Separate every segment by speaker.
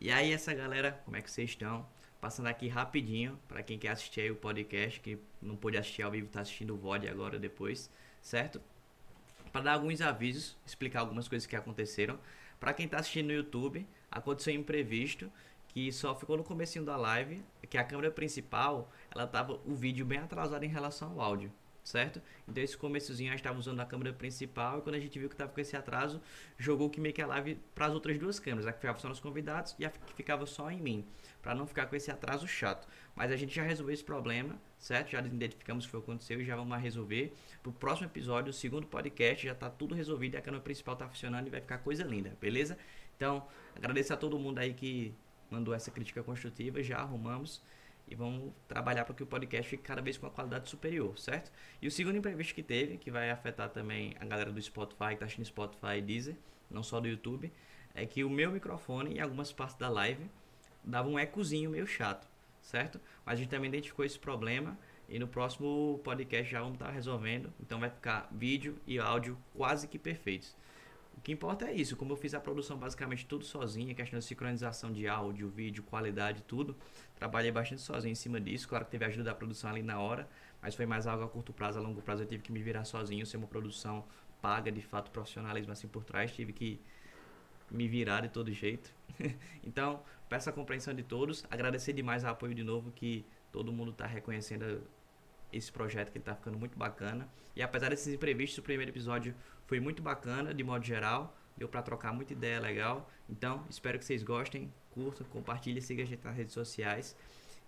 Speaker 1: E aí, essa galera, como é que vocês estão? Passando aqui rapidinho, para quem quer assistir aí o podcast, que não pôde assistir ao vivo, tá assistindo o VOD agora depois, certo? Para dar alguns avisos, explicar algumas coisas que aconteceram. Para quem tá assistindo no YouTube, aconteceu um imprevisto que só ficou no comecinho da live, que a câmera principal, ela tava o vídeo bem atrasado em relação ao áudio certo? Então esse começozinho a gente estava usando a câmera principal e quando a gente viu que estava com esse atraso, jogou que meio que a live para as outras duas câmeras, a que ficava só nos convidados e a que ficava só em mim, para não ficar com esse atraso chato. Mas a gente já resolveu esse problema, certo? Já identificamos o que aconteceu e já vamos resolver. Pro próximo episódio, o segundo podcast, já está tudo resolvido e a câmera principal está funcionando e vai ficar coisa linda, beleza? Então, agradeço a todo mundo aí que mandou essa crítica construtiva, já arrumamos e vamos trabalhar para que o podcast fique cada vez com uma qualidade superior, certo? E o segundo imprevisto que teve, que vai afetar também a galera do Spotify, que tá assistindo Spotify e Deezer, não só do YouTube, é que o meu microfone em algumas partes da live dava um ecozinho meio chato, certo? Mas a gente também identificou esse problema e no próximo podcast já vamos estar tá resolvendo, então vai ficar vídeo e áudio quase que perfeitos. O que importa é isso, como eu fiz a produção basicamente tudo sozinho, questão de sincronização de áudio, vídeo, qualidade, tudo. Trabalhei bastante sozinho em cima disso. Claro que teve ajuda da produção ali na hora, mas foi mais algo a curto prazo, a longo prazo eu tive que me virar sozinho, ser uma produção paga, de fato, profissionalismo assim por trás, tive que me virar de todo jeito. então, peço a compreensão de todos, agradecer demais o apoio de novo que todo mundo está reconhecendo esse projeto que está ficando muito bacana. E apesar desses imprevistos, o primeiro episódio foi muito bacana, de modo geral. Deu para trocar muita ideia legal. Então, espero que vocês gostem, curtam, compartilhem, sigam a gente nas redes sociais.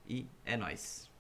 Speaker 1: E é nóis.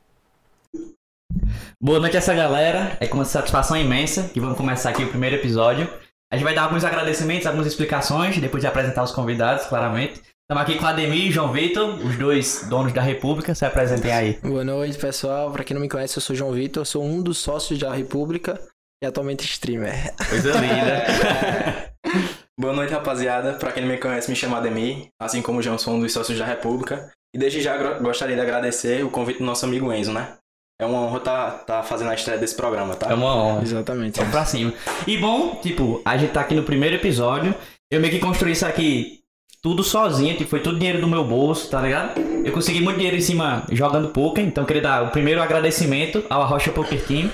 Speaker 2: Boa noite essa galera. É com uma satisfação imensa que vamos começar aqui o primeiro episódio. A gente vai dar alguns agradecimentos, algumas explicações, depois de apresentar os convidados, claramente. Estamos aqui com Ademir e João Vitor, os dois donos da República. Se apresentem aí.
Speaker 3: Boa noite, pessoal. Para quem não me conhece, eu sou João Vitor, sou um dos sócios da República e atualmente streamer.
Speaker 2: Coisa linda.
Speaker 4: Boa noite, rapaziada. Pra quem não me conhece, me chamo Ademir, assim como o João, sou um dos sócios da República. E desde já gostaria de agradecer o convite do nosso amigo Enzo, né? É uma honra estar tá, tá fazendo a estreia desse programa, tá?
Speaker 2: É uma honra.
Speaker 3: Exatamente.
Speaker 2: Vamos pra cima. E bom, tipo, a gente tá aqui no primeiro episódio. Eu meio que construí isso aqui tudo sozinho, tipo, foi tudo dinheiro do meu bolso, tá ligado? Eu consegui muito dinheiro em cima jogando poker, então queria dar o primeiro agradecimento ao Arrocha Poker Team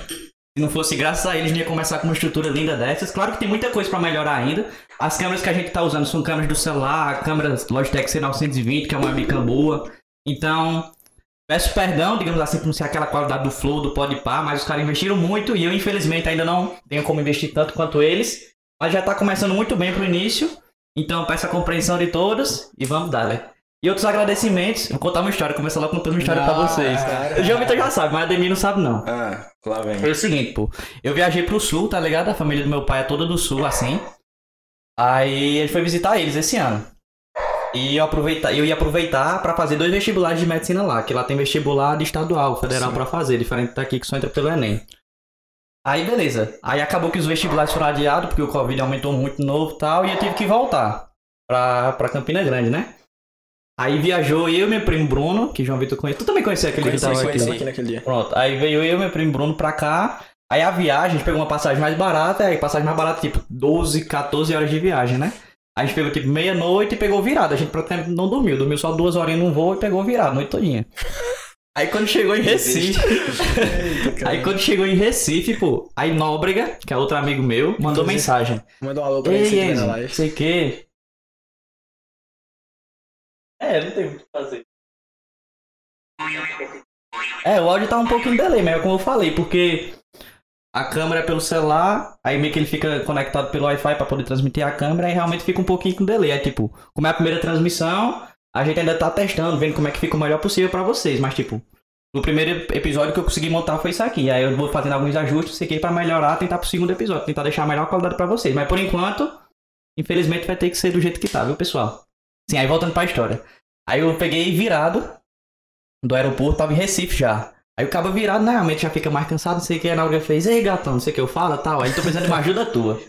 Speaker 2: se não fosse graças a eles, não ia começar com uma estrutura linda dessas. Claro que tem muita coisa para melhorar ainda. As câmeras que a gente está usando são câmeras do celular, câmeras Logitech C920, que é uma webcam boa. Então, peço perdão, digamos assim, por não ser aquela qualidade do Flow, do Podpah, mas os caras investiram muito e eu, infelizmente, ainda não tenho como investir tanto quanto eles. Mas já está começando muito bem pro início. Então, peço a compreensão de todos e vamos dar, né? E outros agradecimentos. Vou contar uma história, começar lá contando uma história não, pra vocês. O João Vitor já sabe, mas a Demi não sabe, não.
Speaker 4: Ah, lá vem.
Speaker 2: Foi o seguinte, pô. Eu viajei pro sul, tá ligado? A família do meu pai é toda do sul, assim. Aí ele foi visitar eles esse ano. E eu, aproveitar, eu ia aproveitar para fazer dois vestibulares de medicina lá, que lá tem vestibular de estadual, federal para fazer, diferente daqui que só entra pelo Enem. Aí beleza. Aí acabou que os vestibulares foram adiados, porque o Covid aumentou muito novo e tal, e eu tive que voltar pra, pra Campina Grande, né? Aí viajou eu e meu primo Bruno, que João Vitor conhece. Tu também conhecia aquele
Speaker 3: conheci,
Speaker 2: que
Speaker 3: tava aqui, aqui naquele dia.
Speaker 2: Pronto. Aí veio eu e meu primo Bruno pra cá. Aí a viagem, a gente pegou uma passagem mais barata, aí passagem mais barata, tipo 12, 14 horas de viagem, né? Aí a gente pegou tipo meia-noite e pegou virada. A gente praticamente não dormiu, dormiu só duas horinhas num voo e pegou virada a noite todinha. Aí quando chegou em Recife. Eita, aí quando chegou em Recife, pô, aí Nóbrega, que é outro amigo meu, mandou mensagem.
Speaker 3: Mandou um alô pra Ei,
Speaker 2: na live. Sei que. É, não tem muito o que fazer. É, o áudio tá um pouquinho delay, mas é como eu falei, porque a câmera é pelo celular, aí meio que ele fica conectado pelo Wi-Fi pra poder transmitir a câmera, e realmente fica um pouquinho com delay. É tipo, como é a primeira transmissão, a gente ainda tá testando, vendo como é que fica o melhor possível para vocês, mas tipo, no primeiro episódio que eu consegui montar foi isso aqui. Aí eu vou fazendo alguns ajustes, sei que para melhorar, tentar pro segundo episódio, tentar deixar a melhor qualidade para vocês. Mas por enquanto, infelizmente vai ter que ser do jeito que tá, viu, pessoal? Sim, aí voltando pra história. Aí eu peguei virado do aeroporto, tava em Recife já. Aí o cabo virado, né, realmente já fica mais cansado, não sei o que. A hora fez, ei gatão, não sei o que eu falo tal. Aí tô precisando de uma ajuda tua.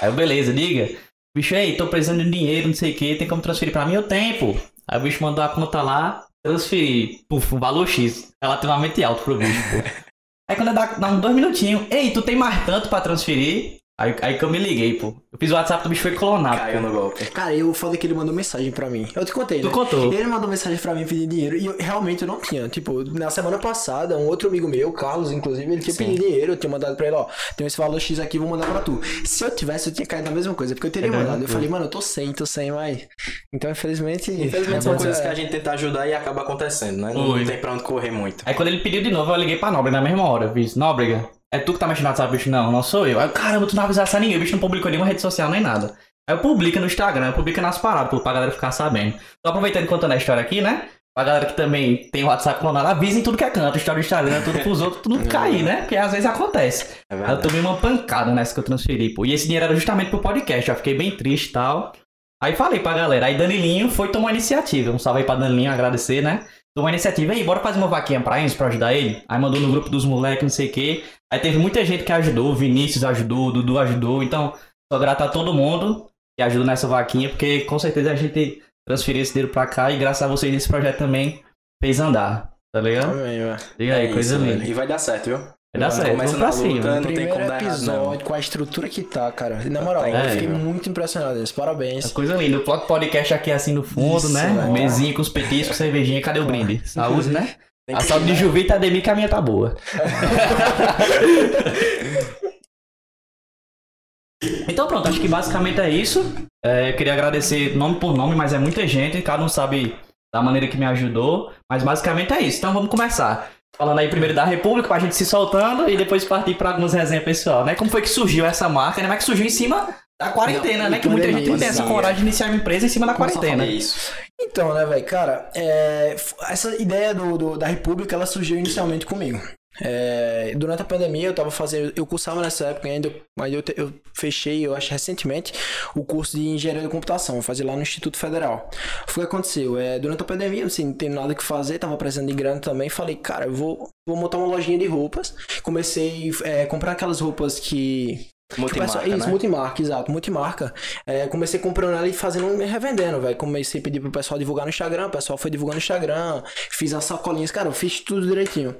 Speaker 2: Aí eu, beleza, diga. Bicho, aí, tô precisando de dinheiro, não sei o que, tem como transferir pra mim? Eu pô. Aí o bicho mandou a conta lá, transferi, puf, um valor X, relativamente alto pro bicho, pô. Aí quando dá, dá uns dois minutinhos, ei, tu tem mais tanto pra transferir? Aí, aí que eu me liguei, pô. Eu fiz o WhatsApp do bicho foi clonado.
Speaker 4: Caiu
Speaker 2: pô.
Speaker 4: no golpe.
Speaker 3: Cara, eu falei que ele mandou mensagem pra mim. Eu te contei,
Speaker 2: Tu
Speaker 3: né?
Speaker 2: contou.
Speaker 3: Ele mandou mensagem pra mim pedindo dinheiro e eu, realmente eu não tinha. Tipo, na semana passada, um outro amigo meu, o Carlos, inclusive, ele tinha
Speaker 4: Sim.
Speaker 3: pedido dinheiro. Eu tinha mandado pra ele, ó, tem esse valor X aqui, vou mandar pra tu. Se eu tivesse, eu tinha caído na mesma coisa, porque eu teria
Speaker 2: É
Speaker 3: mandado. Eu falei, mano, eu tô sem, tô sem, mas. Então, infelizmente.
Speaker 4: Infelizmente são
Speaker 3: mas,
Speaker 4: coisas
Speaker 3: é,
Speaker 4: que a gente tenta ajudar e acaba acontecendo, né? Não
Speaker 2: Foi.
Speaker 4: tem pra onde correr muito.
Speaker 2: Aí quando ele pediu de novo, eu liguei pra Nóbrega na mesma hora. Eu fiz, Nóbrega, é tu que tá mexendo no WhatsApp, bicho? Não, não sou eu. Aí, caramba, tu não avisasse a ninguém. O bicho não publicou nenhuma rede social nem nada. Aí eu publico no Instagram, eu publico nas paradas, pra galera ficar sabendo. Tô aproveitando e contando a história aqui, né? Pra galera que também tem WhatsApp clonado, avisem tudo que é canto, história do Instagram, tudo pros outros, tudo não cair, né? Porque às vezes acontece.
Speaker 4: É
Speaker 2: Aí eu tomei uma pancada nessa que eu transferi, pô. E esse dinheiro era justamente pro podcast, eu fiquei bem triste e tal. Aí falei pra galera, aí Danilinho foi tomar iniciativa. Um salve aí pra Danilinho, agradecer, né? Tomou a iniciativa, aí, bora fazer uma vaquinha pra eles, pra ajudar ele. Aí mandou no grupo dos moleques, não sei o quê. Aí teve muita gente que ajudou, o Vinícius ajudou, o Dudu ajudou. Então, sou grato a todo mundo que ajudou nessa vaquinha, porque com certeza a gente transferiu esse dinheiro pra cá e graças a vocês esse projeto também fez andar. Tá ligado?
Speaker 3: Amém, velho.
Speaker 2: Diga aí,
Speaker 4: É
Speaker 2: coisa
Speaker 4: isso,
Speaker 2: linda.
Speaker 4: E vai dar certo, viu?
Speaker 2: Vai dar certo,
Speaker 4: Começa
Speaker 2: pra cima.
Speaker 4: luta, não tem
Speaker 3: Primeiro
Speaker 4: como dar errado,
Speaker 3: episódio, com a estrutura que tá, cara. Na moral,
Speaker 4: Tá
Speaker 3: eu fiquei
Speaker 2: incrível.
Speaker 3: muito impressionado nisso. Parabéns.
Speaker 2: É coisa linda. O Podcast aqui assim no fundo,
Speaker 3: Isso,
Speaker 2: né? Mesinha com os petiscos, cervejinha. Cadê o brinde? Saúde, né? A saúde de Juvita, a Demi, que a minha tá boa. então pronto, acho que basicamente é isso. É, eu queria agradecer nome por nome, mas é muita gente. Cada um sabe da maneira que me ajudou. Mas basicamente é isso. Então vamos começar. Falando aí primeiro da República, pra gente se soltando e depois partir pra algumas resenhas pessoal, né? Como foi que surgiu essa marca, né? Mas que surgiu em cima da quarentena,
Speaker 3: Não,
Speaker 2: né? Que muita gente não tem essa
Speaker 4: sim.
Speaker 2: coragem de iniciar uma empresa em cima da quarentena.
Speaker 4: isso.
Speaker 3: Então, né, velho, cara, é, essa ideia do, do- da República, ela surgiu inicialmente comigo. É, durante a pandemia, eu tava fazendo, eu cursava nessa época ainda, mas eu, eu fechei, eu acho, recentemente, o curso de Engenharia de Computação, eu fazia lá no Instituto Federal. Foi o que aconteceu, é, durante a pandemia, assim, não tenho nada que fazer, tava precisando de grana também, falei, cara, eu vou, vou montar uma lojinha de roupas, comecei a comprar aquelas roupas que
Speaker 4: Multimarca,
Speaker 3: pessoal- isso,
Speaker 4: né?
Speaker 3: multimarca, exato, multimarca. É, comecei comprando ela e fazendo, revendendo, velho. Comecei a pedir pro pessoal divulgar no Instagram, o pessoal foi divulgando no Instagram, fiz as sacolinhas, cara, eu fiz tudo direitinho.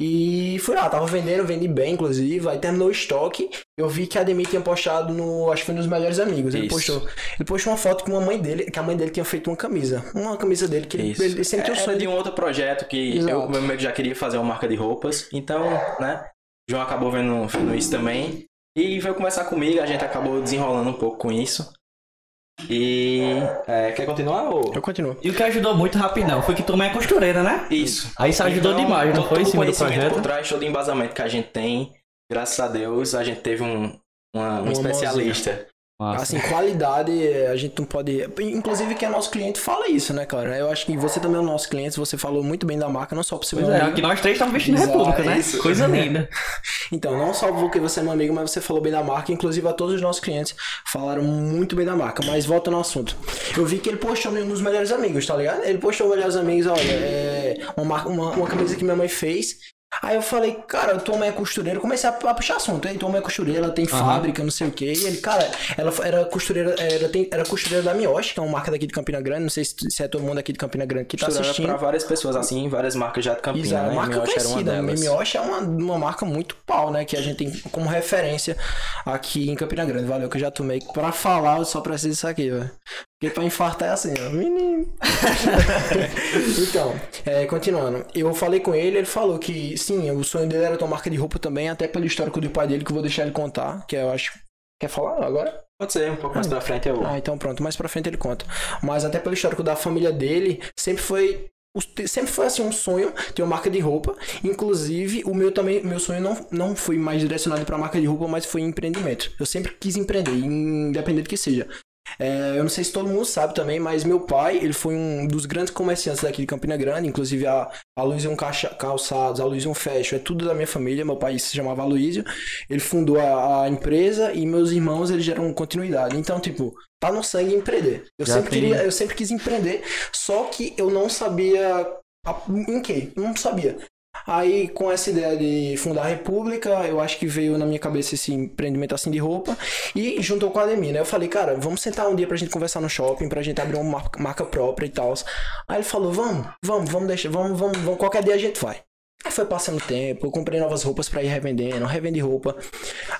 Speaker 3: E fui lá, tava vendendo, vendi bem, inclusive. Aí terminou o estoque, eu vi que a Ademir tinha postado no, acho que foi nos melhores amigos. Ele
Speaker 4: Isso.
Speaker 3: postou, ele postou uma foto com uma mãe dele, que a mãe dele tinha feito uma camisa, uma camisa dele que ele,
Speaker 4: Isso.
Speaker 3: ele sempre tinha o sonho
Speaker 4: de
Speaker 3: de
Speaker 4: um outro projeto que
Speaker 3: Exato.
Speaker 4: eu meu amigo já queria fazer uma marca de roupas. Então, né? João acabou vendo, vendo isso também. E veio conversar comigo, a gente acabou desenrolando um pouco com isso. E. é, quer continuar? Ou...
Speaker 3: Eu continuo.
Speaker 2: E o que ajudou muito rapidão foi que tu também é costureira, né?
Speaker 4: Isso.
Speaker 2: Aí isso ajudou
Speaker 4: Então,
Speaker 2: demais, não foi? Cima do projeto.
Speaker 4: por trás, todo o embasamento que a gente tem, graças a Deus, a gente teve um, uma- um
Speaker 3: Uma
Speaker 4: especialista.
Speaker 3: Assim, qualidade, a gente não pode. Inclusive, que é nosso cliente fala isso, né, cara? Eu acho que você também é o nosso cliente, você falou muito bem da marca, não só pro seu
Speaker 2: Pois é,
Speaker 3: amigo.
Speaker 2: aqui nós três estamos vestindo
Speaker 3: Exato,
Speaker 2: República, né?
Speaker 3: isso.
Speaker 2: Coisa linda.
Speaker 3: Então, não só porque você é meu amigo, mas você falou bem da marca. Inclusive, a todos os nossos clientes falaram muito bem da marca. Mas volta no assunto. Eu vi que ele postou um dos melhores amigos, tá ligado? Ele postou melhores amigos, olha, é uma, uma, uma camisa que minha mãe fez. Aí eu falei, cara, tua mãe é costureira. Eu comecei a, a puxar assunto. Aí mãe é costureira, ela tem
Speaker 2: Aham.
Speaker 3: fábrica, não sei o quê. E ele, cara, ela era costureira, era, tem- era costureira da Mioshi, que é uma marca daqui de Campina Grande. Não sei se, se é todo mundo aqui de Campina Grande que tá
Speaker 4: Costurava
Speaker 3: assistindo.
Speaker 4: pra várias pessoas, assim, várias marcas já de Campina,
Speaker 3: Exato,
Speaker 4: né?
Speaker 3: marca
Speaker 4: Mioshi era uma
Speaker 3: conhecida.
Speaker 4: delas.
Speaker 3: Mioshi é uma, uma marca muito pau, né? Que a gente tem como referência aqui em Campina Grande. Valeu, que eu já tomei. Pra falar, eu só preciso disso aqui, velho. Porque pra infartar é assim, ó. Menino. então, é, continuando. Eu falei com ele, ele falou que sim, o sonho dele era ter uma marca de roupa também, até pelo histórico do pai dele, que eu vou deixar ele contar, que eu acho. Quer falar agora?
Speaker 4: Pode ser, um pouco mais pra frente eu.
Speaker 3: Ah, então pronto, mais pra frente ele conta. Mas até pelo histórico da família dele, sempre foi. Sempre foi assim um sonho ter uma marca de roupa. Inclusive, o meu também, meu sonho não, não foi mais direcionado pra marca de roupa, mas foi empreendimento. Eu sempre quis empreender, independente do que seja. É, eu não sei se todo mundo sabe também, mas meu pai, ele foi um dos grandes comerciantes daqui de Campina Grande, inclusive a, a Luizium Caixa- Calçados, a Luizium Fashion, é tudo da minha família, meu pai se chamava Luizio, ele fundou a, a empresa e meus irmãos, eles geram continuidade, então, tipo, tá no sangue empreender. Eu
Speaker 2: Já
Speaker 3: sempre,
Speaker 2: tem-
Speaker 3: queria, eu sempre quis empreender, só que eu não sabia em que, não sabia. Aí, com essa ideia de fundar a República, eu acho que veio na minha cabeça esse empreendimento assim de roupa. E juntou com a Ademir, né? Eu falei, cara, vamos sentar um dia pra gente conversar no shopping, pra gente abrir uma marca, própria e tal. Aí ele falou, vamos, vamos, vamos deixar, vamos, vamos, vamos, qualquer dia a gente vai. Aí foi passando tempo, eu comprei novas roupas pra ir revendendo, revendi roupa.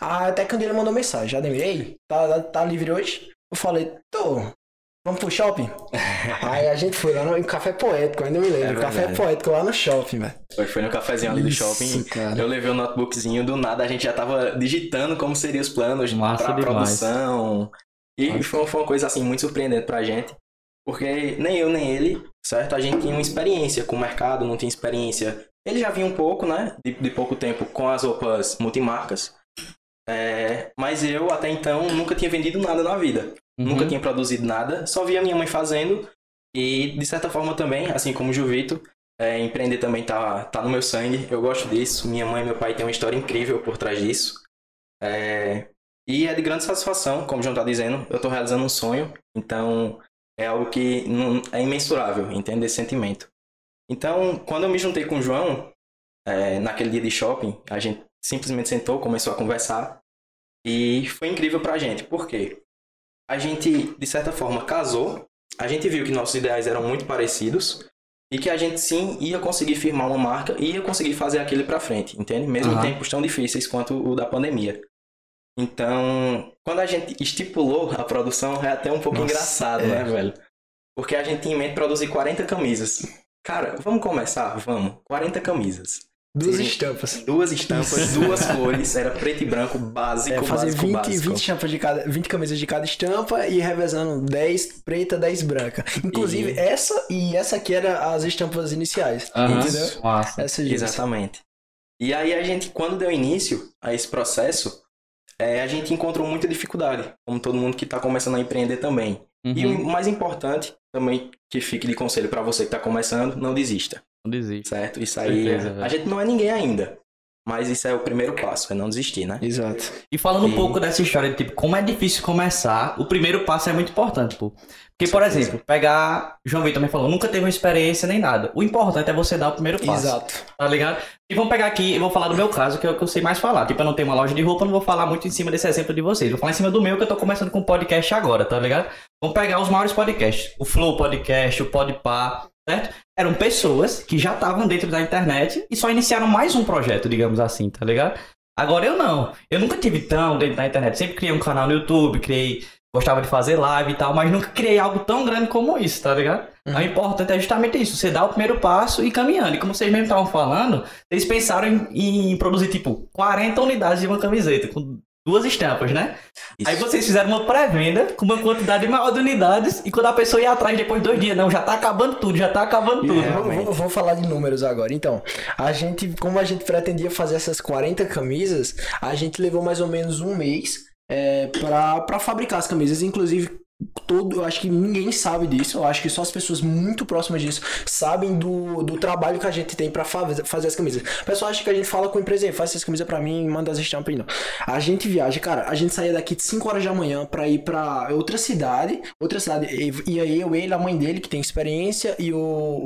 Speaker 3: Até quando ele mandou mensagem, demorei, ei, tá, tá livre hoje? Eu falei, tô, vamos pro shopping? Aí a gente foi lá no Café Poético, ainda me lembro,
Speaker 4: É
Speaker 3: Café. Poético lá no shopping, velho.
Speaker 4: Foi, foi no cafezinho ali do
Speaker 3: Isso,
Speaker 4: shopping.
Speaker 3: cara.
Speaker 4: Eu levei o notebookzinho, do nada a gente já tava digitando como seriam os planos
Speaker 2: Massa
Speaker 4: pra
Speaker 2: demais.
Speaker 4: produção. E foi, foi uma coisa assim muito surpreendente pra gente. Porque nem eu nem ele, certo? A gente tinha uma experiência com o mercado, não tinha experiência. Ele já vinha um pouco, né? De, de pouco tempo com as roupas multimarcas. É, mas eu até então nunca tinha vendido nada na vida.
Speaker 2: Uhum.
Speaker 4: Nunca tinha produzido nada, só via minha mãe fazendo. E de certa forma também, assim como o Juvito, é, empreender também tá, tá no meu sangue. Eu gosto disso. Minha mãe e meu pai têm uma história incrível por trás disso. É, e é de grande satisfação, como o João tá dizendo. Eu tô realizando um sonho, então é algo que não, é imensurável, entende? Esse sentimento. Então, quando eu me juntei com o João, é, naquele dia de shopping, a gente simplesmente sentou, começou a conversar. E foi incrível pra gente. Por quê? A gente, de certa forma, casou. A gente viu que nossos ideais eram muito parecidos. E que a gente sim ia conseguir firmar uma marca e ia conseguir fazer aquilo pra frente, entende? Mesmo
Speaker 2: Aham.
Speaker 4: em tempos tão difíceis quanto o da pandemia. Então, quando a gente estipulou a produção, é até um pouco
Speaker 3: Nossa,
Speaker 4: engraçado,
Speaker 3: é.
Speaker 4: né, velho? Porque a gente tinha em mente produzir 40 camisas. Cara, vamos começar? Vamos. 40 camisas.
Speaker 3: Duas
Speaker 4: Sim.
Speaker 3: estampas.
Speaker 4: Duas estampas, duas cores, era preto e branco, básico,
Speaker 3: É, fazer
Speaker 4: básico,
Speaker 3: 20,
Speaker 4: básico.
Speaker 3: 20 estampas de cada, 20 camisas de cada estampa e revezando 10 preta, 10 branca. Inclusive,
Speaker 4: E-
Speaker 3: essa e essa aqui eram as estampas iniciais.
Speaker 2: Aham.
Speaker 3: Entendeu? Essa disso.
Speaker 4: Exatamente. E aí a gente, quando deu início a esse processo, é, a gente encontrou muita dificuldade, como todo mundo que está começando a empreender também. E
Speaker 2: Uhum.
Speaker 4: o mais importante, também que fique de conselho para você que está começando, não desista,
Speaker 2: Não desiste.
Speaker 4: certo? Isso aí,
Speaker 2: Certeza, velho.
Speaker 4: a gente não é ninguém ainda, mas isso é o primeiro passo, é não desistir, né?
Speaker 3: Exato.
Speaker 2: E falando um
Speaker 4: Sim.
Speaker 2: pouco dessa história de tipo, como é difícil começar, o primeiro passo é muito importante, pô. Porque, por
Speaker 4: certeza.
Speaker 2: exemplo, pegar. João Vitor também falou, nunca teve uma experiência nem nada. O importante é você dar o primeiro passo.
Speaker 3: Exato.
Speaker 2: Tá ligado? E vamos pegar aqui, eu vou falar do meu caso, que é o que eu sei mais falar. Tipo, eu não tenho uma loja de roupa, eu não vou falar muito em cima desse exemplo de vocês. Vou falar em cima do meu, que eu tô começando com o podcast agora, tá ligado? Vamos pegar os maiores podcasts. O Flow Podcast, o Podpah, certo? Eram pessoas que já estavam dentro da internet e só iniciaram mais um projeto, digamos assim, tá ligado? Agora eu não. Eu nunca tive tão dentro da internet. Sempre criei um canal no YouTube, criei. Gostava de fazer live e tal, mas nunca criei algo tão grande como isso, tá ligado? O importante é justamente isso, você dá o primeiro passo e caminhando. E como vocês mesmo estavam falando, vocês pensaram em, em produzir tipo 40 unidades de uma camiseta, com duas estampas, né?
Speaker 4: Isso.
Speaker 2: Aí vocês fizeram uma pré-venda com uma quantidade maior de unidades e quando a pessoa ia atrás depois de dois dias, não, já tá acabando tudo, já tá acabando tudo.
Speaker 3: Vou-
Speaker 4: Realmente.
Speaker 3: Vou, vou falar de números agora. Então, a gente, como a gente pretendia fazer essas 40 camisas, a gente levou mais ou menos um mês é, pra fabricar as camisas. Inclusive, todo, eu acho que ninguém sabe disso. Eu acho que só as pessoas muito próximas disso sabem do, do trabalho que a gente tem pra fa- fazer as camisas. O pessoal acha que a gente fala com o empresa, faz essas camisas pra mim, manda as estampas aí, não. A gente viaja, cara, a gente saía daqui de 5 horas da manhã pra ir pra outra cidade, outra cidade, e- ia eu, ele, a mãe dele, que tem experiência, e o,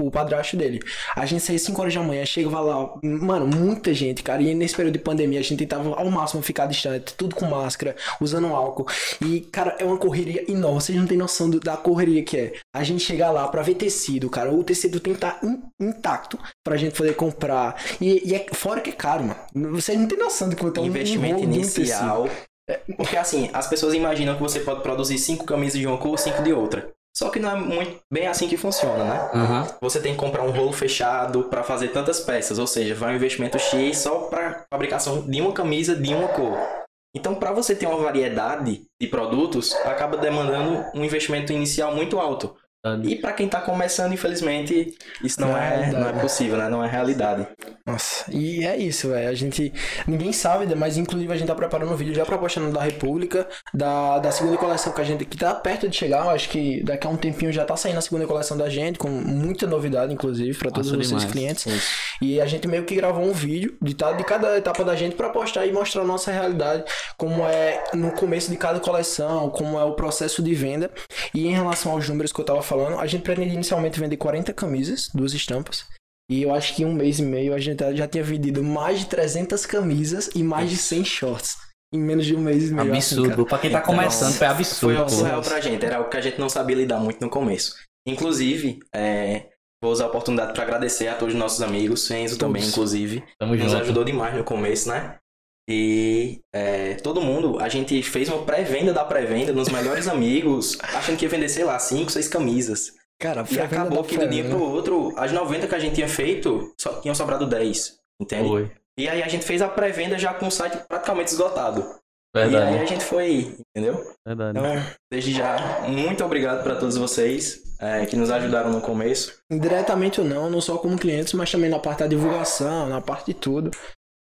Speaker 3: o padrasto dele. A gente saía 5 horas da manhã, chegava lá, mano, muita gente, cara, e nesse período de pandemia a gente tentava ao máximo ficar distante, tudo com máscara, usando álcool, e, cara, é uma correria enorme, vocês não têm noção do- da correria que é. A gente chegar lá pra ver tecido, cara, o tecido tem que estar in- intacto pra gente poder comprar, e, e é fora que é caro, mano, vocês não têm noção do quanto é um
Speaker 4: investimento
Speaker 3: rolo de um
Speaker 4: inicial. Porque assim, as pessoas imaginam que você pode produzir cinco camisas de uma cor, cinco de outra. Só que não é muito bem assim que funciona, né?
Speaker 2: Aham.
Speaker 4: Você tem que comprar um rolo fechado para fazer tantas peças, ou seja, vai um investimento X só para fabricação de uma camisa de uma cor. Então, para você ter uma variedade de produtos, acaba demandando um investimento inicial muito alto. E para quem tá começando, infelizmente, isso não
Speaker 3: Não é
Speaker 4: é, não é possível, né? Não é realidade.
Speaker 3: Nossa, e é isso, velho. A gente. Ninguém sabe, mas inclusive a gente tá preparando um vídeo já pra postar no da República, da, da segunda coleção que a gente. que tá perto de chegar. Eu acho que daqui a um tempinho já tá saindo a segunda coleção da gente, com muita novidade, inclusive, pra todos
Speaker 2: Massa
Speaker 3: vocês clientes.
Speaker 4: Isso.
Speaker 3: E a gente meio que gravou um vídeo de, tá- de cada etapa da gente pra postar e mostrar a nossa realidade, como é no começo de cada coleção, como é o processo de venda. E em relação aos números que eu tava falando, a gente pretende inicialmente vender 40 camisas, duas estampas. E eu acho que em um mês e meio a gente já tinha vendido mais de 300 camisas e mais de 100 shorts. Em menos de um mês e meio. assim,
Speaker 2: Absurdo.
Speaker 3: cara.
Speaker 2: pra quem tá
Speaker 4: Então,
Speaker 2: começando, foi
Speaker 4: Foi
Speaker 2: absurdo.
Speaker 4: algo
Speaker 2: pô.
Speaker 4: surreal pra gente, era algo que a gente não sabia lidar muito no começo. Inclusive, é, vou usar a oportunidade para agradecer a todos os nossos amigos, Enzo também, inclusive.
Speaker 2: Tamo
Speaker 4: nos
Speaker 2: junto.
Speaker 4: ajudou demais no começo, né? E é, todo mundo, a gente fez uma pré-venda da pré-venda nos melhores amigos, achando que ia vender, sei lá, 5, 6 camisas.
Speaker 3: Cara,
Speaker 4: E acabou que do dia pro
Speaker 3: pro
Speaker 4: outro, as 90 que a gente tinha feito, só tinham sobrado 10, entende?
Speaker 2: Foi.
Speaker 4: E aí a gente fez a pré-venda já com o site praticamente esgotado. E aí a
Speaker 2: Verdade,
Speaker 4: gente foi, entendeu?
Speaker 2: verdade.
Speaker 4: Então, desde já, muito obrigado para todos vocês é, que nos ajudaram no começo.
Speaker 3: Indiretamente ou não, não só como clientes, mas também na parte da divulgação, na parte de tudo.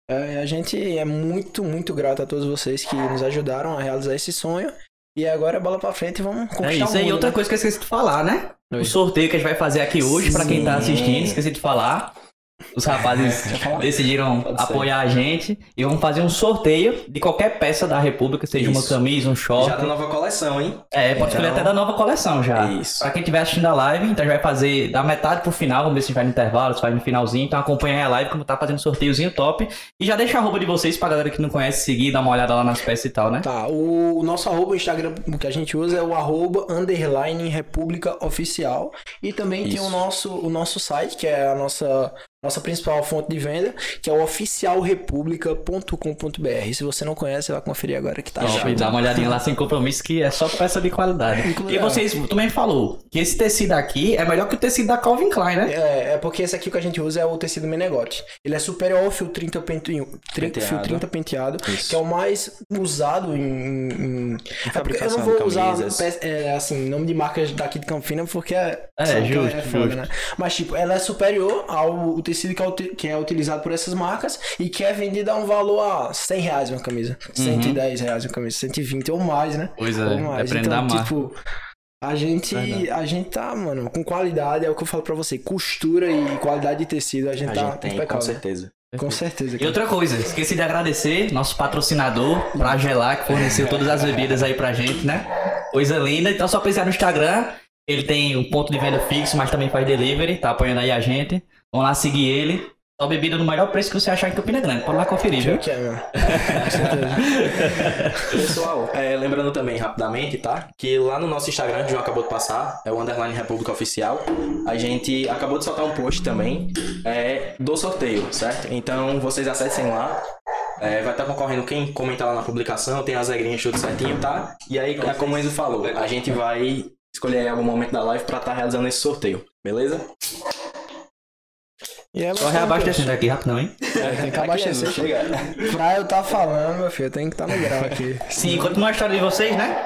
Speaker 3: É, a gente é muito, muito grato a todos vocês que nos ajudaram a realizar esse sonho. E agora é bola pra frente e vamos
Speaker 2: É
Speaker 3: conquistar
Speaker 2: isso
Speaker 3: o
Speaker 2: aí,
Speaker 3: mundo,
Speaker 2: outra
Speaker 3: né?
Speaker 2: coisa que eu esqueci de falar, né?
Speaker 3: Oi.
Speaker 2: O sorteio que a gente vai fazer aqui hoje, pra quem tá assistindo, esqueci de falar. Os rapazes decidiram
Speaker 4: Pode ser.
Speaker 2: apoiar a gente e vamos fazer um sorteio de qualquer peça da República, seja uma
Speaker 4: Isso.
Speaker 2: camisa, um short.
Speaker 4: Já da nova coleção, hein?
Speaker 2: É, pode escolher
Speaker 4: Então-
Speaker 2: até da nova coleção já.
Speaker 4: Isso.
Speaker 2: Pra quem estiver assistindo a live, então a gente vai fazer da metade pro final, vamos ver se a gente vai no intervalo, se vai no finalzinho. Então acompanha aí a live como tá fazendo um sorteiozinho top. E já deixa a roupa de vocês pra galera que não conhece seguir, dar uma olhada lá nas peças e tal, né?
Speaker 3: Tá, o, nosso arroba, Instagram que a gente usa é o arroba underline República Oficial. E também tem
Speaker 4: Isso.
Speaker 3: o nosso, o nosso site, que é a nossa, nossa principal fonte de venda, que é o oficialrepublica.com.br. Se você não conhece, vai conferir agora que tá já.
Speaker 2: dá uma olhadinha lá sem compromisso, que é só peça de qualidade.
Speaker 3: Inclusive,
Speaker 2: E vocês também falou que esse tecido aqui é melhor que o tecido da Calvin Klein, né?
Speaker 3: É, é porque esse aqui que a gente usa é o tecido Menegote. Ele é superior ao fio 30 penteado, 30, fio
Speaker 4: Penteado.
Speaker 3: 30 penteado, que é o mais usado em. em- É porque eu não
Speaker 4: de
Speaker 3: vou usar é, assim, nome de marcas daqui de Campina porque é.
Speaker 2: É,
Speaker 3: que
Speaker 2: justo,
Speaker 3: foda,
Speaker 2: justo.
Speaker 3: né? Mas, tipo, ela é superior ao tecido que é, que é utilizado por essas marcas e que é vendido a um valor a 100 reais uma camisa,
Speaker 2: Uhum.
Speaker 3: 110 reais uma camisa, 120 ou mais, né?
Speaker 2: Pois é,
Speaker 3: ou mais.
Speaker 2: da
Speaker 3: Então,
Speaker 2: marca.
Speaker 3: tipo. A gente,
Speaker 2: Verdade.
Speaker 3: a gente tá, mano, com qualidade, é o que eu falo pra você. Costura e qualidade de tecido, a gente
Speaker 4: A
Speaker 3: tá
Speaker 4: gente tem, com
Speaker 3: impecável.
Speaker 4: certeza.
Speaker 3: Com certeza.
Speaker 2: E
Speaker 3: cara.
Speaker 2: outra coisa, esqueci de agradecer nosso patrocinador, pra Gelar, que forneceu todas as bebidas aí pra gente, né? Coisa linda. Então só pesquisar no Instagram. Ele tem um ponto de venda fixo, mas também faz delivery, tá apoiando aí a gente. Vamos lá seguir ele. Só bebida no melhor preço que você achar em Campina Grande. Pode lá conferir, viu?
Speaker 3: Que é.
Speaker 4: Pessoal, é, lembrando também rapidamente, tá? Que lá no nosso Instagram, que o João acabou de passar, é o Underline República Oficial. A gente acabou de soltar um post também é, do sorteio, certo? Então vocês acessem lá. É, vai estar concorrendo quem comentar lá na publicação, tem as regrinhas tudo certinho, tá? E aí, é como o Enzo falou, a gente vai escolher em algum momento da live pra estar realizando esse sorteio, beleza?
Speaker 3: E é,
Speaker 2: Só
Speaker 3: meu
Speaker 2: reabastecendo aqui rapidão, hein?
Speaker 3: É, tem que
Speaker 4: Aqui,
Speaker 3: abastecer.
Speaker 4: Chega.
Speaker 3: Pra eu tá falando, meu filho, tem que estar no grau aqui.
Speaker 2: Sim, continua a história de vocês, né?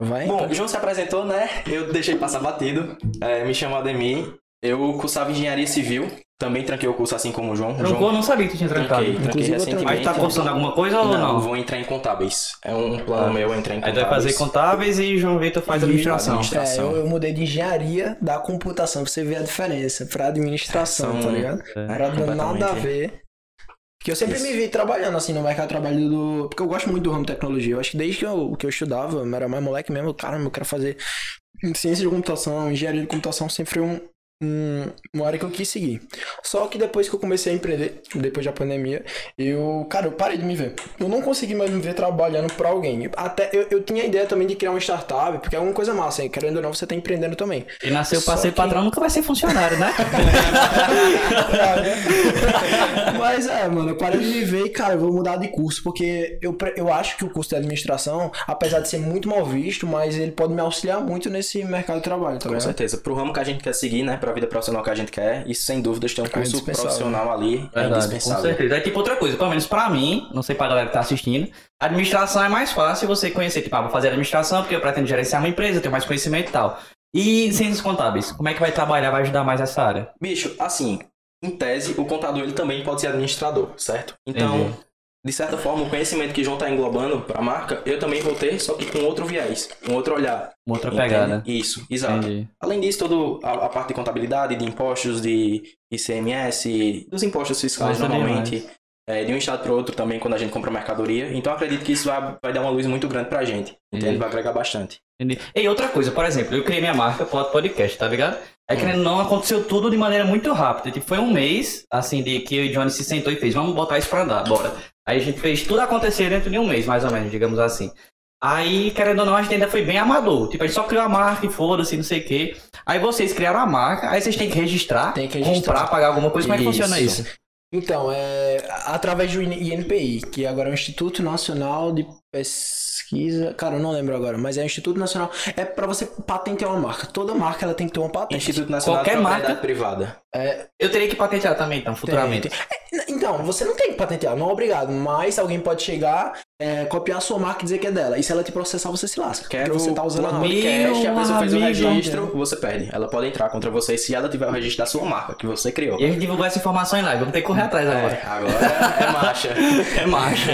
Speaker 3: Vai.
Speaker 4: Bom, o João se apresentou, né? Eu deixei passar batido. É, me chamo Ademir. Eu cursava engenharia civil. Também tranquei o curso assim como o João.
Speaker 2: Trancou,
Speaker 4: João
Speaker 2: eu não sabia que tu tinha trancado.
Speaker 4: tranquei, tranquei
Speaker 3: Inclusive, eu
Speaker 4: recentemente.
Speaker 2: Mas tá cursando alguma coisa ou
Speaker 4: Não,
Speaker 2: não?
Speaker 4: vou entrar em contábeis. É um plano
Speaker 2: Ah.
Speaker 4: meu entrar em
Speaker 2: Aí
Speaker 4: contábeis.
Speaker 2: vai fazer contábeis e João Vitor faz administração.
Speaker 4: administra-
Speaker 3: É, eu, eu mudei de engenharia da computação, pra você ver a diferença, pra administração,
Speaker 4: São-
Speaker 3: tá ligado?
Speaker 2: É.
Speaker 3: Era nada a ver. Porque eu sempre
Speaker 4: Isso.
Speaker 3: me vi trabalhando assim no mercado de trabalho do. Porque eu gosto muito do ramo de tecnologia. Eu acho que desde que eu, que eu estudava, eu era mais moleque mesmo, caramba, eu quero fazer ciência de computação, engenharia de computação sempre foi um, um, uma área que eu quis seguir. Só que depois que eu comecei a empreender, depois da pandemia, eu, cara, eu parei de me ver. Eu não consegui mais me ver trabalhando pra alguém. Até eu, eu tinha a ideia também de criar uma startup, porque é uma coisa massa, hein? querendo ou não, você tá empreendendo também.
Speaker 2: E nasceu pra
Speaker 3: Só
Speaker 2: ser
Speaker 3: que-
Speaker 2: patrão, nunca vai ser funcionário, né?
Speaker 3: Mas é, mano, eu parei de me ver e, cara, eu vou mudar de curso, porque eu, eu acho que o curso de administração, apesar de ser muito mal visto, mas ele pode me auxiliar muito nesse mercado de trabalho, tá
Speaker 4: Com certeza. Pro ramo que a gente quer seguir, né? Pra vida profissional que a gente quer, isso sem dúvidas tem um curso
Speaker 3: indispensável.
Speaker 4: profissional ali. é
Speaker 2: Verdade, com
Speaker 4: indispensável.
Speaker 2: certeza. É tipo outra coisa, pelo menos pra mim, não sei pra galera que tá assistindo, a administração é mais fácil você conhecer, tipo, ah, vou fazer administração porque eu pretendo gerenciar uma empresa, tenho mais conhecimento e tal. E ciências contábeis, como é que vai trabalhar, vai ajudar mais essa área?
Speaker 4: Bicho, assim, em tese, o contador ele também pode ser administrador, certo? Então,
Speaker 2: Entendi.
Speaker 4: De certa forma, o conhecimento que João tá englobando pra marca, eu também vou ter, só que com outro viés, com outro olhar.
Speaker 2: Uma outra
Speaker 4: entende?
Speaker 2: pegada.
Speaker 4: Isso, exato.
Speaker 2: Entendi.
Speaker 4: Além disso, toda a, a parte de contabilidade, de impostos, de ICMS, dos impostos fiscais
Speaker 2: Nossa,
Speaker 4: normalmente, é, de um estado para outro também quando a gente compra mercadoria. Então acredito que isso vai, vai dar uma luz muito grande pra gente. Entende? Vai agregar bastante.
Speaker 2: Entendi. E outra coisa, por exemplo, eu criei minha marca Pod Podcast, tá ligado? É que não aconteceu tudo de maneira muito rápida. Tipo, foi um mês, assim, de que o Johnny se sentou e fez, vamos botar isso pra andar, bora. Aí a gente fez tudo acontecer dentro de um mês, mais ou menos, digamos assim. Aí, querendo ou não, a gente ainda foi bem amador. Tipo, a gente só criou a marca e foda-se, não sei o quê. Aí vocês criaram a marca, aí vocês têm que registrar,
Speaker 3: Tem que registrar.
Speaker 2: comprar, pagar alguma coisa. Como é que funciona
Speaker 3: Isso.
Speaker 2: isso?
Speaker 3: Então, é através do INPI, que agora é o Instituto Nacional de Pesquisa. Cara, eu não lembro agora, mas é o Instituto Nacional. É pra você patentear uma marca. Toda marca ela tem que ter uma patente.
Speaker 4: Instituto Nacional
Speaker 2: Qualquer
Speaker 4: de
Speaker 2: marca.
Speaker 4: Privada.
Speaker 2: Eu teria que patentear também, então, futuramente.
Speaker 3: Tem, tem. É, Então, você não tem que patentear, não é obrigado. Mas alguém pode chegar, é, copiar a sua marca e dizer que é dela. E se ela te processar, você se lasca.
Speaker 4: Quero
Speaker 3: porque você tá usando a
Speaker 4: um
Speaker 3: marca.
Speaker 4: podcast a pessoa fez o registro, você perde. Ela pode entrar contra você se ela tiver o registro da sua marca, que você criou.
Speaker 2: E a gente divulgou essa informação em live, vamos ter que correr atrás agora.
Speaker 4: É, agora é marcha.
Speaker 2: É marcha.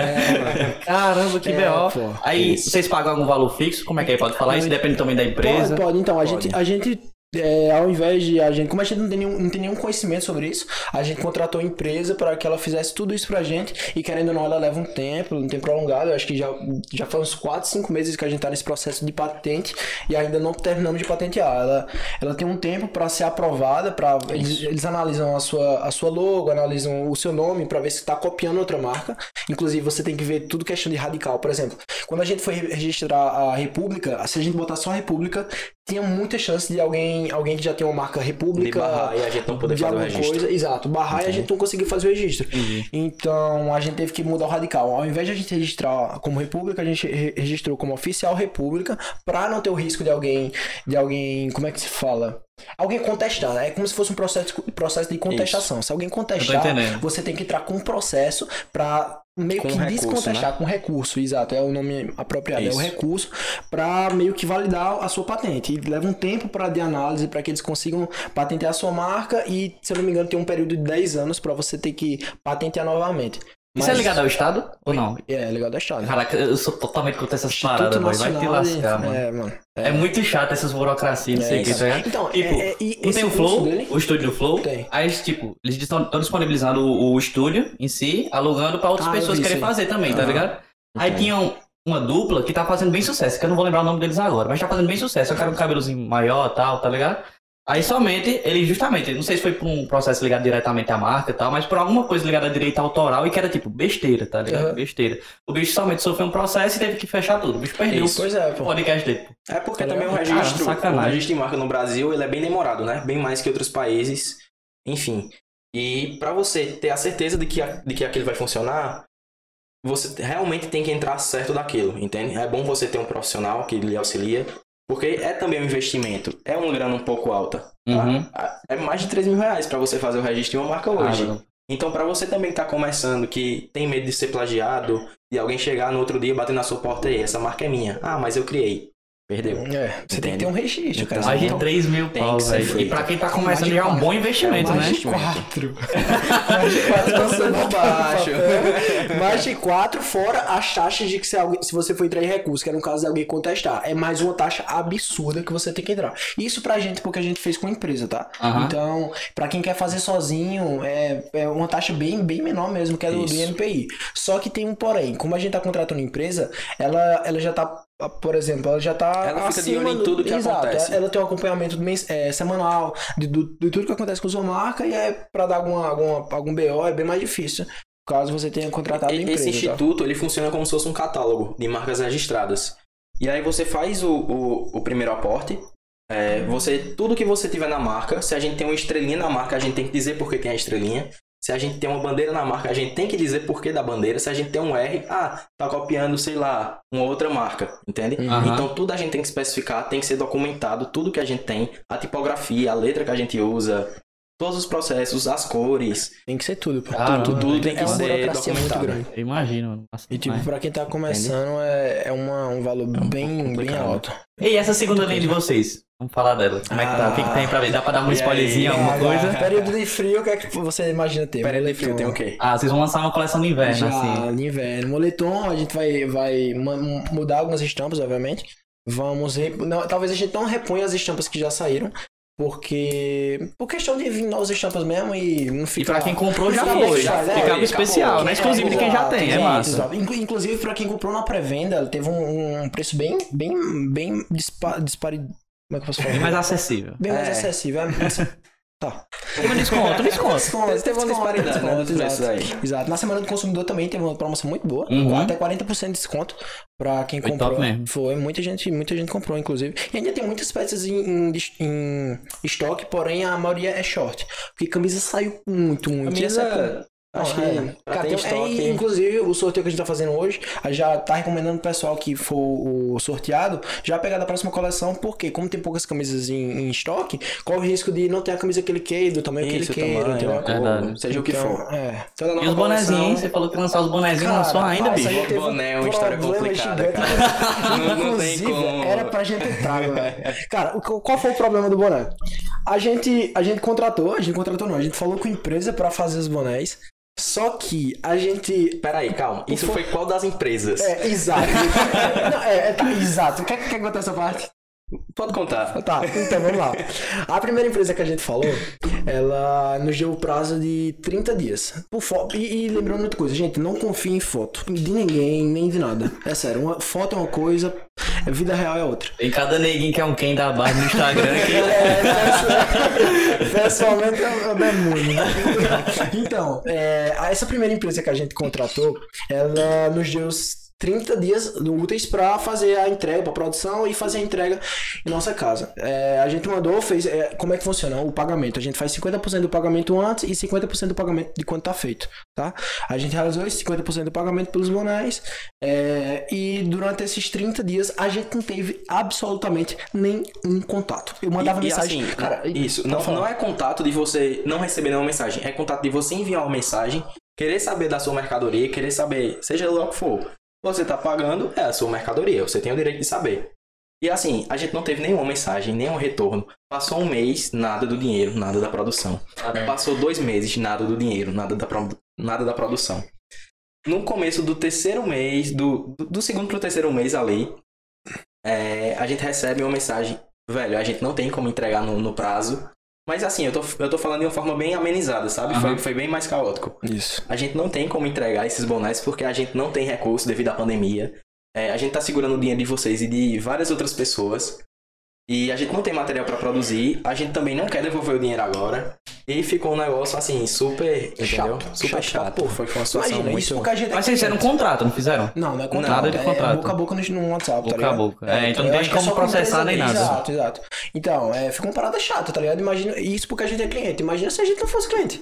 Speaker 2: Caramba, que
Speaker 3: É,
Speaker 2: B.O.
Speaker 3: pô.
Speaker 2: Aí,
Speaker 4: Isso.
Speaker 2: vocês pagam algum valor fixo? Como é que aí pode falar? Isso depende também da empresa.
Speaker 3: Pode, pode. Então, a
Speaker 4: Pode.
Speaker 3: gente, a gente é, ao invés de a gente, como a gente não tem, nenhum, não tem nenhum conhecimento sobre isso, a gente contratou a empresa para que ela fizesse tudo isso pra gente e querendo ou não, ela leva um tempo, um tempo prolongado. Eu acho que já, já faz uns 4, 5 meses que a gente tá nesse processo de patente e ainda não terminamos de patentear. Ela, ela tem um tempo para ser aprovada, para eles, eles analisam a sua, a sua logo, analisam o seu nome para ver se está copiando outra marca. Inclusive, você tem que ver tudo questão de radical. Por exemplo, quando a gente foi registrar a República, se a gente botar só a República, tinha muita chance de alguém, alguém que já tem uma marca
Speaker 4: De
Speaker 3: República.
Speaker 4: barrar e a gente não poder
Speaker 3: de
Speaker 4: fazer o registro.
Speaker 3: coisa, exato, barrar e a
Speaker 4: Entendi.
Speaker 3: gente não conseguiu fazer o registro. Então a gente teve que mudar o radical. Ao invés de a gente registrar como República, a gente re- registrou como oficial República para não ter o risco de alguém, de alguém, como é que se fala? Alguém contestar, né? É como se fosse um processo, processo de contestação. Se alguém contestar, você tem que entrar com um processo para meio
Speaker 4: Com
Speaker 3: que
Speaker 4: recurso, né?
Speaker 3: descontestar com recurso, exato, é o nome apropriado, é o
Speaker 4: Isso.
Speaker 3: recurso para meio que validar a sua patente. E leva um tempo para de análise para que eles consigam patentear a sua marca e, se eu não me engano, tem um período de 10 anos para você ter que patentear novamente.
Speaker 2: Isso é ligado ao Estado ou não?
Speaker 3: É, ligado ao Estado.
Speaker 2: Caraca, eu sou totalmente contra essas
Speaker 3: Instituto
Speaker 2: paradas, boy. vai te lascar, mano.
Speaker 3: É, mano.
Speaker 2: É muito chato essas burocracias, não sei o que, tá ligado?
Speaker 3: Então,
Speaker 2: Tipo,
Speaker 3: é, é, e
Speaker 2: tem o Flow,
Speaker 3: dele?
Speaker 2: o estúdio do Flow.
Speaker 3: Tem.
Speaker 2: Aí, tipo, eles estão disponibilizando o, o estúdio em si, alugando pra outras
Speaker 3: Ah,
Speaker 2: pessoas querem
Speaker 3: aí.
Speaker 2: fazer também, tá ligado? Aí
Speaker 4: Entendi.
Speaker 2: tinham uma dupla que tá fazendo bem sucesso, que eu não vou lembrar o nome deles agora, mas tá fazendo bem sucesso. Eu quero um cabelozinho maior e tal, tá ligado? Aí somente, ele justamente, não sei se foi por um processo ligado diretamente à marca e tal, mas por alguma coisa ligada a direito autoral e que era tipo besteira, tá ligado?
Speaker 3: Aham.
Speaker 2: Besteira. O bicho somente sofreu um processo e teve que fechar tudo. O bicho perdeu
Speaker 4: Isso.
Speaker 3: Pois é,
Speaker 2: o
Speaker 3: pô.
Speaker 2: podcast dele.
Speaker 4: É porque
Speaker 3: Tá
Speaker 4: também o registro,
Speaker 2: Cara, sacanagem.
Speaker 4: o registro de marca no Brasil, ele é bem demorado, né? Bem mais que outros países. Enfim. E pra você ter a certeza de que, de que aquilo vai funcionar, você realmente tem que entrar certo daquilo, entende? É bom você ter um profissional que lhe auxilia, porque é também um investimento. É uma grana um pouco alta. tá?
Speaker 2: Uhum.
Speaker 4: É mais de 3 mil reais pra você fazer o registro de uma marca hoje.
Speaker 2: Ah,
Speaker 4: Então, pra você também que tá começando, que tem medo de ser plagiado, de alguém chegar no outro dia e bater na sua porta e essa marca é minha. Ah, mas eu criei. Perdeu.
Speaker 3: É, você tem que ter um registro, cara.
Speaker 2: Mais de
Speaker 3: Então,
Speaker 2: 3 mil pau, velho. E pra quem tá
Speaker 3: Mais
Speaker 2: começando já é um
Speaker 3: quatro.
Speaker 2: bom investimento,
Speaker 3: mais
Speaker 2: né?
Speaker 3: de quatro. mais de quatro passando
Speaker 4: baixo.
Speaker 3: Mais de quatro, fora as taxas de que se, alguém, se você for entrar em recurso, que era um caso de alguém contestar. É mais uma taxa absurda que você tem que entrar. Isso pra gente, porque a gente fez com empresa, tá? Então, pra quem quer fazer sozinho, é, é uma taxa bem, bem menor mesmo, que é do, do. INPI. Só que tem um porém. Como a gente tá contratando empresa, ela, ela já tá, por exemplo, ela já tá
Speaker 4: Ela fica de olho em
Speaker 3: do-
Speaker 4: tudo que
Speaker 3: Exato,
Speaker 4: acontece.
Speaker 3: Ela tem um acompanhamento mens- é, semanal de, do- de tudo que acontece com sua marca e é pra dar alguma, alguma, algum BO é bem mais difícil. Caso você tenha contratado a
Speaker 4: E-
Speaker 3: empresa.
Speaker 4: Esse
Speaker 3: tá?
Speaker 4: instituto, ele funciona como se fosse um catálogo de marcas registradas. E aí você faz o, o, o primeiro aporte. é, você Tudo que você tiver na marca, se a gente tem uma estrelinha na marca, a gente tem que dizer por que tem a estrelinha. Se a gente tem uma bandeira na marca, a gente tem que dizer por que da bandeira. Se a gente tem um R, ah, tá copiando, sei lá, uma outra marca, entende?
Speaker 2: Aham.
Speaker 4: Então tudo a gente tem que especificar, tem que ser documentado, tudo que a gente tem, a tipografia, a letra que a gente usa, todos os processos, as cores,
Speaker 3: Tem que ser tudo. Pô.
Speaker 2: Caramba,
Speaker 3: tudo, tudo
Speaker 4: tem que
Speaker 3: é uma
Speaker 4: ser
Speaker 3: burocracia muito
Speaker 4: documentado.
Speaker 3: grande.
Speaker 2: Eu imagino, mano. Nossa,
Speaker 3: E tipo,
Speaker 2: demais.
Speaker 3: pra quem tá começando é, é uma, um valor bem, bem
Speaker 4: complicado.
Speaker 3: alto.
Speaker 2: E essa segunda linha de vocês? Vamos falar dela. Como é que tá? O que, que tem pra ver? Dá pra dar um
Speaker 4: aí?
Speaker 2: spoilerzinho, alguma
Speaker 3: Ah,
Speaker 2: coisa?
Speaker 3: Período de frio, o que é que você imagina ter?
Speaker 4: Período de frio tem o quê?
Speaker 2: Ah, vocês vão lançar uma coleção de inverno,
Speaker 3: Já,
Speaker 2: assim.
Speaker 3: no inverno. Moletom, a gente vai, vai mudar algumas estampas, obviamente. Vamos. Rep... Não, talvez a gente não reponha as estampas que já saíram. Porque. Por questão de vir novas estampas mesmo e não
Speaker 2: E
Speaker 3: fica.
Speaker 2: pra quem comprou já
Speaker 3: Fica
Speaker 2: foi. Já
Speaker 3: foi,
Speaker 2: Ficava
Speaker 4: acabou.
Speaker 2: especial, né? Exclusivo de quem já tem, é massa.
Speaker 3: Inclusive, pra quem comprou na pré-venda, teve um, um preço bem. bem. bem dispa, dispari... Como é que eu posso falar?
Speaker 2: Bem mais acessível.
Speaker 3: Bem mais
Speaker 4: É.
Speaker 3: acessível. É, Tá.
Speaker 2: Teve um desconto, desconto.
Speaker 3: Desconto,
Speaker 4: Teve uma disparidade, né, dos preços
Speaker 3: exato.
Speaker 4: aí.
Speaker 3: Exato. Na semana do consumidor também teve uma promoção muito boa.
Speaker 2: Uhum.
Speaker 3: Até 40% de desconto pra quem
Speaker 2: Foi
Speaker 3: comprou.
Speaker 2: top mesmo.
Speaker 3: Foi, muita gente, muita gente comprou, inclusive. E ainda tem muitas peças em, em, em estoque, porém a maioria é short. Porque camisa saiu muito, muito. Essa
Speaker 4: Camisa, acho que
Speaker 3: é. Cara, tem-
Speaker 4: estoque...
Speaker 3: é, inclusive, o sorteio que a gente tá fazendo hoje, a gente já tá recomendando o pessoal que for o sorteado já pegar da próxima coleção, porque como tem poucas camisas em, em estoque, corre o risco de não ter a camisa que ele queira, do tamanho
Speaker 4: Isso,
Speaker 3: que ele queira,
Speaker 4: tamanho,
Speaker 2: Verdade.
Speaker 4: seja o que
Speaker 3: Então,
Speaker 4: for.
Speaker 3: É.
Speaker 4: Toda nova
Speaker 2: E os bonezinhos, Você falou que lançar os bonezinhos,
Speaker 3: Cara,
Speaker 2: lançou ainda, bicho.
Speaker 3: um
Speaker 4: Boné é uma história complicada,
Speaker 3: gigante.
Speaker 4: Não- não tem
Speaker 3: Inclusive,
Speaker 4: como.
Speaker 3: Era pra gente entrar, velho. Cara, o- qual foi o problema do boné? A gente, a gente contratou, a gente contratou não, a gente falou com a empresa pra fazer os bonés. Só que a gente.
Speaker 4: Peraí, calma. Isso
Speaker 3: For-
Speaker 4: foi qual das empresas?
Speaker 3: É, exato. Não, é, é, tá, exato. Quer, quer contar essa parte?
Speaker 4: Pode contar.
Speaker 3: Tá, então vamos lá. A primeira empresa que a gente falou, ela nos deu o prazo de 30 dias. Por fo- e, e lembrando outra coisa, gente, não confie em foto. De ninguém, nem de nada. É sério, uma foto é uma coisa, a vida real é outra.
Speaker 2: Tem cada neguinho que é um quem da barra no Instagram aqui.
Speaker 3: É, pessoal- pessoalmente é o demônio, né? Então, é, essa primeira empresa que a gente contratou, ela nos deu os 30 dias úteis para fazer a entrega, para produção e fazer a entrega em nossa casa. É, a gente mandou, fez. é, como é que funciona o pagamento? A gente faz 50% do pagamento antes e 50% do pagamento de quando tá feito, tá? A gente realizou esse 50% do pagamento pelos bonés é, e durante esses 30 dias a gente não teve absolutamente nenhum contato. Eu mandava
Speaker 4: E- e
Speaker 3: mensagem.
Speaker 4: assim,
Speaker 3: cara,
Speaker 4: isso. Não, não é contato de você não receber nenhuma mensagem. É contato de você enviar uma mensagem, querer saber da sua mercadoria, querer saber, seja lá o que for. Você tá pagando, é a sua mercadoria. Você tem o direito de saber. E assim, a gente não teve nenhuma mensagem, nenhum retorno. Passou um mês, nada do dinheiro, nada da produção. Passou dois meses, nada do dinheiro, nada da, pro- nada da produção. No começo do terceiro mês, do, do, do segundo pro terceiro mês ali, é, a gente recebe uma mensagem, velho, a gente não tem como entregar no, no prazo. Mas assim, eu tô, eu tô falando de uma forma bem amenizada, sabe?
Speaker 2: Aham.
Speaker 4: Foi, foi bem mais caótico.
Speaker 3: Isso.
Speaker 4: A gente não tem como entregar esses bonés porque a gente não tem recurso devido à pandemia. É, a gente tá segurando o dinheiro de vocês e de várias outras pessoas. E a gente não tem material pra produzir. A gente também não quer devolver o dinheiro agora. E ficou um negócio assim, super. Entendeu?
Speaker 3: Chato.
Speaker 4: Super
Speaker 3: Chato
Speaker 4: chato.
Speaker 3: porra.
Speaker 4: Foi, uma situação
Speaker 3: Imagina,
Speaker 4: muito.
Speaker 3: isso porque a gente é
Speaker 2: Mas vocês fizeram um contrato, não fizeram?
Speaker 3: Não, não é contrato.
Speaker 2: Nada de
Speaker 3: é
Speaker 2: contrato.
Speaker 3: boca a boca no, WhatsApp,
Speaker 2: Boca
Speaker 3: tá ligado?
Speaker 2: a boca. É, então não tem
Speaker 3: é
Speaker 2: como processar nem nada.
Speaker 3: Exato, exato. Então, é, fica uma parada chata, tá ligado? Imagina, isso porque a gente é cliente. Imagina se a gente não fosse cliente.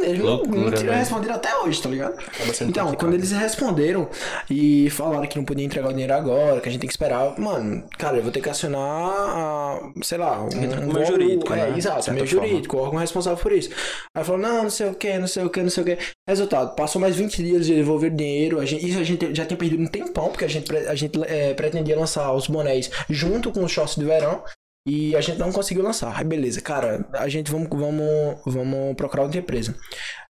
Speaker 3: Eles não-
Speaker 2: Loucura,
Speaker 3: não tinham
Speaker 2: velho.
Speaker 3: respondido até hoje, tá ligado? Então, quando eles responderam e falaram que não podia entregar o dinheiro agora, que a gente tem que esperar, mano, cara, eu vou ter que acionar, a, sei lá, um, um
Speaker 4: o meu
Speaker 3: órgão-
Speaker 4: jurídico,
Speaker 3: é,
Speaker 4: né?
Speaker 3: Exato, meu
Speaker 4: forma.
Speaker 3: jurídico, o órgão responsável por isso. Aí falou, não, não sei o que, não sei o que, não sei o que. Resultado, passou mais 20 dias de devolver dinheiro, a gente, isso a gente já tinha perdido um tempão, porque a gente, a gente é, pretendia lançar os bonés junto com os shorts de verão. E a gente não conseguiu lançar. Aí beleza, cara, a gente vamos, vamos, vamos procurar outra empresa.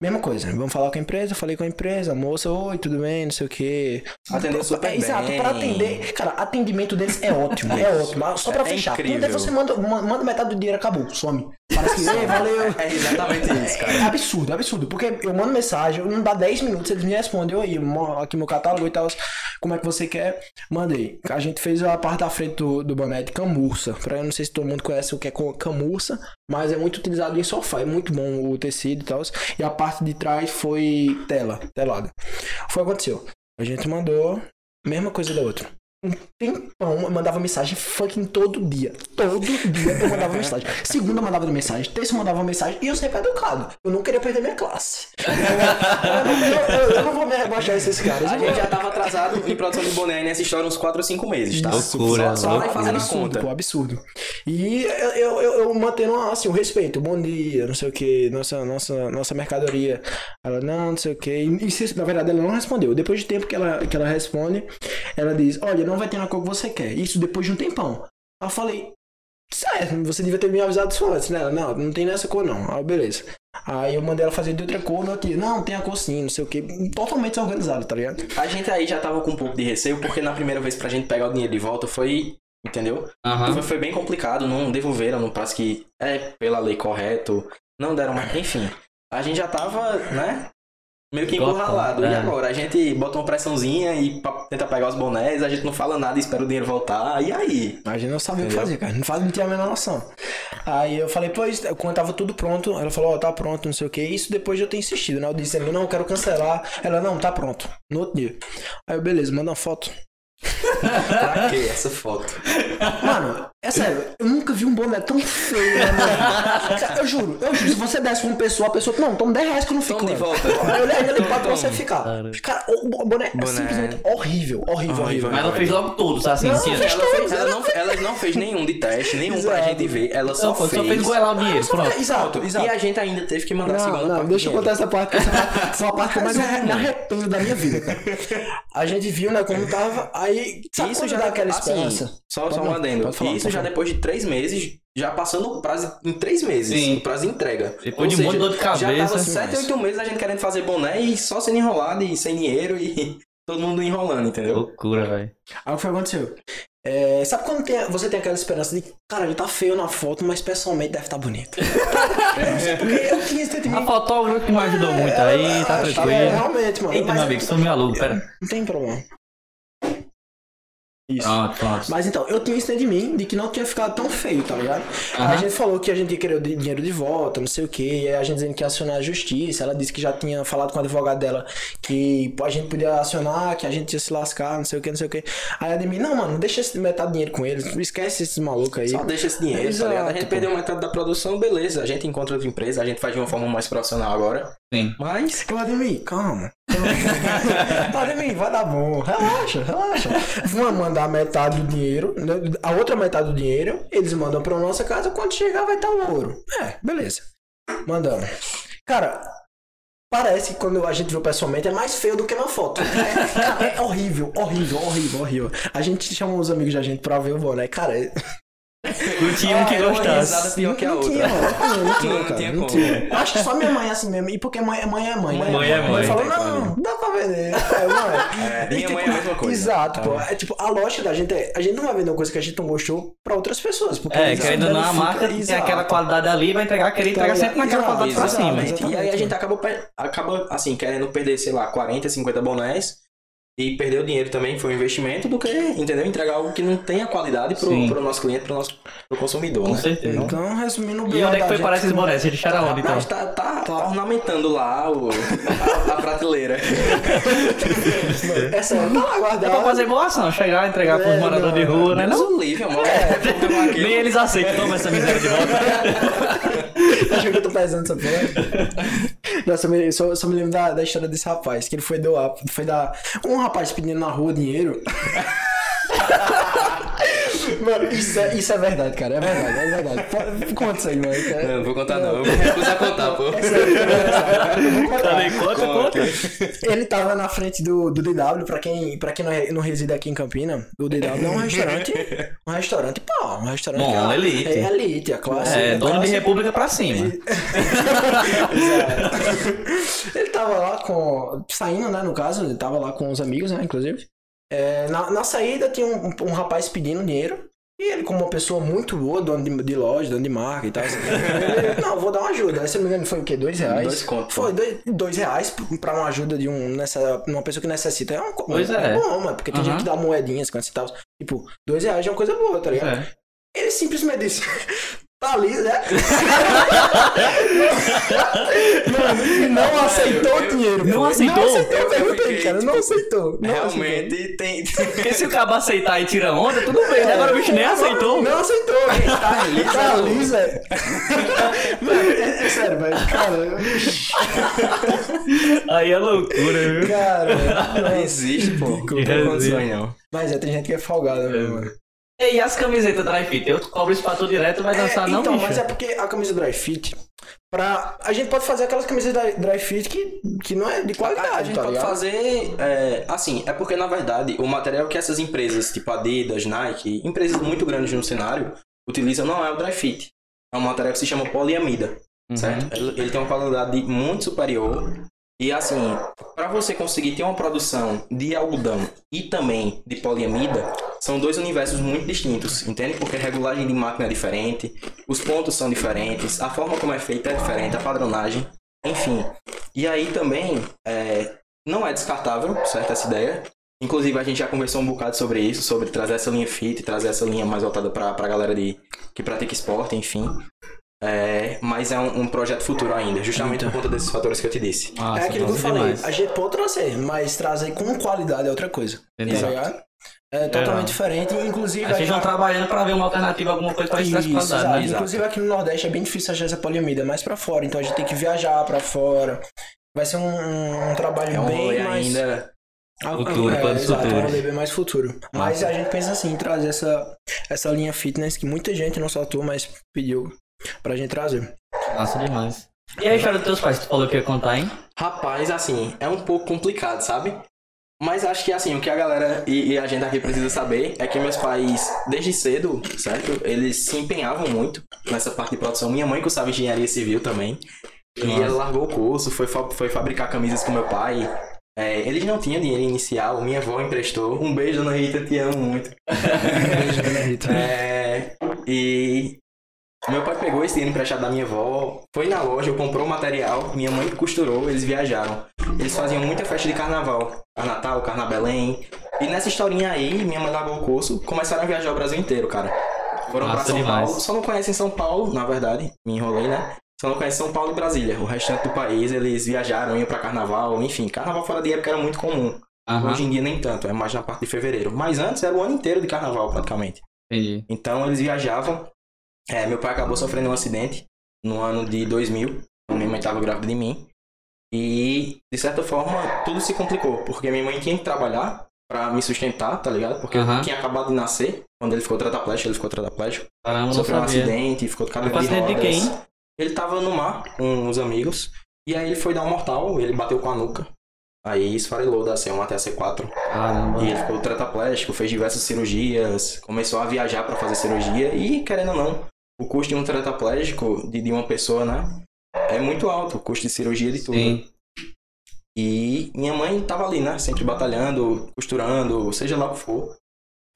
Speaker 3: Mesma coisa, vamos falar com a empresa, falei com a empresa, moça, oi, tudo bem, não sei o que.
Speaker 4: Atendeu super
Speaker 3: é, Exato,
Speaker 4: bem.
Speaker 3: para atender. Cara, atendimento deles é ótimo, é ótimo. Só pra
Speaker 4: É
Speaker 3: fechar.
Speaker 4: incrível.
Speaker 3: Quando você manda, ma- manda metade do dinheiro, acabou, some. Parece que, ei, valeu.
Speaker 4: É exatamente isso, cara.
Speaker 3: É absurdo, é absurdo. Porque eu mando mensagem, não dá 10 minutos, eles me respondem, oi, mo- aqui meu catálogo e tal, como é que você quer? Mandei. A gente fez a parte da frente do, do boné de camurça. Pra eu não sei se todo mundo conhece o que é camurça, mas é muito utilizado em sofá, é muito bom o tecido e tal. E a parte de trás foi tela, telada. Foi o que aconteceu. A gente mandou, mesma coisa da outra. Um tempão, eu mandava mensagem fucking todo dia. Todo dia eu mandava mensagem. Segunda eu mandava mensagem, terça eu mandava mensagem e eu sempre educado. Eu não queria perder minha classe. Eu, eu- eu- eu não vou me rebaixar esses caras.
Speaker 4: A gente já tava atrasado em produção de boné nessa história uns 4 ou 5 meses, tá?
Speaker 2: Loucura,
Speaker 4: Só, só vai
Speaker 2: loucura.
Speaker 4: fazendo a
Speaker 3: absurdo,
Speaker 4: conta.
Speaker 3: pô, absurdo. E eu, eu, eu, eu mantendo assim, o respeito, bom dia, não sei o que, nossa, nossa, nossa mercadoria. Ela, não, não sei o que. E na verdade ela não respondeu. Depois de tempo que ela, que ela responde, ela diz, olha, não vai ter na cor que você quer. Isso depois de um tempão. Aí eu falei, certo, você devia ter me avisado isso antes, né? Ela, não, não tem nessa cor não. Aí beleza. Aí eu mandei ela fazer de outra cor, dia, não, tem a cor sim, não sei o que. Totalmente desorganizado, tá ligado?
Speaker 4: A gente aí já tava com um pouco de receio, porque na primeira vez pra gente pegar o dinheiro de volta foi. Entendeu?
Speaker 2: Aham.
Speaker 4: Foi, foi bem complicado, não devolveram no prazo que é pela lei correto, não deram mais. Enfim, a gente já tava, né? Meio que encurralado. E
Speaker 2: é.
Speaker 4: agora? A gente bota uma pressãozinha e pra tentar pegar os bonés, a gente não fala nada e espera o dinheiro voltar. E aí?
Speaker 3: A gente não sabia o que fazer, cara. Não, faz, não tinha a menor noção. Aí eu falei, pois, quando tava tudo pronto, ela falou, ó, tá pronto, não sei o que. Isso depois de eu ter insistido, né? Eu disse, não, eu quero cancelar. Ela, não, tá pronto. No outro dia. Aí eu, beleza, manda uma foto.
Speaker 4: Pra que essa foto?
Speaker 3: Mano, é sério, eu nunca vi um boné tão feio, né, mano? Cara, Eu juro, eu juro, se você desse pra uma pessoa, a pessoa, não, toma 10 reais que eu não fico.
Speaker 4: Toma de volta.
Speaker 3: Eu ainda lhe pago pra você ficar.
Speaker 2: Cara.
Speaker 3: O boné, é simplesmente horrível, horrível, horrível.
Speaker 2: Mas ela fez logo todos, assim.
Speaker 3: Não, fez
Speaker 4: Ela, fez, ela, não, ela não fez nenhum de teste, nenhum pra
Speaker 3: Exato.
Speaker 4: gente ver. Ela só
Speaker 2: Não,
Speaker 4: fez.
Speaker 2: só fez goelar o dinheiro, pronto.
Speaker 3: Exato, exato.
Speaker 4: E a gente ainda teve que mandar a segunda
Speaker 3: Não, não,
Speaker 4: parte
Speaker 3: deixa eu contar essa parte, essa parte essa é uma parte mais me me arrependo da minha vida, cara. A gente viu, né, como tava, aí, sabe
Speaker 4: Isso já
Speaker 3: dá aquela
Speaker 4: assim,
Speaker 3: esperança?
Speaker 4: Só, um
Speaker 3: não,
Speaker 4: adendo. Isso já depois de três meses, já passando o prazo em três meses.
Speaker 2: Sim.
Speaker 4: O prazo de entrega.
Speaker 2: Depois de um monte de dor de
Speaker 4: Já
Speaker 2: cabeça.
Speaker 4: tava sete, oito meses a gente querendo fazer boné e só sendo enrolado e sem dinheiro e todo mundo enrolando, entendeu?
Speaker 2: Loucura, velho.
Speaker 3: Aí o que foi que aconteceu? É, sabe quando tem- você tem aquela esperança de, cara, ele tá feio na foto, mas pessoalmente deve estar bonito. eu tinha esse
Speaker 2: A fotógrafa que me ajudou muito aí, tá
Speaker 3: É,
Speaker 2: tranquilo.
Speaker 3: realmente, mano.
Speaker 2: Eita,
Speaker 3: mas
Speaker 2: meu amigo, sou meu aluno, pera.
Speaker 3: Não tem problema. Isso.
Speaker 2: Pronto, pronto.
Speaker 3: Mas então, eu tinha isso dentro de mim de que não tinha ficado tão feio, tá ligado?
Speaker 2: Aham.
Speaker 3: A gente falou que a gente ia querer o di- dinheiro de volta, não sei o que, e aí a gente dizendo que ia acionar a justiça. Ela disse que já tinha falado com o advogado dela que a gente podia acionar, que a gente ia se lascar, não sei o que, não sei o que. Aí a de mim, não, mano, deixa esse metade do dinheiro com eles, esquece esses malucos aí.
Speaker 4: Só deixa esse dinheiro, tá ligado? A
Speaker 3: Exato,
Speaker 4: gente
Speaker 3: pô.
Speaker 4: perdeu metade da produção, beleza. A gente encontra outra empresa, a gente faz de uma forma mais profissional agora.
Speaker 2: Sim.
Speaker 4: Mas
Speaker 3: Eu Ademir, calma. Ademir, vai dar bom. Relaxa, relaxa. Vamos mandar metade do dinheiro, né, a outra metade do dinheiro, eles mandam pra nossa casa, quando chegar vai estar o ouro. É, beleza. Mandando. Cara, parece que quando a gente viu pessoalmente é mais feio do que na foto. É, é horrível, horrível, horrível, horrível. A gente chamou os amigos da gente pra ver o boné. Cara, é-
Speaker 2: Não tinha um que
Speaker 4: era risada
Speaker 2: gostasse.
Speaker 4: pior que a
Speaker 3: não
Speaker 4: outra.
Speaker 3: tinha, não tinha, não tinha,
Speaker 4: Não
Speaker 3: não. Eu acho que só minha mãe é assim mesmo. E porque mãe, mãe é mãe, né?
Speaker 2: Mãe é mãe.
Speaker 3: falou,
Speaker 4: Tem
Speaker 3: não, dá pra vender. É, mãe.
Speaker 4: É, minha
Speaker 3: E,
Speaker 4: mãe é a mesma coisa.
Speaker 3: Exato, pô.
Speaker 4: Ah.
Speaker 3: É tipo, a lógica da gente é. A gente não vai vender uma coisa que a gente não gostou pra outras pessoas. Porque
Speaker 2: É, querendo ou não, a marca tem
Speaker 3: Exato.
Speaker 2: aquela qualidade ali, vai entregar, querer entregar sempre naquela qualidade pra cima.
Speaker 4: E aí a gente acaba, acaba, assim, querendo perder, sei lá, 40, 50 bonés e perder o dinheiro também, foi um investimento, do que, entendeu? Entregar algo que não tenha qualidade pro,
Speaker 2: Sim.
Speaker 4: pro nosso cliente, pro nosso pro consumidor,
Speaker 2: Com
Speaker 4: né?
Speaker 2: certeza.
Speaker 3: Então, resumindo o
Speaker 2: E onde é que foi parar esses bonés? Vocês deixaram onde, então?
Speaker 4: Mas tá, tá, ornamentando lá o, a, a prateleira.
Speaker 3: É sério, tá lá
Speaker 2: É pra
Speaker 3: guardado.
Speaker 2: fazer boa ação, chegar e entregar pros
Speaker 3: É,
Speaker 2: moradores de rua, né? Não?
Speaker 4: livre, amor. É,
Speaker 2: Nem eles aceitam, toma essa miséria de volta.
Speaker 3: Acho que eu tô pesando essa porra. Nossa, eu só, só me lembro da, da história desse rapaz, que ele foi doar, foi dar um rapaz pedindo na rua dinheiro. Mano, isso é, isso é verdade, cara. É verdade, é verdade. Pode- Conta isso aí, mano. cara.
Speaker 4: Não, não vou contar não. Eu vou precisar contar, pô.
Speaker 3: É sério, é vou contar.
Speaker 2: Também conta, conta.
Speaker 3: Ele tava na frente do, do DW, pra quem, pra quem não, não reside aqui em Campina, o DW é um restaurante. Um restaurante, pô, um restaurante.
Speaker 2: Bom,
Speaker 3: é-
Speaker 2: elite.
Speaker 3: É elite, a classe.
Speaker 2: É, dono de república pra cima.
Speaker 3: Ele tava lá com. Saindo, né? No caso, ele tava lá com os amigos, né? Inclusive. É, na, na saída tinha um, um rapaz pedindo dinheiro. E ele, como uma pessoa muito boa, dono de, de loja, dono de marca e tal. assim, ele, não, vou dar uma ajuda. Aí, se não me engano, foi o quê? Dois reais?
Speaker 4: Dois contos.
Speaker 3: Foi dois, dois reais pra uma ajuda de um, nessa, uma pessoa que necessita. É, uma, co-
Speaker 2: Pois é.
Speaker 3: bom, mano, porque tem
Speaker 2: Aham.
Speaker 3: gente que dá moedinhas, 50 centavos. Tipo, dois reais é uma coisa boa, tá ligado?
Speaker 2: É.
Speaker 3: Ele simplesmente disse. Tá ali, né? Mano, não aceitou o dinheiro.
Speaker 2: Não aceitou?
Speaker 3: Não aceitou,
Speaker 4: Eu
Speaker 3: perguntei, cara. Não
Speaker 4: tipo,
Speaker 3: aceitou. Não aceitou.
Speaker 4: Realmente tem.
Speaker 2: Porque se o cabo aceitar e tira onda, tudo bem. né? Agora o bicho nem aceitou.
Speaker 3: Não aceitou. Tá ali, tá ali, Zé. Mano, é, é sério, velho. Cara,
Speaker 2: Aí é loucura, viu?
Speaker 3: cara.
Speaker 4: Não existe, pô. Não tem condições, não.
Speaker 3: Mas é, tem gente que é folgada, né, mano?
Speaker 2: E as camisetas dry fit? Eu cobro isso pra tu direto, vai dançar
Speaker 3: É,
Speaker 2: não,
Speaker 3: então,
Speaker 2: bicho?
Speaker 3: mas é porque a camisa dry fit, pra... a gente pode fazer aquelas camisas dry, dry fit que, que não é de qualidade,
Speaker 4: A gente
Speaker 3: tá
Speaker 4: pode
Speaker 3: ligado?
Speaker 4: fazer, é, assim, é porque na verdade o material que essas empresas, tipo Adidas, Nike, empresas muito grandes no cenário, utilizam não é o dry fit. É um material que se chama poliamida,
Speaker 2: Uhum.
Speaker 4: certo? Ele, ele tem uma qualidade muito superior. E assim, para você conseguir ter uma produção de algodão e também de poliamida, são dois universos muito distintos, entende? Porque a regulagem de máquina é diferente, os pontos são diferentes, a forma como é feita é diferente, a padronagem. Enfim, E aí também, é, não é descartável, certo, essa ideia. Inclusive, a gente já conversou um bocado sobre isso, sobre trazer essa linha fit, trazer essa linha mais voltada pra, pra galera de, que pratica esporte, enfim. É, mas é um, um projeto futuro ainda, justamente por conta desses fatores que eu te disse.
Speaker 2: Massa,
Speaker 3: é aquilo que eu falei.
Speaker 2: demais.
Speaker 3: A gente pode trazer, mas trazer com qualidade é outra coisa.
Speaker 2: Entendeu?
Speaker 3: Tá ligado? É totalmente diferente. Inclusive,
Speaker 2: Vocês vão trabalhando pra ver uma alternativa, alguma coisa pra
Speaker 3: Isso,
Speaker 2: qualidade, né?
Speaker 3: Inclusive aqui no Nordeste é bem difícil achar essa poliamida, é mais pra fora. Então a gente tem que viajar pra fora. Vai ser um, um trabalho
Speaker 4: É um
Speaker 3: bem mais.
Speaker 4: ainda.
Speaker 3: Ah,
Speaker 2: Futuro,
Speaker 3: é,
Speaker 2: planos
Speaker 3: exato,
Speaker 2: futuros.
Speaker 3: bem mais futuro. Mas
Speaker 2: Massa.
Speaker 3: a gente pensa assim, em trazer essa, essa linha fitness que muita gente não só tu, mas pediu pra gente trazer.
Speaker 2: Massa demais. E a história dos teus pais, tu falou que ia contar, hein?
Speaker 4: Rapaz, assim, é um pouco complicado, sabe? Mas acho que assim, o que a galera e, e a gente aqui precisa saber é que meus pais, desde cedo, certo? Eles se empenhavam muito nessa parte de produção. Minha mãe cursava engenharia civil também. E ela largou o curso, foi, fa- foi fabricar camisas com meu pai. É, eles não tinham dinheiro inicial, minha avó emprestou. Um beijo, Dona Rita, te amo muito. É, e meu pai pegou esse dinheiro emprestado da minha avó, foi na loja, comprou o material, minha mãe costurou, eles viajaram. Eles faziam muita festa de carnaval, Natal, Carna Belém. E nessa historinha aí, minha mãe largou o curso, começaram a viajar o Brasil inteiro, cara. Foram pra
Speaker 2: Massa
Speaker 4: São
Speaker 2: demais.
Speaker 4: Paulo, só não conhecem São Paulo, na verdade, me enrolei, né? Só não conhecem São Paulo e Brasília. O restante do país, eles viajaram, iam pra carnaval, enfim, carnaval fora de época era muito comum.
Speaker 2: Aham,
Speaker 4: Hoje em dia nem tanto, é mais na parte de fevereiro. Mas antes era o ano inteiro de carnaval, praticamente.
Speaker 2: entendi.
Speaker 4: Então eles viajavam. É, meu pai acabou sofrendo um acidente no ano de 2000. quando Minha mãe estava grávida de mim. E, de certa forma, tudo se complicou. Porque minha mãe tinha que trabalhar pra me sustentar, tá ligado? Porque
Speaker 2: Aham.
Speaker 4: eu tinha acabado de nascer. Quando ele ficou tetraplégico, ele ficou tetraplégico.
Speaker 2: Caramba,
Speaker 4: Sofreu um acidente, ficou de cadeira de
Speaker 2: acidente de
Speaker 4: rodas.
Speaker 2: quem?
Speaker 4: Ele tava no mar com uns amigos. E aí ele foi dar um mortal, ele bateu com a nuca. Aí esfarelou da C1 até a C4.
Speaker 2: Caramba.
Speaker 4: E ele ficou tetraplégico, fez diversas cirurgias, começou a viajar pra fazer cirurgia e, querendo ou não, o custo de um tetraplégico, de, de uma pessoa, né, é muito alto, o custo de cirurgia de tudo.
Speaker 2: Sim.
Speaker 4: E minha mãe tava ali, né, sempre batalhando, costurando, seja lá o que for,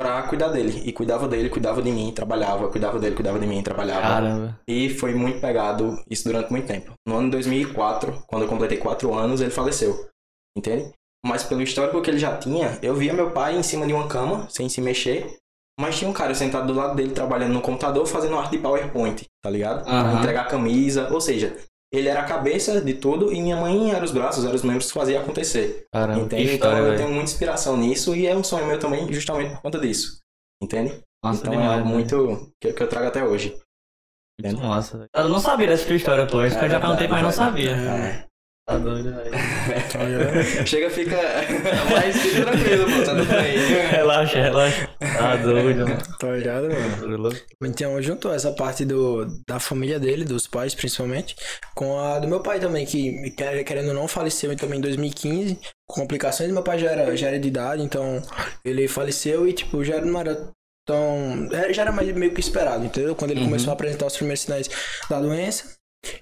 Speaker 4: pra cuidar dele. E cuidava dele, cuidava de mim, trabalhava, cuidava dele, cuidava de mim, trabalhava.
Speaker 2: Caramba.
Speaker 4: E foi muito pegado isso durante muito tempo. No ano de 2004, quando eu completei 4 anos, ele faleceu. Entende? Mas pelo histórico que ele já tinha, eu via meu pai em cima de uma cama, sem se mexer. Mas tinha um cara sentado do lado dele, trabalhando no computador, fazendo arte de PowerPoint, tá ligado? Pra
Speaker 2: Aham.
Speaker 4: entregar a camisa. Ou seja, ele era a cabeça de tudo e minha mãe era os braços, eram os membros que fazia acontecer.
Speaker 2: Caramba,
Speaker 4: Entende? Então
Speaker 2: história,
Speaker 4: eu
Speaker 2: velho.
Speaker 4: tenho muita inspiração nisso e é um sonho meu também, justamente por conta disso. Entende?
Speaker 2: Massa
Speaker 4: então é
Speaker 2: demais,
Speaker 4: algo
Speaker 2: velho.
Speaker 4: muito que, que eu trago até hoje.
Speaker 2: Muito massa, velho. Eu não sabia dessa tua história, pô. Isso que eu já perguntei, mas não sabia.
Speaker 4: É.
Speaker 2: Tá doido, velho.
Speaker 4: Chega, fica. Mas fica tranquilo, pô, tá tudo bem.
Speaker 2: Relaxa, relaxa. Tá doido, mano.
Speaker 3: Tá ligado, mano? Então, juntou essa parte do, da família dele, dos pais principalmente, com a do meu pai também, que quer- querendo ou não faleceu também em 2015, com complicações. Meu pai já era, já era de idade, então ele faleceu e, tipo, já não era tão. é, Já era mais, meio que esperado, entendeu? Quando ele
Speaker 2: Uhum.
Speaker 3: começou a apresentar os primeiros sinais da doença.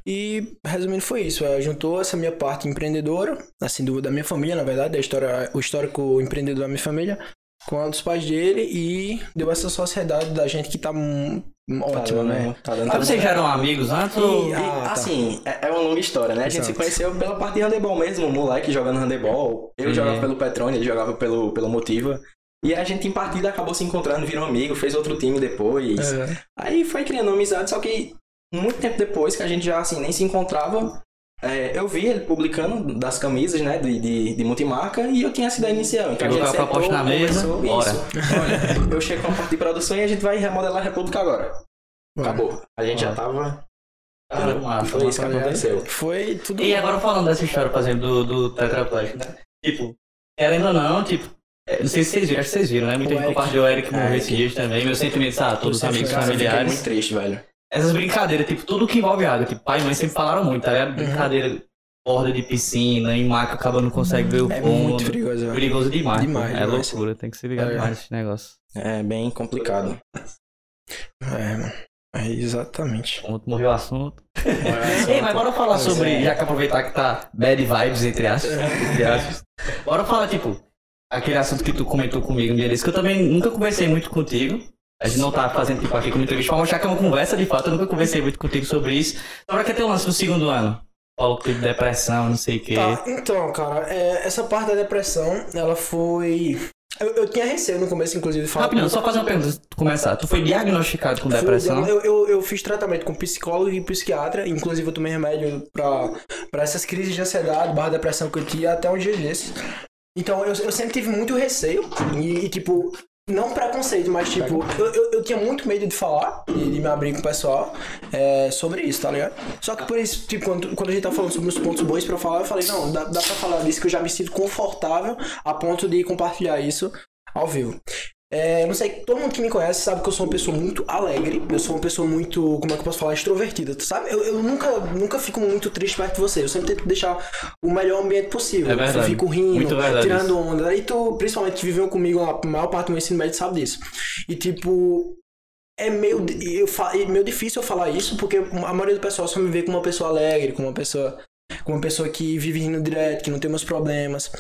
Speaker 3: E, resumindo, foi isso. é, juntou essa minha parte empreendedora, assim, do, da minha família, na verdade, da história, o histórico empreendedor da minha família, com a dos pais dele e deu essa sociedade da gente que tá hum, ótima,
Speaker 4: dando-
Speaker 3: né?
Speaker 4: Tá dando
Speaker 2: Mas vocês já eram amigos antes ou...
Speaker 3: E- Ah, tá.
Speaker 4: assim, é, é uma longa história, né? A gente se conheceu pela parte de handebol mesmo, moleque jogando handebol. Eu
Speaker 2: Uhum.
Speaker 4: jogava pelo Petrone, ele jogava pelo, pelo Motiva. E a gente em partida acabou se encontrando, virou amigo, fez outro time depois.
Speaker 3: É.
Speaker 4: Aí foi criando amizade, só que muito tempo depois, que a gente já assim nem se encontrava, é, eu vi ele publicando das camisas, né, de, de, de multimarca, e eu tinha essa ideia inicial. Então
Speaker 2: Pegou
Speaker 4: a gente
Speaker 2: proposta
Speaker 4: sentou,
Speaker 2: na mesa, bora.
Speaker 4: Olha, eu chego com a parte de produção e a gente vai remodelar a República agora. Acabou. A gente já tava...
Speaker 2: Cara, massa,
Speaker 4: Foi isso que aconteceu.
Speaker 3: Foi tudo.
Speaker 2: E agora falando dessa história, por exemplo, do, do tetraplégico, né? Tipo, querendo ou não, tipo, é, não sei se vocês viram, acho que vocês viram, né? Muita gente compartilhou o Eric morreu
Speaker 4: Eric.
Speaker 2: esses dias também, meus sentimentos, ah, todos os amigos familiares.
Speaker 4: muito triste, velho.
Speaker 2: Essas brincadeiras, tipo, tudo que envolve água, tipo, pai e mãe sempre falaram muito, tá ligado? Brincadeira, borda de piscina, em maca, acaba não consegue ver o
Speaker 3: É
Speaker 2: fundo.
Speaker 3: muito perigoso.
Speaker 2: Perigoso demais.
Speaker 3: Demais.
Speaker 2: É
Speaker 3: demais.
Speaker 2: loucura, tem que se ligar
Speaker 3: É.
Speaker 2: demais nesse negócio.
Speaker 4: É bem complicado.
Speaker 3: É, mano. É, exatamente.
Speaker 2: Pronto, morreu o assunto.
Speaker 4: Mas,
Speaker 2: Ei, mas bora falar sobre,
Speaker 3: é.
Speaker 2: já que aproveitar que tá bad vibes, entre aspas, entre aspas. Bora falar, tipo, aquele assunto que tu comentou comigo um dia desse, que eu também nunca conversei muito contigo. A gente não tá fazendo, tipo, aqui como entrevista pra mostrar que é uma conversa, de fato, eu nunca conversei muito contigo sobre isso. Agora que tem o lance do segundo ano. Falou que depressão, não sei o quê.
Speaker 3: Tá, então, cara, é, essa parte da depressão, ela foi. Eu, eu tinha receio no começo, inclusive, de falar.
Speaker 2: Rapidinho, só fazer uma pergunta começar. Tu foi diagnosticado com depressão?
Speaker 3: Eu, eu, eu fiz tratamento com psicólogo e psiquiatra, inclusive eu tomei remédio pra, pra essas crises de ansiedade, barra depressão que eu tinha até um dia desses. Então eu, eu sempre tive muito receio e, tipo, não preconceito, mas tipo, eu, eu, eu tinha muito medo de falar e de me abrir com o pessoal é, sobre isso, tá ligado? Só que por isso, tipo, quando, quando a gente tá falando sobre os pontos bons pra falar, eu falei, não, dá, dá pra falar disso que eu já me sinto confortável a ponto de compartilhar isso ao vivo. É, não sei, todo mundo que me conhece sabe que eu sou uma pessoa muito alegre, eu sou uma pessoa muito, como é que eu posso falar, extrovertida, tu sabe? Eu, eu nunca, nunca fico muito triste perto de você, eu sempre tento deixar o melhor ambiente possível.
Speaker 2: É verdade.
Speaker 3: Eu fico rindo, tirando onda. E tu, principalmente, que viveu comigo a maior parte do meu ensino médio, sabe disso. E tipo, é meio, eu, é meio difícil eu falar isso, porque a maioria do pessoal só me vê como uma pessoa alegre, como uma pessoa. Uma pessoa que vive rindo direto, que não tem meus problemas.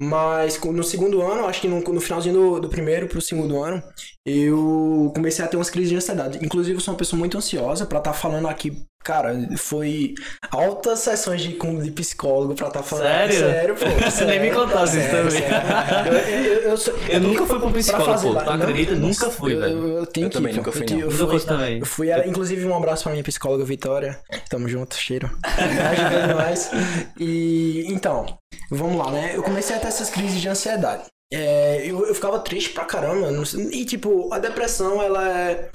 Speaker 3: Mas no segundo ano, acho que no, no finalzinho do, do primeiro pro segundo ano, eu comecei a ter umas crises de ansiedade. Inclusive, eu sou uma pessoa muito ansiosa pra estar falando aqui. Cara, foi altas sessões de, com- de psicólogo pra estar falando.
Speaker 2: Sério?
Speaker 3: Sério, pô.
Speaker 2: Você nem me contasse isso
Speaker 3: Sério,
Speaker 2: também.
Speaker 3: sério. Eu, eu, eu, sou-
Speaker 2: Eu nunca fui pro psicólogo,
Speaker 3: fazer
Speaker 2: pô.
Speaker 3: lá-
Speaker 2: Tu acredita? Nunca fui,
Speaker 3: eu-
Speaker 2: velho.
Speaker 3: Eu, eu tenho
Speaker 4: Eu
Speaker 3: que
Speaker 4: também
Speaker 3: ir,
Speaker 4: nunca fui,
Speaker 3: Eu fui-
Speaker 2: também.
Speaker 3: eu fui, inclusive, um abraço pra minha psicóloga Vitória. Tamo junto, cheiro. Ajuda demais. E então, vamos lá, né? Eu comecei a ter essas crises de ansiedade. É, eu, eu ficava triste pra caramba. não sei- E tipo, a depressão, ela é.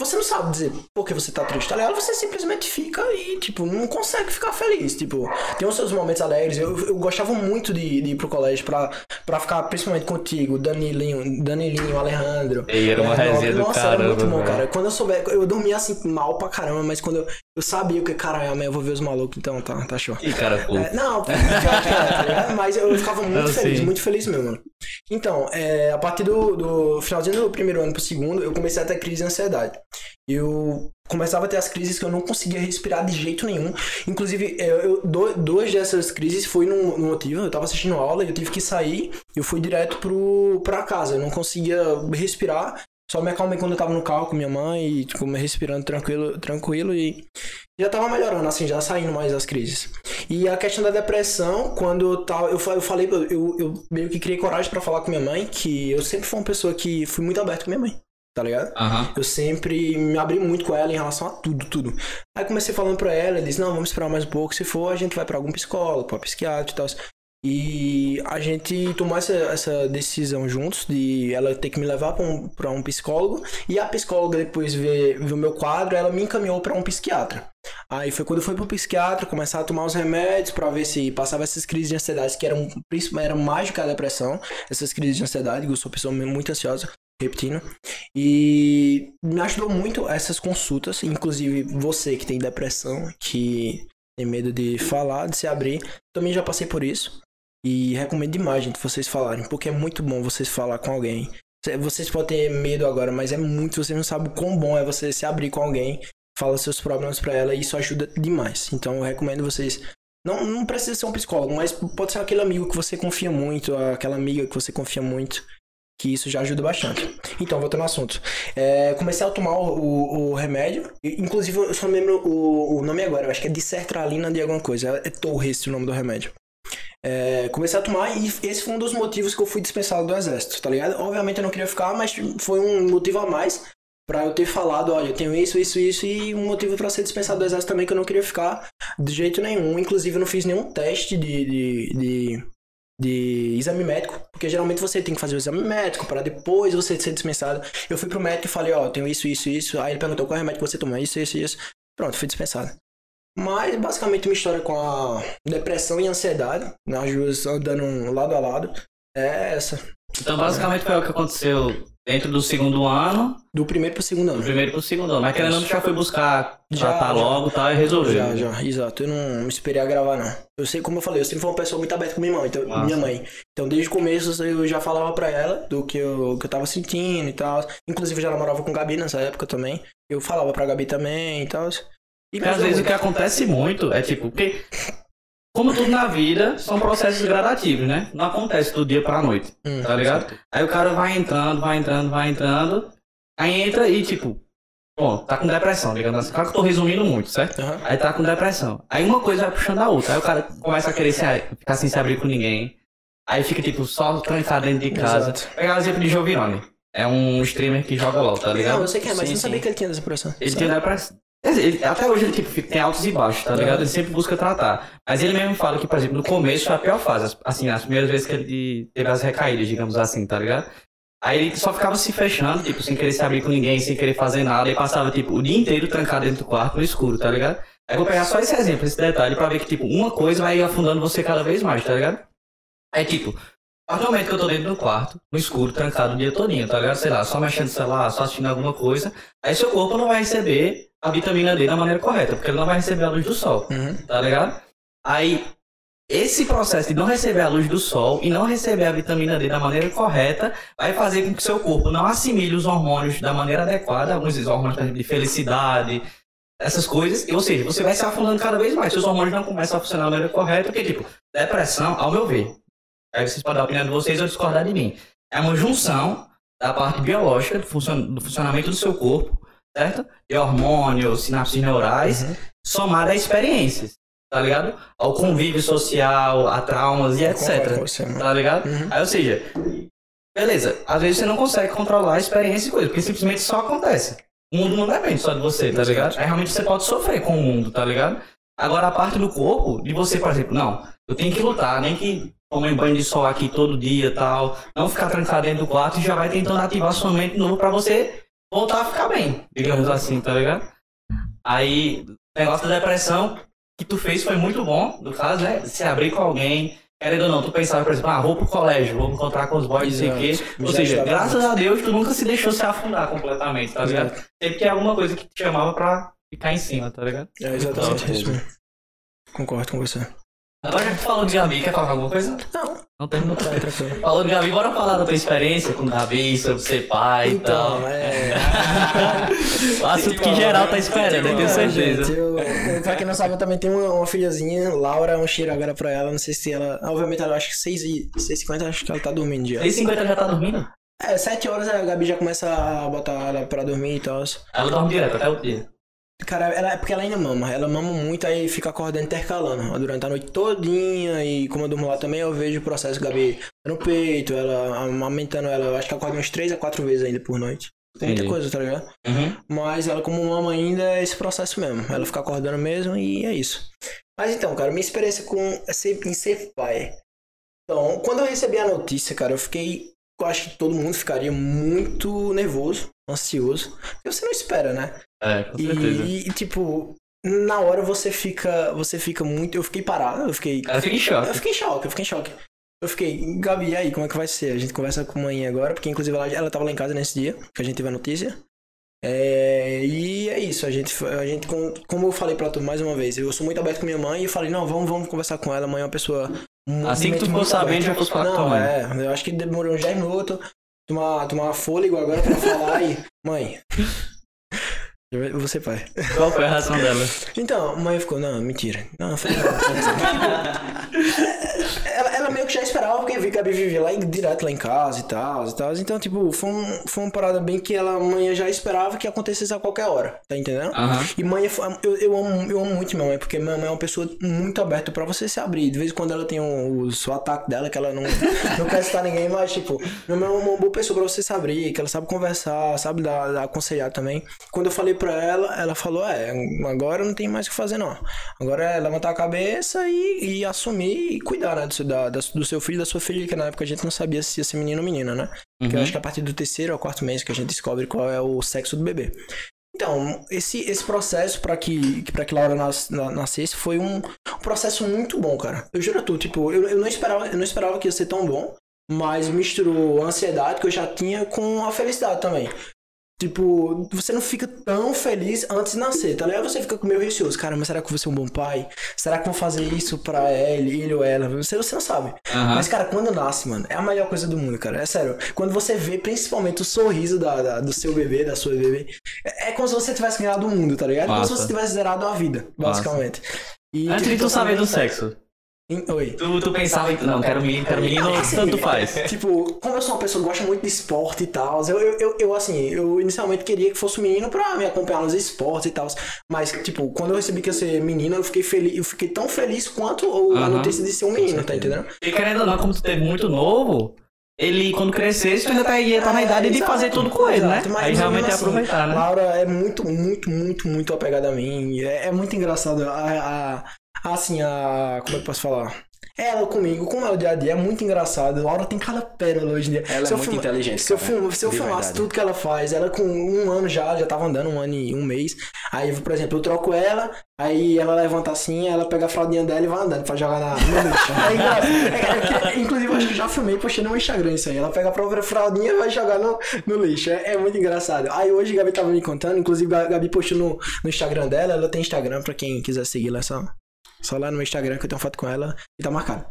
Speaker 3: Você não sabe dizer por que você tá triste, tá ligado? Você simplesmente fica e, tipo, não consegue ficar feliz. Tipo, tem os seus momentos alegres. Eu, eu gostava muito de, de ir pro colégio pra, pra ficar, principalmente contigo, Danilinho, Danilinho, Alejandro.
Speaker 2: E era uma
Speaker 3: É,
Speaker 2: resenha do
Speaker 3: Nossa, era muito bom, cara. Quando eu souber, eu dormia assim mal pra caramba, mas quando eu, eu sabia que, caralho, amanhã eu vou ver os malucos, então tá, tá show.
Speaker 2: Ih, cara, pô.
Speaker 3: É, não, pior que era, tá? Mas eu ficava muito
Speaker 2: Não,
Speaker 3: feliz,
Speaker 2: sim.
Speaker 3: muito feliz mesmo, mano. Então, é, a partir do, do finalzinho do primeiro ano pro segundo, eu comecei a ter crise de ansiedade. Eu começava a ter as crises que eu não conseguia respirar de jeito nenhum. Inclusive, eu, eu- do- duas dessas crises foi no, no motivo. Eu tava assistindo aula e eu tive que sair. Eu fui direto pro, pra casa. Eu não conseguia respirar. Só me acalmei quando eu tava no carro com minha mãe e, tipo, me respirando tranquilo, tranquilo e já tava melhorando, assim, já saindo mais das crises. E a questão da depressão, quando eu tava. Eu, eu falei, eu, eu meio que criei coragem pra falar com minha mãe, que eu sempre fui uma pessoa que fui muito aberto com minha mãe, tá ligado?
Speaker 2: Aham.
Speaker 3: Eu sempre me abri muito com ela em relação a tudo, tudo. Aí comecei falando pra ela, ela disse, não, vamos esperar mais um pouco, se for, a gente vai pra algum psicólogo, pra psiquiatra e tal. E a gente tomou essa, essa decisão juntos de ela ter que me levar pra um, pra um psicólogo. E a psicóloga, depois ver, ver o meu quadro, ela me encaminhou pra um psiquiatra. Aí foi quando eu fui pro psiquiatra, começar a tomar os remédios pra ver se passava essas crises de ansiedade, que eram, eram mais do que a depressão, essas crises de ansiedade, que eu sou uma pessoa muito ansiosa, repetindo. E me ajudou muito essas consultas, inclusive você que tem depressão, que tem medo de falar, de se abrir, também já passei por isso. E recomendo demais, gente, vocês falarem, porque é muito bom vocês falar com alguém. Cê- Vocês podem ter medo agora, mas é muito, vocês não sabem o quão bom é você se abrir com alguém, fala seus problemas pra ela e isso ajuda demais. Então eu recomendo vocês. Não, não precisa ser um psicólogo, mas pode ser aquele amigo que você confia muito, aquela amiga que você confia muito, que isso já ajuda bastante. Então, voltando ao assunto. É, comecei a tomar o, o- remédio, inclusive eu só lembro o, o nome agora, eu acho que é disertralina de alguma coisa, é Torres o nome do remédio. É, comecei a tomar e esse foi um dos motivos que eu fui dispensado do exército, tá ligado? Obviamente eu não queria ficar, mas foi um motivo a mais pra eu ter falado, olha, eu tenho isso, isso, isso e um motivo pra ser dispensado do exército também que eu não queria ficar de jeito nenhum. Inclusive eu não fiz nenhum teste de, de, de, de exame médico, porque geralmente você tem que fazer o exame médico para depois você ser dispensado. Eu fui pro médico e falei, ó, eu tenho isso, isso, isso. Aí ele perguntou qual remédio que você toma, isso, isso, isso. Pronto, fui dispensado. Mas basicamente uma história com a depressão e ansiedade, nas duas andando lado a lado, é essa.
Speaker 2: Então, basicamente, foi o que aconteceu dentro do segundo ano,
Speaker 3: Do primeiro pro segundo
Speaker 2: do
Speaker 3: ano.
Speaker 2: primeiro pro segundo ano. Mas querendo ou não, já foi buscar
Speaker 3: Já, já.
Speaker 2: logo tá, e resolveu.
Speaker 3: Já, já, exato. Eu não me esperei a gravar, não. Eu sei, como eu falei, eu sempre fui uma pessoa muito aberta com minha mãe, então, minha mãe. Então, desde o começo, eu já falava pra ela do que eu, que eu tava sentindo e tal. Inclusive, eu já namorava com Gabi nessa época também. Eu falava pra Gabi também e tal. E
Speaker 2: às vezes o que acontece muito é tipo, porque como tudo na vida, são processos gradativos, né? Não acontece do dia pra noite,
Speaker 3: Hum.
Speaker 2: tá ligado? Aí o cara vai entrando, vai entrando, vai entrando, aí entra e tipo, Bom, tá com depressão, digamos assim. Claro que eu tô resumindo muito, certo?
Speaker 3: Aham.
Speaker 2: Aí tá com depressão. Aí uma coisa vai puxando a outra. Aí o cara começa a querer se, ficar sem se abrir com ninguém. Aí fica, tipo, só trancado dentro de casa.
Speaker 3: Exato.
Speaker 2: Pegar o exemplo de Jovirone. É um streamer que joga LOL, tá
Speaker 3: Não,
Speaker 2: ligado?
Speaker 3: eu sei que é, mas
Speaker 4: Sim,
Speaker 3: não sabia
Speaker 4: sim.
Speaker 3: que ele tinha depressão.
Speaker 2: Ele tem depressão. Ele- até hoje ele tipo, tem altos e baixos, tá ligado? Ele sempre busca tratar. Mas ele mesmo fala que, por exemplo, no começo foi a pior fase. as- Assim, as primeiras vezes que ele teve as recaídas, digamos assim, tá ligado? Aí ele só ficava se fechando, tipo, sem querer se abrir com ninguém, sem querer fazer nada. E passava, tipo, o dia inteiro trancado dentro do quarto, no escuro, tá ligado? Aí eu vou pegar só esse exemplo, esse detalhe, pra ver que, tipo, uma coisa vai afundando você cada vez mais, tá ligado? É tipo, a partir do momento que eu tô dentro do quarto, no escuro, trancado o dia todinho, tá ligado? Sei lá, só mexendo no celular, só assistindo alguma coisa, aí seu corpo não vai receber a vitamina D da maneira correta, porque ele não vai receber a luz do sol,
Speaker 3: Uhum.
Speaker 2: tá ligado? Aí, esse processo de não receber a luz do sol e não receber a vitamina D da maneira correta vai fazer com que seu corpo não assimile os hormônios da maneira adequada, alguns hormônios de felicidade, essas coisas, ou seja, você vai se afundando cada vez mais, seus hormônios não começam a funcionar da maneira correta, porque, tipo, depressão, ao meu ver, aí vocês podem dar a opinião de vocês ou discordar de mim, é uma junção da parte biológica, do, funcion- do funcionamento do seu corpo, certo? De hormônios, sinapses neurais,
Speaker 3: Uhum.
Speaker 2: somada a experiências, tá ligado? Ao convívio social, a traumas e etc.
Speaker 3: você.
Speaker 2: Tá ligado?
Speaker 3: Uhum.
Speaker 2: Aí, ou seja, beleza, às vezes você não consegue controlar a experiência e coisa, porque simplesmente só acontece. O mundo não depende só de você, tá ligado? Aí realmente você pode sofrer com o mundo, tá ligado? Agora a parte do corpo, de você, por exemplo, não, eu tenho que lutar, nem que tome um banho de sol aqui todo dia e tal, não ficar trancado dentro do quarto e já vai tentando ativar sua mente de novo pra você voltar a ficar bem, digamos assim, tá ligado? Aí, o negócio da depressão que tu fez foi muito bom, no caso, né? Se abrir com alguém, querendo ou não, tu pensava, por exemplo, ah, vou pro colégio, vou me encontrar com os boys, não sei o quê. Ou seja, graças a Deus, tu nunca se deixou se afundar completamente, tá ligado?
Speaker 3: Exato.
Speaker 2: Sempre tinha alguma coisa que te chamava pra ficar em cima, tá ligado?
Speaker 3: É exatamente
Speaker 2: Então,
Speaker 3: isso. mano. Concordo com você.
Speaker 2: Agora já que tu falou de Gabi, quer falar alguma coisa?
Speaker 3: Não,
Speaker 2: Não terminou.
Speaker 3: tá tranquilo.
Speaker 2: Falou de Gabi, bora falar da tua experiência com o Gabi, sobre ser pai e tal.
Speaker 3: Então, é.
Speaker 2: O assunto que geral tá esperando, eu tenho
Speaker 3: Então,
Speaker 2: certeza.
Speaker 3: gente, eu, eu- pra quem não sabe, eu também tenho uma, uma filhazinha, Laura, um cheiro agora pra ela. Não sei se ela. Obviamente, ela acho que 6 e 6h50, acho que ela tá dormindo já.
Speaker 2: 6h50 já tá dormindo?
Speaker 3: É, 7 horas a Gabi já começa a botar ela pra dormir e tal.
Speaker 2: Ela dorme direto até o dia.
Speaker 3: Cara, ela, é porque ela ainda mama. Ela mama muito, aí fica acordando intercalando durante a noite todinha. E como eu durmo lá também, eu vejo o processo Gabi no peito, ela amamentando ela. Eu acho que acorda umas 3 a 4 vezes ainda por noite. Muita
Speaker 2: Entendi.
Speaker 3: coisa, tá ligado?
Speaker 2: Uhum.
Speaker 3: Mas ela, como mama ainda, é esse processo mesmo. Ela fica acordando mesmo e é isso. Mas então, cara, minha experiência com ser, em ser pai. Então, quando eu recebi a notícia, cara, eu fiquei. Eu acho que todo mundo ficaria muito nervoso, ansioso. Porque você não espera, né?
Speaker 2: É, com certeza.
Speaker 3: E, e, tipo, na hora você fica. Você fica muito. Eu fiquei parado, eu fiquei.
Speaker 2: Ela fica em choque.
Speaker 3: Eu fiquei em choque, eu fiquei em choque. Eu fiquei, Gabi, e aí, como é que vai ser? A gente conversa com a mãe agora, porque inclusive ela, ela tava lá em casa nesse dia, que a gente teve a notícia. É, e é isso, a gente, a gente com- como eu falei pra tu mais uma vez, eu sou muito aberto com minha mãe e eu falei, não, vamos, vamos conversar com ela, a mãe é uma pessoa
Speaker 2: Assim que tu ficou sabendo, já fosse falar
Speaker 3: Não, é, eu acho que demorou uns 10 minutos, tomar, tomar fôlego agora pra falar e, mãe, eu vou ser pai.
Speaker 2: Qual foi a reação dela?
Speaker 3: Então, a mãe ficou, não, mentira. Não, não, ela, meio que já esperava, porque vi que a Gabi vivia lá em- direto lá em casa e tal, e tal. Então, tipo, foi, um, foi uma parada bem que ela, mãe já esperava que acontecesse a qualquer hora, tá entendendo?
Speaker 2: Aham.
Speaker 3: E mãe, foi- eu, eu, amo, eu amo muito minha mãe, porque minha mãe é uma pessoa muito aberta pra você se abrir. De vez em quando ela tem um, o seu ataque dela, que ela não, não quer citar ninguém, mas, tipo, minha mãe é uma boa pessoa pra você se abrir, que ela sabe conversar, sabe dar, dar aconselhar também. Quando eu falei pra ela, ela falou: É, agora não tem mais o que fazer, não. Agora é levantar a cabeça e, e assumir e cuidar, né, do seu, da, da- do seu filho e da sua filha, que na época a gente não sabia se ia ser menino ou menina, né? Que eu
Speaker 2: Uhum.
Speaker 3: acho que a partir do terceiro ou quarto mês que a gente descobre qual é o sexo do bebê. Então, esse, esse processo para que, para que Laura nas- na- nascesse foi um, um processo muito bom, cara. Eu juro a tu, tipo, eu, eu, não esperava, eu não esperava que ia ser tão bom, mas misturou a ansiedade que eu já tinha com a felicidade também. Tipo, você não fica tão feliz antes de nascer, tá ligado? Você fica meio receoso. Cara, mas será que eu vou ser um bom pai? Será que eu vou fazer isso pra ele, ele ou ela? Você, você não sabe.
Speaker 2: Aham.
Speaker 3: Mas, cara, quando nasce, mano, é a melhor coisa do mundo, cara. É sério. Quando você vê principalmente o sorriso da, da- do seu bebê, da sua bebê, é, é como se você tivesse ganhado o mundo, tá ligado? É como se você tivesse zerado a vida, basicamente. E,
Speaker 2: Antes
Speaker 3: tipo,
Speaker 2: de tu saber do sexo,
Speaker 3: Oi.
Speaker 2: Tu, tu pensava, em- não, quero menino, quero menino,
Speaker 3: Assim,
Speaker 2: tanto faz.
Speaker 3: Tipo, como eu sou uma pessoa que gosta muito de esporte e tal, eu, eu, eu, assim, eu inicialmente queria que fosse um menino pra me acompanhar nos esportes e tal. Mas, tipo, quando eu recebi que ia ser menina, eu fiquei feliz, eu fiquei tão feliz quanto o- a notícia de ser um menino, tá entendendo?
Speaker 2: E querendo ou não, como tu teve muito novo, ele, quando crescesse, tu ainda tá, ia estar na idade de
Speaker 3: Exato,
Speaker 2: fazer tudo com ele, né?
Speaker 3: exato, mas
Speaker 2: Aí realmente é
Speaker 3: assim,
Speaker 2: aproveitar, né?
Speaker 3: Laura é muito, muito, muito, muito apegada a mim. É, é muito engraçado. A, a- assim, a. Como é que eu posso falar? Ela comigo, como é o dia a dia, é muito engraçado. Laura tem cada pérola hoje em dia.
Speaker 4: Ela
Speaker 3: Se
Speaker 4: é muito
Speaker 3: filma-
Speaker 4: inteligente.
Speaker 3: Se eu, filma- se eu filmasse
Speaker 4: verdade.
Speaker 3: tudo que ela faz, ela com um ano já, já tava andando, um ano e um mês. Aí, por exemplo, eu troco ela, aí ela levanta assim, ela pega a fraldinha dela e vai andando pra jogar na, no lixo. É. É- é que- inclusive, eu já filmei postei no Instagram isso aí. Ela pega a própria fraldinha e vai jogar no, no lixo. É, é muito engraçado. Aí hoje a Gabi tava me contando, inclusive a Gabi postou no, no Instagram dela, ela tem Instagram pra quem quiser seguir lá, é só. Só lá no meu Instagram que eu tenho foto com ela e tá marcado.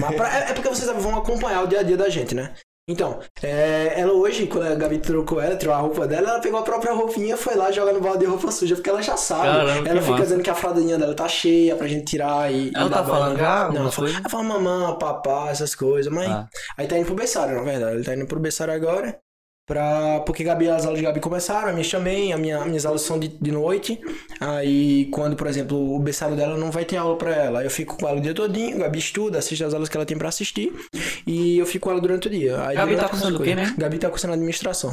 Speaker 3: Mas pra- é, é porque vocês vão acompanhar o dia a dia da gente, né? Então, é, ela hoje, quando a Gabi trocou ela, tirou a roupa dela, ela pegou a própria roupinha, foi lá jogar no balde de roupa suja, porque ela já sabe.
Speaker 2: Caramba,
Speaker 3: ela fica
Speaker 2: massa.
Speaker 3: dizendo que a fraldinha dela tá cheia pra gente tirar e.
Speaker 2: Ela
Speaker 3: e
Speaker 2: tá
Speaker 3: banho.
Speaker 2: falando já
Speaker 3: Não, ela fala, ela fala mamãe, papá, essas coisas, mas.
Speaker 2: Ah.
Speaker 3: Aí tá indo pro berçário, na verdade. Ele tá indo pro berçário agora. Pra... Porque Gabi, as aulas de Gabi começaram, a minha também, a minha, minhas aulas são de, de noite. Aí quando, por exemplo, o berçário dela não vai ter aula pra ela, aí eu fico com ela o dia todinho, Gabi estuda, assiste as aulas que ela tem pra assistir. E eu fico com ela durante o dia. Aí,
Speaker 2: Gabi tá cursando o quê, né?
Speaker 3: Gabi tá cursando administração.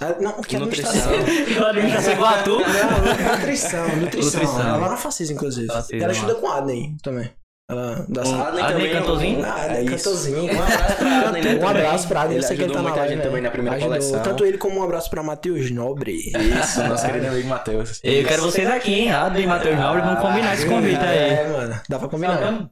Speaker 3: Ah, Não, que
Speaker 4: Nutrição.
Speaker 3: administração.
Speaker 2: Administração igual a tu.
Speaker 3: Não, nutrição, nutrição.
Speaker 2: Nutrição.
Speaker 3: Ela lá na Facis, inclusive. Ela estuda com a Adney também. Ela dá
Speaker 2: Um-
Speaker 4: Adney
Speaker 2: Adney
Speaker 4: também,
Speaker 2: cantorzinho?
Speaker 3: Ah,
Speaker 4: É
Speaker 3: é.
Speaker 4: Um abraço pra Adney, né,
Speaker 3: Um abraço pra Adney,
Speaker 4: Ele
Speaker 3: sei que ele tá
Speaker 4: ajudou
Speaker 3: na
Speaker 4: muita
Speaker 3: live,
Speaker 4: gente
Speaker 3: né?
Speaker 4: também na primeira
Speaker 3: Ajudou.
Speaker 4: coleção.
Speaker 3: Tanto ele como um abraço pra Matheus Nobre.
Speaker 4: Isso, nosso querido amigo Matheus.
Speaker 2: Eu quero vocês aqui, hein? Adri e Matheus Nobre, vamos combinar esse convite aí.
Speaker 3: É, mano. Dá pra combinar.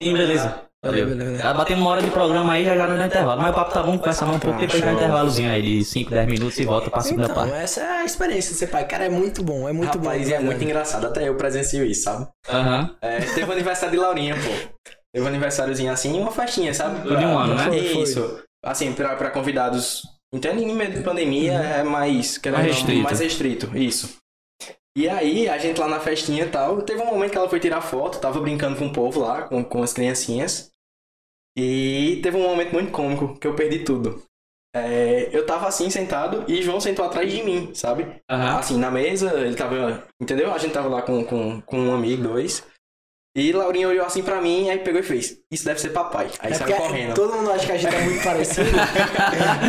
Speaker 2: Sim, beleza. Valeu.
Speaker 3: Beleza.
Speaker 2: Tá batendo uma hora de programa aí, já já no intervalo. Mas o papo tá bom, conversa mais um pouco, depois dá um intervalozinho aí de 5, 10 minutos e volta pra segunda
Speaker 3: Então,
Speaker 2: parte.
Speaker 3: essa é a experiência de ser pai. Cara, é muito bom, é muito bom.
Speaker 4: Rapaz,
Speaker 3: de
Speaker 4: é muito engraçado. Até eu presencio isso, sabe?
Speaker 2: Aham.
Speaker 4: É, teve o aniversário de Laurinha, pô. Teve um aniversáriozinho assim, uma festinha, sabe?
Speaker 2: Tudo em um ano, né?
Speaker 3: Foi, foi.
Speaker 4: Isso. Assim, pra, pra convidados. Entende? Em meio de pandemia é mais. querendo
Speaker 2: Mais
Speaker 4: não,
Speaker 2: restrito.
Speaker 4: Mais restrito, isso. E aí, a gente lá na festinha e tal, teve um momento que ela foi tirar foto, tava brincando com o povo lá, com, com as criancinhas. E teve um momento muito cômico, que eu perdi tudo. É, eu tava assim, sentado, e João sentou atrás de mim, sabe?
Speaker 2: Aham.
Speaker 4: Assim, na mesa, ele tava. Entendeu? A gente tava lá com, com, com um amigo, dois. E Laurinha olhou assim pra mim, aí pegou e fez: Isso deve ser papai. Aí
Speaker 3: É
Speaker 4: saiu correndo.
Speaker 3: todo mundo acha que a gente é muito parecido.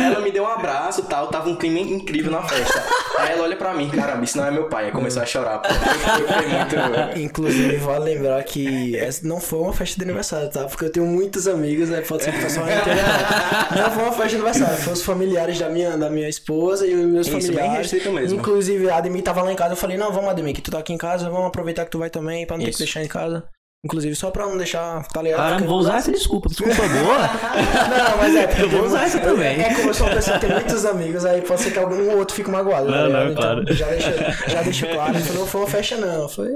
Speaker 4: ela me deu um abraço e tal, tava um clima incrível na festa. Aí ela olha pra mim, caramba, isso não é meu pai. Aí começou a chorar, pô. Muito.
Speaker 3: Inclusive, vale lembrar que essa não foi uma festa de aniversário, tá? Porque eu tenho muitos amigos, aí pode ser que o pessoal não foi uma festa de aniversário, foi os familiares da minha, da minha esposa e os meus
Speaker 4: Isso, bem
Speaker 3: familiares.
Speaker 4: restrito mesmo.
Speaker 3: Inclusive, a Ademir tava lá em casa, eu falei, não, vamos, Ademir, que tu tá aqui em casa, vamos aproveitar que tu vai também, pra não ter que
Speaker 4: Isso.
Speaker 3: deixar em casa. Inclusive, só pra não deixar, tá ligado?
Speaker 2: Caramba,
Speaker 3: Porque-
Speaker 2: vou usar essa desculpa. Desculpa boa.
Speaker 3: Não, mas é, porque
Speaker 2: Eu vou usar essa também.
Speaker 3: É como eu sou uma pessoa que tem muitos amigos, aí pode ser que algum ou outro fique magoado.
Speaker 2: Não,
Speaker 3: tá ligado?
Speaker 2: não,
Speaker 3: Então,
Speaker 2: claro.
Speaker 3: Já deixo, já deixo claro, que não foi uma festa, não. Foi,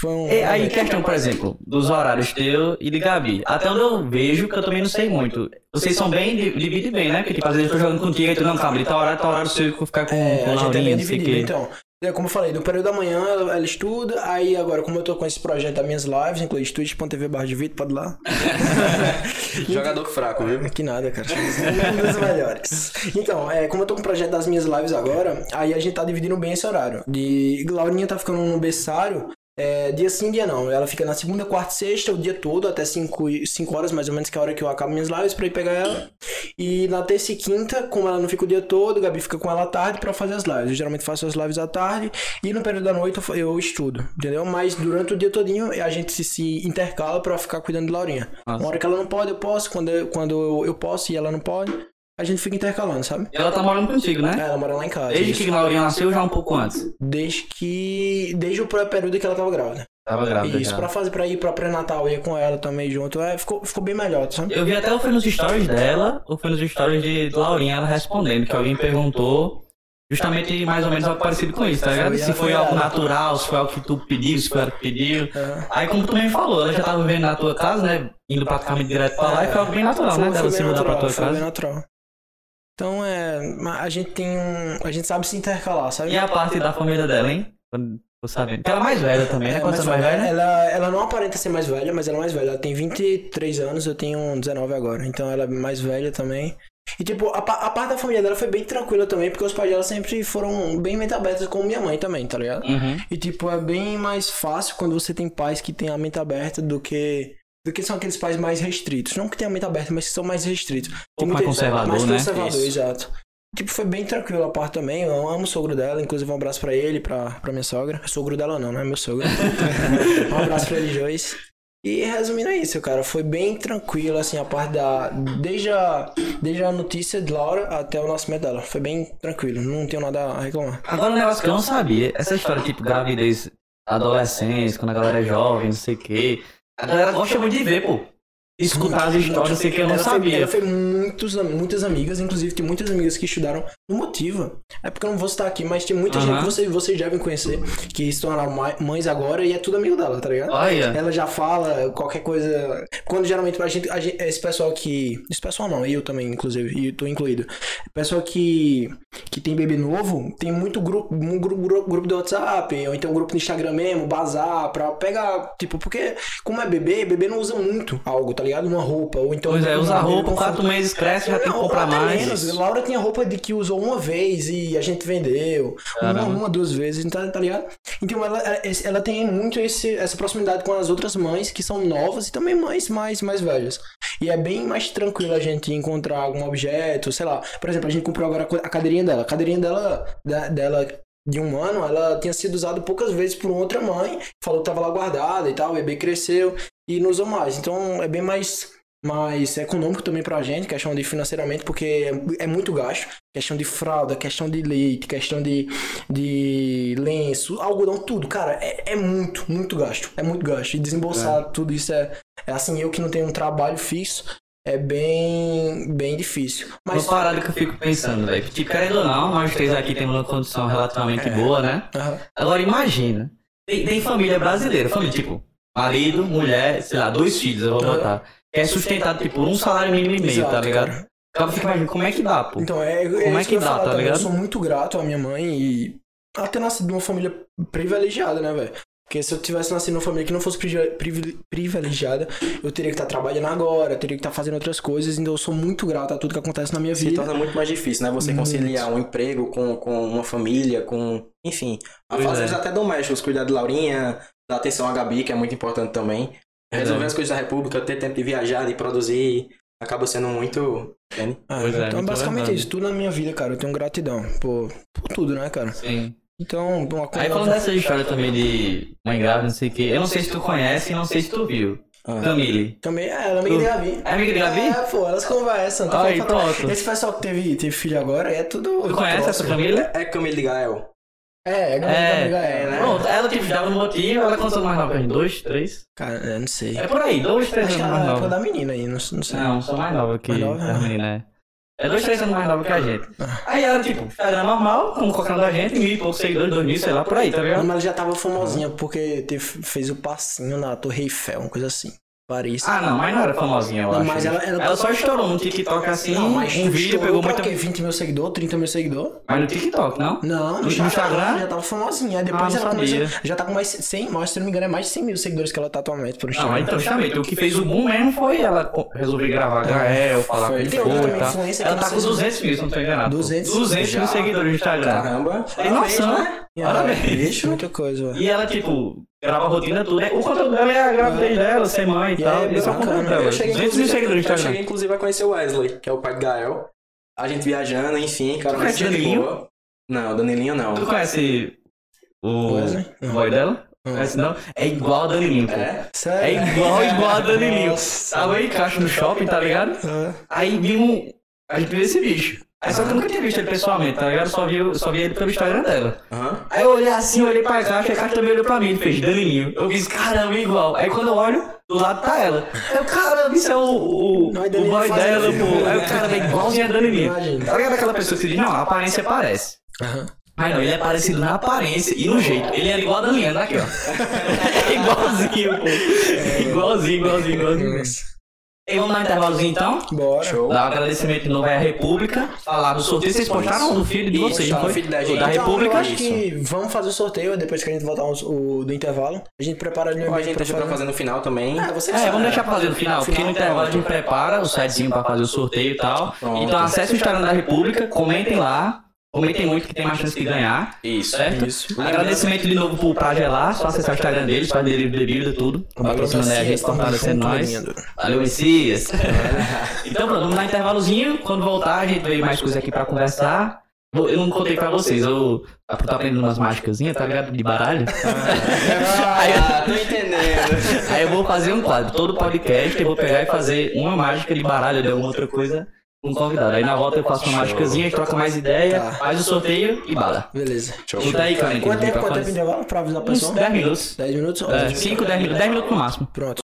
Speaker 3: foi um.
Speaker 2: E aí, questão, por exemplo, dos horários teu e de Gabi. Até onde eu vejo, que eu também não sei muito. Vocês são bem, di- dividem bem, né? Porque, tipo, às vezes eu tô jogando contigo e tu não, calma, de tal horário, tal horário, você ficar com,
Speaker 3: É,
Speaker 2: com
Speaker 3: a gente é bem
Speaker 2: não sei o
Speaker 3: dividido.
Speaker 2: quê.
Speaker 3: Então, é, como eu falei, no período da manhã ela, estuda, aí agora, como eu tô com esse projeto das minhas lives, inclusive twitch.tv barra de Vitor, pode lá.
Speaker 4: Jogador fraco, viu?
Speaker 3: Que nada, cara. Um dos melhores. Então, é, como eu tô com o projeto das minhas lives agora, aí a gente tá dividindo bem esse horário. De Laurinha tá ficando no berçário. É, dia sim, dia não. Ela fica na segunda, quarta e sexta, o dia todo, até 5 horas mais ou menos, que é a hora que eu acabo minhas lives, pra ir pegar ela. E na terça e quinta, como ela não fica o dia todo, Gabi fica com ela à tarde pra fazer as lives. Eu geralmente faço as lives à tarde e no período da noite eu eu estudo, entendeu? Mas durante o dia todinho a gente se, se intercala pra ficar cuidando de Laurinha.
Speaker 2: Nossa.
Speaker 3: Uma hora que ela não pode, eu posso. Quando eu, quando eu, eu posso e ela não pode, a gente fica intercalando, sabe?
Speaker 2: E ela tá morando contigo,
Speaker 3: É,
Speaker 2: né?
Speaker 3: ela mora lá em casa.
Speaker 2: Desde
Speaker 3: isso.
Speaker 2: que Laurinha nasceu, já um pouco antes.
Speaker 3: Desde que. Desde o período que ela tava grávida.
Speaker 2: Tava grávida
Speaker 3: Isso,
Speaker 2: já.
Speaker 3: pra fazer pra ir pra pré-natal, ia com ela também junto. É, ficou, ficou bem melhor, sabe?
Speaker 2: Eu vi até ou foi nos stories dela, ou foi nos stories de Laurinha ela respondendo, que alguém perguntou justamente mais ou menos algo parecido com isso, tá ligado? Se foi algo
Speaker 3: ela.
Speaker 2: natural, se foi algo que tu pediu, se foi ela que pediu.
Speaker 3: É.
Speaker 2: Aí como tu mesmo falou, ela já tava vivendo na tua casa, né? Indo praticamente direto pra lá e foi algo bem natural, né? Dela se mudar pra tua
Speaker 3: foi bem
Speaker 2: casa.
Speaker 3: natural. Então é. A gente tem um. A gente sabe se intercalar, sabe?
Speaker 2: E a parte da família dela, hein? Tô sabendo. Porque ela é mais velha também, né?
Speaker 3: É,
Speaker 2: Quantos
Speaker 3: mais
Speaker 2: mais
Speaker 3: velha. Ela, ela não aparenta ser mais velha, mas ela é mais velha. Ela tem 23 anos, eu tenho 19 agora. Então ela é mais velha também. E tipo, a, a parte da família dela foi bem tranquila também, porque os pais dela sempre foram bem mente abertos com minha mãe também, tá ligado?
Speaker 2: Uhum.
Speaker 3: E tipo, é bem mais fácil quando você tem pais que têm a mente aberta do que. Do que são aqueles pais mais restritos. Não que tenham mente aberta, mas que são mais restritos.
Speaker 2: pouco mais conservador,
Speaker 3: mais
Speaker 2: né?
Speaker 3: conservador,
Speaker 4: Isso.
Speaker 3: exato. Tipo, foi bem tranquilo a parte também. Eu amo o sogro dela, inclusive um abraço pra ele, pra, pra minha sogra. Sogro dela não, né? Meu sogro. um abraço pra ele, Joyce. E resumindo é isso, cara. Foi bem tranquilo, assim, a parte da. Desde a, desde a notícia de Laura até o nascimento dela. Foi bem tranquilo. Não tenho nada a reclamar.
Speaker 2: Agora um negócio que eu não sabia, essa história tipo gravidez adolescência, quando a galera é jovem, não sei o quê. A galera gosta muito de ver, pô. Escutar as histórias, sei que eu não sabia.
Speaker 3: Ela foi muitos, muitas amigas, inclusive tem muitas amigas que estudaram no Motiva. É porque eu não vou citar aqui, mas tem muita gente que vocês, vocês devem conhecer, que se tornaram ma- mães agora e é tudo amigo dela, tá ligado?
Speaker 2: Olha.
Speaker 3: Ela já fala qualquer coisa. Quando geralmente pra gente, a gente- esse pessoal que. Esse pessoal não, eu também, inclusive, e tô incluído. Pessoal que, que tem bebê novo, tem muito grupo, um grupo, grupo, grupo do WhatsApp, ou então um grupo no Instagram mesmo, bazar, pra pegar. Tipo, porque como é bebê, bebê não usa muito algo, tá ligado? Uma roupa, ou então.
Speaker 2: Pois é, usa roupa, quatro meses cresce, já tem que comprar mais.
Speaker 3: menos. Laura tinha roupa de que usou uma vez e a gente vendeu. Uma, uma, duas vezes, então, tá ligado? Então ela, ela, tem muito esse, essa proximidade com as outras mães que são novas e também mães mais, mais velhas. E é bem mais tranquilo a gente encontrar algum objeto, sei lá. Por exemplo, a gente comprou agora a cadeirinha dela. A cadeirinha dela, da- dela de um ano, ela tinha sido usada poucas vezes por outra mãe, falou que tava lá guardada e tal, o bebê cresceu e não usou mais. Então é bem mais mais econômico também pra gente, questão de financeiramente, porque é, é muito gasto. Questão de fralda, questão de leite, questão de, de lenço, algodão, tudo. Cara, é, é muito, muito gasto. É muito gasto. E desembolsar tudo isso é, é assim, eu que não tenho um trabalho fixo, é bem, bem difícil. Mas.
Speaker 2: Uma parada que eu fico pensando, velho. Tipo, querendo ou não, nós três aqui temos uma condição relativamente boa, né?
Speaker 3: Aham.
Speaker 2: Agora imagina, tem, tem família brasileira, família tipo, marido, mulher, sei lá, dois filhos, eu vou botar. Que é sustentado tipo, um salário mínimo e meio,
Speaker 3: Exato,
Speaker 2: tá ligado?
Speaker 3: cara.
Speaker 2: Acaba fica imaginando como é que dá, pô.
Speaker 3: Então, é,
Speaker 2: Como
Speaker 3: é
Speaker 2: é que
Speaker 3: eu ia
Speaker 2: dá,
Speaker 3: falar
Speaker 2: tá ligado?
Speaker 3: Eu sou muito grato à minha mãe e ela ter nascido numa família privilegiada, né, velho? Porque se eu tivesse nascido numa família que não fosse privi- privi- privilegiada, eu teria que estar trabalhando agora, teria que estar fazendo outras coisas, então eu sou muito grato a tudo que acontece na minha
Speaker 4: Se
Speaker 3: vida.
Speaker 4: torna muito mais difícil, né? Você
Speaker 3: Muito.
Speaker 4: conciliar um emprego com, com uma família, com. Enfim.
Speaker 2: Pois
Speaker 4: Afazeres
Speaker 2: é.
Speaker 4: até domésticos, cuidar de Laurinha, dar atenção à Gabi, que é muito importante também. Resolver
Speaker 2: É.
Speaker 4: as coisas da República, ter tempo de viajar, de produzir, acaba sendo muito. entende?
Speaker 3: Ah,
Speaker 2: Pois é,
Speaker 3: então,
Speaker 2: muito
Speaker 3: basicamente
Speaker 2: verdade.
Speaker 3: isso. Tudo na minha vida, cara. Eu tenho gratidão por, por tudo, né, cara?
Speaker 2: Sim.
Speaker 3: Então, uma coisa.
Speaker 2: Aí falando dessa história também de mãe grávida, não sei o quê, eu não sei se tu conhece e não sei se tu viu.
Speaker 4: Ah.
Speaker 2: Camille.
Speaker 3: Também, é, ela é amiga
Speaker 2: Tu-
Speaker 3: de Gabi.
Speaker 2: É amiga de Gabi?
Speaker 3: É, pô, elas conversam. Tá
Speaker 2: Aí, pronto.
Speaker 3: Esse pessoal que teve, teve filho agora é tudo.
Speaker 2: Tu conhece essa
Speaker 3: próximo.
Speaker 2: Camille?
Speaker 4: É Camille de Gael.
Speaker 3: É, é
Speaker 2: É,
Speaker 3: amiga, é, né?
Speaker 2: Pronto, ela tipo dava no motivo, ela contou mais nova dois, três.
Speaker 3: Cara, eu não sei.
Speaker 2: É por aí, dois, três
Speaker 3: Acho que
Speaker 2: anos
Speaker 3: é da menina aí, não, não sei.
Speaker 2: Não, sou mais nova que
Speaker 3: Mais nova?
Speaker 2: a menina, é. É dois, três anos mais nova que a gente. Aí ela, tipo, Instagram normal, como qualquer um da gente, mil e poucos seguidores, dois mil, sei lá, por aí, tá ligado?
Speaker 3: mas ela já tava famosinha porque teve, fez o passinho na Torre Eiffel, uma coisa assim. Paris.
Speaker 2: Ah, não, mas não era famosinha, eu
Speaker 3: Não,
Speaker 2: acho.
Speaker 3: mas ela- ela-
Speaker 2: só estourou no TikTok assim,
Speaker 3: Não, mas
Speaker 2: um vídeo, pegou
Speaker 3: pra
Speaker 2: muita...
Speaker 3: quê? 20 mil seguidores, 30 mil seguidores?
Speaker 2: Mas no TikTok, não?
Speaker 3: Não, no,
Speaker 2: No
Speaker 3: Instagram,
Speaker 2: Instagram?
Speaker 3: ela já tava famosinha. Aí depois
Speaker 2: Ah, não
Speaker 3: ela começou, já tá com mais 100, mas se não me engano é mais de 100 mil seguidores que ela tá atualmente por
Speaker 2: Não,
Speaker 3: Instagram.
Speaker 2: mas então, justamente, o que fez o boom mesmo foi ela resolver gravar Gael, falar
Speaker 3: Foi.
Speaker 2: com
Speaker 3: Tem outra que
Speaker 2: Ela tá com
Speaker 3: se-
Speaker 2: 200 mil, se não tô enganado.
Speaker 3: 200?
Speaker 2: 200 mil seguidores no Instagram.
Speaker 4: Caramba.
Speaker 2: Tem noção, né? Parabéns.
Speaker 3: Muita coisa, velho.
Speaker 2: E ela, tipo, grava a rotina tudo. O conteúdo dela é a gravidez dela, ser mãe e
Speaker 3: E
Speaker 2: tal.
Speaker 3: é
Speaker 2: Esse é o
Speaker 3: bacana.
Speaker 2: conteúdo dela.
Speaker 4: Eu cheguei,
Speaker 2: 200 mil
Speaker 4: inclusive,
Speaker 2: seguidores no
Speaker 4: eu
Speaker 2: Instagram.
Speaker 4: cheguei inclusive a conhecer o Wesley, que é o pai de Gael. A gente viajando, enfim, cara,
Speaker 2: Tu
Speaker 4: mas
Speaker 2: conhece Danilinho?
Speaker 4: boa. Não, Danilinho não.
Speaker 2: Tu conhece o
Speaker 3: Wesley?
Speaker 2: Boy dela?
Speaker 3: Não.
Speaker 2: Conhece não? É igual a Danilinho, pô.
Speaker 4: É?
Speaker 3: Sério?
Speaker 2: É igual, igual a Danilinho. Tava aí, caixa no shopping, tá ligado? Aí vimos. A gente viu esse bicho. Aí só que eu nunca tinha visto ele pessoalmente, tá ligado? Só vi, só vi ele pelo Instagram dela.
Speaker 4: Aham.
Speaker 2: Aí eu olhei assim, olhei pra caixa, a caixa também olhou pra mim, fez Danilinho. Eu fiz, caramba, é igual. Aí quando eu olho, do lado tá ela. Aí eu, caramba, isso é o, o,
Speaker 3: Não, é
Speaker 2: o
Speaker 3: Danilinho
Speaker 2: boy dela, pô. Aí o cara é igualzinho a Danilinho.
Speaker 3: Imagina.
Speaker 2: Tá ligado aquela pessoa que se diz, não, a aparência parece.
Speaker 3: Aham.
Speaker 2: Mas não, ele é parecido na aparência e no jeito. Ele era igual a Danilinho, daqui, ó. igualzinho, pô. Igualzinho, igualzinho, igualzinho. E vamos dar um intervalozinho então?
Speaker 3: Bora.
Speaker 4: Show.
Speaker 2: Dar um agradecimento de novo à República. Falar do sorteio. Vocês postaram no feed de vocês, não
Speaker 4: tá
Speaker 2: foi?
Speaker 4: feed da
Speaker 2: O
Speaker 4: gente.
Speaker 2: da
Speaker 3: Então,
Speaker 2: República.
Speaker 3: eu acho que vamos fazer o sorteio depois que a gente voltar os- o, do intervalo. A gente prepara ali um
Speaker 4: a gente deixa pra fazer no final também.
Speaker 3: Ah,
Speaker 2: É, vamos deixar pra fazer no final, porque no intervalo a gente prepara o sitezinho pra fazer o sorteio e tal.
Speaker 4: Pronto.
Speaker 2: Então acesse o Instagram da República, comentem lá. Comentem muito que tem mais chance de ganhar.
Speaker 4: Isso.
Speaker 2: Certo?
Speaker 3: Isso.
Speaker 2: Agradecimento de novo pro Pra Gelar, só acessar o Instagram deles, faz delivery de bebida, tudo. Patrocinando a gente, fortalecendo nós. Valeu, Messias. então pronto, vamos dar um intervalozinho. Quando voltar, a gente veio mais coisa aqui pra conversar. Eu não contei pra vocês, eu eu tô aprendendo umas mágicas, tá ligado? De baralho. aí,
Speaker 4: Ah, tô entendendo.
Speaker 2: aí eu vou fazer um quadro, todo podcast eu vou pegar e fazer uma mágica de baralho de alguma outra coisa um convidado. Aí na volta eu faço uma mágicazinha, a gente troca mais ideia,
Speaker 3: Tá.
Speaker 2: faz o sorteio e bala.
Speaker 3: Beleza.
Speaker 4: Show.
Speaker 2: Luta aí, Karen.
Speaker 3: Quanto tempo, quanto tempo de intervalo pra avisar o
Speaker 2: Uns
Speaker 3: pessoal?
Speaker 2: 10 minutos.
Speaker 3: 10 minutos?
Speaker 2: É, 5, 10 minutos. 10 minutos no máximo.
Speaker 3: Pronto.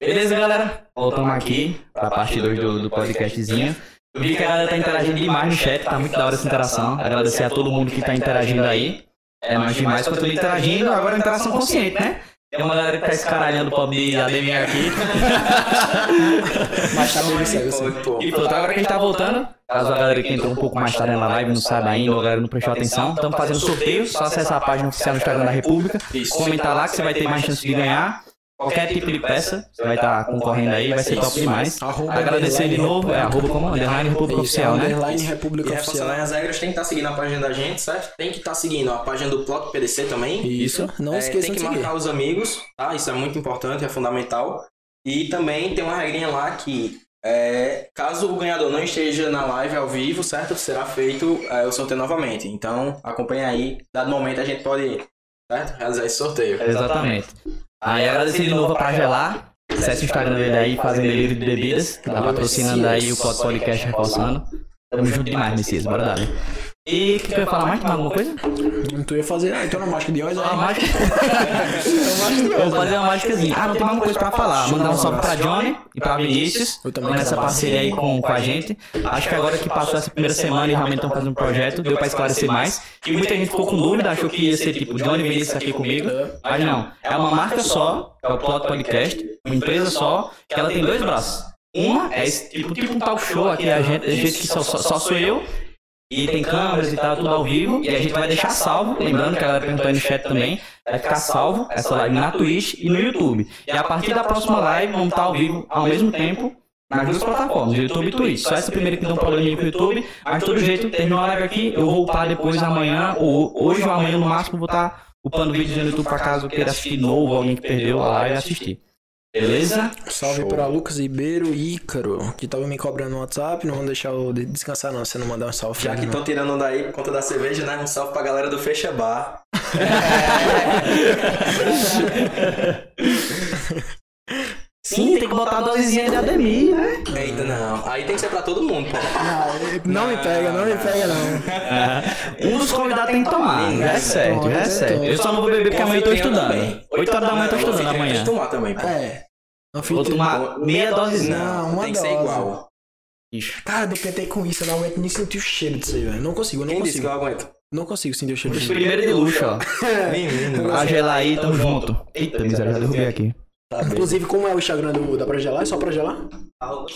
Speaker 2: Beleza, galera? Voltamos aqui pra parte 2 do, do podcastzinho. Eu vi que a galera tá interagindo demais no chat, tá muito da hora essa interação. Agradecer a todo mundo que tá interagindo aí. É, mas demais continua interagindo, agora é interação consciente, né? Tem uma galera que tá escaralhando o pobre de Ademir aqui.
Speaker 3: Mas tá segue.
Speaker 4: Foi, pô.
Speaker 2: E pronto, agora que a gente tá voltando, caso a galera que entrou um pouco mais tarde na live não saiba ainda, ou a galera não prestou atenção, estamos fazendo sorteio, só acessar a página oficial no Instagram da República, comentar lá que você vai ter mais chance de ganhar. Qualquer tipo de peça, você vai estar concorrendo aí, vai ser top demais.
Speaker 3: Arroba
Speaker 2: Agradecer de novo, é arroba como? Underline República Oficial, né?
Speaker 3: Underline República Oficial.
Speaker 4: as regras, tem que estar seguindo a página da gente, certo? Tem que estar seguindo a página do Plot PDC também.
Speaker 3: Isso. Não
Speaker 4: É,
Speaker 3: esqueçam
Speaker 4: tem que marcar os amigos, tá? Isso é muito importante, é fundamental. E também tem uma regrinha lá que, é, caso o ganhador não esteja na live ao vivo, certo? Será feito é, o sorteio novamente. Então, acompanha aí. Dado momento, a gente pode, certo? Realizar esse sorteio.
Speaker 2: Exatamente. Aí agradecer de novo pra Gelar. Acesse o Instagram dele aí, fazendo delivery de bebidas. Tá patrocinando aí o Pod Podcast reforçando. Tamo junto demais, Messias. Bora dar. E o que, que eu ia falar mais? Mais alguma coisa?
Speaker 3: Tu ia fazer. Ah, então na mágica de
Speaker 2: Uma
Speaker 3: aí.
Speaker 2: mágica. Eu vou fazer uma mágicazinha. Ah, não tem mais uma coisa pra falar. Mandar um salve pra Johnny e pra Vinícius.
Speaker 3: Eu também
Speaker 2: Nessa parceria aí com, com a gente. Acho que agora que passou essa primeira semana e realmente estão fazendo um projeto, deu pra esclarecer mais. E muita gente ficou com dúvida, achou que ia ser tipo Johnny e Vinícius aqui comigo. Mas não. É uma marca só, é o Plot Podcast, uma empresa só, que ela tem dois braços. Uma é esse tipo, tipo um talk show aqui, a gente, a gente que só, só, só sou eu. E tem câmeras e tal, tudo ao vivo. E a gente vai deixar salvo, lembrando que a galera perguntou aí no chat também. Vai ficar salvo essa live na Twitch e no YouTube. E a partir da próxima live, vamos estar ao vivo ao mesmo tempo nas duas plataformas, YouTube e Twitch. Só essa primeira que deu um probleminha com o YouTube. Mas de todo jeito, terminou a live aqui. Eu vou upar depois amanhã, ou hoje ou amanhã no máximo, vou estar upando vídeos no YouTube pra caso queira assistir novo, alguém que perdeu a live assistir. Beleza?
Speaker 3: Salve pra Lucas Ribeiro e Ícaro, que tava me cobrando no WhatsApp. Não vão deixar eu de- descansar, não. Se não mandar um salve.
Speaker 4: Já que
Speaker 3: não.
Speaker 4: estão tirando daí por conta da cerveja, né? Um salve pra galera do Fecha Bar.
Speaker 2: Sim, tem que botar a dosezinha de Ademir, né?
Speaker 4: Eita, não. Aí tem que ser pra todo mundo, pô.
Speaker 3: Não, não me pega, não me pega, não.
Speaker 2: Um dos convidados tem que tomar, é certo, é certo. Eu só não vou beber porque amanhã eu tô estudando.
Speaker 4: também.
Speaker 2: 8 horas da manhã eu tô estudando
Speaker 4: anfitrião tem
Speaker 2: amanhã.
Speaker 4: que tomar também, pô.
Speaker 3: É. Não
Speaker 2: Vou tomar meia dosezinha.
Speaker 3: Não, uma
Speaker 4: tem que ser
Speaker 3: dose.
Speaker 4: igual.
Speaker 2: Ixi.
Speaker 3: Cara, tentei com isso, eu não aguento nem sentir o cheiro disso aí, velho. Não consigo, eu não
Speaker 4: Quem disse que
Speaker 3: consigo.
Speaker 4: eu aguento?
Speaker 3: Não consigo sentir o cheiro
Speaker 2: Os
Speaker 3: de
Speaker 2: primeiros de luxo, ó.
Speaker 4: Menino.
Speaker 2: A gelar aí, tamo junto. Eita, miséria, já derrubei aqui.
Speaker 4: Tá.
Speaker 3: Inclusive, como é o Instagram do, da Pra Gelar? É só pra gelar? Arroba,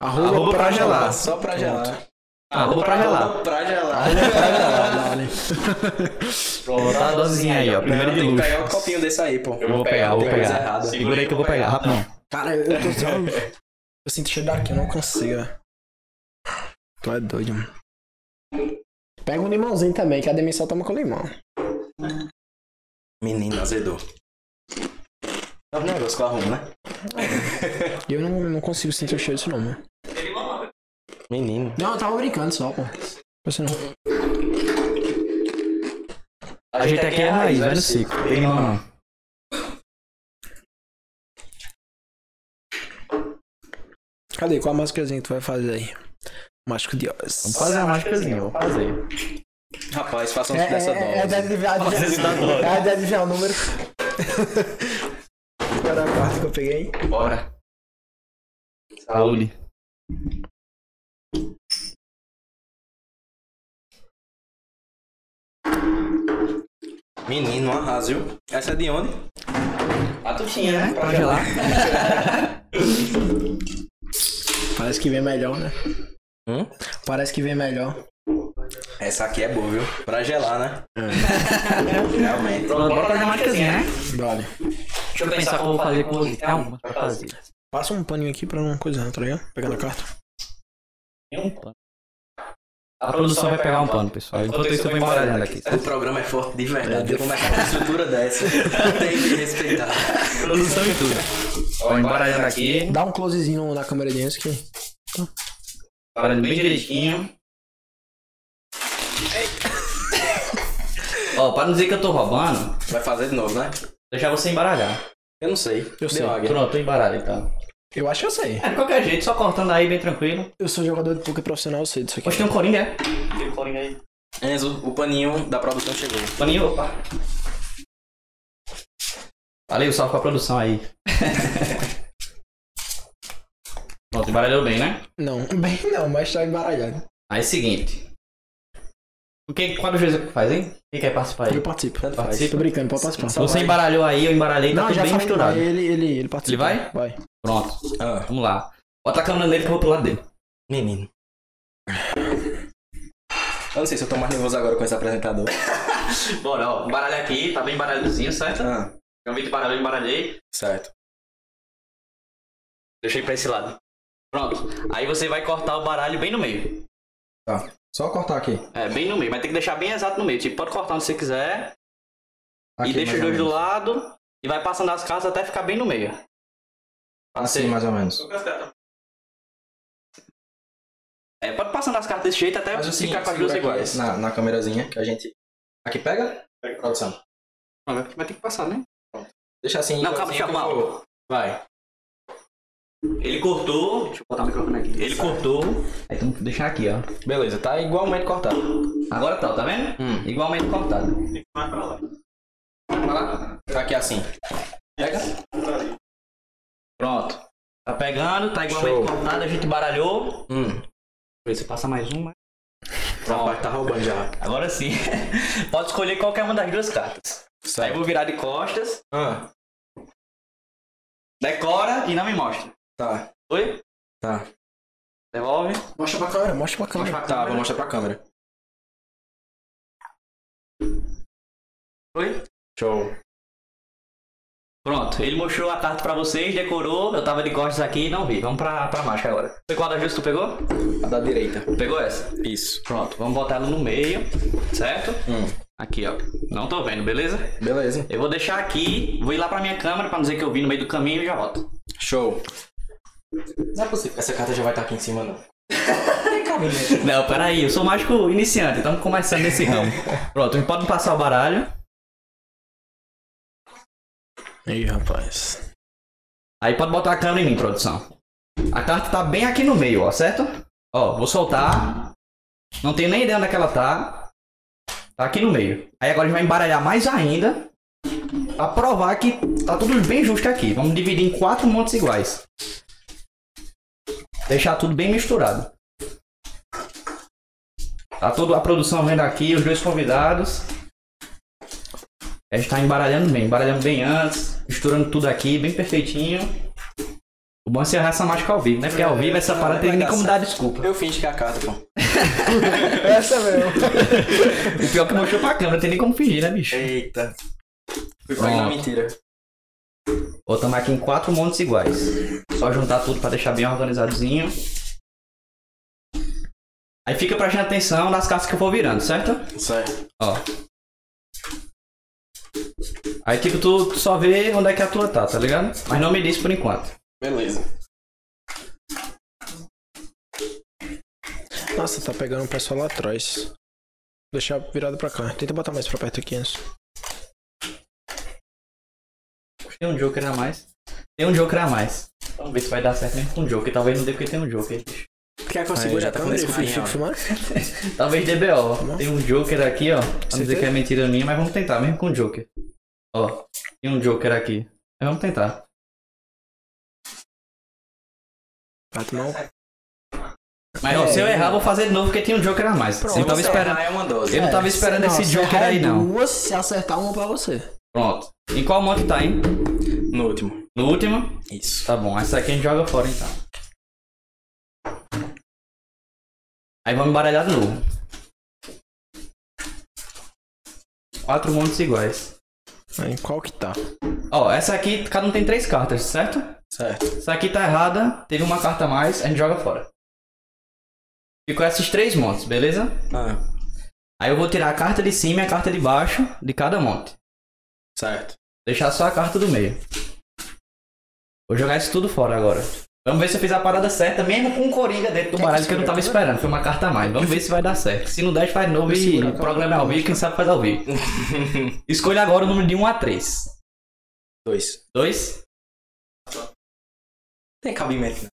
Speaker 2: Arroba pra gelar.
Speaker 4: Só pra gelar.
Speaker 2: Arroba pra gelar.
Speaker 4: Pra gelar.
Speaker 3: Pra gelar.
Speaker 2: Pronto, tá a dosezinha aí, ó. Primeiro de luxo.
Speaker 4: pegar um copinho desse aí, pô.
Speaker 2: Eu vou pegar, eu vou pegar. Segura aí que eu vou pegar, rapidão.
Speaker 3: Cara, eu tô só... Eu sinto o cheiro daqui, eu não consigo, velho. Tu é doido, mano. Pega um limãozinho também, que a Demi só toma com limão.
Speaker 4: Menino, azedou. É um negócio que eu arrumo, né?
Speaker 3: E eu não, não consigo sentir o cheiro disso não, mano.
Speaker 4: Menino.
Speaker 3: Não, eu tava brincando só, pô. Você não.
Speaker 2: A gente aqui é raiz, vai no ciclo. Tem limão não.
Speaker 3: Cadê? Qual a máscarazinha que tu vai fazer aí? Mágico de Oz.
Speaker 2: Vamos fazer uma mágicazinha, vou fazer.
Speaker 4: Rapaz, façam
Speaker 3: É,
Speaker 4: dessa
Speaker 3: é, é, é
Speaker 4: dose.
Speaker 3: adivinhar,
Speaker 2: esse dado.
Speaker 3: é de adivinhar o número. Era a quarta que eu peguei?
Speaker 2: Bora. Saúde.
Speaker 4: Menino, arraso, viu? Essa é de onde?
Speaker 2: A tutinha, né? Pra gelar.
Speaker 3: Parece que vem melhor, né?
Speaker 4: Hum?
Speaker 3: Parece que vem melhor.
Speaker 4: Essa aqui é boa, viu? Pra gelar, né? Realmente.
Speaker 2: Pronto, bora fazer uma né?
Speaker 3: Vale.
Speaker 2: Deixa eu pensar como eu vou fazer com você. Tem alguma pra fazer.
Speaker 3: Passa um paninho aqui pra não coisar, tá ligado? Pegando a carta.
Speaker 2: Tem um pano. A produção vai pegar um pano, pessoal. Enquanto isso eu vou embaralhando aqui.
Speaker 4: O programa é forte de verdade. Eu começar com uma estrutura dessa. Tem que respeitar.
Speaker 2: Produção e tudo. Ó, embaralhando aqui.
Speaker 3: Dá um closezinho na câmera de Enzo que.
Speaker 2: Embaralhando bem direitinho. Ó, pra não dizer que eu tô roubando,
Speaker 4: Vai fazer de novo, né?
Speaker 2: Deixar você embaralhar.
Speaker 4: Eu não sei.
Speaker 3: Eu sei.
Speaker 4: Deu águia.
Speaker 2: Pronto, eu embaralho então.
Speaker 3: Eu acho que eu sei.
Speaker 2: É de qualquer jeito, só cortando aí bem tranquilo.
Speaker 3: Eu sou jogador de poker profissional, eu sei disso aqui.
Speaker 2: Hoje tem um coringa, é? Tem um coringa aí.
Speaker 4: Enzo, o paninho da produção chegou.
Speaker 2: Paninho, opa. Valeu, salve pra produção aí. Pronto, embaralhou bem, né?
Speaker 3: Não, bem não, mas tá embaralhado.
Speaker 2: Aí é o seguinte. O que, qual dos dois você faz, hein? Quem quer participar aí?
Speaker 3: Eu participo.
Speaker 4: Tanto faz.
Speaker 2: Participa.
Speaker 3: Tô brincando, pode participar.
Speaker 2: Se você embaralhou aí, eu embaralhei, tá
Speaker 3: Não,
Speaker 2: tudo
Speaker 3: já
Speaker 2: bem
Speaker 3: falei,
Speaker 2: misturado.
Speaker 3: ele, ele, ele participa.
Speaker 2: Ele vai?
Speaker 3: Vai.
Speaker 2: Pronto,
Speaker 4: Ah,
Speaker 2: vamos lá. Bota a câmera nele que eu vou pro lado dele.
Speaker 4: menino. Eu não sei se eu tô mais nervoso agora com esse apresentador.
Speaker 2: Bora, ó. Embaralha aqui, tá bem embaralhadozinho, certo?
Speaker 4: Ah,
Speaker 2: Eu vi que embaralhou, embaralhei.
Speaker 4: certo.
Speaker 2: Deixei pra esse lado. Pronto. Aí você vai cortar o baralho bem no meio.
Speaker 4: Tá. Só cortar aqui.
Speaker 2: É, bem no meio. Mas tem que deixar bem exato no meio. Tipo, pode cortar onde você quiser.
Speaker 4: Aqui,
Speaker 2: e deixa os dois do lado. E vai passando as cartas até ficar bem no meio.
Speaker 4: Assim, mais ou menos.
Speaker 2: É, pode passando as cartas desse jeito até
Speaker 4: Faz assim,
Speaker 2: ficar com as duas iguais.
Speaker 4: Na, na câmerazinha que a gente. Aqui pega? Pega produção.
Speaker 2: Vai vai ter que passar, né?
Speaker 4: Deixa assim.
Speaker 2: Não, calma,
Speaker 4: assim eu
Speaker 2: calma.
Speaker 4: Vai.
Speaker 2: Ele cortou. Deixa eu botar o microfone aqui. Ele cortou. Aí vamos deixar aqui, ó.
Speaker 4: Beleza, tá igualmente cortado.
Speaker 2: Agora tá, tá vendo?
Speaker 4: Hum.
Speaker 2: Igualmente cortado. Vai pra lá.
Speaker 4: Tá aqui assim. Pega.
Speaker 2: Pronto. Tá pegando, tá igualmente
Speaker 4: Show.
Speaker 2: cortado, a gente baralhou.
Speaker 4: Hum.
Speaker 2: Você passa mais uma.
Speaker 4: Rapaz, tá roubando já.
Speaker 2: Agora sim. Pode escolher qualquer uma das duas cartas. Aí eu
Speaker 4: Certo.
Speaker 2: vou virar de costas,
Speaker 4: Ah,
Speaker 2: decora e não me mostra.
Speaker 4: Tá.
Speaker 2: Oi?
Speaker 4: Tá.
Speaker 2: Devolve.
Speaker 3: Mostra pra câmera, mostra pra câmera.
Speaker 2: Mostra pra
Speaker 4: Tá,
Speaker 2: câmera.
Speaker 4: vou mostrar pra câmera.
Speaker 2: Oi?
Speaker 4: Show.
Speaker 2: Pronto, ele mostrou a carta pra vocês, decorou, eu tava de costas aqui e não vi. Vamos pra, pra mágica agora. Foi qual das duas que tu pegou?
Speaker 4: A da direita.
Speaker 2: Pegou essa?
Speaker 4: Isso.
Speaker 2: Pronto, vamos botar ela no meio, certo?
Speaker 4: Hum.
Speaker 2: Aqui, ó. Não tô vendo, beleza?
Speaker 4: Beleza.
Speaker 2: Eu vou deixar aqui, vou ir lá pra minha câmera pra não dizer que eu vi no meio do caminho e já volto.
Speaker 4: Show. Não é possível. Essa carta já vai estar aqui em cima, não.
Speaker 2: Não, peraí, eu sou mágico iniciante, estamos começando nesse ramo. Pronto, pode passar o baralho.
Speaker 3: Ih, rapaz.
Speaker 2: Aí pode botar a câmera em mim, produção. A carta tá bem aqui no meio, ó, certo? Ó, vou soltar. Não tenho nem ideia onde é que ela tá. Tá aqui no meio. Aí agora a gente vai embaralhar mais ainda. Pra provar que tá tudo bem justo aqui. Vamos dividir em quatro montes iguais. Deixar tudo bem misturado. Tá toda a produção vendo aqui, os dois convidados. A gente tá embaralhando bem, embaralhando bem antes, misturando tudo aqui, bem perfeitinho. O bom é você errar essa mágica ao vivo, né? Porque ao vivo essa parada tem
Speaker 3: vai
Speaker 2: nem como dar desculpa.
Speaker 4: Eu finge que é a carta, pô.
Speaker 3: Essa mesmo.
Speaker 2: O pior é que mostrou pra câmera, tem nem como fingir, né, bicho?
Speaker 4: Eita. Fui ir na
Speaker 2: Pronto.
Speaker 4: Mentira.
Speaker 2: Botamos aqui em quatro montes iguais. Só juntar tudo pra deixar bem organizadozinho. Aí fica prestando atenção nas cartas que eu vou virando, certo?
Speaker 4: Certo.
Speaker 2: Ó. Aí tipo, tu, tu só vê onde é que a tua tá, tá ligado? Mas não me diz por enquanto.
Speaker 4: Beleza.
Speaker 3: Nossa, tá pegando o pessoal lá atrás. Deixar virado pra cá. Tenta botar mais pra perto aqui antes.
Speaker 2: Tem um Joker a mais. Tem um Joker a mais. Vamos ver se vai dar certo mesmo com o Joker. Talvez não dê porque tem um Joker.
Speaker 3: Quer que eu
Speaker 4: Aí,
Speaker 3: segure
Speaker 4: já tá com esse
Speaker 3: filmando?
Speaker 2: Talvez DBO. Tem um Joker aqui, ó. Vamos dizer que é mentira minha, mas vamos tentar, mesmo com o Joker. Ó, tem um Joker aqui. Mas vamos tentar.
Speaker 3: Um...
Speaker 2: Mas ó,
Speaker 3: É,
Speaker 2: se eu errar,
Speaker 3: é.
Speaker 2: vou fazer de novo porque tem um Joker a mais.
Speaker 3: Pronto.
Speaker 2: eu não tava esperando.
Speaker 4: errar, É.
Speaker 2: Eu não tava esperando esse
Speaker 3: se
Speaker 2: Joker
Speaker 3: errar
Speaker 2: aí, não.
Speaker 3: duas, se acertar uma pra você.
Speaker 2: Pronto. Em qual monte tá, hein?
Speaker 4: No último.
Speaker 2: No último?
Speaker 4: Isso.
Speaker 2: Tá bom, essa aqui a gente joga fora então. Aí vamos embaralhar de novo. Quatro montes iguais.
Speaker 3: Aí, qual que tá?
Speaker 2: Ó, essa aqui, cada um tem três cartas, certo?
Speaker 4: Certo.
Speaker 2: Essa aqui tá errada, teve uma carta a mais, a gente joga fora. Ficou esses três montes, beleza?
Speaker 4: Ah,
Speaker 2: Aí eu vou tirar a carta de cima e a carta de baixo de cada monte.
Speaker 4: Certo.
Speaker 2: Deixar só a carta do meio. Vou jogar isso tudo fora agora. Vamos ver se eu fiz a parada certa, mesmo com o Coringa dentro do
Speaker 3: que
Speaker 2: baralho que eu não tava esperando. Foi uma carta a mais. Vamos ver se vai dar certo. Se não der, faz novo e o programa é ao vivo, quem sabe faz ao vivo. Escolha agora o número de 1 a 3.
Speaker 4: Dois.
Speaker 2: 2.
Speaker 4: Tem cabimento. né?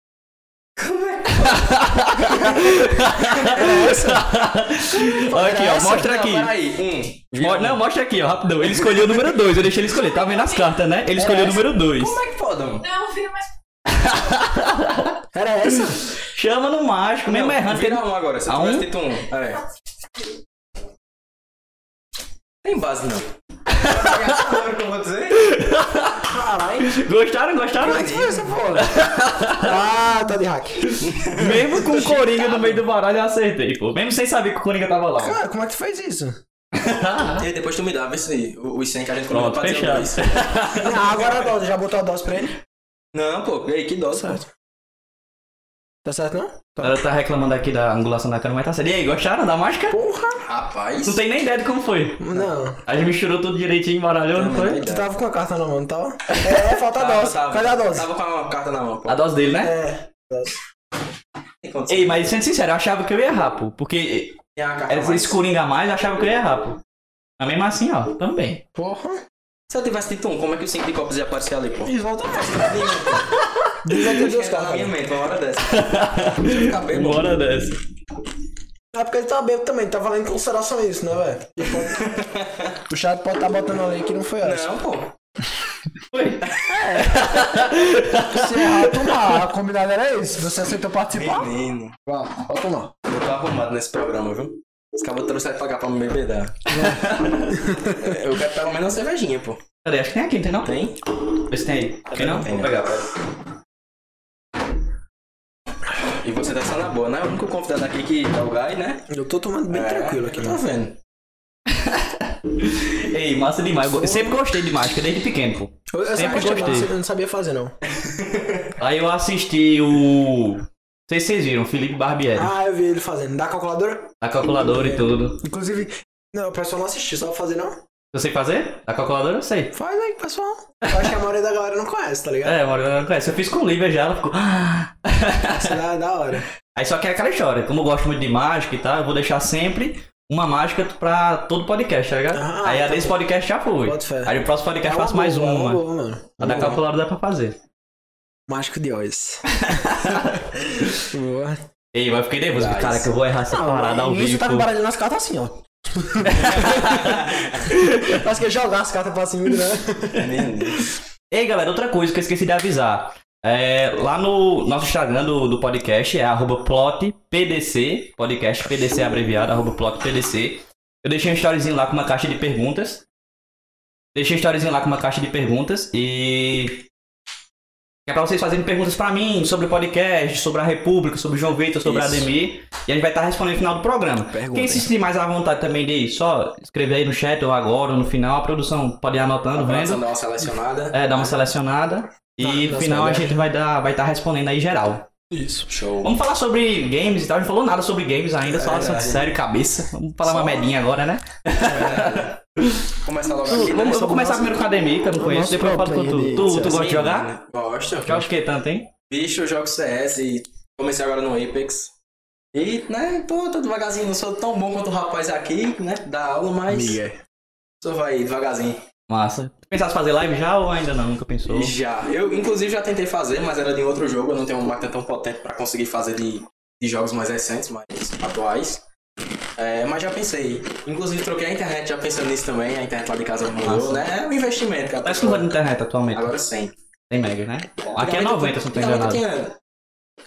Speaker 2: Olha aqui, ó. Mostra
Speaker 4: Não,
Speaker 2: aqui.
Speaker 4: Peraí. Um.
Speaker 2: Mo- Não, mostra aqui, ó, rapidão. Ele escolheu o número 2, eu deixei ele escolher. Tá vendo as cartas, né? Ele escolheu o número 2.
Speaker 4: Como é que pode, mano?
Speaker 5: Não, vira mais.
Speaker 3: Era essa?
Speaker 2: Chama no mágico, mesmo
Speaker 4: Não,
Speaker 2: errando.
Speaker 4: Vira
Speaker 2: tem-
Speaker 4: um agora. Se
Speaker 2: A
Speaker 4: eu tivesse
Speaker 2: um?
Speaker 4: dito um. É. Tem base, não.
Speaker 3: Caralho.
Speaker 2: Gostaram, gostaram?
Speaker 3: Como é que foi essa porra? Ah, tá de hack.
Speaker 2: Mesmo com o Coringa no meio do baralho, eu acertei, pô. Mesmo sem saber que o Coringa tava lá.
Speaker 3: Cara, como é que tu fez isso?
Speaker 4: E aí depois tu me dá, vê se o- os 100 que a gente colocou pra dizer dois.
Speaker 3: Ah, agora a dose. Já botou a dose pra ele?
Speaker 4: Não, pô. E aí, que dose,
Speaker 3: Certo. Tá certo, não?
Speaker 2: Ela tá reclamando aqui da angulação da câmera, mas tá certo. E aí, gostaram da mágica?
Speaker 3: Porra.
Speaker 4: Rapaz.
Speaker 2: Não tem nem ideia de como foi.
Speaker 3: Não.
Speaker 2: A gente misturou tudo direitinho, embaralhou, não
Speaker 4: Não,
Speaker 2: foi?
Speaker 3: Tu tava com a carta na mão, não tava? É, falta a dose.
Speaker 4: tava.
Speaker 3: Cadê a dose?
Speaker 4: Tava com a carta na mão, pô.
Speaker 2: A dose dele, né?
Speaker 3: É.
Speaker 4: Condição.
Speaker 2: Ei, mas sendo sincero, eu achava que eu ia errar, pô. Porque era esse Coringa a mais, eu achava que eu ia errar, pô. Mas mesmo assim, ó, também.
Speaker 3: Porra.
Speaker 4: Se eu tivesse dito um, como é que o 5 de copos ia aparecer ali, pô?
Speaker 3: Exatamente. Devia duas
Speaker 4: Tá na minha mente, uma hora dessa. Ficar bem bom.
Speaker 2: Bora dessa.
Speaker 3: É porque ele tá bêbado também, tá valendo em consideração isso, né, velho? O chat pode estar botando ali que não foi essa.
Speaker 4: Não, pô.
Speaker 2: Foi.
Speaker 3: Se errar, tomar. A combinada era isso. Você aceitou participar?
Speaker 4: Menino.
Speaker 3: Vá, pode tomar.
Speaker 4: Eu tô arrumado nesse programa, viu? Os cabos trouxeram pra cá pra me bebedar. eu quero pelo menos uma cervejinha, pô.
Speaker 2: Cadê? Acho que tem aqui, não tem não?
Speaker 4: Tem?
Speaker 2: Vê se tem aí. Tem não?
Speaker 4: Tem,
Speaker 2: Vou
Speaker 4: né?
Speaker 2: pegar, pera.
Speaker 4: E você tá só na boa, né? O único convidado aqui que é o Guy, né?
Speaker 3: Eu tô tomando bem
Speaker 4: É,
Speaker 3: tranquilo aqui,
Speaker 4: Tá vendo?
Speaker 2: Ei, massa demais. Eu sempre gostei de mágica, desde pequeno, pô.
Speaker 3: Eu, eu
Speaker 2: Sempre
Speaker 3: gostei. Eu não sabia fazer, não.
Speaker 2: Aí eu assisti o. Não sei se vocês viram, Felipe Barbieri.
Speaker 3: Ah, eu vi ele fazendo. Da calculadora?
Speaker 2: Da calculadora e tudo.
Speaker 3: Inclusive. Não, o pessoal não assistiu, só pra fazer, não?
Speaker 2: Eu sei fazer? Da calculadora eu sei.
Speaker 3: Faz aí, pessoal. Eu acho que a maioria da galera não conhece, tá ligado?
Speaker 2: É, uma hora eu não conheço. Eu fiz com o Lívia já, ela ficou. "Ah."
Speaker 3: Isso é da hora.
Speaker 2: Aí só que é aquela história, como eu gosto muito de mágica e tal, eu vou deixar sempre uma mágica pra todo podcast, tá ligado?
Speaker 3: Ah,
Speaker 2: Aí a
Speaker 3: tá
Speaker 2: desse podcast já foi. Aí no próximo podcast
Speaker 3: É
Speaker 2: eu faço mais
Speaker 3: boa, é
Speaker 2: uma.
Speaker 3: boa, mano.
Speaker 2: A da calculadora dá pra fazer.
Speaker 3: Mágico de Oz. boa.
Speaker 2: Ei, mas eu fiquei nervoso, cara, que eu vou errar essa parada ao
Speaker 3: Isso
Speaker 2: vivo.
Speaker 3: tá
Speaker 2: pô.
Speaker 3: me baralhando as cartas assim, ó. Parece que eu jogar as cartas pra cima, né?
Speaker 4: Menino.
Speaker 2: Ei, galera, outra coisa que eu esqueci de avisar. É, lá no nosso Instagram do, do podcast é arroba plotpdc, podcast PDC abreviado, arroba plotpdc. Eu deixei um storyzinho lá com uma caixa de perguntas. Deixei um storyzinho lá com uma caixa de perguntas e... É pra vocês fazerem perguntas pra mim sobre o podcast, sobre a República, sobre o João Vitor, sobre a. Ademir. E a gente vai estar respondendo no final do programa.
Speaker 3: Pergunta.
Speaker 2: Quem se sentir mais à vontade também de só escrever aí no chat ou agora ou no final, a produção pode ir anotando,
Speaker 4: Pra
Speaker 2: vendo.
Speaker 4: dar uma selecionada.
Speaker 2: É, dá uma selecionada. E
Speaker 3: Tá,
Speaker 2: no final a gente vai dar, vai estar respondendo aí geral.
Speaker 3: Isso.
Speaker 4: Show.
Speaker 2: Vamos falar sobre games e tal. A gente falou nada sobre games ainda, só assunto
Speaker 4: verdade.
Speaker 2: sério cabeça. Vamos falar uma
Speaker 4: Só-
Speaker 2: medinha agora, né?
Speaker 4: Começar logo aqui, né?
Speaker 2: vamos, eu vou começar
Speaker 3: nosso-
Speaker 2: primeiro com a Ademir, que eu não conheço, depois eu falo com tu. Tu, tu gosta de jogar?
Speaker 4: né? Gosto.
Speaker 2: Joga o que tanto, hein?
Speaker 4: Bicho, eu jogo CS e comecei agora no Apex. E, né, tô, tô devagarzinho, não sou tão bom quanto o rapaz aqui, né, da aula, mas
Speaker 3: Miguel.
Speaker 4: só vai devagarzinho.
Speaker 2: Massa. Tu pensaste fazer live já ou ainda não? Nunca pensou?
Speaker 4: Já. Eu, inclusive, já tentei fazer, mas era de outro jogo, eu não tenho uma máquina tão potente pra conseguir fazer de, de jogos mais recentes, mais atuais. É, mas já pensei. Inclusive, troquei a internet já pensando nisso também, a internet lá de casa mudou, né? É um investimento, cara.
Speaker 2: Mas com de internet atualmente?
Speaker 4: Agora 100.
Speaker 2: 100 mega, né? Aqui é
Speaker 4: Antigamente
Speaker 2: 90,
Speaker 4: eu-
Speaker 2: se não tô enganado.
Speaker 4: tinha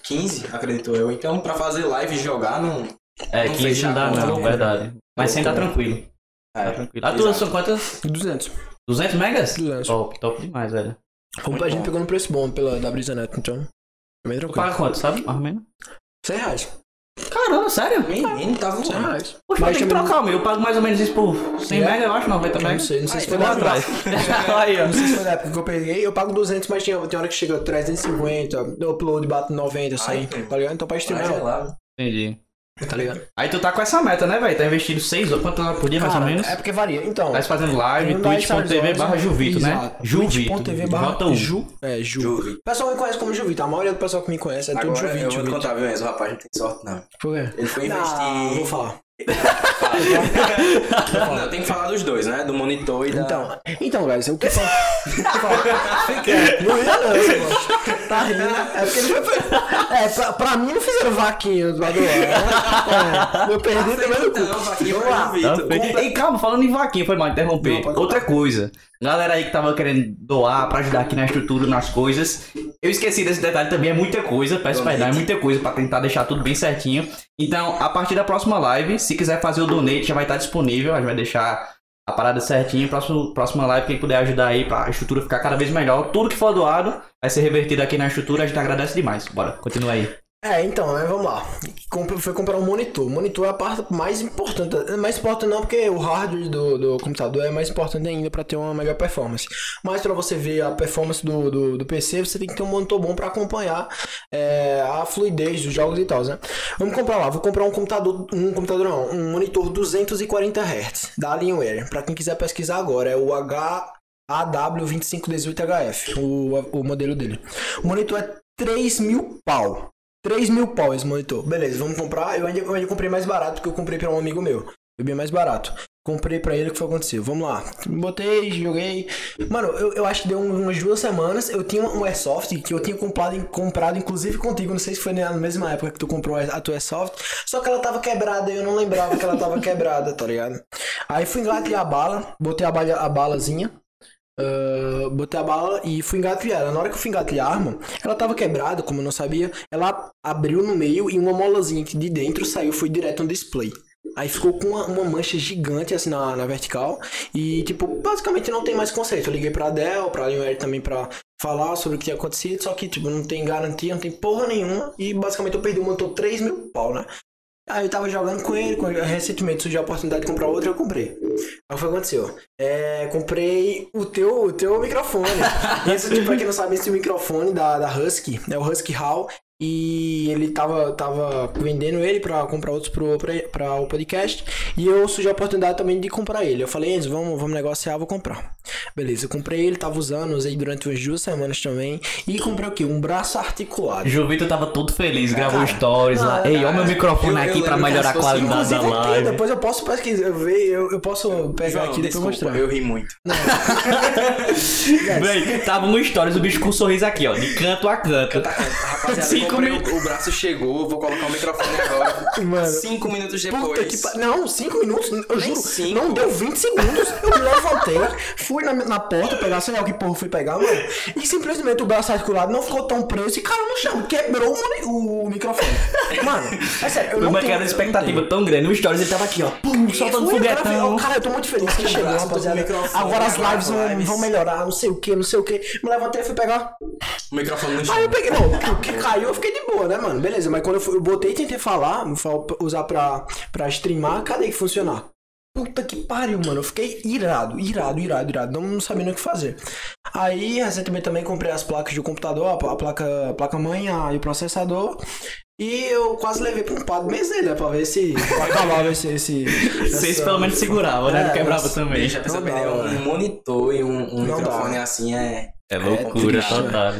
Speaker 4: 15, acredito eu. Então, pra fazer live e jogar, não.
Speaker 2: É,
Speaker 4: Não
Speaker 2: 15
Speaker 4: fechar
Speaker 2: não dá não,
Speaker 4: não.
Speaker 2: verdade. Mas 100 tá tranquilo. Tá
Speaker 4: É,
Speaker 2: tranquilo. A tua são quantas?
Speaker 3: 200.
Speaker 2: 200 megas?
Speaker 3: 200.
Speaker 2: Top, top demais, velho.
Speaker 3: Vamos a gente pegou no preço bom pela, da Brisa Neto, então. É bem
Speaker 2: Tu
Speaker 3: tranquilo.
Speaker 2: paga quanto, sabe? Mais ou menos.
Speaker 3: 100 reais.
Speaker 2: Caramba, sério?
Speaker 4: Menino, tá
Speaker 3: 100
Speaker 4: voando.
Speaker 3: reais.
Speaker 2: Poxa,
Speaker 3: Mas
Speaker 2: tem que
Speaker 3: também-
Speaker 2: trocar o meu. Eu pago mais ou menos isso por 100
Speaker 3: É?
Speaker 2: mega, eu acho, 90
Speaker 3: Eu
Speaker 2: mega.
Speaker 3: não sei, não sei se foi.
Speaker 2: Aí, ó.
Speaker 3: Não sei se foi da época que eu peguei, eu pago 200, mas tem, tem hora que chega 350, o upload bate 90, 100,
Speaker 4: Ai,
Speaker 3: tá ligado? Então pra streamar.
Speaker 2: Entendi.
Speaker 3: Tá ligado?
Speaker 2: Aí tu tá com essa meta, né, velho? Tá investindo 6 horas, quantas horas por dia, mais ou menos?
Speaker 3: É porque varia. Então,
Speaker 2: Tá fazendo live,
Speaker 3: mais
Speaker 2: twitch.tv
Speaker 3: horas,
Speaker 2: barra Juvito, né? Juvito.
Speaker 3: twitch.tv barra
Speaker 2: J1.
Speaker 3: Ju. É, Ju. O pessoal me conhece como Juvito, a maioria do pessoal que me conhece é tudo
Speaker 4: Agora, eu
Speaker 3: Juvito,
Speaker 4: vou te
Speaker 3: Juvito.
Speaker 4: contar, viu, Enzo? O rapaz não tem sorte, não.
Speaker 3: Por quê?
Speaker 4: Ele foi
Speaker 3: Não,
Speaker 4: investir...
Speaker 3: vou falar.
Speaker 4: Não, tem que falar dos dois, né? Do monitor e da...
Speaker 3: Então, então, guys, o que fala? Fica. Não ria não, você gosta. Tá rindo. É porque ele foi. É, pra, pra mim não fizeram vaquinha do lado lá. É, eu perdi também no cu.
Speaker 4: Então, vaquinha
Speaker 3: Vamos lá.
Speaker 2: Tá Ei, calma, falando em vaquinha, foi mal interromper.
Speaker 3: Não,
Speaker 2: Outra coisa. Galera aí que tava querendo doar pra ajudar aqui na estrutura, nas coisas. Eu esqueci desse detalhe também, é muita coisa. Peço
Speaker 4: Donate.
Speaker 2: perdão, é muita coisa pra tentar deixar tudo bem certinho. Então, a partir da próxima live, se quiser fazer o donate, já vai estar disponível. A gente vai deixar a parada certinho. Próximo, próxima live, quem puder ajudar aí pra estrutura ficar cada vez melhor. Tudo que for doado vai ser revertido aqui na estrutura. A gente agradece demais. Bora, continua aí.
Speaker 3: É, então, né, vamos lá. Foi comprar um monitor. O monitor é a parte mais importante. Mais importante não, porque o hardware do, do computador é mais importante ainda para ter uma melhor performance. Mas para você ver a performance do, do, do PC, você tem que ter um monitor bom para acompanhar é, a fluidez dos jogos e tal, né? Vamos comprar lá. Vou comprar um computador, um computador não, um monitor 240 Hz da Alienware. Para quem quiser pesquisar agora, é o H AW2518HF, o, o modelo dele. O monitor é 3 mil pau. 3 mil pau esse monitor. Beleza, vamos comprar. Eu ainda, eu ainda comprei mais barato porque eu comprei pra um amigo meu. Eu bem mais barato. Comprei pra ele o que foi acontecer. Vamos lá. Botei, joguei. Mano, eu, eu acho que deu um, umas duas semanas. Eu tinha um Airsoft que eu tinha comprado, comprado inclusive contigo. Não sei se foi na mesma época que tu comprou a tua Airsoft. Só que ela tava quebrada eu não lembrava que ela tava quebrada, tá ligado? Aí fui engatilhar a bala. Botei a, bala, a balazinha. Ah, botei a bala e fui engatilhar. ela. Na hora que eu fui engatilhar a arma, ela tava quebrada, como eu não sabia. Ela abriu no meio e uma molazinha de dentro saiu, foi direto no display. Aí ficou com uma, uma mancha gigante assim na, na vertical. E, tipo, basicamente não tem mais conceito. Eu liguei pra Dell, pra Alienware também pra falar sobre o que tinha acontecido. Só que, tipo, não tem garantia, não tem porra nenhuma. E basicamente eu perdi o motor 3 mil pau, né? Aí eu tava jogando com ele, recentemente surgiu a oportunidade de comprar outro, eu comprei. Aí o que aconteceu? É, comprei o teu, o teu microfone. Esse, tipo, pra quem não sabe, esse microfone da, da Husky, é o Husky Hall. E ele tava, tava vendendo ele pra comprar outros pro, pra, pra o podcast. E eu surgiu a oportunidade também de comprar ele. Eu falei, Enzo, vamos, vamos negociar, vou comprar. Beleza, eu comprei ele, tava usando, usei durante umas duas semanas também. E comprei o quê? Um braço articulado.
Speaker 2: João Vitor tava todo feliz, gravou
Speaker 3: cara,
Speaker 2: stories lá.
Speaker 3: não,
Speaker 2: Ei, ó meu microfone
Speaker 4: eu-
Speaker 2: aqui
Speaker 4: que
Speaker 2: melhorar a
Speaker 4: as pessoas-
Speaker 2: qualidade da
Speaker 3: aqui,
Speaker 2: live.
Speaker 3: depois eu posso pesquisar, eu, ver, eu, eu posso pegar
Speaker 4: João,
Speaker 3: aqui e depois mostrar.
Speaker 4: eu ri muito.
Speaker 2: Véi, tava no stories o bicho com um sorriso aqui, ó, de canto a canto.
Speaker 4: Rapaziada,
Speaker 2: Cinco minutos.
Speaker 4: o, o braço chegou, vou colocar o microfone agora.
Speaker 3: Mano.
Speaker 4: Cinco minutos depois.
Speaker 3: Puta que pa... Não, 5 minutos, eu
Speaker 4: Nem
Speaker 3: juro.
Speaker 4: cinco.
Speaker 3: Não deu 20 segundos. Eu me levantei, fui na, na porta pegar, sei lá o que porra fui pegar, mano. E simplesmente o braço articulado não ficou tão preso e caiu no chão. Quebrou o, o microfone. Mano, é sério, eu
Speaker 2: Foi
Speaker 3: não
Speaker 2: uma
Speaker 3: tenho-
Speaker 2: expectativa tão grande. No Stories ele tava aqui, ó. Pum, soltando foguetão.
Speaker 3: Cara, eu tô muito feliz que chegou, rapaziada. Agora as lives vão, vão melhorar, não sei o que, não sei o que. Me levantei e fui pegar.
Speaker 4: O microfone no chão.
Speaker 3: Aí eu peguei, não, o que caiu eu fiquei de boa, né, mano? Beleza, mas quando eu, fui, eu botei e tentei falar, fa- usar pra, pra streamar, cadê que funcionar? Puta que pariu, mano. Eu fiquei irado, irado, irado, irado. Não, não sabendo o que fazer. Aí, recentemente também comprei as placas do computador, a, a placa, a placa mãe a- e o processador. E eu quase levei pra um padre meselha pra ver se acabava esse. esse
Speaker 2: Vocês
Speaker 3: essa-
Speaker 2: pelo menos seguravam, né? Não
Speaker 3: É,
Speaker 2: quebrava
Speaker 3: mas-
Speaker 2: também.
Speaker 4: Bicho, a pessoa
Speaker 3: Não dá,
Speaker 4: perder um, um monitor e um, um microfone
Speaker 3: dá.
Speaker 4: assim é.
Speaker 2: É loucura
Speaker 3: triste,
Speaker 2: total.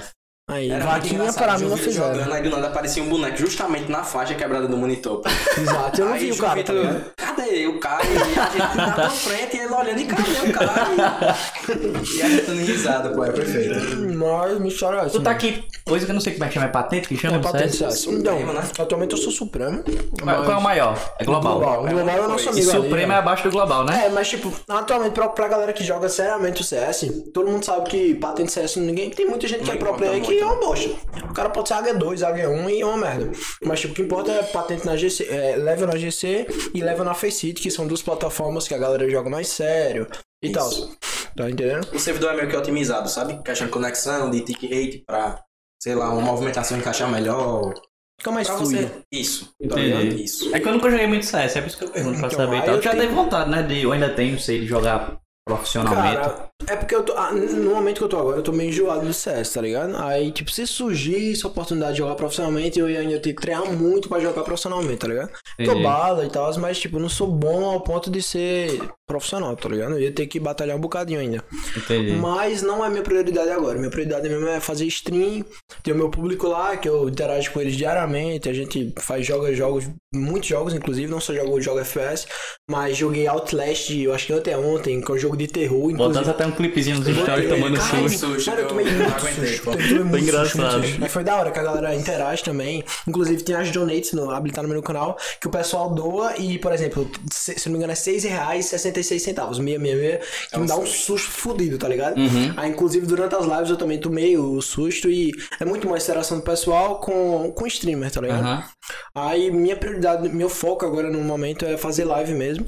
Speaker 3: Aí,
Speaker 4: Era
Speaker 3: vaquinha pra mim
Speaker 4: um
Speaker 3: não fizeram.
Speaker 4: jogando, aí do nada aparecia um boneco justamente na faixa quebrada do monitor. pô.
Speaker 3: Exato, eu não
Speaker 4: aí
Speaker 3: vi o cara. Tá
Speaker 4: Vitor,
Speaker 3: ligado?
Speaker 4: Cadê o cara? E a gente na tua frente e ele olhando, e cadê o cara? E, e a gente dando risada, pô, é perfeito.
Speaker 3: Mas me chora
Speaker 2: Tu tá aqui, coisa que eu não sei como é que chama, é patente que chama?
Speaker 3: É patente
Speaker 2: CS?
Speaker 3: CS. Então,
Speaker 4: Supremo, né?
Speaker 3: atualmente eu sou Supremo.
Speaker 2: Qual qual é o maior? É global.
Speaker 3: Global. O global é o nosso
Speaker 2: E
Speaker 3: amigo ali,
Speaker 2: Supremo
Speaker 3: né?
Speaker 2: é abaixo do global, né?
Speaker 3: É, mas tipo, atualmente pra, pra galera que joga seriamente o CS, todo mundo sabe que patente CS ninguém. Tem muita gente que é
Speaker 4: importa
Speaker 3: player que é uma bosta. O cara pode ser AG2, AG1 e é uma merda. Mas tipo, o que importa é patente na GC, é, level na GC e level na Faceit, que são duas plataformas que a galera joga mais sério e tal. Tá entendendo?
Speaker 4: O servidor é meio que otimizado, sabe? De conexão, de tick rate pra, sei lá, uma movimentação encaixar melhor.
Speaker 3: Fica mais
Speaker 4: Pra
Speaker 3: fluido.
Speaker 4: você. Isso. Tá
Speaker 2: Entendi.
Speaker 4: Isso.
Speaker 2: É que eu nunca joguei muito CS, é por isso que eu pergunto pra
Speaker 3: Então,
Speaker 2: saber e tal.
Speaker 3: eu
Speaker 2: já
Speaker 3: tenho-
Speaker 2: tenho vontade, né? De, eu ainda tenho, não sei, de jogar profissionalmente.
Speaker 3: Cara, é porque eu tô. ah, no momento que eu tô agora, eu tô meio enjoado do CS, tá ligado? Aí, tipo, se surgir essa oportunidade de jogar profissionalmente, eu ia ainda ter que treinar muito pra jogar profissionalmente, tá ligado? Tô
Speaker 2: Entendi.
Speaker 3: bala e tal, mas, tipo, eu não sou bom ao ponto de ser profissional, tá ligado? Eu ia ter que batalhar um bocadinho ainda.
Speaker 2: Entendi.
Speaker 3: Mas não é minha prioridade agora. Minha prioridade mesmo é fazer stream, ter o meu público lá, que eu interajo com eles diariamente. A gente faz joga jogos, muitos jogos, inclusive, não só jogo, jogo FPS, mas joguei Outlast, eu acho que até ontem, que é um jogo de terror, inclusive.
Speaker 2: Botando até um clipezinho nos stories tomando
Speaker 3: cara,
Speaker 2: susto.
Speaker 4: susto,
Speaker 3: Cara, eu tomei muito susto.
Speaker 4: pô.
Speaker 3: Eu tomei muito
Speaker 2: Foi engraçado.
Speaker 3: E foi da hora que a galera interage também. Inclusive tem as donates no, habilitadas no meu canal, que o pessoal doa e, por exemplo, se, se não me engano é 6 reais e 66 centavos, 666, que me dá um susto fudido, tá ligado?
Speaker 2: Uhum.
Speaker 3: Aí, inclusive, durante as lives eu também tomei o susto e é muito uma interação do pessoal com, com streamer, tá ligado?
Speaker 2: Aham.
Speaker 3: Aí minha prioridade, meu foco agora no momento é fazer live mesmo.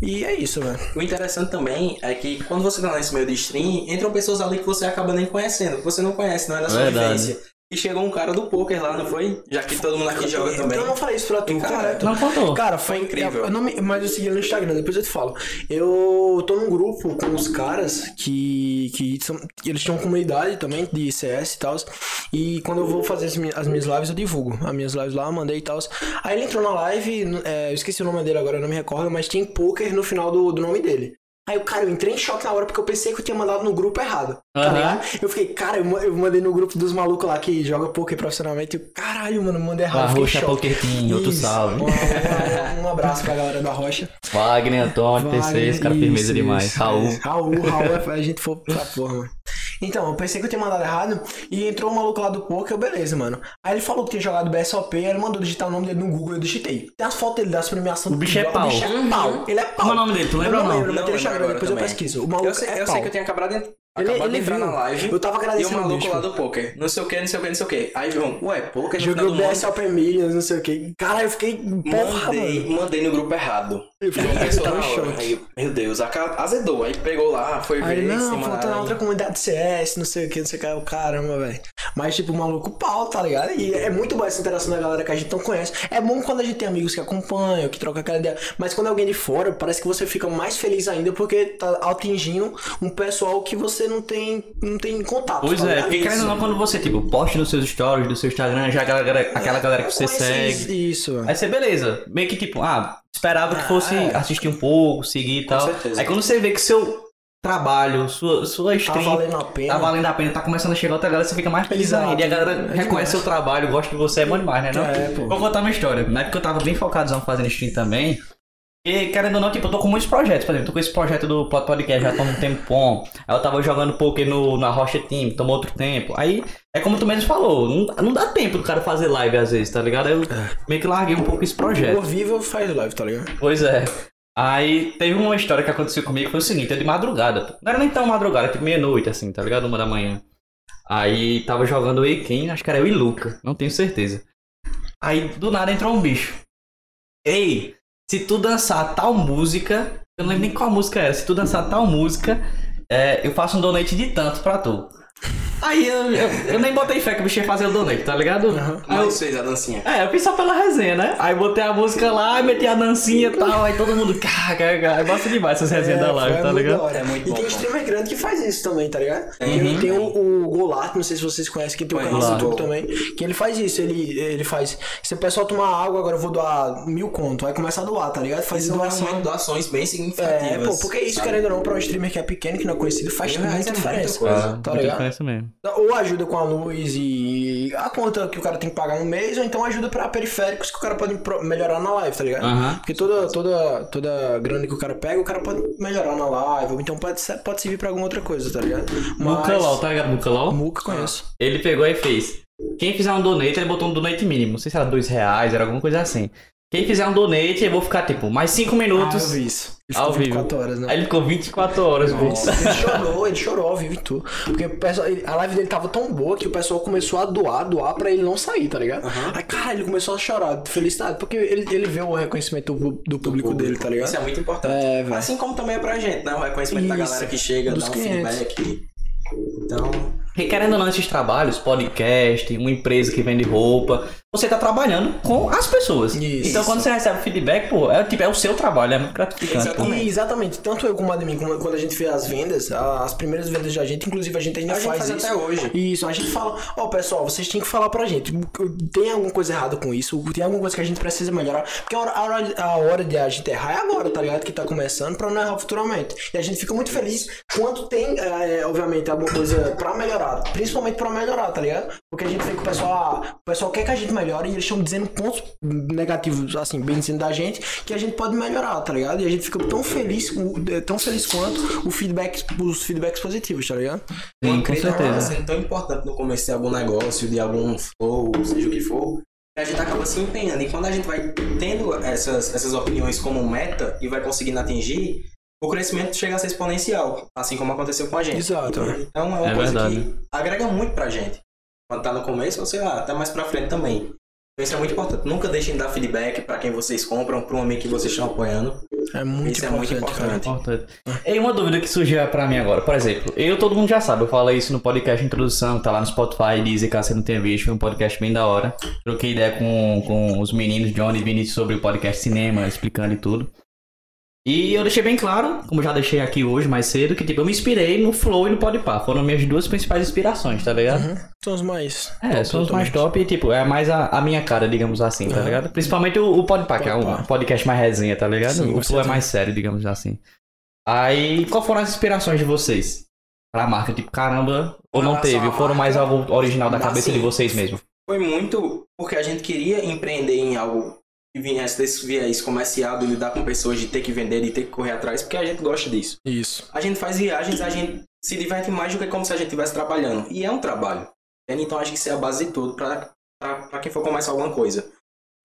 Speaker 3: E é isso, velho.
Speaker 4: O interessante também é que quando você tá nesse meio de stream, entram pessoas ali que você acaba nem conhecendo, que você não conhece, não é da sua
Speaker 2: Verdade.
Speaker 4: vivência. E chegou um cara do poker lá, não foi? Já que todo mundo aqui joga também.
Speaker 3: Eu não falei isso pra tu,
Speaker 4: Cara,
Speaker 3: correto.
Speaker 2: Não contou.
Speaker 3: Cara, foi
Speaker 4: Foi incrível.
Speaker 3: Eu não me- mas eu segui no Instagram, depois eu te falo. Eu tô num grupo com uns caras que, que, são, eles uma comunidade também de CS e tal. E quando eu vou fazer as minhas, as minhas lives, eu divulgo. As minhas lives lá, eu mandei e tal. Aí ele entrou na live, é, eu esqueci o nome dele agora, eu não me recordo, mas tem poker no final do, do nome dele. Aí, o cara, eu entrei em choque na hora porque eu pensei que eu tinha mandado no grupo errado. Tá
Speaker 2: Aham.
Speaker 3: ligado? Eu fiquei, cara, eu, eu mandei no grupo dos malucos lá que joga poker profissionalmente. Eu, caralho, mano, eu mandei errado.
Speaker 2: A
Speaker 3: choque.
Speaker 2: Poker Team, outro salve.
Speaker 3: Um, um- um abraço pra galera da Rocha.
Speaker 2: Wagner, Antônio, TC, esse cara firmeza
Speaker 3: Isso,
Speaker 2: demais.
Speaker 3: isso.
Speaker 2: Raul.
Speaker 3: Raul, Raul, é- a gente for pra porra, mano. Então, eu pensei que eu tinha mandado errado e entrou um maluco lá do poker, eu, beleza, mano. Aí ele falou que tinha jogado BSOP, aí ele mandou digitar o nome dele no Google, eu digitei. Tem as fotos dele das premiações.
Speaker 2: O bicho é pau.
Speaker 3: O bicho é pau. Ele é pau.
Speaker 2: Como é o nome dele? Tu lembra
Speaker 3: eu
Speaker 2: ou
Speaker 3: não
Speaker 2: não?
Speaker 3: lembro, mas tem Instagram, depois eu
Speaker 4: também.
Speaker 3: pesquiso. O maluco
Speaker 4: Eu sei,
Speaker 3: é
Speaker 4: eu
Speaker 3: pau.
Speaker 4: sei que eu tinha acabado de,
Speaker 3: Ele-
Speaker 4: acabado
Speaker 3: ele
Speaker 4: de entrar
Speaker 3: viu.
Speaker 4: na live.
Speaker 3: Eu tava
Speaker 4: E o
Speaker 3: agradecendo
Speaker 4: maluco
Speaker 3: bicho.
Speaker 4: lá do poker. Não sei o que, não sei o que, não sei o que. Aí, João, ué, poker no
Speaker 3: Joguei
Speaker 4: final
Speaker 3: o
Speaker 4: do mundo.
Speaker 3: Millions, não sei o que. Cara, eu fiquei porra,
Speaker 4: Mandei,
Speaker 3: mano.
Speaker 4: mandei no grupo errado. E
Speaker 3: eu
Speaker 4: pessoa
Speaker 3: tava
Speaker 4: na hora. Aí, eu, meu Deus, azedou. Aí pegou lá, foi
Speaker 3: Aí,
Speaker 4: ver.
Speaker 3: não, falta
Speaker 4: mandaram.
Speaker 3: na outra comunidade de CS, não sei o que, não sei o que. Eu, Caramba, velho. Mas, tipo, o maluco pau, tá ligado? E é muito boa essa interação da galera que a gente não conhece. É bom quando a gente tem amigos que acompanham, que trocam aquela ideia. Mas quando é alguém de fora, parece que você fica mais feliz ainda porque tá atingindo um pessoal que você não tem, não tem contato.
Speaker 2: Pois
Speaker 3: tá
Speaker 2: é, porque querendo ou não, quando você, tipo, posta nos seus stories, do seu Instagram, já a galera, aquela galera que você
Speaker 3: Conhece
Speaker 2: segue.
Speaker 3: Isso.
Speaker 2: Aí você, beleza, meio que tipo, ah, esperava que fosse
Speaker 3: é.
Speaker 2: assistir um pouco, seguir e tal.
Speaker 4: certeza.
Speaker 2: Aí quando você vê que seu trabalho, sua, sua
Speaker 3: Tá
Speaker 2: stream
Speaker 3: valendo a pena.
Speaker 2: tá valendo a pena, tá começando a chegar outra galera, você fica mais feliz
Speaker 3: Exato.
Speaker 2: ainda. E a galera
Speaker 3: É
Speaker 2: reconhece seu trabalho, gosta de você, é bom demais, né? Não?
Speaker 3: É, pô.
Speaker 2: Vou contar uma história. Na época eu tava bem focado fazendo stream também. Porque, querendo ou não, tipo, eu tô com muitos projetos. Por exemplo, tô com esse projeto do Pod Podcast já tô um tempo bom. Aí eu tava jogando poker no, na Rocha Team, tomou outro tempo. Aí, é como tu mesmo falou, não, não dá tempo do cara fazer live às vezes, tá ligado? Aí eu meio que larguei um pouco esse projeto.
Speaker 3: Por vivo faz live, tá ligado?
Speaker 2: Pois é. Aí teve uma história que aconteceu comigo que foi o seguinte, é de madrugada. Não era nem tão madrugada, tipo meia-noite, assim, tá ligado? Uma da manhã. Aí tava jogando eu e quem? Acho que era eu e Luca, não tenho certeza. Aí do nada entrou um bicho. Ei, se tu dançar tal música, eu não lembro nem qual música era, se tu dançar tal música, é, eu faço um donate de tanto pra tu. Aí eu, eu, eu nem botei fé que o bicho ia fazer o donate, tá ligado? Aí eu-
Speaker 4: Mas fez a dancinha.
Speaker 2: é, eu fiz só pela resenha, né? Aí botei a música lá, meti a dancinha e tal, aí todo mundo, cara, cara, cara. Gosta demais essas resenhas da live, tá
Speaker 3: muito
Speaker 2: ligado?
Speaker 3: hora.
Speaker 4: É muito
Speaker 3: e
Speaker 4: bom,
Speaker 3: tem
Speaker 4: pô.
Speaker 3: streamer grande que faz isso também, tá ligado?
Speaker 4: Tem.
Speaker 3: Tem, tem o, o Golart, não sei se vocês conhecem, que tem o canal
Speaker 2: Golart.
Speaker 3: YouTube também, que ele faz isso, ele, ele faz, se o pessoal tomar água, agora eu vou doar mil conto, aí começa a doar, tá ligado? Faz doação.
Speaker 4: doações bem significativas.
Speaker 3: É, pô, porque isso,
Speaker 4: sabe?
Speaker 3: querendo ou não, pra um streamer que é pequeno, que não é conhecido, faz
Speaker 4: Mil reais
Speaker 3: muita
Speaker 4: é
Speaker 3: diferença. tá
Speaker 2: muita
Speaker 3: ligado?
Speaker 2: diferença mesmo.
Speaker 3: Ou ajuda com a luz e a conta que o cara tem que pagar no mês, ou então ajuda pra periféricos que o cara pode melhorar na live, tá ligado? Porque toda, toda, toda grana que o cara pega, o cara pode melhorar na live, ou então pode, pode servir pra alguma outra coisa, tá ligado?
Speaker 2: Mucalau, tá ligado? Mucalau?
Speaker 3: Muca conheço.
Speaker 2: Ele pegou e fez. Quem fizer um donate, ele botou um donate mínimo. Não sei se era dois reais, era alguma coisa assim. Quem fizer um donate, eu vou ficar, tipo, mais cinco
Speaker 3: Ah,
Speaker 2: minutos.
Speaker 3: eu vi isso. Ele
Speaker 2: Ao vivo.
Speaker 3: 24 horas, né?
Speaker 2: Aí ele ficou 24 horas, bicho.
Speaker 3: Ele chorou, ele chorou ao vivo e tudo. Porque pessoal, a live dele tava tão boa que o pessoal começou a doar, doar pra ele não sair, tá ligado? Aí, cara, ele começou a chorar de felicidade, porque ele, ele vê o reconhecimento do, do público dele, tá ligado?
Speaker 4: Isso é muito importante.
Speaker 3: É,
Speaker 4: assim como também é pra gente, né? O reconhecimento da
Speaker 3: Isso.
Speaker 4: galera que chega,
Speaker 3: Dos
Speaker 4: dá um
Speaker 3: clientes.
Speaker 4: feedback. Então,
Speaker 2: querendo ou não, esses trabalhos, podcast, uma empresa que vende roupa, você tá trabalhando com as pessoas.
Speaker 3: Isso.
Speaker 2: Então quando você recebe feedback, pô, é, tipo, é o seu trabalho, é muito gratificante.
Speaker 4: Exatamente.
Speaker 3: E, exatamente, tanto eu como a Admin, como- quando a gente fez as vendas, as primeiras vendas da gente, inclusive a gente ainda
Speaker 4: a gente
Speaker 3: faz,
Speaker 4: faz
Speaker 3: isso.
Speaker 4: até hoje.
Speaker 3: Isso, a gente fala, ó pessoal, vocês têm que falar pra gente, tem alguma coisa errada com isso, tem alguma coisa que a gente precisa melhorar, porque a hora, a hora, a hora de a gente errar é agora, tá ligado? Que tá começando pra não errar futuramente. E a gente fica muito feliz quando tem, é, obviamente, alguma coisa pra melhorar, principalmente pra melhorar, tá ligado? Porque a gente vê que o pessoal, ah, o pessoal quer que a gente melhore e eles estão dizendo pontos negativos, assim, bem dizendo da gente, que a gente pode melhorar, tá ligado? E a gente fica tão feliz, com- tão feliz quanto o feedback, os feedbacks positivos, tá ligado?
Speaker 2: Sim, com certeza.
Speaker 4: sendo tão importante no começo de algum negócio, de algum flow, seja o que for, que a gente acaba se empenhando. E quando a gente vai tendo essas, essas opiniões como meta e vai conseguindo atingir, o crescimento chega a ser exponencial, assim como aconteceu com a gente.
Speaker 3: Exato.
Speaker 4: Então é uma
Speaker 2: É
Speaker 4: coisa
Speaker 2: verdade.
Speaker 4: que agrega muito pra gente. Quando tá no começo, ou sei lá, até mais pra frente também. Então isso é muito importante. Nunca deixem de dar feedback pra quem vocês compram, pra um amigo que vocês estão apoiando.
Speaker 3: É muito
Speaker 4: Isso é
Speaker 3: importante,
Speaker 4: muito
Speaker 3: cara.
Speaker 4: importante.
Speaker 2: Importante. E uma dúvida que surgiu pra mim agora, por exemplo, eu todo mundo já sabe, eu falei isso no podcast Introdução, tá lá no Spotify, Deezer, caso você não tenha visto, foi um podcast bem da hora. Troquei ideia com, com os meninos, Johnny e Vinícius, sobre o podcast cinema, explicando e tudo. E eu deixei bem claro, como já deixei aqui hoje mais cedo, que tipo, eu me inspirei no Flow e no Podpah. Foram minhas duas principais inspirações, tá ligado?
Speaker 3: Uhum. São os mais.
Speaker 2: É,
Speaker 3: top
Speaker 2: são os mais top e, tipo, é mais a, a minha cara, digamos assim, tá
Speaker 3: Aham.
Speaker 2: ligado? Principalmente o, o Podpah, que é um podcast mais resenha, tá ligado?
Speaker 3: Sim,
Speaker 2: o Flow é mais sério, digamos assim. Aí, qual foram as inspirações de vocês? Pra marca, tipo, caramba, ou não teve? Ou foram mais algo original da cabeça
Speaker 4: assim,
Speaker 2: de vocês mesmo?
Speaker 4: Foi muito porque a gente queria empreender em algo viesse desse viés comercial, de lidar com pessoas, de ter que vender, de ter que correr atrás, porque a gente gosta disso.
Speaker 3: Isso.
Speaker 4: A gente faz viagens, a gente se diverte mais do que como se a gente estivesse trabalhando. E é um trabalho. entende? Então acho que isso é a base de tudo para quem for começar alguma coisa.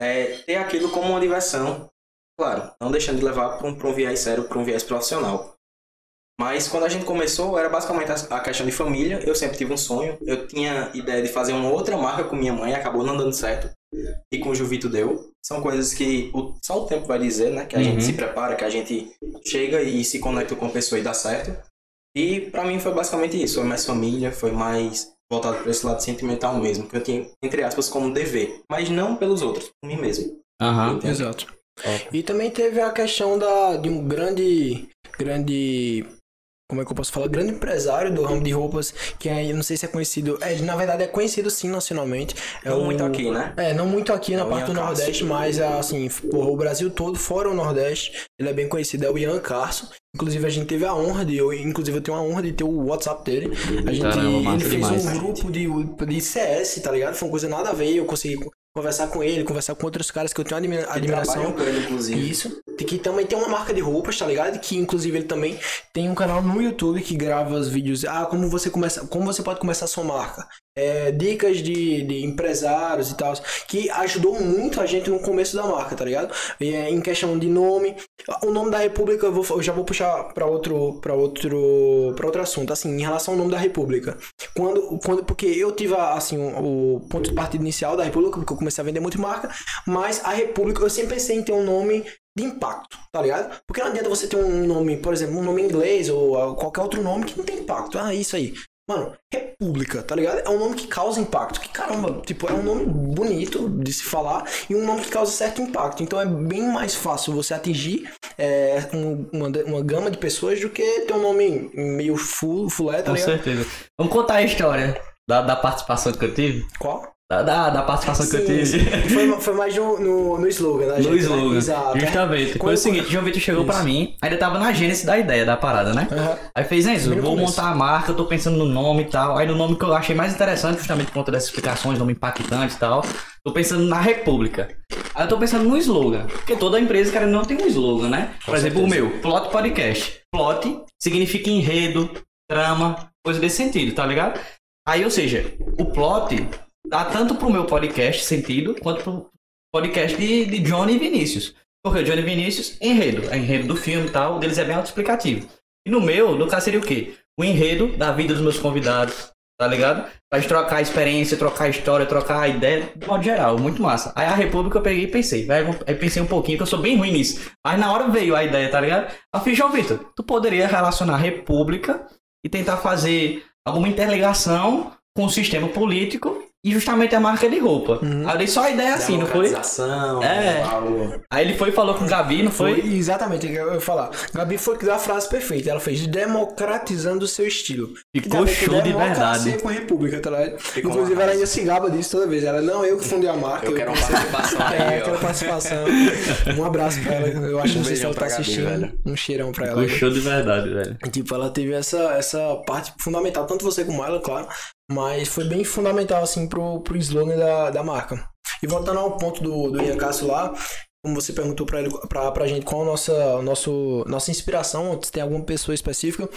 Speaker 4: É ter aquilo como uma diversão. Claro, não deixando de levar para um, pra um viés sério, para um viés profissional. Mas quando a gente começou, era basicamente a, a questão de família. Eu sempre tive um sonho. Eu tinha ideia de fazer uma outra marca com minha mãe, acabou não dando certo. E com o Juvito deu. São coisas que o- só o tempo vai dizer, né? Que a
Speaker 2: Uhum.
Speaker 4: gente se prepara, que a gente chega e se conecta com a pessoa e dá certo. E pra mim foi basicamente isso. Foi mais família, foi mais voltado para esse lado sentimental mesmo. Que eu tinha, entre aspas, como dever. Mas não pelos outros, por mim mesmo.
Speaker 2: Aham.
Speaker 3: Exato.
Speaker 2: Top.
Speaker 3: E também teve a questão da, de um grande. Grande. Como é que eu posso falar? Grande empresário do ramo de roupas, que aí eu não sei se é conhecido. É, na verdade é conhecido sim nacionalmente. É
Speaker 4: Não
Speaker 3: o-
Speaker 4: muito aqui, né?
Speaker 3: É, não muito aqui na
Speaker 4: É o
Speaker 3: parte do
Speaker 4: Ian Carson.
Speaker 3: Nordeste, mas assim, porra, o Brasil todo, fora o Nordeste, ele é bem conhecido, é o Ian Carson. Inclusive a gente teve a honra de, eu, inclusive eu tenho a honra de ter o WhatsApp dele. A gente,
Speaker 2: Caramba,
Speaker 3: ele fez
Speaker 2: demais.
Speaker 3: um grupo de, de CS, tá ligado? Foi uma coisa nada a ver, eu consegui conversar com ele, conversar com outros caras que eu tenho admiração.
Speaker 4: ele, inclusive.
Speaker 3: Isso. Que também tem uma marca de roupas, tá ligado? Que inclusive ele também tem um canal no YouTube que grava os vídeos. Ah, como você começa, como você pode começar a sua marca. É, dicas de, de empresários e tal, que ajudou muito a gente no começo da marca, tá ligado? E, é, em questão de nome, o nome da República eu, vou, eu já vou puxar para outro, para outro, para outro assunto. Assim, em relação ao nome da República, quando, quando, porque eu tive assim o, ponto de partida inicial da República, porque eu comecei a vender muito marca, mas a República eu sempre pensei em ter um nome de impacto, tá ligado? Porque não adianta você ter um nome, por exemplo, um nome em inglês ou qualquer outro nome que não tem impacto. Ah, isso aí. Mano, República, tá ligado? É um nome que causa impacto. Que caramba, tipo, é um nome bonito de se falar e um nome que causa certo impacto. Então é bem mais fácil você atingir é, um, uma, uma gama de pessoas do que ter um nome meio full, fulé, tá
Speaker 2: Com
Speaker 3: ligado?
Speaker 2: certeza. Vamos contar a história da, da participação que eu tive?
Speaker 3: Qual?
Speaker 2: Da, da, participação que eu
Speaker 3: Sim,
Speaker 2: tive.
Speaker 3: sim. Foi, foi mais no, no, no slogan, né?
Speaker 2: No
Speaker 3: gente?
Speaker 2: slogan.
Speaker 3: Exato.
Speaker 2: Justamente. Foi
Speaker 3: Quando-
Speaker 2: o seguinte, João Vitor chegou
Speaker 3: Isso.
Speaker 2: pra mim, ainda tava na gênese da ideia da parada, né?
Speaker 3: Aham.
Speaker 2: Aí fez, Enzo,
Speaker 3: Bem no
Speaker 2: vou
Speaker 3: começo.
Speaker 2: montar a marca, eu tô pensando no nome e tal. Aí no nome que eu achei mais interessante, justamente por conta dessas explicações, nome impactante e tal. Tô pensando na República. Aí eu tô pensando no slogan. Porque toda empresa, cara, não tem um slogan, né? Por exemplo, o meu, Plot Podcast. Plot significa enredo, trama, coisa desse sentido, tá ligado? Aí, ou seja, o plot dá tanto pro meu podcast sentido, quanto pro podcast de, de Johnny e Vinícius. Porque o Johnny e Vinícius, enredo. É enredo do filme e tal, deles é bem autoexplicativo. E no meu, no caso seria o quê? O enredo da vida dos meus convidados, tá ligado? Pra gente trocar experiência, trocar história, trocar ideia, de modo geral, muito massa. Aí a República eu peguei e pensei, velho, aí pensei um pouquinho, que eu sou bem ruim nisso. Mas na hora veio a ideia, tá ligado? Aí fiz, João Vitor, tu poderia relacionar a República e tentar fazer alguma interligação com o sistema político e justamente a marca de roupa.
Speaker 3: Uhum.
Speaker 2: Aí eu dei só a ideia assim, não foi? É. Aí ele foi e falou com o Gabi, não
Speaker 3: Foi
Speaker 2: foi?
Speaker 3: exatamente o que eu ia falar. Gabi foi que deu a frase perfeita. Ela fez democratizando o seu estilo.
Speaker 2: Ficou show de verdade.
Speaker 3: com a República, tá?
Speaker 4: Ficou
Speaker 3: Inclusive, ela ainda se gaba disso toda vez. Ela, não, eu que fundei a marca.
Speaker 4: Eu quero uma participação
Speaker 3: É, aquela
Speaker 4: ó.
Speaker 3: participação. Um abraço pra ela. Eu acho que
Speaker 4: Um
Speaker 3: não sei se ela tá
Speaker 4: Gabi,
Speaker 3: assistindo.
Speaker 4: velho.
Speaker 3: Um cheirão pra ela.
Speaker 2: Ficou show de verdade, velho.
Speaker 3: Tipo, ela teve essa, essa parte fundamental, tanto você como ela, claro, mas foi bem fundamental, assim, pro, pro slogan da, da marca. E voltando ao ponto do, do Ian Cássio lá, como você perguntou pra, ele, pra, pra gente qual a nossa, nosso, nossa inspiração, se tem alguma pessoa específica,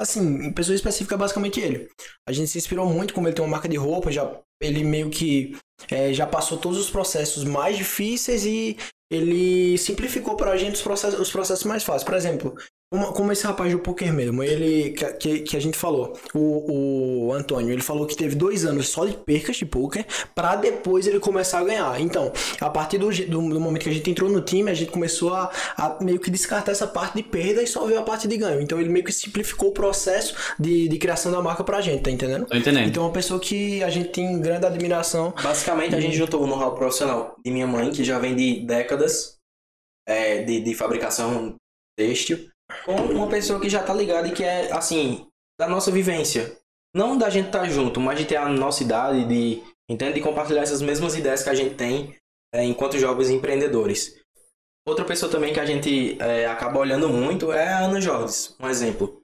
Speaker 3: assim, pessoa específica é basicamente ele. A gente se inspirou muito, como ele tem uma marca de roupa, já, ele meio que é, já passou todos os processos mais difíceis e ele simplificou pra gente os processos, os processos mais fáceis. Por exemplo, como, como esse rapaz do poker mesmo, ele que, que, a gente falou, o, o Antônio, ele falou que teve dois anos só de percas de poker pra depois ele começar a ganhar. Então, a partir do, do, do momento que a gente entrou no time, a gente começou a, a meio que descartar essa parte de perda e só ver a parte de ganho. Então, ele meio que simplificou o processo de, de criação da marca pra gente, tá entendendo?
Speaker 2: Tô entendendo.
Speaker 3: Então, é uma pessoa que a gente tem grande admiração.
Speaker 4: Basicamente, a gente juntou o know-how profissional de minha mãe, que já vem de décadas é, de, de fabricação têxtil, com uma pessoa que já tá ligada e que é, assim, da nossa vivência. Não da gente estar tá junto, mas de ter a nossa idade, de, entende? de compartilhar essas mesmas ideias que a gente tem é, enquanto jovens empreendedores. Outra pessoa também que a gente é, acaba olhando muito é a Ana Jorges, um exemplo.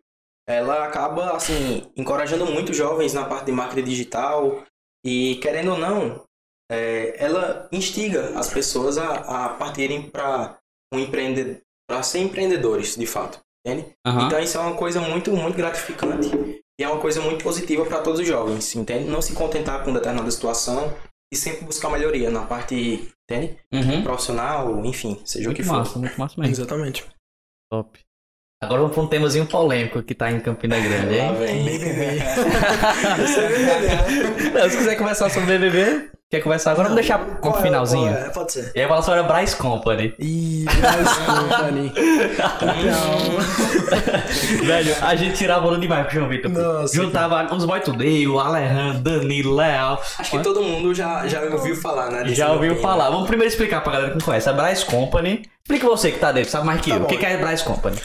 Speaker 4: Ela acaba, assim, encorajando muito jovens na parte de marketing digital e, querendo ou não, é, ela instiga as pessoas a, a partirem para um empreendedor, para ser empreendedores, de fato, entende?
Speaker 2: Aham.
Speaker 4: Então isso é uma coisa muito, muito gratificante e é uma coisa muito positiva para todos os jovens, entende? Não se contentar com determinada situação e sempre buscar melhoria na parte, entende?
Speaker 2: Uhum.
Speaker 4: Profissional, enfim, seja o que
Speaker 2: Muito
Speaker 4: for.
Speaker 2: massa, muito massa mesmo.
Speaker 3: Exatamente.
Speaker 2: Top. Agora vamos pra um temazinho polêmico que tá em Campina Grande,
Speaker 4: Lá
Speaker 2: hein?
Speaker 4: vem.
Speaker 3: BBB.
Speaker 2: Não, se quiser conversar sobre BBB, quer conversar agora? Vamos deixar com
Speaker 3: Qual
Speaker 2: o
Speaker 3: é?
Speaker 2: finalzinho.
Speaker 3: É? Pode ser.
Speaker 2: E aí falar sobre a Bryce Company.
Speaker 3: Ih, Bryce Company. Então,
Speaker 2: Velho, a gente tirava onda demais com o João Vitor.
Speaker 3: Nossa,
Speaker 2: Juntava os boy today, o Alejandro, Danilo, Leal.
Speaker 4: Acho que todo mundo já, já ouviu falar, né?
Speaker 2: Já ouviu falar. Vamos primeiro explicar pra galera que não conhece. A Bryce Company. Explica você que tá dentro, sabe mais que
Speaker 3: Tá
Speaker 2: eu. O
Speaker 3: bom.
Speaker 2: que que é a Bryce Company?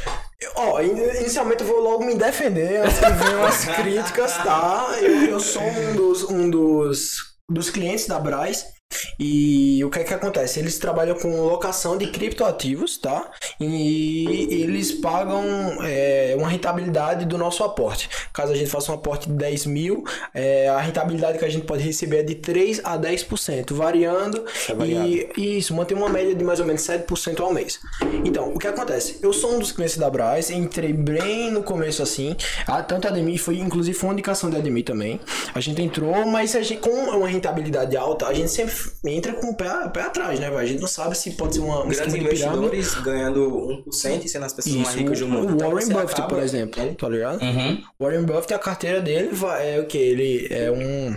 Speaker 3: Ó, in- inicialmente eu vou logo me defender antes que venham as críticas, tá? Eu, eu sou um dos, um dos, dos clientes da Braz. E o que é que acontece? Eles trabalham com locação de criptoativos, tá? E eles pagam é, uma rentabilidade do nosso aporte. Caso a gente faça um aporte de 10 mil, é, a rentabilidade que a gente pode receber é de 3 a 10%, variando.
Speaker 4: É
Speaker 3: e, e isso, mantém uma média de mais ou menos 7% ao mês. Então, o que acontece? Eu sou um dos clientes da Braz, entrei bem no começo assim. A, tanto a Ademir foi, inclusive, foi uma indicação da Ademir também. A gente entrou, mas a gente, com uma rentabilidade alta, a gente sempre entra com o pé, pé atrás, né? A gente não sabe se pode ser uma, um
Speaker 4: Grandes
Speaker 3: pirâmide.
Speaker 4: investidores ganhando 1% e sendo as pessoas mais
Speaker 3: Isso,
Speaker 4: ricas do mundo.
Speaker 3: o
Speaker 4: Então,
Speaker 3: Warren
Speaker 4: você
Speaker 3: Buffett,
Speaker 4: acaba-
Speaker 3: por exemplo, tá ligado?
Speaker 2: Uhum.
Speaker 3: Warren Buffett, a carteira dele vai, é o que? Ele é um.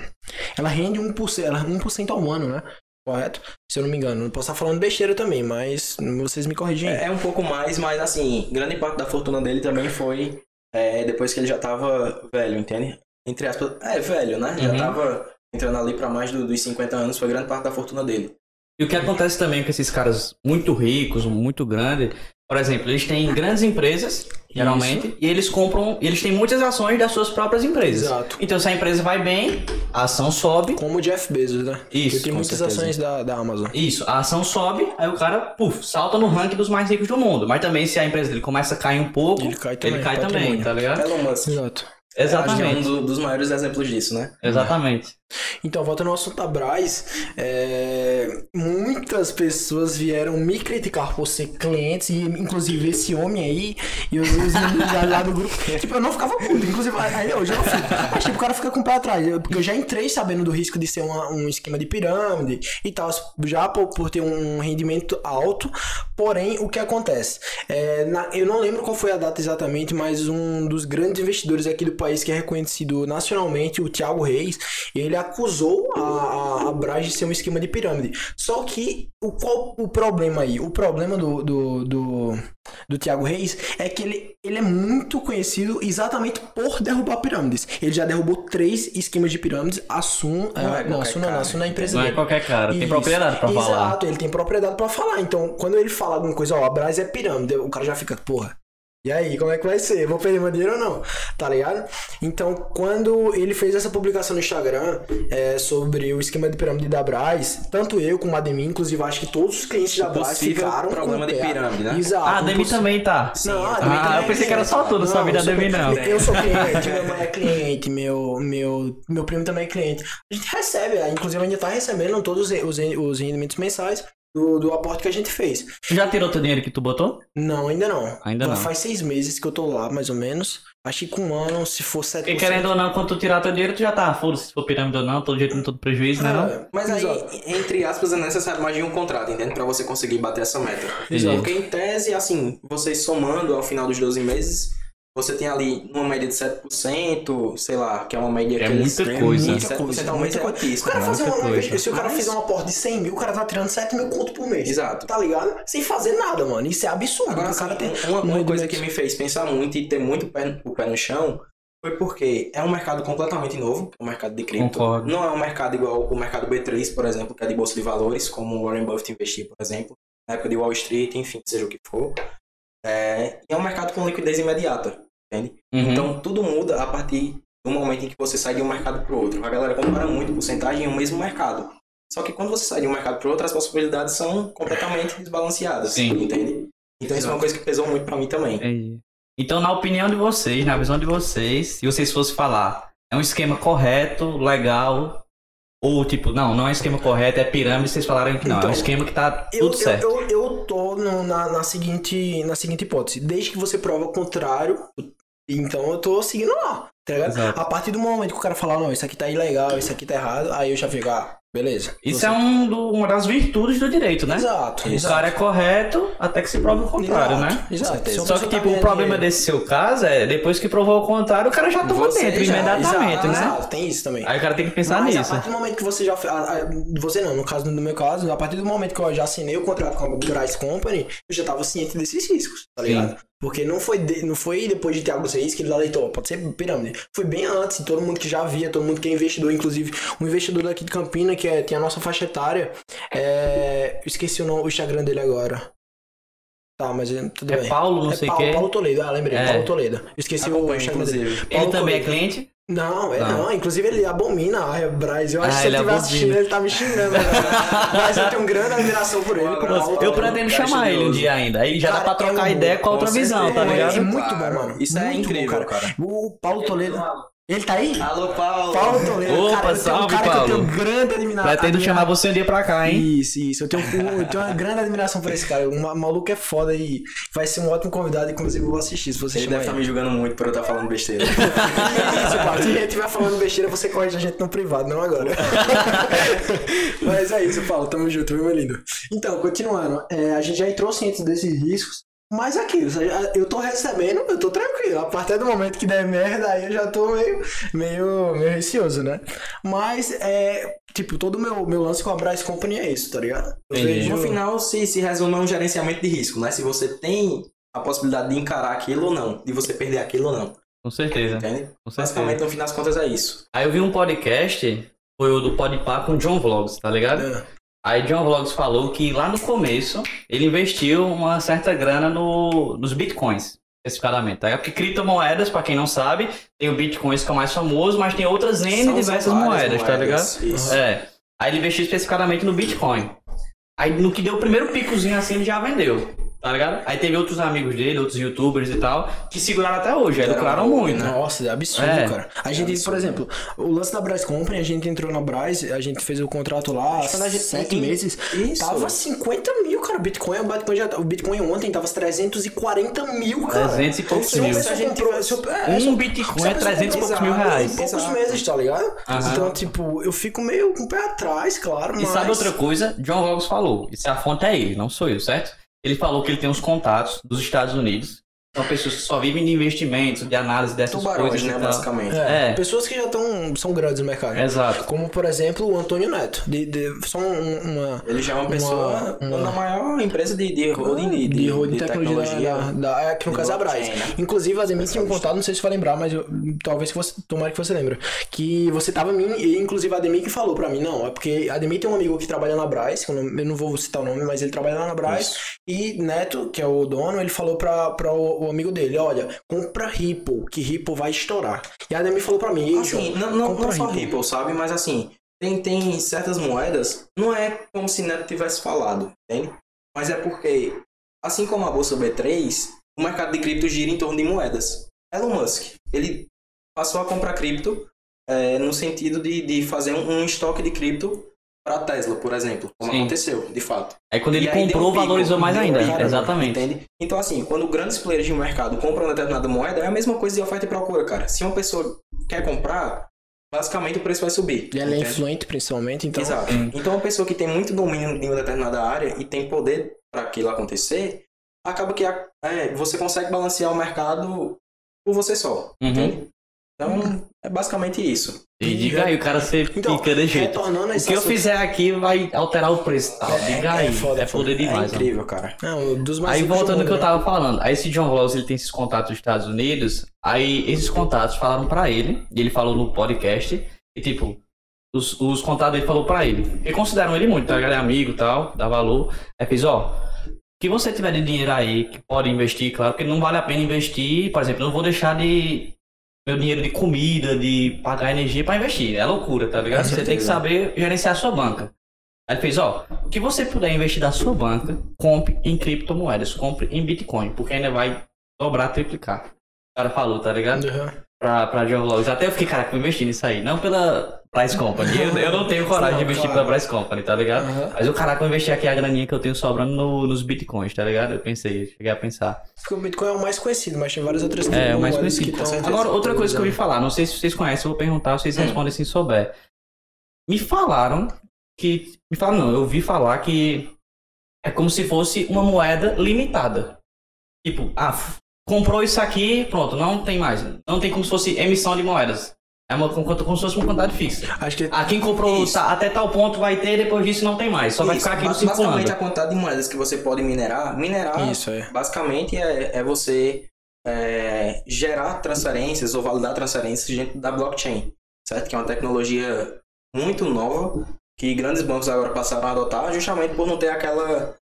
Speaker 3: Ela rende 1%, ela, 1% ao ano, né? Correto? Se eu não me engano. Não posso estar falando besteira também, mas vocês me corrigem.
Speaker 4: É, é um pouco mais, mas assim, grande parte da fortuna dele também foi é, depois que ele já tava velho, entende? Entre aspas, é velho, né? Já
Speaker 2: Uhum.
Speaker 4: tava entrando ali pra mais do- dos 50 anos, foi grande parte da fortuna dele.
Speaker 2: E o que acontece também com esses caras muito ricos, muito grandes, por exemplo, eles têm grandes empresas, geralmente, e eles compram, e eles têm muitas ações das suas próprias empresas.
Speaker 3: Exato.
Speaker 2: Então, se a empresa vai bem, a ação sobe.
Speaker 3: Como o Jeff Bezos, né?
Speaker 2: Isso,
Speaker 3: Ele tem muitas
Speaker 2: certeza.
Speaker 3: ações da, da Amazon.
Speaker 2: Isso, a ação sobe, aí o cara, puf, salta no ranking dos mais ricos do mundo. Mas também, se a empresa dele começa a cair um pouco,
Speaker 3: Ele cai também,
Speaker 2: ele cai também,
Speaker 3: patrimônio.
Speaker 2: tá ligado?
Speaker 4: Elon Musk.
Speaker 3: Exato.
Speaker 4: É um
Speaker 2: Exatamente.
Speaker 4: do- dos maiores exemplos disso, né?
Speaker 2: Exatamente.
Speaker 3: Então, voltando ao assunto da Braz, é, muitas pessoas vieram me criticar por ser clientes, e inclusive esse homem aí, e os, os meninos lá- lá do grupo. Tipo, eu não ficava puto, inclusive, aí hoje eu não fico. Mas tipo, o cara fica com o pé atrás, eu- porque eu já entrei sabendo do risco de ser uma- um esquema de pirâmide e tal, já por, por ter um rendimento alto. Porém, o que acontece? É, na- eu não lembro qual foi a data exatamente, mas um dos grandes investidores aqui do país que é reconhecido nacionalmente, o Thiago Reis, ele acusou a, a, a Braz de ser um esquema de pirâmide. Só que o, qual o problema aí? O problema do, do, do, do Thiago Reis é que ele, ele é muito conhecido exatamente por derrubar pirâmides. Ele já derrubou três esquemas de pirâmides. A Sun,
Speaker 4: Não é
Speaker 3: a, não, Sun não,
Speaker 4: cara.
Speaker 3: a Sun é a empresa
Speaker 2: Não é
Speaker 3: dele.
Speaker 2: qualquer cara, tem
Speaker 3: Isso.
Speaker 2: propriedade pra falar.
Speaker 3: Exato, ele tem propriedade pra falar. Então, quando ele fala alguma coisa, ó, a Braz é pirâmide, o cara já fica, porra. E aí, como é que vai ser? Vou perder meu dinheiro ou não? Tá ligado? Então, quando ele fez essa publicação no Instagram é, sobre o esquema de pirâmide da Braz, tanto eu como a Ademir, inclusive, acho que todos os clientes da Braz ficaram
Speaker 4: problema
Speaker 3: com o
Speaker 4: de pirâmide, né?
Speaker 3: Exato.
Speaker 2: Ah, a Demi também tá.
Speaker 3: Não, a
Speaker 4: Ah,
Speaker 3: Demi também
Speaker 2: eu pensei que era só
Speaker 3: cliente.
Speaker 2: tu, não sabia da
Speaker 3: eu sou
Speaker 2: Demi, não.
Speaker 3: Eu sou cliente, minha mãe é cliente, meu, meu, meu primo também é cliente. A gente recebe, inclusive ainda tá recebendo todos os, os, os rendimentos mensais do, do aporte que a gente fez.
Speaker 2: Tu já tirou teu dinheiro que tu botou?
Speaker 3: Não, ainda não.
Speaker 2: Ainda não.
Speaker 3: Faz seis meses que eu tô lá, mais ou menos. Acho que com um ano, se for sete
Speaker 2: E querendo ou não, quando tu tirar teu dinheiro, tu já tá, foda-se se for pirâmide ou não, todo jeito não todo prejuízo, né? Não?
Speaker 4: Mas aí,
Speaker 3: Exato.
Speaker 4: entre aspas, é necessário mais de um contrato, entende? Pra você conseguir bater essa meta.
Speaker 2: Exato.
Speaker 4: Porque em tese, assim, vocês somando ao final dos 12 meses, você tem ali uma média de 7%, sei lá, que é uma média
Speaker 2: É
Speaker 4: que eles-
Speaker 2: muita coisa.
Speaker 4: 7% ao mês é
Speaker 3: muita coisa. O cara fazer
Speaker 2: muita
Speaker 3: uma,
Speaker 2: coisa.
Speaker 3: se o cara
Speaker 4: Mas-
Speaker 3: fizer um aporte de 100 mil, o cara tá tirando 7 mil conto por mês.
Speaker 4: Exato.
Speaker 3: Tá ligado? Sem fazer nada, mano. Isso é absurdo.
Speaker 4: Agora,
Speaker 3: o cara
Speaker 4: assim,
Speaker 3: tem
Speaker 4: uma,
Speaker 3: um
Speaker 4: uma coisa que me fez pensar muito e ter muito pé, o pé no chão foi porque é um mercado completamente novo, o mercado de cripto.
Speaker 2: Concordo.
Speaker 4: Não é um mercado igual o mercado B3, por exemplo, que é de bolsa de valores, como o Warren Buffett investiu, por exemplo, na época de Wall Street, enfim, seja o que for. É, e é um mercado com liquidez imediata, entende?
Speaker 2: Uhum.
Speaker 4: Então tudo muda a partir do momento em que você sai de um mercado para o outro. A galera compara muito porcentagem em um mesmo mercado. Só que quando você sai de um mercado para outro, as possibilidades são completamente desbalanceadas,
Speaker 2: Sim.
Speaker 4: entende? Então isso é uma coisa que pesou muito para mim também.
Speaker 2: Entendi. Então, na opinião de vocês, na visão de vocês, se vocês fossem falar, é um esquema correto, legal, ou tipo, não, não é um esquema correto, é pirâmide, vocês falaram que não, é
Speaker 3: Então,
Speaker 2: um esquema que tá
Speaker 3: Eu,
Speaker 2: tudo certo.
Speaker 3: eu, eu, eu tô no- na, na, seguinte, na seguinte hipótese. Desde que você prova o contrário, então eu tô seguindo lá. Tá ligado?
Speaker 2: Exato.
Speaker 3: A partir do momento que o cara falar, não, isso aqui tá ilegal, isso aqui tá errado, aí eu já fico, ah, beleza.
Speaker 2: Isso é um do- uma das virtudes do direito, né?
Speaker 3: Exato.
Speaker 2: O
Speaker 3: exato.
Speaker 2: cara é correto até que se prove o contrário,
Speaker 3: Exato,
Speaker 2: né?
Speaker 3: Exato.
Speaker 2: Só que,
Speaker 3: tá
Speaker 2: tipo, o problema
Speaker 3: dinheiro-
Speaker 2: desse seu caso é, depois que provou o contrário, o cara já tomou
Speaker 4: Você
Speaker 2: dentro
Speaker 4: já-
Speaker 2: imediatamente,
Speaker 3: exato,
Speaker 2: né?
Speaker 3: Exato, tem isso também.
Speaker 2: Aí o cara tem que pensar
Speaker 3: Mas
Speaker 2: nisso.
Speaker 3: a partir do momento que você já. a- a- Você não, no caso do meu caso, a partir do momento que eu já assinei o contrato com a Bryce Company, eu já tava ciente desses riscos, tá
Speaker 2: Sim.
Speaker 3: Porque não foi, de- não foi depois de Thiago Reis que ele aleitou, pode ser pirâmide. Foi bem antes, todo mundo que já via, todo mundo que é investidor, inclusive um investidor daqui de Campina, que é, tem a nossa faixa etária. É, eu esqueci o, nome, o Instagram dele agora. Tá, mas é- tudo
Speaker 2: É
Speaker 3: bem.
Speaker 2: Paulo, não
Speaker 3: é
Speaker 2: sei o
Speaker 3: Paulo. Paulo Toledo, ah, lembrei,
Speaker 2: É.
Speaker 3: Paulo Toledo. Esqueci o
Speaker 4: Acompanho,
Speaker 3: Instagram dele.
Speaker 4: inclusive.
Speaker 2: Ele
Speaker 3: Paulo
Speaker 2: também é
Speaker 3: Toledo.
Speaker 2: cliente?
Speaker 3: Não, é
Speaker 2: Não.
Speaker 3: não. Inclusive ele abomina a Braz. Eu acho
Speaker 2: Ah,
Speaker 3: que se
Speaker 2: ele
Speaker 3: eu estiver assistindo, ele tá me xingando agora. Mas eu tenho grande admiração por ele. Por. Paulo
Speaker 2: Eu
Speaker 3: Toledo.
Speaker 2: pretendo
Speaker 4: cara
Speaker 2: chamar ele um dia ainda. Aí já dá
Speaker 3: Cara,
Speaker 2: pra
Speaker 3: é
Speaker 2: trocar
Speaker 3: um-
Speaker 2: ideia com a outra visão, tá
Speaker 4: certeza.
Speaker 2: ligado?
Speaker 3: É muito bom, mano.
Speaker 4: Isso é
Speaker 3: Muito bom,
Speaker 4: incrível, cara.
Speaker 3: O Paulo Toledo. Ele tá aí?
Speaker 4: Alô, Paulo.
Speaker 3: Paulo Toledo.
Speaker 2: Opa,
Speaker 3: cara, eu tenho um
Speaker 2: salve,
Speaker 3: cara
Speaker 2: Paulo.
Speaker 3: que eu tenho grande admiração.
Speaker 2: Pretendo chamar você um dia pra cá, hein?
Speaker 3: Isso, isso. Eu tenho, eu tenho uma grande admiração por esse cara. O ma- maluco é foda e vai ser um ótimo convidado. Inclusive, eu vou assistir se você
Speaker 4: Ele
Speaker 3: chamar
Speaker 4: deve estar
Speaker 3: ele.
Speaker 4: me julgando muito por eu estar falando besteira.
Speaker 3: Isso, Paulo. Se a gente estiver falando besteira, você corrige a gente no privado, não agora. Mas é isso, Paulo. Tamo junto, viu, meu lindo? Então, continuando. é, a gente já entrou ciente desses riscos. Mas aquilo, eu tô recebendo, eu tô tranquilo. A partir do momento que der merda, aí eu já tô meio, meio, meio receoso, né? Mas, é, tipo, todo o meu, meu lance com a Bryce Company é isso, tá ligado? Vejo-
Speaker 4: No final, se, se resume a um gerenciamento de risco, né? Se você tem a possibilidade de encarar aquilo ou não, de você perder aquilo ou não,
Speaker 2: Com certeza.
Speaker 4: entende?
Speaker 2: Com certeza.
Speaker 4: Basicamente, no fim das contas, é isso.
Speaker 2: Aí eu vi um podcast, foi o do Podpah com o John Vlogs, tá ligado?
Speaker 3: É.
Speaker 2: Aí John Vlogs falou que lá no começo ele investiu uma certa grana no, nos bitcoins, especificamente. Tá? Porque criptomoedas, pra quem não sabe, tem o bitcoins que é o mais famoso, mas tem outras N
Speaker 4: São-
Speaker 2: diversas
Speaker 4: várias
Speaker 2: moedas, tá ligado?
Speaker 4: Isso.
Speaker 2: É. Aí ele investiu especificamente no Bitcoin. Aí no que deu o primeiro picozinho assim, ele já vendeu. Tá ligado? Aí teve outros amigos dele, outros youtubers e tal, que seguraram até hoje, aí lucraram muito.
Speaker 4: né?
Speaker 3: Nossa, é absurdo,
Speaker 2: É.
Speaker 3: cara. A gente,
Speaker 4: absurdo.
Speaker 3: por exemplo, o lance da Bryce Company, a gente entrou na Bryce, a gente fez o contrato lá há
Speaker 4: gente-
Speaker 3: sete
Speaker 4: em-
Speaker 3: meses.
Speaker 4: Isso.
Speaker 3: Tava 50 mil, cara. O Bitcoin, o Bitcoin, já, o Bitcoin ontem tava 340 mil, cara.
Speaker 2: 300 e poucos
Speaker 3: Se uma
Speaker 2: mil.
Speaker 4: Se a gente
Speaker 3: comprou- se eu- é,
Speaker 2: Um
Speaker 3: se
Speaker 2: Bitcoin
Speaker 3: se
Speaker 2: é
Speaker 3: pessoa
Speaker 2: 300 e poucos mil reais.
Speaker 3: Em poucos
Speaker 4: Exato.
Speaker 3: meses, tá ligado?
Speaker 2: Aham.
Speaker 3: Então, tipo, eu fico meio com o pé atrás, claro,
Speaker 2: E
Speaker 3: mas...
Speaker 2: sabe outra coisa? John Vlogs falou, isso é a fonte é ele, não sou eu, certo? Ele falou que ele tem uns contatos dos Estados Unidos, são pessoas que só vivem de investimentos, de análise dessas
Speaker 4: Tubarões,
Speaker 2: coisas
Speaker 4: né, basicamente.
Speaker 3: É,
Speaker 2: É.
Speaker 3: pessoas que já estão são grandes no mercado.
Speaker 2: Exato.
Speaker 3: Como, por exemplo, o Antônio Neto. De, de, só um- uma...
Speaker 4: Ele já é uma
Speaker 3: Uma-
Speaker 4: pessoa
Speaker 3: uma-
Speaker 4: na maior empresa de, de de,
Speaker 3: de, de, de tecnologia, da, da, é, que no caso é a Braz.
Speaker 4: né?
Speaker 3: Inclusive, a Ademir tinha me contado, não sei se vai lembrar, mas eu- talvez que você, tomara que você lembre, que você tava mim, e inclusive a Ademir que falou pra mim, não, é porque a Ademir tem um amigo que trabalha na Braz, eu não, eu não vou citar o nome, mas ele trabalha lá na Braz, e Neto, que é o dono, ele falou pra, pra o, o amigo dele, olha, compra Ripple, que Ripple vai estourar. E a Ademir falou pra mim, "Ei,
Speaker 4: Assim,
Speaker 3: João,
Speaker 4: não, não, não só Ripple, sabe? Mas assim, tem, tem certas moedas, não é como se Neto tivesse falado, entende? Mas é porque, assim como a Bolsa B3, o mercado de cripto gira em torno de moedas. Elon Musk, ele passou a comprar cripto é, no sentido de, de fazer um, um estoque de cripto para a Tesla, por exemplo, como
Speaker 2: Sim.
Speaker 4: aconteceu, de fato.
Speaker 2: Aí quando ele
Speaker 4: E
Speaker 2: comprou,
Speaker 4: um pico,
Speaker 2: valorizou mais ainda.
Speaker 4: pico,
Speaker 2: Exatamente.
Speaker 4: Entende? Então, assim, quando grandes players de mercado compram uma determinada moeda, é a mesma coisa de oferta e procura, cara. Se uma pessoa quer comprar, basicamente o preço vai subir.
Speaker 3: E ela é
Speaker 4: entende?
Speaker 3: influente, principalmente, então...
Speaker 4: Exato. Então, uma pessoa que tem muito domínio em uma determinada área e tem poder para aquilo acontecer, acaba que é, você consegue balancear o mercado por você só.
Speaker 2: Uhum.
Speaker 4: Entende? Então, é basicamente isso.
Speaker 2: E diga aí, o cara ser
Speaker 3: Então,
Speaker 2: pica de jeito. O que eu
Speaker 3: assunto-
Speaker 2: fizer aqui vai alterar o preço, tal.
Speaker 3: É,
Speaker 2: Diga
Speaker 3: é
Speaker 2: aí.
Speaker 3: foda,
Speaker 2: É
Speaker 3: foda.
Speaker 2: poder demais.
Speaker 4: é
Speaker 2: mano.
Speaker 4: incrível, cara.
Speaker 3: Não, dos mais
Speaker 2: Aí voltando ao que eu
Speaker 3: mundo, né?
Speaker 2: tava falando, aí esse John Vlogs ele tem esses contatos dos Estados Unidos, aí esses contatos falaram pra ele, e ele falou no podcast, e tipo, os, os contatos dele falou pra ele, porque consideram ele muito, tá? Ele é amigo e tal, dá valor. Aí fez, ó, que você tiver de dinheiro aí, que pode investir, claro, porque não vale a pena investir, por exemplo, eu não vou deixar de meu dinheiro de comida, de pagar energia pra investir, é loucura, tá ligado?
Speaker 4: Com
Speaker 2: Você tem que saber gerenciar a sua banca. Aí ele fez, ó, o que você puder investir da sua banca, compre em criptomoedas, compre em Bitcoin, porque ainda vai dobrar, triplicar. O cara falou, tá ligado?
Speaker 3: Uhum.
Speaker 2: Pra, pra. Até eu fiquei, cara, investir nisso aí. Não pela Price Company. Eu, eu não tenho coragem de
Speaker 3: Não,
Speaker 2: investir
Speaker 3: claro.
Speaker 2: pela Price Company, tá ligado?
Speaker 3: Uhum.
Speaker 2: Mas o caraca, eu vou investir aqui a graninha que eu tenho sobrando no- nos Bitcoins, tá ligado? Eu pensei, cheguei a pensar.
Speaker 3: Porque o Bitcoin é o mais conhecido, mas tem várias outras
Speaker 2: É, o mais conhecido.
Speaker 3: tão-
Speaker 2: Agora, outra coisa que eu ouvi falar, não sei se vocês conhecem, eu vou perguntar, vocês
Speaker 4: Hum.
Speaker 2: respondem se souber. Me falaram que. Me falaram, não, eu ouvi falar que é como se fosse uma moeda limitada. Tipo, ah, comprou isso aqui, pronto, não tem mais. Não tem como se fosse emissão de moedas. É uma, como, como se fosse uma quantidade fixa.
Speaker 3: Acho que
Speaker 2: Ah, quem comprou tá- até tal ponto vai ter, depois disso não tem mais. Só vai
Speaker 4: Isso,
Speaker 2: ficar aquilo
Speaker 4: ba- Basicamente,
Speaker 2: circulando.
Speaker 4: a quantidade de moedas que você pode minerar, minerar
Speaker 3: isso é.
Speaker 4: basicamente é, é você é, gerar transferências ou validar transferências dentro da blockchain, certo? Que é uma tecnologia muito nova que grandes bancos agora passaram a adotar justamente por não ter aquela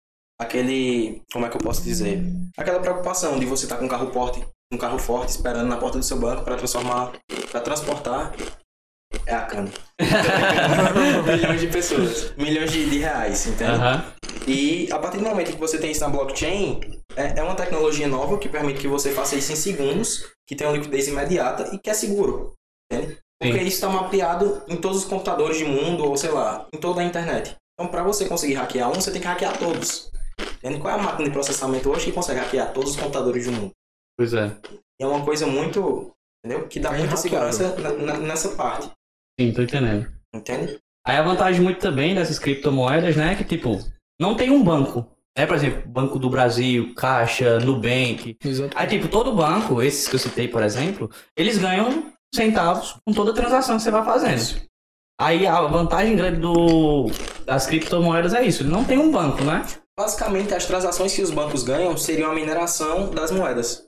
Speaker 4: aquele como é que eu posso dizer aquela preocupação de você estar com um carro porte um carro forte esperando na porta do seu banco para transformar, para transportar é a cana. milhões de pessoas, milhões de, de reais, entende?
Speaker 2: Aham.
Speaker 4: E a partir do momento que você tem isso na blockchain, é, é uma tecnologia nova que permite que você faça isso em segundos, que tem uma liquidez imediata e que é seguro. Entende? Porque
Speaker 2: Sim.
Speaker 4: isso está mapeado em todos os computadores do mundo, ou sei lá, em toda a internet. Então, para você conseguir hackear um, você tem que hackear todos. Entende? Qual é a máquina de processamento hoje que consegue hackear todos os computadores do mundo?
Speaker 2: Pois é.
Speaker 4: E é uma coisa muito. Entendeu? Que dá
Speaker 3: É
Speaker 4: muita segurança na- na- nessa parte.
Speaker 2: Sim, tô entendendo.
Speaker 4: Entende?
Speaker 2: Aí a vantagem muito também dessas criptomoedas, né, é que tipo, não tem um banco. Né, por exemplo, Banco do Brasil, Caixa, Nubank.
Speaker 3: Exato.
Speaker 2: Aí, tipo, todo banco, esses que eu citei, por exemplo, eles ganham centavos com toda transação que você vai fazendo. Aí a vantagem grande do, das criptomoedas é isso, ele não tem um banco, né?
Speaker 4: Basicamente, as transações que os bancos ganham seriam a mineração das moedas.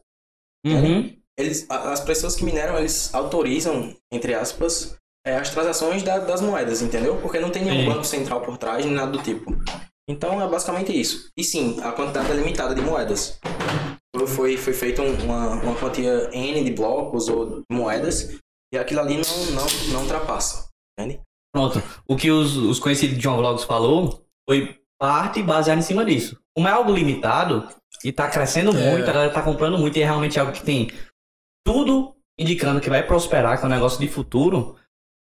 Speaker 2: Uhum.
Speaker 4: Eles, a- as pessoas que mineram, eles autorizam, entre aspas, é, as transações da- das moedas, entendeu? Porque não tem nenhum
Speaker 2: Sim.
Speaker 4: banco central por trás, nem nada do tipo. Então é basicamente isso. E sim, a quantidade é limitada de moedas. Foi, foi feita um- uma, uma quantia N de blocos ou de moedas, e aquilo ali não, não, não ultrapassa. Entende?
Speaker 2: Pronto. O que os, os conhecidos John Vlogs falou foi parte baseada em cima disso. Como é algo limitado e tá crescendo
Speaker 3: É.
Speaker 2: muito, a galera tá comprando muito e é realmente algo que tem tudo indicando que vai prosperar, que é um negócio de futuro.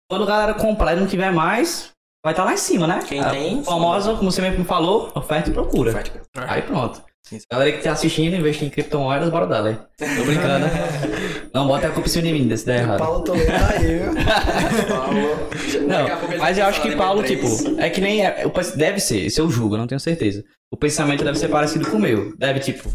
Speaker 2: Quando a galera comprar e não tiver mais, vai estar lá em cima, né?
Speaker 4: Quem
Speaker 2: a
Speaker 4: tem-
Speaker 2: famosa, como você mesmo falou, oferta e procura.
Speaker 4: Oferta.
Speaker 2: Aí pronto.
Speaker 4: Isso.
Speaker 2: Galera que tá assistindo, investir em criptomoedas, bora dar, né? Tô brincando. não bota a culpa em cima de mim, desse der errado.
Speaker 3: Paulo também tá aí?
Speaker 4: Paulo,
Speaker 2: Não, mas eu acho que Paulo,
Speaker 4: B3.
Speaker 2: tipo, é que nem. É, deve ser, isso eu julgo, eu não tenho certeza. O pensamento deve ser parecido com o meu. Deve, tipo,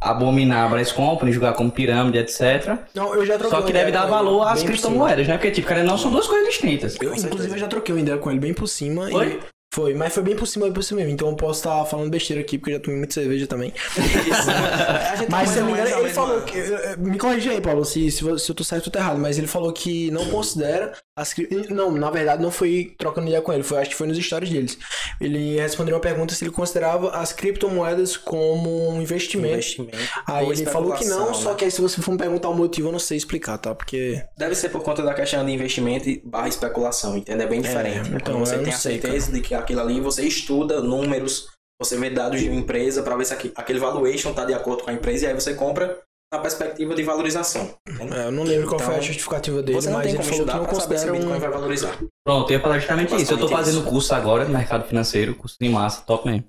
Speaker 2: abominar a Brás Company, julgar como pirâmide, etc.
Speaker 3: Não, eu já troquei
Speaker 2: Só que deve dar valor às criptomoedas, né? Porque, tipo, cara, não são duas coisas distintas.
Speaker 3: Eu, inclusive, eu já troquei uma ideia com ele bem por cima.
Speaker 2: Foi?
Speaker 3: E... Foi, mas foi bem por cima, bem por cima mesmo. Então eu posso estar falando besteira aqui, porque eu já tomei muita cerveja também. Mas
Speaker 4: mais
Speaker 3: se eu não me engano, ele falou que. Me corrija aí, Paulo, se, se, eu tô certo ou tô errado, mas ele falou que não considera as Não, na verdade, não foi trocando ideia com ele, foi, acho que foi nos stories deles. Ele respondeu uma pergunta se ele considerava as criptomoedas como um investimento.
Speaker 4: investimento.
Speaker 3: Aí
Speaker 4: ou
Speaker 3: ele falou que não,
Speaker 4: especulação,
Speaker 3: só
Speaker 4: né?
Speaker 3: que aí se você for me perguntar o motivo, eu não sei explicar, tá? Porque.
Speaker 4: Deve ser por conta da questão de investimento e barra especulação, entende? É bem diferente.
Speaker 3: então,
Speaker 4: Quando você
Speaker 3: eu
Speaker 4: tem a
Speaker 3: sei,
Speaker 4: certeza de que aquilo ali você estuda números, você vê dados de uma empresa para ver se aquele valuation tá de acordo com a empresa e aí você compra na perspectiva de valorização.
Speaker 3: É, eu não lembro qual foi a
Speaker 4: Então,
Speaker 3: justificativa dele,
Speaker 4: Você não
Speaker 3: mas
Speaker 4: tem
Speaker 3: ele falou que não considera
Speaker 4: Bitcoin
Speaker 3: um.
Speaker 4: vai valorizar.
Speaker 2: Pronto, eu ia falar justamente isso. Eu tô
Speaker 4: Basicamente
Speaker 2: fazendo
Speaker 4: isso.
Speaker 2: curso agora no mercado financeiro, curso de massa, top mesmo.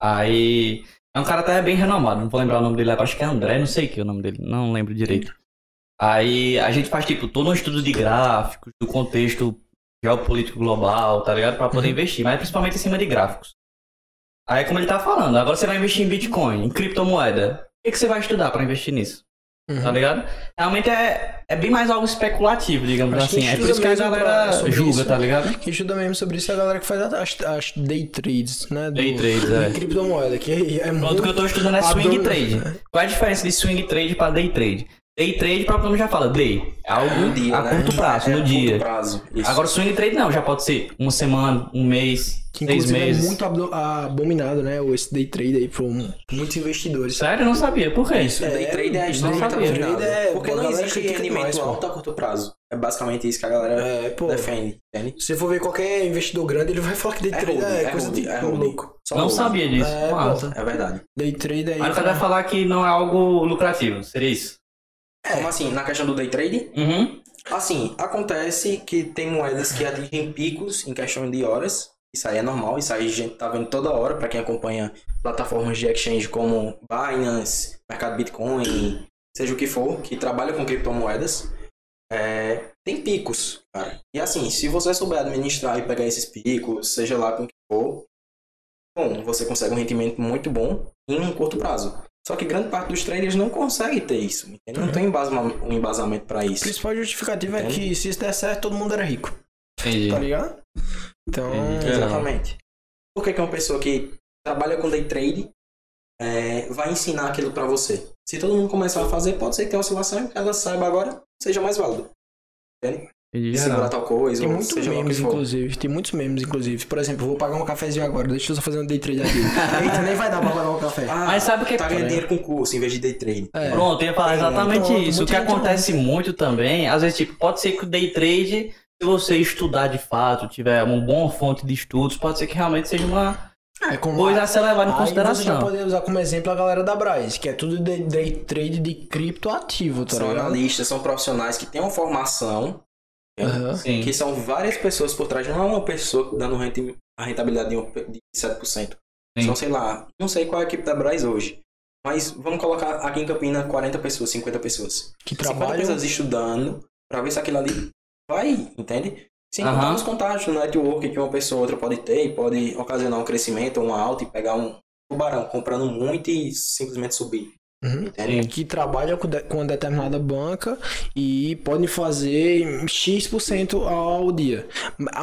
Speaker 2: Aí. É um cara até bem renomado, não vou lembrar o nome dele acho que é André, não sei o que é o nome dele, não lembro direito. Aí a gente faz, tipo, todo um estudo de gráficos, do contexto geopolítico global, tá ligado? Pra poder investir, mas principalmente em cima de gráficos. Aí, como ele tá falando, agora você vai investir em Bitcoin, em criptomoeda. O que, que você vai estudar pra investir nisso?
Speaker 3: Uhum.
Speaker 2: Tá ligado? Realmente é, é bem mais algo especulativo, digamos
Speaker 3: Acho
Speaker 2: assim. É por isso que a
Speaker 3: mesmo
Speaker 2: galera julga,
Speaker 3: isso.
Speaker 2: tá ligado?
Speaker 3: Quem estuda mesmo sobre isso é a galera que faz as, as day trades, né? do-
Speaker 2: Day trades, é.
Speaker 3: de criptomoeda, que é
Speaker 2: Pronto,
Speaker 3: muito...
Speaker 2: o que eu tô estudando é swing
Speaker 3: Adoro-
Speaker 2: trade. Qual é a diferença de swing trade pra day trade? Day trade, o próprio nome já fala, day. É algo
Speaker 4: No dia,
Speaker 2: a
Speaker 4: né?
Speaker 2: curto prazo,
Speaker 4: É,
Speaker 2: no dia.
Speaker 4: Curto prazo.
Speaker 2: Agora, swing trade não, já pode ser uma semana, um mês,
Speaker 3: Que
Speaker 2: seis
Speaker 3: inclusive
Speaker 2: meses.
Speaker 3: é muito abominado, né? Esse day trade aí por muitos investidores.
Speaker 2: Sério? Eu não sabia. Por quê?
Speaker 4: Isso, day
Speaker 3: É,
Speaker 4: trade é
Speaker 3: day
Speaker 4: extremamente
Speaker 2: trade
Speaker 4: abominável.
Speaker 3: é-
Speaker 4: Porque não existe rendimento
Speaker 3: pô.
Speaker 4: alto a curto prazo. É basicamente isso que a galera
Speaker 3: É, pô.
Speaker 4: defende, entende?
Speaker 3: Se você for ver qualquer investidor grande, ele vai falar que day
Speaker 4: É
Speaker 3: trade é,
Speaker 4: é
Speaker 3: coisa de
Speaker 4: é
Speaker 3: louco.
Speaker 4: Só
Speaker 2: Não sabia disso.
Speaker 3: É,
Speaker 2: Massa.
Speaker 4: É verdade.
Speaker 3: Day trade aí.
Speaker 2: Aí o cara vai falar que não é algo lucrativo. Seria isso?
Speaker 4: Como assim? Na questão do day trade?
Speaker 2: Uhum.
Speaker 4: Assim, acontece que tem moedas que atingem picos em questão de horas. Isso aí é normal, isso aí a gente tá vendo toda hora para quem acompanha plataformas de exchange como Binance, Mercado Bitcoin, seja o que for, que trabalha com criptomoedas. É, tem picos, cara. E assim, se você souber administrar e pegar esses picos, seja lá com o que for, bom, você consegue um rendimento muito bom em um curto prazo. Só que grande parte dos traders não consegue ter isso. entende? Não tem um embasamento para
Speaker 3: A
Speaker 4: isso.
Speaker 3: principal justificativa é que se isso der certo, todo mundo era rico.
Speaker 2: Entendi.
Speaker 3: Tá ligado? Então.
Speaker 2: Entendi.
Speaker 4: Exatamente. Por que, que uma pessoa que trabalha com day trade é, vai ensinar aquilo para você? Se todo mundo começar a fazer, pode ser que tenha oscilação e que ela saiba agora seja mais válido. Entende? Segurar tal coisa,
Speaker 3: Tem muitos memes, inclusive. Tem muitos memes, inclusive. Por exemplo, vou pagar um cafezinho agora. Deixa eu só fazer um day trade aqui. Eita, nem vai dar pra pagar um café.
Speaker 4: Ah,
Speaker 2: Mas sabe o que
Speaker 4: tá ganhando dinheiro com curso em vez de day trade.
Speaker 3: É.
Speaker 2: Pronto, eu ia falar exatamente
Speaker 3: Pronto,
Speaker 2: isso. O que acontece muito também, às vezes, tipo, pode ser que o day trade, se você estudar de fato, tiver uma boa fonte de estudos, pode ser que realmente seja uma
Speaker 3: É, como
Speaker 2: coisa a ser levada em
Speaker 3: Aí você já
Speaker 2: consideração.
Speaker 3: pode usar como exemplo a galera da Braz, que é tudo day, day trade de criptoativo, tá
Speaker 4: São analistas, são profissionais que têm uma formação,
Speaker 2: Sim.
Speaker 4: que são várias pessoas por trás, não é uma pessoa dando a rentabilidade de um- de 7%.
Speaker 2: Sim.
Speaker 4: São, sei lá, não sei qual é a equipe da Braz hoje. Mas vamos colocar aqui em Campina 40 pessoas, 50 pessoas.
Speaker 3: Que
Speaker 4: 50
Speaker 3: trabalham.
Speaker 4: pessoas estudando pra ver se aquilo ali vai, entende? Sem
Speaker 2: Aham.
Speaker 4: contar nos contatos, no network que uma pessoa ou outra pode ter e pode ocasionar um crescimento, uma alta e pegar um tubarão comprando muito e simplesmente subir.
Speaker 3: Uhum.
Speaker 4: Entende?
Speaker 3: Que trabalham com, de- com uma determinada banca e podem fazer X% ao dia.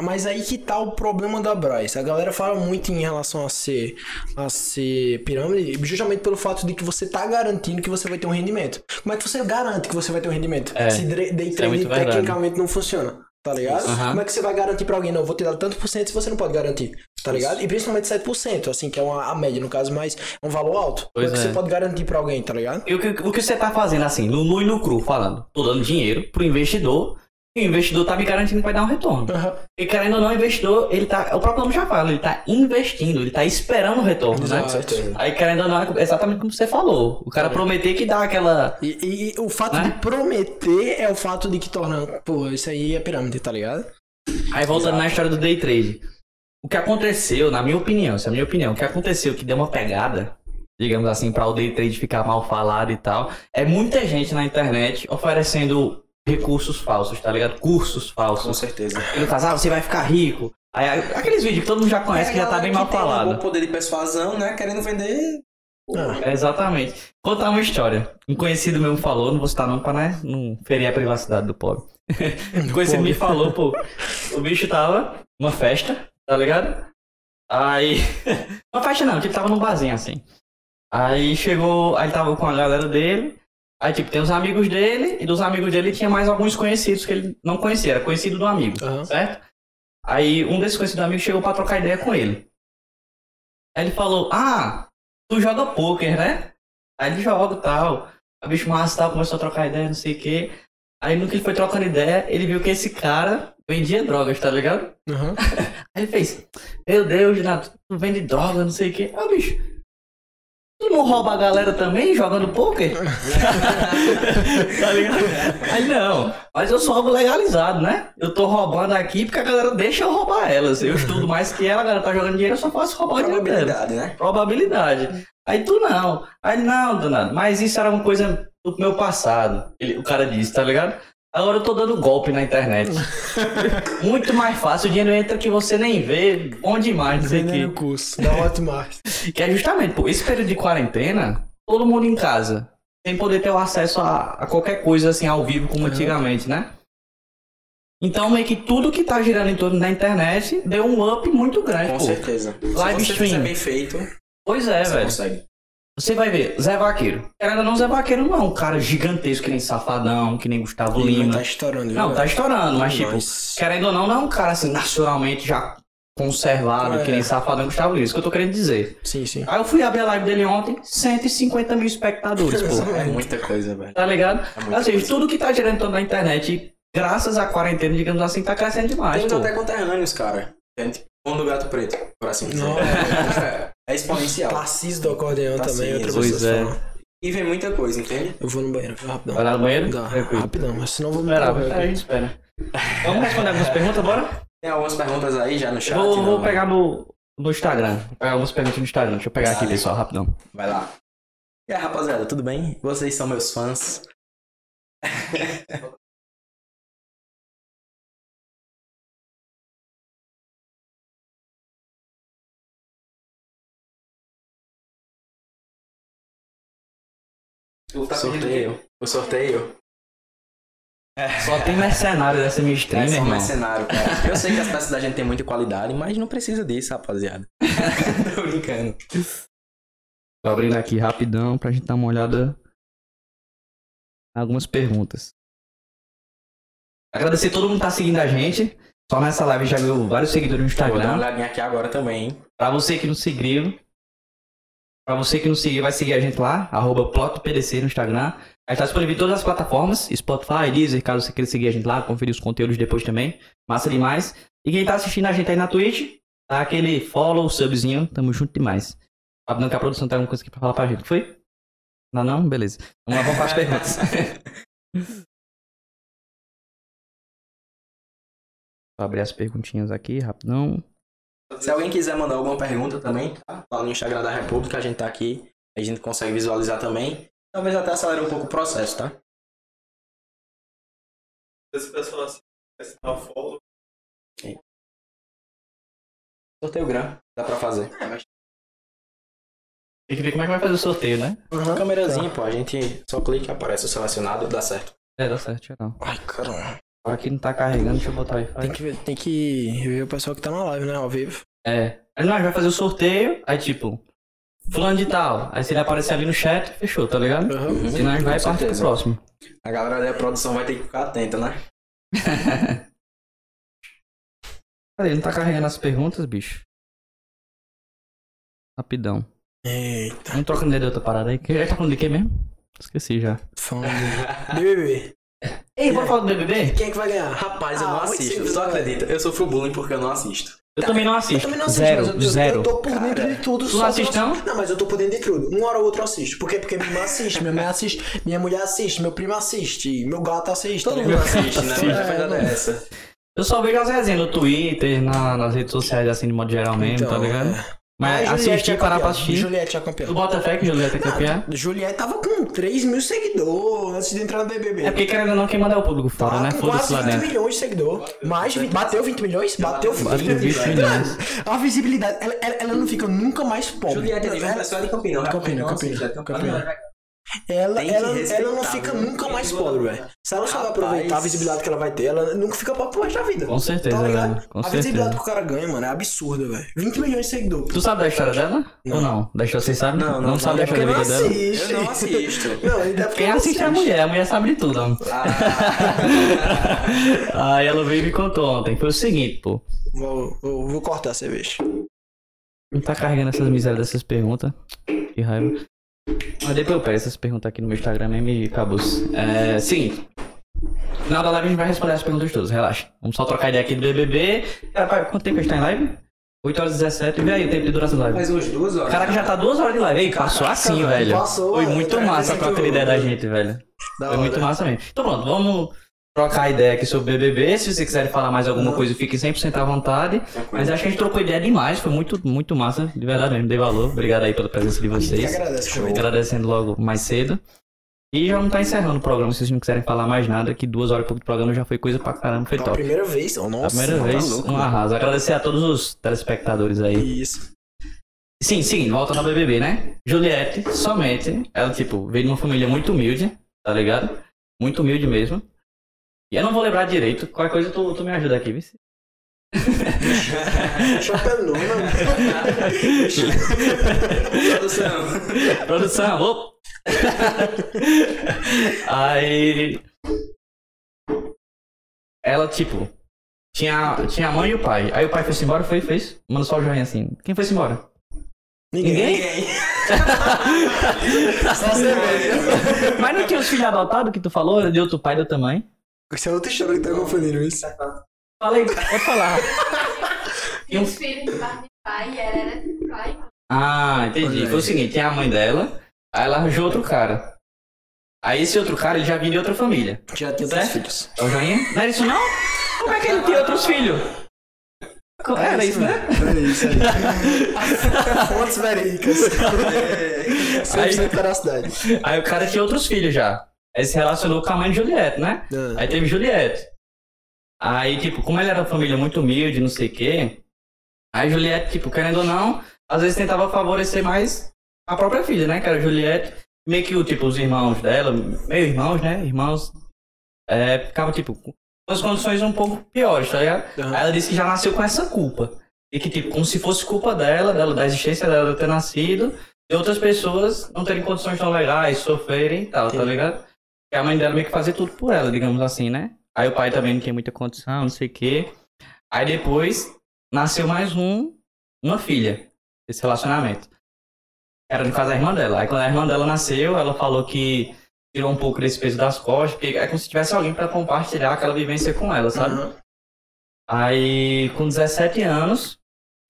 Speaker 3: Mas aí que tá o problema da Braz. A galera fala muito em relação a ser, a ser pirâmide, justamente pelo fato de que você tá garantindo que você vai ter um rendimento. Como é que você garante que você vai ter um rendimento?
Speaker 2: É,
Speaker 3: Se day
Speaker 2: é
Speaker 3: tecnicamente não funciona. Tá ligado?
Speaker 2: Aham.
Speaker 3: Como é que você vai garantir pra alguém? Não, vou te dar tanto por cento se você não pode garantir. Tá ligado? E principalmente 7%, assim, que é uma, a média, no caso, mas é um valor alto.
Speaker 2: Pois
Speaker 3: Como é que
Speaker 2: é.
Speaker 3: você pode garantir pra alguém, tá ligado?
Speaker 2: E o que, o que você tá fazendo assim, no nu e no cru, falando, tô dando dinheiro pro investidor, o investidor tá me garantindo que vai dar um retorno.
Speaker 3: Aham.
Speaker 2: E querendo ou não, o investidor, ele tá. O próprio nome já fala, ele tá investindo, ele tá esperando o retorno, né?
Speaker 3: Exato.
Speaker 2: Aí querendo ou não, é exatamente como você falou. O cara prometer que dá aquela.
Speaker 3: E, e- o fato
Speaker 2: Né?
Speaker 3: de prometer é o fato de que torna. Pô, isso aí é pirâmide, tá ligado?
Speaker 2: Aí voltando na história do day trade. O que aconteceu, na minha opinião, essa é a minha opinião, o que aconteceu que deu uma pegada, digamos assim, para o day trade ficar mal falado e tal, é muita gente na internet oferecendo recursos falsos, tá ligado? Cursos
Speaker 4: Com
Speaker 2: falsos.
Speaker 4: certeza.
Speaker 2: Ele faz, ah, você vai ficar rico. Aí, aqueles vídeos que todo mundo já conhece,
Speaker 4: É
Speaker 2: que já tá bem mal
Speaker 4: Um
Speaker 2: falado.
Speaker 4: bom poder de persuasão, né? Querendo vender.
Speaker 3: Ah,
Speaker 2: exatamente. Contar uma história. Um conhecido meu me falou, não vou citar não pra né, não ferir a privacidade do pobre. um conhecido me falou, pô, o bicho tava numa festa, tá ligado? Aí. uma festa não, tipo, tava num barzinho assim. Aí chegou, aí tava com a galera dele. Aí, tipo, tem os amigos dele, e dos amigos dele tinha mais alguns conhecidos que ele não conhecia, era conhecido do amigo,
Speaker 3: Aham.
Speaker 2: certo? Aí um desses conhecidos amigos chegou pra trocar ideia com ele. Aí ele falou, ah, tu joga poker, né? Aí ele joga e tal. O bicho massa e tal, começou a trocar ideia, não sei o quê. Aí no que ele foi trocando ideia, ele viu que esse cara vendia drogas, tá ligado?
Speaker 3: aham.
Speaker 2: Aí ele fez, meu Deus, Renato, tu vende droga, não sei o quê. Aí o bicho, tu não rouba a galera também jogando poker? tá ligado? Aí não, mas eu sou algo legalizado, né? Eu tô roubando aqui porque a galera deixa eu roubar elas. Eu estudo mais que ela, a galera tá jogando dinheiro, eu só posso roubar o dinheiro dela.
Speaker 4: Probabilidade, né?
Speaker 2: Probabilidade. Aí tu não. Aí não, Donado. Mas isso era uma coisa do meu passado. Ele- o cara disse, tá ligado? Agora eu tô dando golpe na internet. Muito mais fácil, o dinheiro entra que você nem vê, bom demais, não sei o
Speaker 3: curso da Hotmart.
Speaker 2: Que é justamente, pô, esse período de quarentena, todo mundo em casa, sem poder ter o acesso a, a qualquer coisa assim ao vivo como
Speaker 3: Uhum.
Speaker 2: antigamente, né? Então meio que tudo que tá girando em torno da internet deu um up muito grande,
Speaker 4: Com
Speaker 2: pô.
Speaker 4: certeza.
Speaker 2: Live
Speaker 4: Se você
Speaker 2: stream.
Speaker 4: bem feito,
Speaker 2: Pois é,
Speaker 4: você
Speaker 2: velho.
Speaker 4: consegue.
Speaker 2: Você vai ver, Zé Vaqueiro. Querendo ou não, Zé Vaqueiro não é um cara gigantesco que nem Safadão, que nem Gustavo Lima.
Speaker 3: tá estourando,
Speaker 2: Não, tá estourando, mas tipo, querendo ou não, não é um cara assim, nacionalmente já conservado,
Speaker 3: É.
Speaker 2: que nem Safadão e Gustavo Lima. Isso que eu tô querendo dizer.
Speaker 3: Sim, sim.
Speaker 2: Aí eu fui abrir a live dele ontem, 150 mil espectadores, pô.
Speaker 4: É muita coisa, velho.
Speaker 2: Tá ligado?
Speaker 4: É muita
Speaker 2: Assim,
Speaker 4: coisa.
Speaker 2: tudo que tá girando em torno da internet, graças à quarentena, digamos assim, tá crescendo demais,
Speaker 4: Temos
Speaker 2: pô.
Speaker 4: até conterrâneos, cara. Tem tipo Mundo do Gato Preto, por assim dizer.
Speaker 3: Não.
Speaker 4: É, é exponencial.
Speaker 3: Tarcísio do acordeão também, outra
Speaker 2: pois é.
Speaker 3: falam.
Speaker 4: E vem muita coisa, entende?
Speaker 3: Eu vou no banheiro, rapidão.
Speaker 2: Vai lá no banheiro?
Speaker 3: Dá,
Speaker 2: Tranquilo.
Speaker 3: rapidão, mas senão eu vou me
Speaker 2: Espera, a gente espera. Vamos responder algumas perguntas, bora?
Speaker 4: Tem algumas perguntas aí já no chat.
Speaker 2: Vou, vou pegar no, no Instagram. Vou pegar algumas perguntas no Instagram. Deixa eu pegar aqui, pessoal, rapidão.
Speaker 4: Vai lá. E aí, rapaziada, tudo bem? Vocês são meus fãs. Sorteio. O sorteio.
Speaker 2: Só tem mercenário dessa minha
Speaker 4: É
Speaker 2: stream,
Speaker 4: só
Speaker 2: irmão.
Speaker 4: mercenário, cara. Eu sei que as peças da gente tem muita qualidade, mas não precisa disso, rapaziada. Tô brincando.
Speaker 2: Tô abrindo aqui rapidão pra gente dar uma olhada em algumas perguntas. Agradecer todo mundo que tá seguindo a gente. Só nessa live já ganhou vários seguidores no
Speaker 4: Vou dar uma
Speaker 2: Instagram.
Speaker 4: olhadinha aqui agora também, hein?
Speaker 2: Pra você que não seguiu, pra você que não seguiu, vai seguir a gente lá, arroba PlotoPDC no Instagram. A gente tá disponível em todas as plataformas, Spotify, Deezer, caso você queira seguir a gente lá, conferir os conteúdos depois também. Massa demais. E quem tá assistindo a gente aí na Twitch, dá aquele follow, subzinho, tamo junto demais. Fabinho, que a produção tem alguma coisa aqui pra falar pra gente, foi? Não, não? Beleza. Vamos lá, vamos para as perguntas. Vou abrir as perguntinhas aqui, rapidão.
Speaker 4: Se alguém quiser mandar alguma pergunta também, tá? Lá no Instagram da República, a gente tá aqui. A gente consegue visualizar também. Talvez até acelere um pouco o processo, tá?
Speaker 5: Esse pessoal assim, tal follow.
Speaker 4: Sorteio grande, dá pra fazer.
Speaker 2: Tem que ver como é que vai fazer o sorteio, né?
Speaker 3: Aham.
Speaker 4: Câmerazinha, pô, a gente só clica, aparece o selecionado, dá certo.
Speaker 2: É, dá certo, geral.
Speaker 3: Ai, caramba.
Speaker 2: Agora que não tá carregando, deixa eu botar o Wi-Fi.
Speaker 3: Tem que, ver, tem que ver o pessoal que tá na live, né? Ao vivo.
Speaker 2: É. Aí nós vai fazer o sorteio, aí tipo, fulano de tal. Aí se ele aparecer ali no chat, fechou, tá ligado?
Speaker 3: Aham.
Speaker 2: E nós vai partir pro próximo.
Speaker 4: A galera da produção vai ter que ficar atenta, né?
Speaker 2: Cadê? Ele não tá carregando as perguntas, bicho. Rapidão.
Speaker 3: Eita.
Speaker 2: Vamos trocando ideia de outra parada aí. Tá falando de quê mesmo? Esqueci já.
Speaker 3: Falando do BBB.
Speaker 2: Ei, bora falar do BBB?
Speaker 3: Quem é que vai ganhar?
Speaker 4: Rapaz, eu
Speaker 3: Ah,
Speaker 4: não
Speaker 3: muito
Speaker 4: assisto.
Speaker 3: simples,
Speaker 4: Só
Speaker 3: né?
Speaker 4: acredita, eu sofro bullying porque eu não assisto.
Speaker 2: Eu também não
Speaker 3: Eu
Speaker 2: assisto.
Speaker 3: também não assisto,
Speaker 2: zero,
Speaker 3: mas eu, eu-
Speaker 2: zero.
Speaker 3: eu tô por dentro
Speaker 4: Cara,
Speaker 3: de tudo.
Speaker 2: tu
Speaker 3: só
Speaker 2: não assiste, não?
Speaker 3: Não, mas eu tô por dentro de tudo. Uma hora ou outra eu assisto. Por quê? Porque minha irmã assiste, minha mãe assiste, minha mulher assiste, meu primo assiste, meu gato assiste.
Speaker 2: Todo
Speaker 3: tá
Speaker 2: mundo?
Speaker 4: Assiste, né?
Speaker 3: É,
Speaker 4: dada essa.
Speaker 2: Eu só vejo as resenhas no Twitter, na- nas redes sociais, assim, de modo geral mesmo,
Speaker 3: Então,
Speaker 2: tá ligado?
Speaker 3: é.
Speaker 2: Mas
Speaker 3: Juliette
Speaker 2: assistir,
Speaker 3: é
Speaker 2: parar pra assistir.
Speaker 3: Juliette é
Speaker 2: Tu
Speaker 3: campeã.
Speaker 2: bota fé que Julieta é campeã?
Speaker 3: Juliette tava com 3 mil seguidores antes de entrar no BBB.
Speaker 2: É porque querendo ou não, quem manda é o público fora,
Speaker 3: Tá
Speaker 2: né?
Speaker 3: com
Speaker 2: Foda-se
Speaker 3: quase
Speaker 2: lá
Speaker 3: 20
Speaker 2: dentro.
Speaker 3: milhões de seguidores. Mais 20, bateu 20 milhões? Bateu 20
Speaker 2: Bateu 20
Speaker 3: milhões.
Speaker 2: milhões.
Speaker 3: A visibilidade, ela, ela, ela não fica nunca mais pobre.
Speaker 4: Juliette é de
Speaker 3: ela,
Speaker 4: pessoal de Campina.
Speaker 3: Campina, Campina, Campina. Ela, ela, ela não fica
Speaker 4: viu?
Speaker 3: nunca mais pobre, velho. Se ela souber aproveitar a visibilidade que ela vai ter, ela nunca fica pobre pro resto da vida.
Speaker 2: Com certeza,
Speaker 3: Tá
Speaker 2: velho. Com
Speaker 3: a visibilidade que
Speaker 2: certeza.
Speaker 3: o cara ganha, mano, é absurda, velho. 20 milhões de seguidores.
Speaker 2: Tu sabe da história dela? Ou não? História, vocês sabem?
Speaker 4: Não, não,
Speaker 2: sabe
Speaker 4: não,
Speaker 2: da
Speaker 3: É
Speaker 2: história da
Speaker 3: não
Speaker 2: vida dela?
Speaker 4: Eu não assisto.
Speaker 3: Não, ainda é porque
Speaker 2: Quem
Speaker 3: não
Speaker 2: assiste é a mulher, a mulher sabe de tudo. ó.
Speaker 4: Ah,
Speaker 2: Aí ela veio e me contou ontem. Foi o seguinte, pô.
Speaker 3: Vou, vou, vou cortar a cerveja.
Speaker 2: Não tá carregando essas misérias dessas perguntas. Que raiva. Mas depois eu pego essas perguntas aqui no meu Instagram e acabou. É, seguinte. No final da live a gente vai responder as perguntas todas, relaxa. Vamos só trocar ideia aqui do BBB. Rapaz, quanto tempo a gente tá em live? 8 horas e 17. Vê aí o tempo de duração da live.
Speaker 4: Faz umas duas horas.
Speaker 2: Caraca, já tá duas horas de live. Ei, passou assim, velho.
Speaker 3: Passou,
Speaker 2: Foi
Speaker 3: é,
Speaker 2: muito
Speaker 3: é,
Speaker 2: massa
Speaker 3: é
Speaker 2: com aquela
Speaker 3: muito-
Speaker 2: ideia da gente, velho.
Speaker 3: Da
Speaker 2: Foi muito
Speaker 3: hora.
Speaker 2: massa mesmo. Então pronto, vamos trocar ideia aqui sobre BBB. Se vocês quiserem falar mais alguma coisa, fiquem 100% à vontade. Mas acho que a gente trocou ideia demais. Foi muito, muito massa. De verdade mesmo, dei valor. Obrigado aí pela presença de vocês.
Speaker 3: convite.
Speaker 2: Agradecendo logo mais cedo. E já não tá encerrando o programa, se vocês não quiserem falar mais nada, que duas horas e pouco de programa já foi coisa pra caramba, foi
Speaker 3: A
Speaker 2: top.
Speaker 3: primeira vez, oh,
Speaker 2: A
Speaker 3: nossa.
Speaker 2: primeira
Speaker 3: tá
Speaker 2: vez,
Speaker 3: louco,
Speaker 2: um arraso. Agradecer a todos os telespectadores aí.
Speaker 3: Isso.
Speaker 2: Sim, sim, volta na BBB, né? Juliette, somente, ela, tipo, veio de uma família muito humilde, tá ligado? Muito humilde mesmo. E eu não vou lembrar direito, qualquer coisa tu, tu me ajuda aqui, viu?
Speaker 3: Não, mano.
Speaker 4: Produção.
Speaker 2: Produção, ô! Aí. Ela, tipo, tinha, tinha a mãe e o pai. Aí o pai foi-se embora, foi, fez. Manda só o joinha assim. Quem foi-se embora?
Speaker 3: Ninguém. Só você mesmo.
Speaker 2: Mas não tinha os filhos adotados que tu falou? De outro pai, de outra mãe?
Speaker 3: Isso é outra história que tá confundindo isso.
Speaker 2: Falei, pode falar.
Speaker 6: E os filhos de parte de pai e ela era de pai.
Speaker 2: Ah, entendi. Foi o
Speaker 3: aí.
Speaker 2: seguinte, tinha a mãe dela, aí ela arranjou outro cara. Aí esse outro cara, ele já vinha de outra família.
Speaker 3: Já tinha dois filhos.
Speaker 2: É o joinha? Não era isso não? Como é que ele tinha outros filhos? Co- Era isso, né?
Speaker 3: É isso aí. Fontes verídicas. 100% veracidade.
Speaker 2: Aí o cara tinha outros filhos já. Aí se relacionou com a mãe de Juliette, né?
Speaker 3: Ah,
Speaker 2: Aí teve Juliette. Aí, tipo, como ele era uma família muito humilde, não sei o quê, aí Juliette, tipo, querendo ou não, às vezes tentava favorecer mais a própria filha, né? Que era Juliette. Meio que, tipo, os irmãos dela, meio irmãos, né? Irmãos, é, ficavam, tipo, com as condições um pouco piores, tá ligado?
Speaker 3: Aham.
Speaker 2: Aí ela disse que já nasceu com essa culpa. E que, tipo, como se fosse culpa dela, dela da existência dela ter nascido, e outras pessoas não terem condições tão legais, sofrerem e tal, tá
Speaker 3: Sim.
Speaker 2: ligado? E a mãe dela meio que fazia tudo por ela, digamos assim, né? Aí o pai também não tinha muita condição, não sei o quê. Aí depois nasceu mais um, uma filha, esse relacionamento. Era no caso da irmã dela. Aí quando a irmã dela nasceu, ela falou que tirou um pouco desse peso das costas, porque é como se tivesse alguém pra compartilhar aquela vivência com ela, sabe?
Speaker 3: Aham.
Speaker 2: Aí, com 17 anos.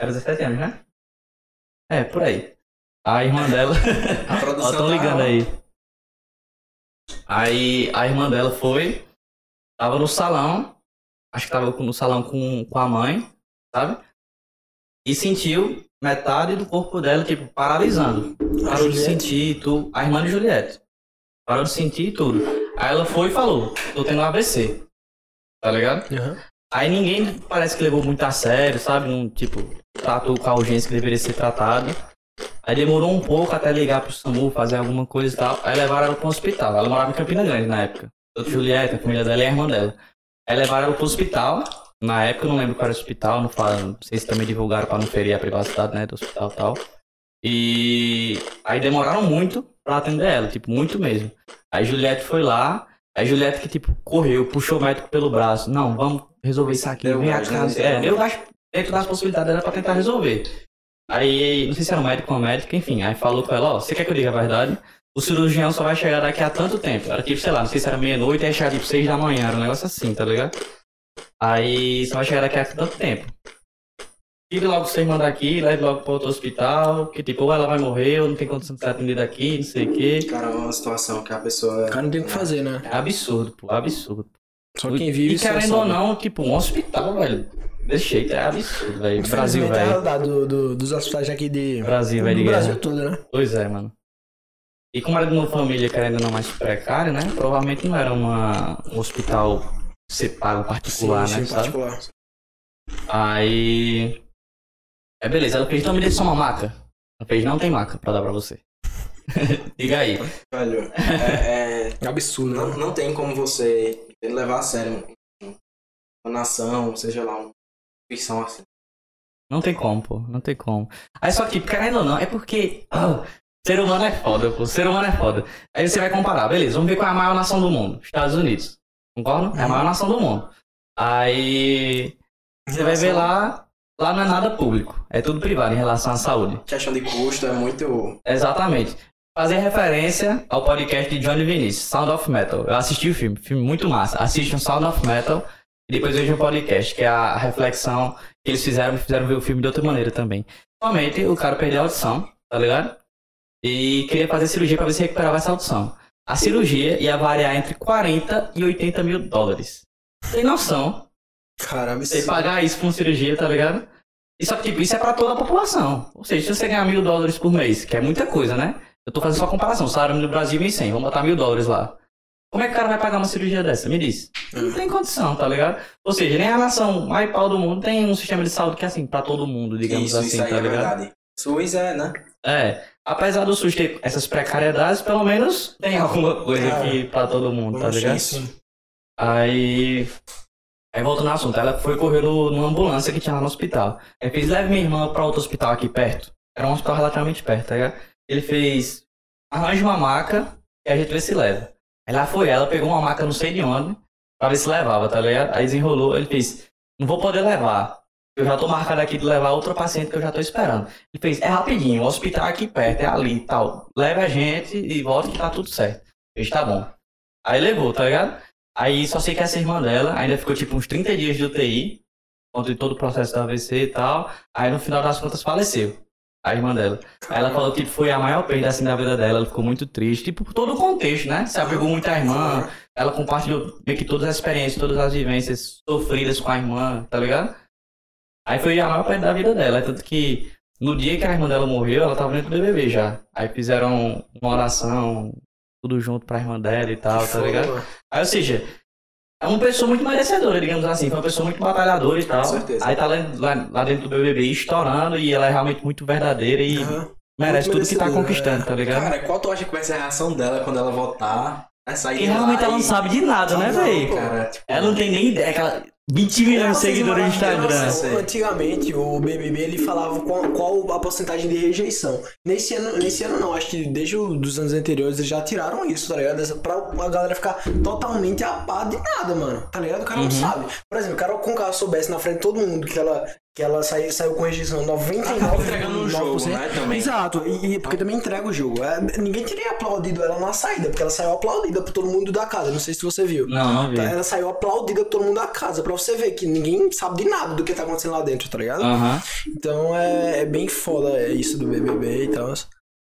Speaker 2: Era 17 anos, né? É, por aí. A irmã dela.
Speaker 4: A
Speaker 2: Ó,
Speaker 4: produção
Speaker 2: tão
Speaker 4: tá-
Speaker 2: ligando aí. Aí a irmã dela foi. Tava no salão. Acho que tava no salão com, com a mãe, sabe? E sentiu metade do corpo dela, tipo, paralisando. Parou de sentir tudo. A irmã de Juliette. Parou de sentir tudo. Aí ela foi e falou: tô tendo AVC. Tá ligado?
Speaker 3: Aham.
Speaker 2: Aí ninguém parece que levou muito a sério, sabe? Não, tipo, tratou com a urgência que deveria ser tratado. Aí demorou um pouco até ligar pro SAMU, fazer alguma coisa e tal. Aí levaram ela pro hospital. Ela morava em Campina Grande na época. Tanto Julieta, a família dela e a irmã dela. Aí levaram ela pro hospital. Na época eu não lembro qual era o hospital, não, fala, não sei se também divulgaram pra não ferir a privacidade, né, do hospital e tal. E aí demoraram muito pra atender ela, tipo, muito mesmo. Aí Juliette foi lá, aí Juliette que, tipo, correu, puxou o médico pelo braço. Não, vamos resolver isso aqui,
Speaker 4: Deu
Speaker 2: vem a
Speaker 4: né?
Speaker 2: casa. É, deu gás dentro das possibilidades dela pra tentar resolver. Aí, não sei se era um médico ou uma médica, enfim, aí falou com ela, ó, você quer que eu diga a verdade? O cirurgião só vai chegar daqui a tanto tempo. Era tipo, sei lá, não sei se era meia-noite, aí chegar tipo seis da manhã, era um negócio assim, tá ligado? Aí só vai chegar daqui a tanto tempo. Tire logo vocês mandar aqui, leve logo para outro hospital, que tipo, ou ela vai morrer, ou não tem condição de ser atendida aqui, não sei o quê.
Speaker 4: Cara, é uma situação que a pessoa.
Speaker 3: O cara não tem o que fazer, né?
Speaker 2: É absurdo, pô, absurdo.
Speaker 3: Só quem vive
Speaker 2: E
Speaker 3: só
Speaker 2: querendo ou
Speaker 3: sabe.
Speaker 2: não, tipo, um hospital, velho. Jeito é absurdo, velho. Brasil,
Speaker 3: é
Speaker 2: velho.
Speaker 3: realidade do, do- dos hospitais aqui de...
Speaker 2: Brasil, velho,
Speaker 3: do
Speaker 2: de
Speaker 3: Brasil
Speaker 2: guerra.
Speaker 3: todo, né?
Speaker 2: Pois é, mano. E como era de uma família querendo ou não mais precária, né? Provavelmente não era uma, um hospital ser pago particular, né? Sabe?
Speaker 3: particular.
Speaker 2: Aí. É beleza, ela fez, então me dê só uma maca. Ela fez, não tem maca pra dar pra você. Diga aí.
Speaker 4: Velho, é, é-
Speaker 3: É absurdo,
Speaker 4: não,
Speaker 3: né?
Speaker 4: não tem como você levar a sério uma nação, seja lá, uma ficção assim.
Speaker 2: Não tem como, pô. Não tem como. Aí só que, querendo ou não, é porque. ah, ser humano é foda, pô. Ser humano é foda. Aí você vai comparar, beleza, vamos ver qual é a maior nação do mundo. Estados Unidos. Concorda? É a maior nação do mundo. Aí. Você vai ver lá. Lá não é nada público. É tudo privado em relação à saúde.
Speaker 4: Questão de custo é muito.
Speaker 2: Exatamente. Fazer referência ao podcast de Johnny Vinicius, Sound of Metal. Eu assisti o filme, filme muito massa. Assistam Sound of Metal e depois vejam o podcast, que é a reflexão que eles fizeram, fizeram ver o filme de outra maneira também. Somente o cara perdeu a audição, tá ligado? E queria fazer cirurgia pra ver se recuperava essa audição. A cirurgia ia variar entre 40 e 80 mil dólares. Tem noção?
Speaker 3: Caramba,
Speaker 2: Você pagar isso pra uma cirurgia, tá ligado? E só que, tipo, isso é pra toda a população. Ou seja, se você ganhar mil dólares por mês, que é muita coisa, né? Eu tô fazendo só comparação. O salário no Brasil é 1.100, vamos botar mil dólares lá. Como é que o cara vai pagar uma cirurgia dessa? Me diz. Não tem condição, tá ligado? Ou seja, nem a nação mais pau do mundo tem um sistema de saúde que é assim, pra todo mundo, digamos
Speaker 4: isso,
Speaker 2: assim,
Speaker 4: isso aí
Speaker 2: tá
Speaker 4: é
Speaker 2: ligado?
Speaker 4: verdade. SUS é, né?
Speaker 2: É. Apesar do SUS ter essas precariedades, pelo menos tem alguma coisa
Speaker 3: É.
Speaker 2: aqui pra todo mundo, tá ligado?
Speaker 3: sim.
Speaker 2: Aí. Aí voltando ao assunto, ela foi correr no- numa ambulância que tinha lá no hospital. Aí fez, leve minha irmã pra outro hospital aqui perto. Era um hospital relativamente perto, tá ligado? Ele fez, arranja uma maca e a gente vê se leva. Aí lá foi ela, pegou uma maca não sei de onde, pra ver se levava, tá ligado? Aí desenrolou, ele fez, não vou poder levar. Eu já tô marcado aqui de levar outra paciente que eu já tô esperando. Ele fez, é rapidinho, o hospital é aqui perto, é ali e tal. Leva a gente e volta que tá tudo certo. Eu tá bom. Aí levou, tá ligado? Aí só sei que essa irmã dela ainda ficou tipo uns 30 dias de UTI, contra todo o processo do AVC e tal. Aí no final das contas faleceu. A irmã dela. Aí ela falou que tipo, foi a maior perda assim da vida dela, ela ficou muito triste. Tipo, por todo o contexto, né? Se apegou muito à irmã, ela compartilhou meio que todas as experiências, todas as vivências sofridas com a irmã, tá ligado? Aí foi a maior perda da vida dela. Tanto que no dia que a irmã dela morreu, ela tava dentro do BBB já. Aí fizeram uma oração, tudo junto pra irmã dela e tal, tá ligado? Aí, ou seja, é uma pessoa muito merecedora, digamos assim. Foi uma pessoa muito batalhadora e tal.
Speaker 4: Com certeza.
Speaker 2: Aí tá lá, lá- lá dentro do BBB estourando e ela é realmente muito verdadeira e
Speaker 3: Aham.
Speaker 2: merece tudo que tá conquistando, tá ligado?
Speaker 4: Cara, qual tu acha que vai ser a reação dela quando ela voltar? Sair
Speaker 2: e realmente ela não
Speaker 4: e-
Speaker 2: sabe de nada, né,
Speaker 4: Não,
Speaker 2: velho?
Speaker 4: cara, tipo,
Speaker 2: Ela não tem nem ideia. que Ela... 20 milhões de seguidores no Instagram.
Speaker 3: nossa, Antigamente, o BBB ele falava qual, qual a porcentagem de rejeição. Nesse ano, nesse ano não, acho que desde os anos anteriores eles já tiraram isso, tá ligado? Essa- Pra a galera ficar totalmente a par de nada, mano. Tá ligado? O cara não sabe. Por exemplo, o Carol Conká soubesse na frente de todo mundo que ela, que ela saiu, saiu com rejeição 99%.
Speaker 4: Acaba entregando um jogo, né, também.
Speaker 3: Exato, e, e porque também entrega o jogo. É, ninguém teria aplaudido ela na saída, porque ela saiu aplaudida por todo mundo da casa. Não sei se você viu.
Speaker 2: Não, não vi.
Speaker 3: Tá, Ela saiu aplaudida por todo mundo da casa, pra você ver que ninguém sabe de nada do que tá acontecendo lá dentro, tá ligado?
Speaker 2: Aham.
Speaker 3: Então é, é bem foda é, isso do BBB e tal.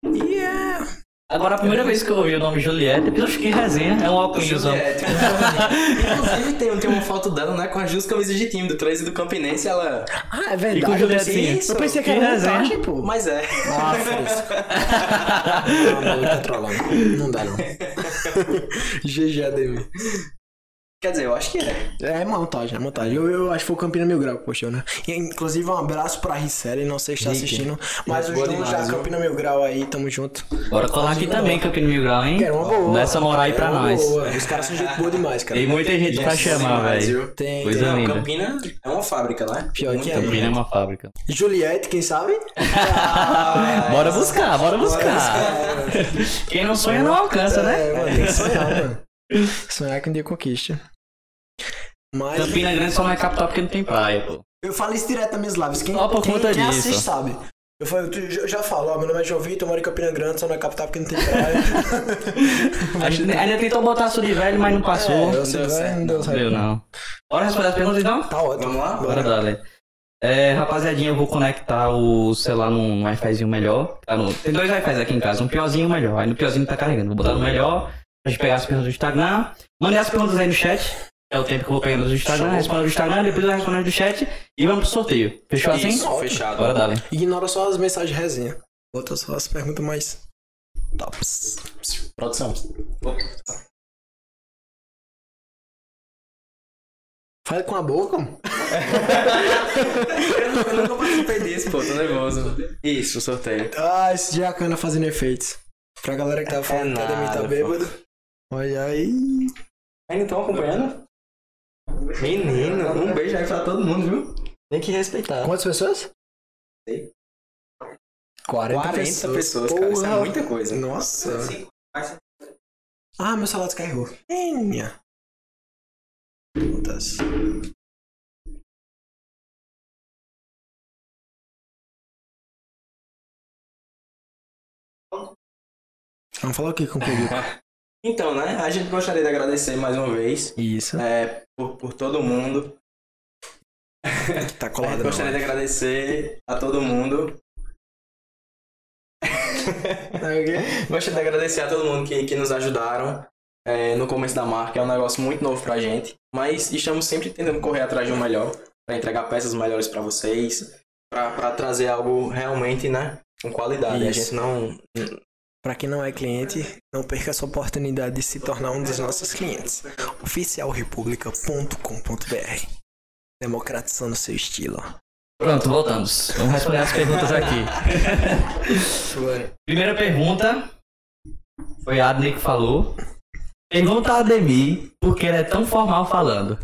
Speaker 3: E é.
Speaker 2: Agora, a primeira vez que eu ouvi o nome Juliette, eu fiquei resenha. É um óculos.
Speaker 4: Juliette. Inclusive tem, tem uma foto dela, né, com as duas camisas de time, do 13 e do Campinense, ela...
Speaker 3: Ah, é
Speaker 2: E com
Speaker 3: verdade. Eu pensei, eu pensei que
Speaker 2: Que
Speaker 3: era
Speaker 2: resenha.
Speaker 3: montagem, pô.
Speaker 4: Mas é.
Speaker 3: Ah, fresco. Não, não, tá trolando. Não dá, não. GG ADM.
Speaker 4: Quer dizer, eu acho que é.
Speaker 3: É montagem, é montagem. Eu, eu acho que foi o Campina Mil Grau que postou, né? E, inclusive, um abraço pra Ricelli, não sei se tá
Speaker 2: Rick.
Speaker 3: assistindo, mas os donos da
Speaker 4: viu?
Speaker 3: Campina Mil Grau aí, tamo junto.
Speaker 2: Bora colar aqui também, Campino Mil Grau, hein?
Speaker 3: É uma boa.
Speaker 2: Dá essa moral aí
Speaker 3: É
Speaker 2: pra
Speaker 3: uma
Speaker 2: nós.
Speaker 3: boa. Os caras são gente boa demais, cara.
Speaker 2: Tem muita gente pra
Speaker 4: Nossa,
Speaker 2: chamar,
Speaker 4: demais,
Speaker 2: velho.
Speaker 3: Tem,
Speaker 2: Coisa
Speaker 3: tem.
Speaker 2: Linda.
Speaker 4: Campina é uma fábrica, né?
Speaker 3: Pior que é.
Speaker 2: Campina é uma fábrica.
Speaker 3: Juliette, quem sabe?
Speaker 2: Bora buscar, bora buscar. Quem não sonha não alcança, né?
Speaker 3: É, mano, tem que sonhar, mano. Sonhar que um dia conquista. Mas
Speaker 2: Campina Grande só não é capital porque não tem praia, pô.
Speaker 3: eu falo isso direto nas minhas lives. Quem,
Speaker 2: Só por
Speaker 3: quem,
Speaker 2: conta
Speaker 3: quem
Speaker 2: disso.
Speaker 3: assiste sabe. Eu, falo, eu já- falo, ó, meu nome é João Vitor, eu moro em Campina Grande, só não é capital porque não tem praia.
Speaker 2: A ainda tentou botar aço de velho, mas não passou.
Speaker 3: É, eu
Speaker 4: deu certo,
Speaker 3: não deu
Speaker 2: Não
Speaker 3: certo.
Speaker 2: deu, não. Bora responder as perguntas então?
Speaker 3: Tá ótimo.
Speaker 4: Vamos lá?
Speaker 2: Bora, Dali. É, rapaziadinha, eu vou conectar o celular num Wi-Fizinho melhor. Tá no- Tem dois Wi-Fis aqui em casa, um piorzinho e um melhor. Aí no piorzinho tá carregando. Vou botar no melhor pra gente pegar as perguntas do Instagram. Mandei as perguntas aí no chat. É o tempo que eu vou pegando do Instagram, respondo do Instagram, depois eu respondo do chat e vamos pro sorteio. Fechou assim?
Speaker 4: Isso, fechado.
Speaker 2: Bora, Dali.
Speaker 3: Ignora só as mensagens de resenha. Bota só as perguntas mais tops.
Speaker 4: Produção.
Speaker 3: Fala com a boca. mano.
Speaker 4: eu nunca participei disso, pô, tô nervoso. Isso, sorteio.
Speaker 3: Ah, esse dia é a cana fazendo efeitos. Pra galera que tava falando que a Demi tá
Speaker 4: nada,
Speaker 3: bêbado. Olha aí.
Speaker 4: Ainda estão acompanhando? Menino, um beijo aí pra todo mundo, viu? Tem que respeitar.
Speaker 3: Quantas pessoas?
Speaker 4: Sei.
Speaker 3: 40,
Speaker 4: 40
Speaker 3: pessoas,
Speaker 4: pessoas, cara, isso é muita coisa.
Speaker 3: Nossa. Ah, meu celular descarregou. Minha. Quantas? Vamos falar o que com o público?
Speaker 4: Então, né, a gente gostaria de agradecer mais uma vez
Speaker 3: Isso.
Speaker 4: é, por, por todo mundo.
Speaker 3: Tá
Speaker 4: A
Speaker 3: colado
Speaker 4: gente
Speaker 3: na
Speaker 4: gostaria de agradecer a todo mundo. Gostaria de agradecer a todo mundo que, que nos ajudaram é, no começo da marca. É um negócio muito novo pra gente. Mas estamos sempre tentando correr atrás de um melhor. Pra entregar peças melhores pra vocês. Pra, pra trazer algo realmente, né? Com qualidade. A
Speaker 3: Isso.
Speaker 4: gente não.
Speaker 3: Pra quem não é cliente, não perca essa oportunidade de se tornar um dos nossos clientes. oficialrepublica.com.br Democratizando seu estilo.
Speaker 2: Pronto, voltamos. Vamos responder as perguntas aqui. Primeira pergunta foi a Adney que falou. Pergunta a Ademir por que ele é tão formal falando.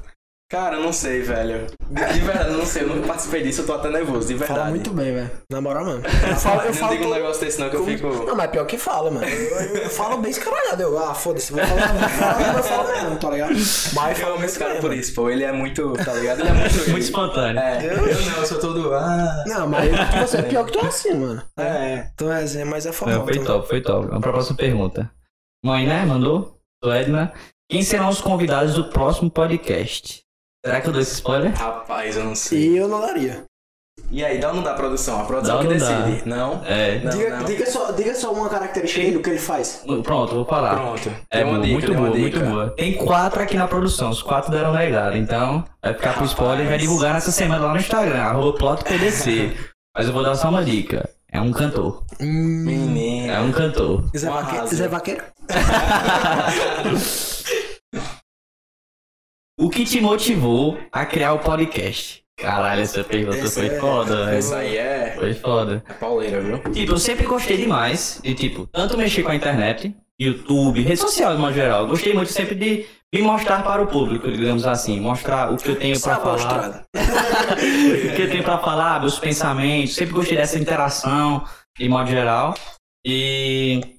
Speaker 4: Cara, eu não sei, velho. De verdade, eu não sei. Eu nunca participei disso. Eu tô até nervoso, de verdade.
Speaker 3: Fala muito bem, velho. Na moral mesmo. Eu falo, eu
Speaker 4: não
Speaker 3: falo
Speaker 4: diga um negócio desse não que eu fico.
Speaker 3: Não, mas pior que fala, mano. Eu, eu- eu falo bem escaralhado. Eu, ah, foda-se, vou falar, vou falar, eu falo mesmo, tá ligado? Mas
Speaker 4: Eu amo esse cara por
Speaker 3: mano.
Speaker 4: isso, pô. Ele é muito, tá ligado? Ele é muito.
Speaker 2: Muito espontâneo.
Speaker 4: É, eu não, eu sou todo. Ah.
Speaker 3: Não, mas tipo, você é pior que tu é assim, mano.
Speaker 4: É.
Speaker 3: Tu é assim, mas é.
Speaker 2: Não, foi
Speaker 3: também.
Speaker 2: top, foi top. Vamos pra próxima pergunta. Mãe, né? Mandou? Sou Edna. Quem serão os convidados do próximo podcast? Será que eu dou esse spoiler?
Speaker 4: Rapaz, eu não sei.
Speaker 3: E eu não daria.
Speaker 4: E aí, dá ou não dá produção? A produção
Speaker 2: Dá
Speaker 4: que
Speaker 2: não dá?
Speaker 4: decide. Não?
Speaker 2: É.
Speaker 4: Não,
Speaker 3: diga,
Speaker 4: não.
Speaker 3: Diga, só, diga só uma característica dele, o que ele faz.
Speaker 2: Pronto, vou falar.
Speaker 4: Pronto.
Speaker 2: É boa,
Speaker 4: dica,
Speaker 2: muito boa, muito boa. Tem quatro aqui na produção, os quatro deram legado. Então, vai ficar pro spoiler e vai divulgar nessa semana lá no Instagram, arroba plotpdc. Mas eu vou dar só uma dica. É um cantor.
Speaker 4: Menino.
Speaker 2: É um cantor.
Speaker 3: Zé, Vaqueiro. Zé Vaqueiro?
Speaker 2: O que te motivou a criar o podcast? Caralho, essa pergunta
Speaker 3: Essa
Speaker 2: foi
Speaker 3: é-
Speaker 2: foda, velho.
Speaker 4: Isso aí é.
Speaker 2: Foi foda.
Speaker 4: É pauleira, viu?
Speaker 2: Tipo, eu sempre gostei demais de, tipo, tanto mexer com a internet, YouTube, rede social de modo geral. Eu gostei muito sempre de me mostrar para o público, digamos assim, mostrar o que eu tenho para
Speaker 3: Essa
Speaker 2: falar, o que eu tenho para falar, meus pensamentos. Sempre gostei dessa interação de modo geral. E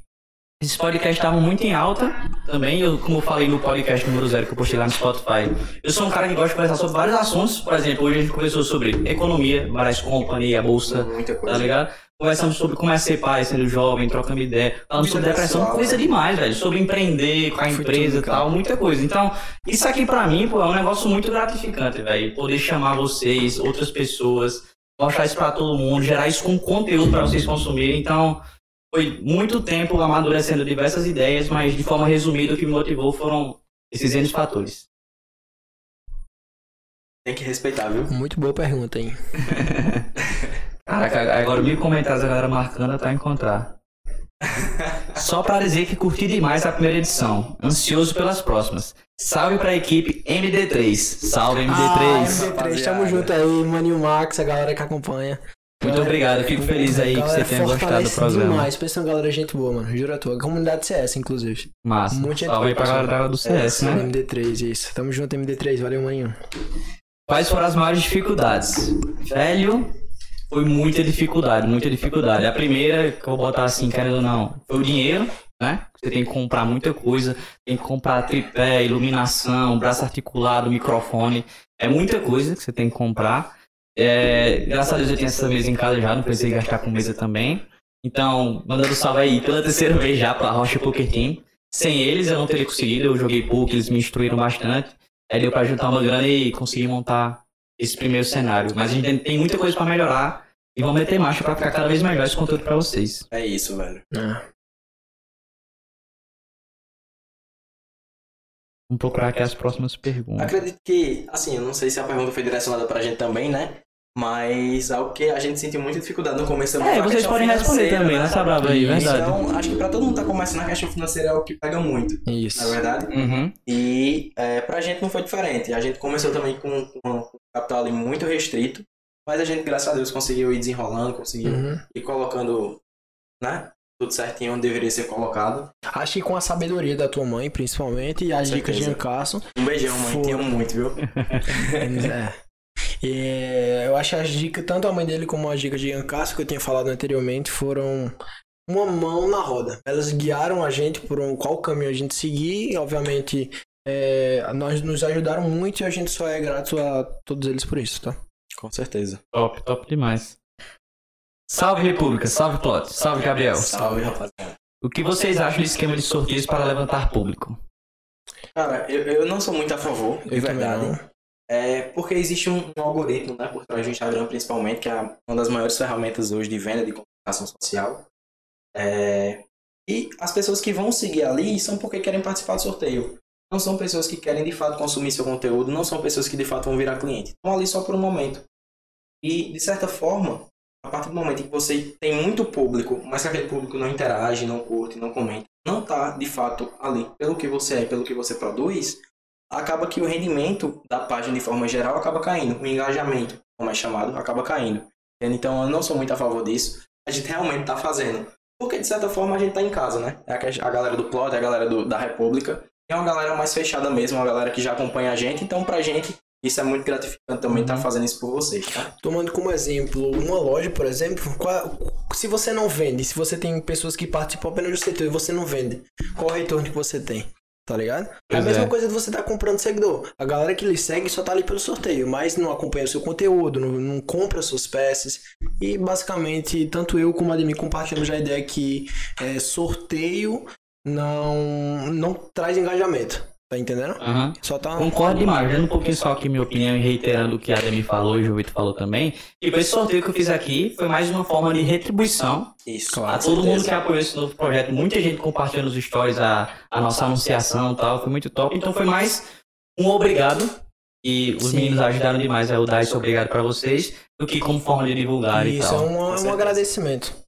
Speaker 2: esses podcasts estavam muito em alta também. Eu, como eu falei no podcast número zero que eu postei lá no Spotify, eu sou um cara que gosta de conversar sobre vários assuntos. Por exemplo, hoje a gente conversou sobre economia, várias companhias, bolsa,
Speaker 4: Muita
Speaker 2: tá
Speaker 4: coisa.
Speaker 2: ligado? Conversamos sobre como é ser pai, sendo jovem, trocando ideia. Falando sobre depressão, coisa demais, velho. Sobre empreender com a empresa e tal, muita coisa. Então, isso aqui pra mim, pô, é um negócio muito gratificante, velho. Poder chamar vocês, outras pessoas, mostrar isso pra todo mundo, gerar isso com conteúdo pra vocês consumirem. Então, foi muito tempo amadurecendo diversas ideias, mas de forma resumida, o que me motivou foram esses N fatores.
Speaker 4: Tem que respeitar, viu?
Speaker 3: Muito boa pergunta, hein?
Speaker 2: Caraca, agora mil comentários a galera marcando até encontrar. Só pra dizer que curti demais a primeira edição. Ansioso pelas próximas. Salve pra equipe MD3. Salve MD3.
Speaker 3: Ah, MD3, tamo junto aí, Maninho Max, a galera que acompanha.
Speaker 2: Muito obrigado, fico feliz aí que você tenha gostado do programa.
Speaker 3: demais, pensa uma galera gente boa, mano. Juro a tua. Comunidade CS, inclusive.
Speaker 2: Massa.
Speaker 3: Gente
Speaker 2: Salve aí pra galera do CS, né?
Speaker 3: MD3, isso. Tamo junto, MD3. Valeu, maninho.
Speaker 2: Quais foram as maiores dificuldades? Velho, foi muita dificuldade, muita dificuldade. A primeira, que eu vou botar assim, querendo ou não, foi o dinheiro, né? Você tem que comprar muita coisa, tem que comprar tripé, iluminação, braço articulado, microfone. É muita coisa que você tem que comprar. É, graças a Deus eu tenho essa mesa em casa já, não precisei gastar com mesa também. Então, mandando salve aí pela terceira vez já pra Rocha Poker Team. Sem eles eu não teria conseguido, eu joguei pouco, eles me instruíram bastante. Aí deu pra juntar uma grana e conseguir montar esse primeiro cenário. Mas a gente tem muita coisa pra melhorar e vamos meter marcha pra ficar cada vez melhor esse conteúdo pra vocês.
Speaker 4: É isso, velho.
Speaker 3: Ah,
Speaker 2: Vamos procurar aqui as próximas perguntas.
Speaker 4: Acredito que, assim, eu não sei se a pergunta foi direcionada pra gente também, né? Mas algo que a gente sentiu muita dificuldade no começo também
Speaker 2: É, vocês podem responder também, né, Sabrava aí, verdade.
Speaker 4: Então, acho que pra todo mundo que tá começando a questão financeira é o que pega muito,
Speaker 3: Isso.
Speaker 4: na verdade.
Speaker 2: Uhum.
Speaker 4: E é, pra gente não foi diferente. A gente começou também com, com um capital ali muito restrito, mas a gente, graças a Deus, conseguiu ir desenrolando, conseguiu
Speaker 3: Uhum.
Speaker 4: ir colocando, né? Tudo certinho onde deveria ser colocado.
Speaker 3: Acho que com a sabedoria da tua mãe, principalmente, e as
Speaker 4: Com
Speaker 3: dicas de
Speaker 4: certeza.
Speaker 3: Ancasso.
Speaker 4: Um beijão, mãe.
Speaker 3: Foi.
Speaker 4: Te amo muito, viu?
Speaker 3: é. E, eu acho que as dicas, tanto a mãe dele como as dicas de Ancasso, que eu tinha falado anteriormente, foram uma mão na roda. Elas guiaram a gente por um, qual caminho a gente seguir, e obviamente é, nós nos ajudaram muito e a gente só é grato a todos eles por isso, tá?
Speaker 4: Com certeza.
Speaker 2: Top, top demais. Salve República, salve Plot, salve Gabriel.
Speaker 4: Salve, rapaziada.
Speaker 2: O que vocês acham do esquema de sorteios para levantar público?
Speaker 4: Cara, eu, eu não sou muito a favor, de verdade.
Speaker 3: não.
Speaker 4: É porque existe um, um algoritmo, né, por trás do Instagram principalmente, que é uma das maiores ferramentas hoje de venda de comunicação social. É, e as pessoas que vão seguir ali são porque querem participar do sorteio. Não são pessoas que querem de fato consumir seu conteúdo, não são pessoas que de fato vão virar cliente. Estão ali só por um momento. E, de certa forma, a partir do momento em que você tem muito público, mas que aquele público não interage, não curte, não comenta, não está de fato ali pelo que você é, pelo que você produz, acaba que o rendimento da página de forma geral acaba caindo. O engajamento, como é chamado, acaba caindo. Então eu não sou muito a favor disso. A gente realmente está fazendo. Porque de certa forma a gente está em casa, né? É a galera do Plot, é a galera do- da República. É uma galera mais fechada mesmo, uma galera que já acompanha a gente. Então pra gente isso é muito gratificante também estar fazendo isso por vocês, tá?
Speaker 3: Tomando como exemplo uma loja, por exemplo, qual- se você não vende, se você tem pessoas que participam apenas do setor e você não vende, qual o retorno que você tem? Tá ligado? é a
Speaker 2: Pois
Speaker 3: mesma
Speaker 2: é.
Speaker 3: coisa de você estar comprando seguidor. A galera que lhe segue só tá ali pelo sorteio, mas não acompanha o seu conteúdo, não, não compra suas peças. E basicamente, tanto eu como a Ademir compartilhamos a ideia que é, sorteio não, não traz engajamento. Tá entendendo?
Speaker 2: Aham.
Speaker 3: Só tá.
Speaker 2: Concordo demais, dando um pouquinho só aqui minha opinião e reiterando o que a Ademi falou e o Vitor falou também. Tipo, esse sorteio que eu fiz aqui foi mais uma forma de retribuição
Speaker 4: Isso.
Speaker 2: a todo mundo que apoiou esse novo projeto. Muita gente compartilhando os stories, a, a nossa anunciação e tal, foi muito top. Então foi mais um obrigado. E os
Speaker 3: Sim.
Speaker 2: meninos ajudaram demais a eu dar esse obrigado pra vocês, do que como forma de divulgar e
Speaker 3: Isso,
Speaker 2: tal.
Speaker 3: é um, é um
Speaker 4: certeza.
Speaker 3: agradecimento.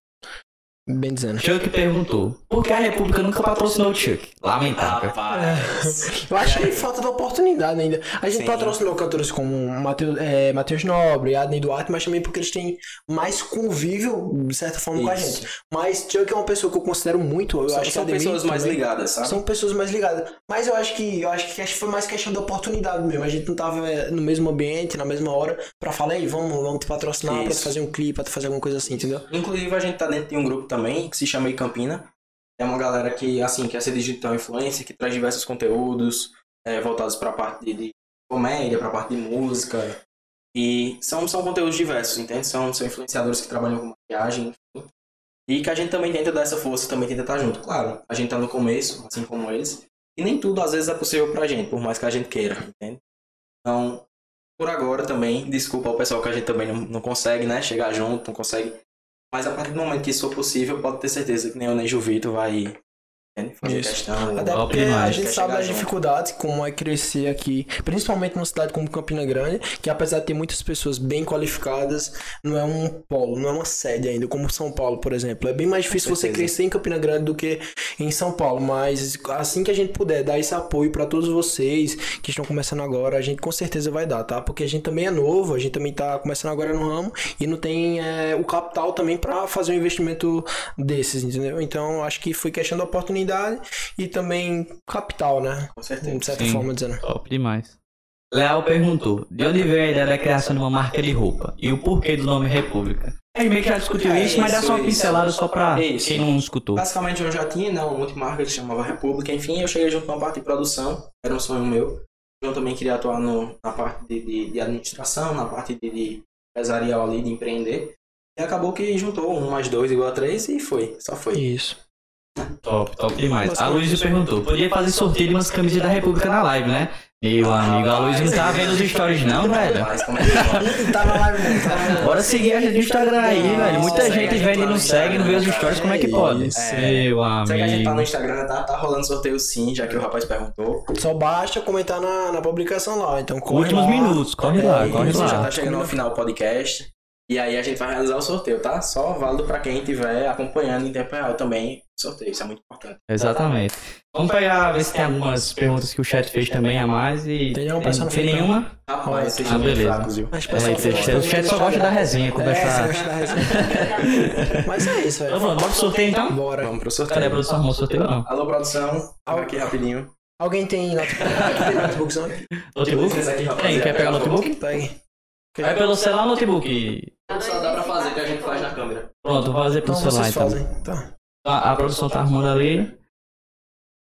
Speaker 3: Bem dizendo.
Speaker 2: Chuck perguntou: Por que a República nunca patrocinou o Chuck? Lamentável.
Speaker 4: Rapaz.
Speaker 3: Eu acho que falta de oportunidade ainda. A gente
Speaker 4: Sim.
Speaker 3: patrocinou cantores como Matheus, é, Matheus Nobre, Adney Duarte, mas também porque eles têm mais convívio, de certa forma, com a
Speaker 4: Isso.
Speaker 3: gente. Mas Chuck é uma pessoa que eu considero muito. Eu
Speaker 4: São,
Speaker 3: acho que
Speaker 4: são
Speaker 3: Ademir
Speaker 4: pessoas mais
Speaker 3: também.
Speaker 4: ligadas, sabe?
Speaker 3: São pessoas mais ligadas. Mas eu acho que eu acho que que foi mais questão da oportunidade mesmo. A gente não tava é, no mesmo ambiente, na mesma hora, pra falar, aí, vamos, vamos te patrocinar pra tu
Speaker 4: Isso.
Speaker 3: fazer um clipe, pra tu fazer alguma coisa assim, entendeu?
Speaker 4: Inclusive, a gente tá dentro de um grupo também, que se chama Campina. É uma galera que, assim, quer ser digital influencer, que traz diversos conteúdos é, voltados pra parte de, comédia, pra parte de música. E são, são conteúdos diversos, entende? São, são influenciadores que trabalham com maquiagem, enfim. E que a gente também tenta dar essa força, também tenta estar junto. Claro, a gente tá no começo, assim como eles. E nem tudo, às vezes, é possível pra gente, por mais que a gente queira, entende? Então, por agora também, desculpa ao pessoal que a gente também não, não consegue, né? Chegar junto, não consegue mas a partir do momento que isso for possível, pode ter certeza que nem eu nem o Vitor vai? Fazer
Speaker 3: Isso.
Speaker 4: questão.
Speaker 3: Até porque a gente sabe das dificuldades, como é crescer aqui, principalmente numa cidade como Campina Grande, que apesar de ter muitas pessoas bem qualificadas, não é um polo, não é uma sede ainda, como São Paulo, por exemplo. É bem mais difícil você crescer em Campina Grande do que em São Paulo, mas assim que a gente puder dar esse apoio para todos vocês que estão começando agora, a gente com certeza vai dar, tá? Porque a gente também é novo, a gente também tá começando agora no ramo e não tem é, o capital também para fazer um investimento desses, entendeu? Então acho que foi questão da oportunidade e também capital, né?
Speaker 4: Com certeza.
Speaker 3: De certa
Speaker 2: Sim.
Speaker 3: forma dizendo.
Speaker 2: Top demais. Leal perguntou: De onde veio a ideia da criação de uma marca de roupa? E o porquê do nome República? A gente meio que já discutiu
Speaker 4: É,
Speaker 2: isso, mas dá só uma
Speaker 4: isso.
Speaker 2: pincelada só pra
Speaker 4: Isso.
Speaker 2: quem não escutou.
Speaker 4: Basicamente eu já tinha né, uma multimarca que se chamava República, enfim, eu cheguei junto com a parte de produção, era um sonho meu. Eu também queria atuar no, na parte de, de, de administração, na parte de, de empresarial ali, de empreender. E acabou que juntou um mais dois igual a três e foi, só foi.
Speaker 3: Isso.
Speaker 2: Top, top demais. A Luísa perguntou: Podia fazer sorteio de umas camisas da República na live, né? Meu amigo, a Luísa não tá vendo os stories, não, velho.
Speaker 4: Mas como é que é?
Speaker 3: tá na live, não, tá.
Speaker 2: Bora seguir a gente no Instagram aí, velho. Muita gente vende e
Speaker 4: lá
Speaker 2: não segue, não vê os stories, como é que pode?
Speaker 3: isso.
Speaker 2: Meu
Speaker 4: Segue a gente tá no
Speaker 2: amigo.
Speaker 4: Instagram, tá, tá rolando sorteio sim, já que o rapaz perguntou.
Speaker 3: Só basta comentar na, na publicação lá. Então, corre
Speaker 2: Últimos
Speaker 3: lá.
Speaker 2: minutos, corre lá,
Speaker 3: É,
Speaker 2: corre
Speaker 3: isso,
Speaker 4: já
Speaker 2: lá.
Speaker 4: tá chegando ao final do podcast. E aí a gente vai realizar o sorteio, tá? Só válido pra quem estiver acompanhando em tempo real também o sorteio. Isso é muito importante.
Speaker 2: Exatamente. Vamos pegar, ver se tem algumas perguntas que o chat fez também a mais e.
Speaker 3: Tem nenhuma pessoa
Speaker 2: Tem, tem
Speaker 3: no final?
Speaker 2: nenhuma?
Speaker 4: Rapaz, vocês
Speaker 2: Ah, beleza.
Speaker 4: fracos, viu?
Speaker 3: Mas,
Speaker 2: É, o chat- só gosta da resenha,
Speaker 3: É,
Speaker 2: conversar.
Speaker 3: só gosta da resenha. Mas é isso,
Speaker 2: Então
Speaker 3: velho.
Speaker 2: vamos, bora pro sorteio então?
Speaker 3: Bora.
Speaker 4: Vamos pro
Speaker 2: Cadê a
Speaker 4: sorteio.
Speaker 2: produção? Arrumou o sorteio não?
Speaker 4: Alô, produção. Vamos aqui rapidinho.
Speaker 3: Alguém tem notebook? Tem notebookzão aqui?
Speaker 2: Notebook?
Speaker 4: Aqui, rapaziada.
Speaker 2: Tem, quer pegar notebook?
Speaker 3: Pegue.
Speaker 2: É pelo celular ou notebook?
Speaker 4: Só dá pra fazer que a gente faz na câmera.
Speaker 2: Pronto, vou fazer pelo
Speaker 3: Então
Speaker 2: celular
Speaker 3: vocês
Speaker 2: então.
Speaker 3: fazem. Tá.
Speaker 2: A, a produção tá arrumando ali.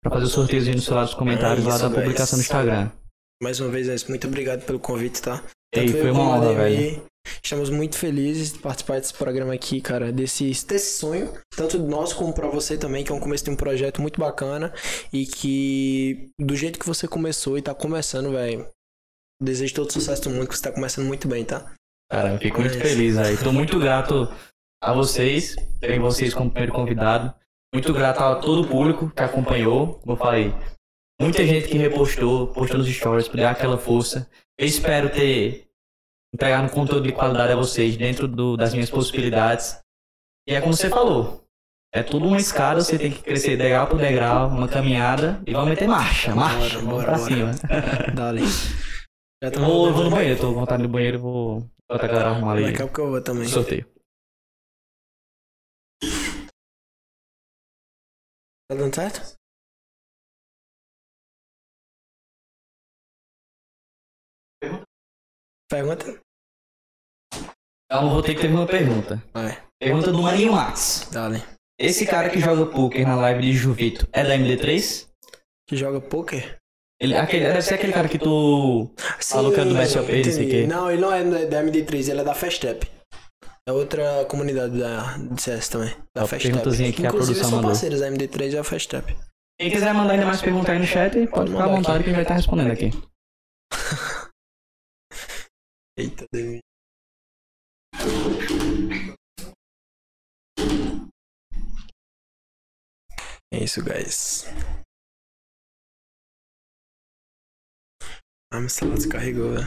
Speaker 2: Pra fazer o sorteiozinho no celular dos comentários
Speaker 3: É
Speaker 2: lá
Speaker 3: isso,
Speaker 2: da
Speaker 3: velho.
Speaker 2: publicação no Instagram.
Speaker 3: Mais uma vez, Enzo, muito obrigado pelo convite, tá?
Speaker 2: Ei, foi uma honra, velho.
Speaker 3: Estamos muito felizes de participar desse programa aqui, cara, desse, desse sonho, tanto nosso como pra você também, que é um começo de um projeto muito bacana e que do jeito que você começou e tá começando, velho, desejo todo sucesso do mundo, que você tá começando muito bem, tá?
Speaker 2: Cara, eu fico muito feliz aí. Tô muito grato a vocês, terem vocês como primeiro convidado. Muito grato a todo o público que acompanhou, como eu falei. Muita gente que repostou, postou nos stories pra dar aquela força. Eu espero ter entregado um conteúdo de qualidade a vocês dentro do- das minhas possibilidades. E é como você falou. É tudo uma escada, você tem que crescer degrau por degrau, uma caminhada e vamos meter marcha, marcha,
Speaker 3: Bora,
Speaker 2: vamos
Speaker 3: bora,
Speaker 2: pra
Speaker 3: bora.
Speaker 2: cima.
Speaker 3: Dali. Já
Speaker 2: Eu vou, eu vou no banheiro, tô com vontade no banheiro, vou botar a galera arrumar ali
Speaker 3: Daqui a pouco eu vou também.
Speaker 2: sorteio.
Speaker 3: Tá dando certo? Pergunta?
Speaker 2: Então vou ter que ter uma pergunta.
Speaker 3: Vai,
Speaker 2: Pergunta do Marinho Max.
Speaker 3: dali.
Speaker 2: Esse cara que joga poker na live de Juvito é da MD3?
Speaker 3: Que joga poker?
Speaker 2: Ele, aquele, deve ser aquele cara que tu. Falou que é do BSOP, não sei.
Speaker 3: Não, ele não é da MD3, ele é da Festep. É outra comunidade da de CS também. Da
Speaker 2: Ó,
Speaker 3: Festep.
Speaker 2: perguntazinha que a
Speaker 3: Inclusive
Speaker 2: produção
Speaker 3: são parceiros, a MD3 e a Festep.
Speaker 2: Quem quiser mandar ainda mais perguntas aí no chat, pode
Speaker 3: Pode
Speaker 2: ficar à
Speaker 3: mandar
Speaker 2: vontade
Speaker 3: aqui.
Speaker 2: que a gente vai estar respondendo aqui.
Speaker 3: Eita, Deus. É isso, guys. Ah, meu celular descarregou, velho.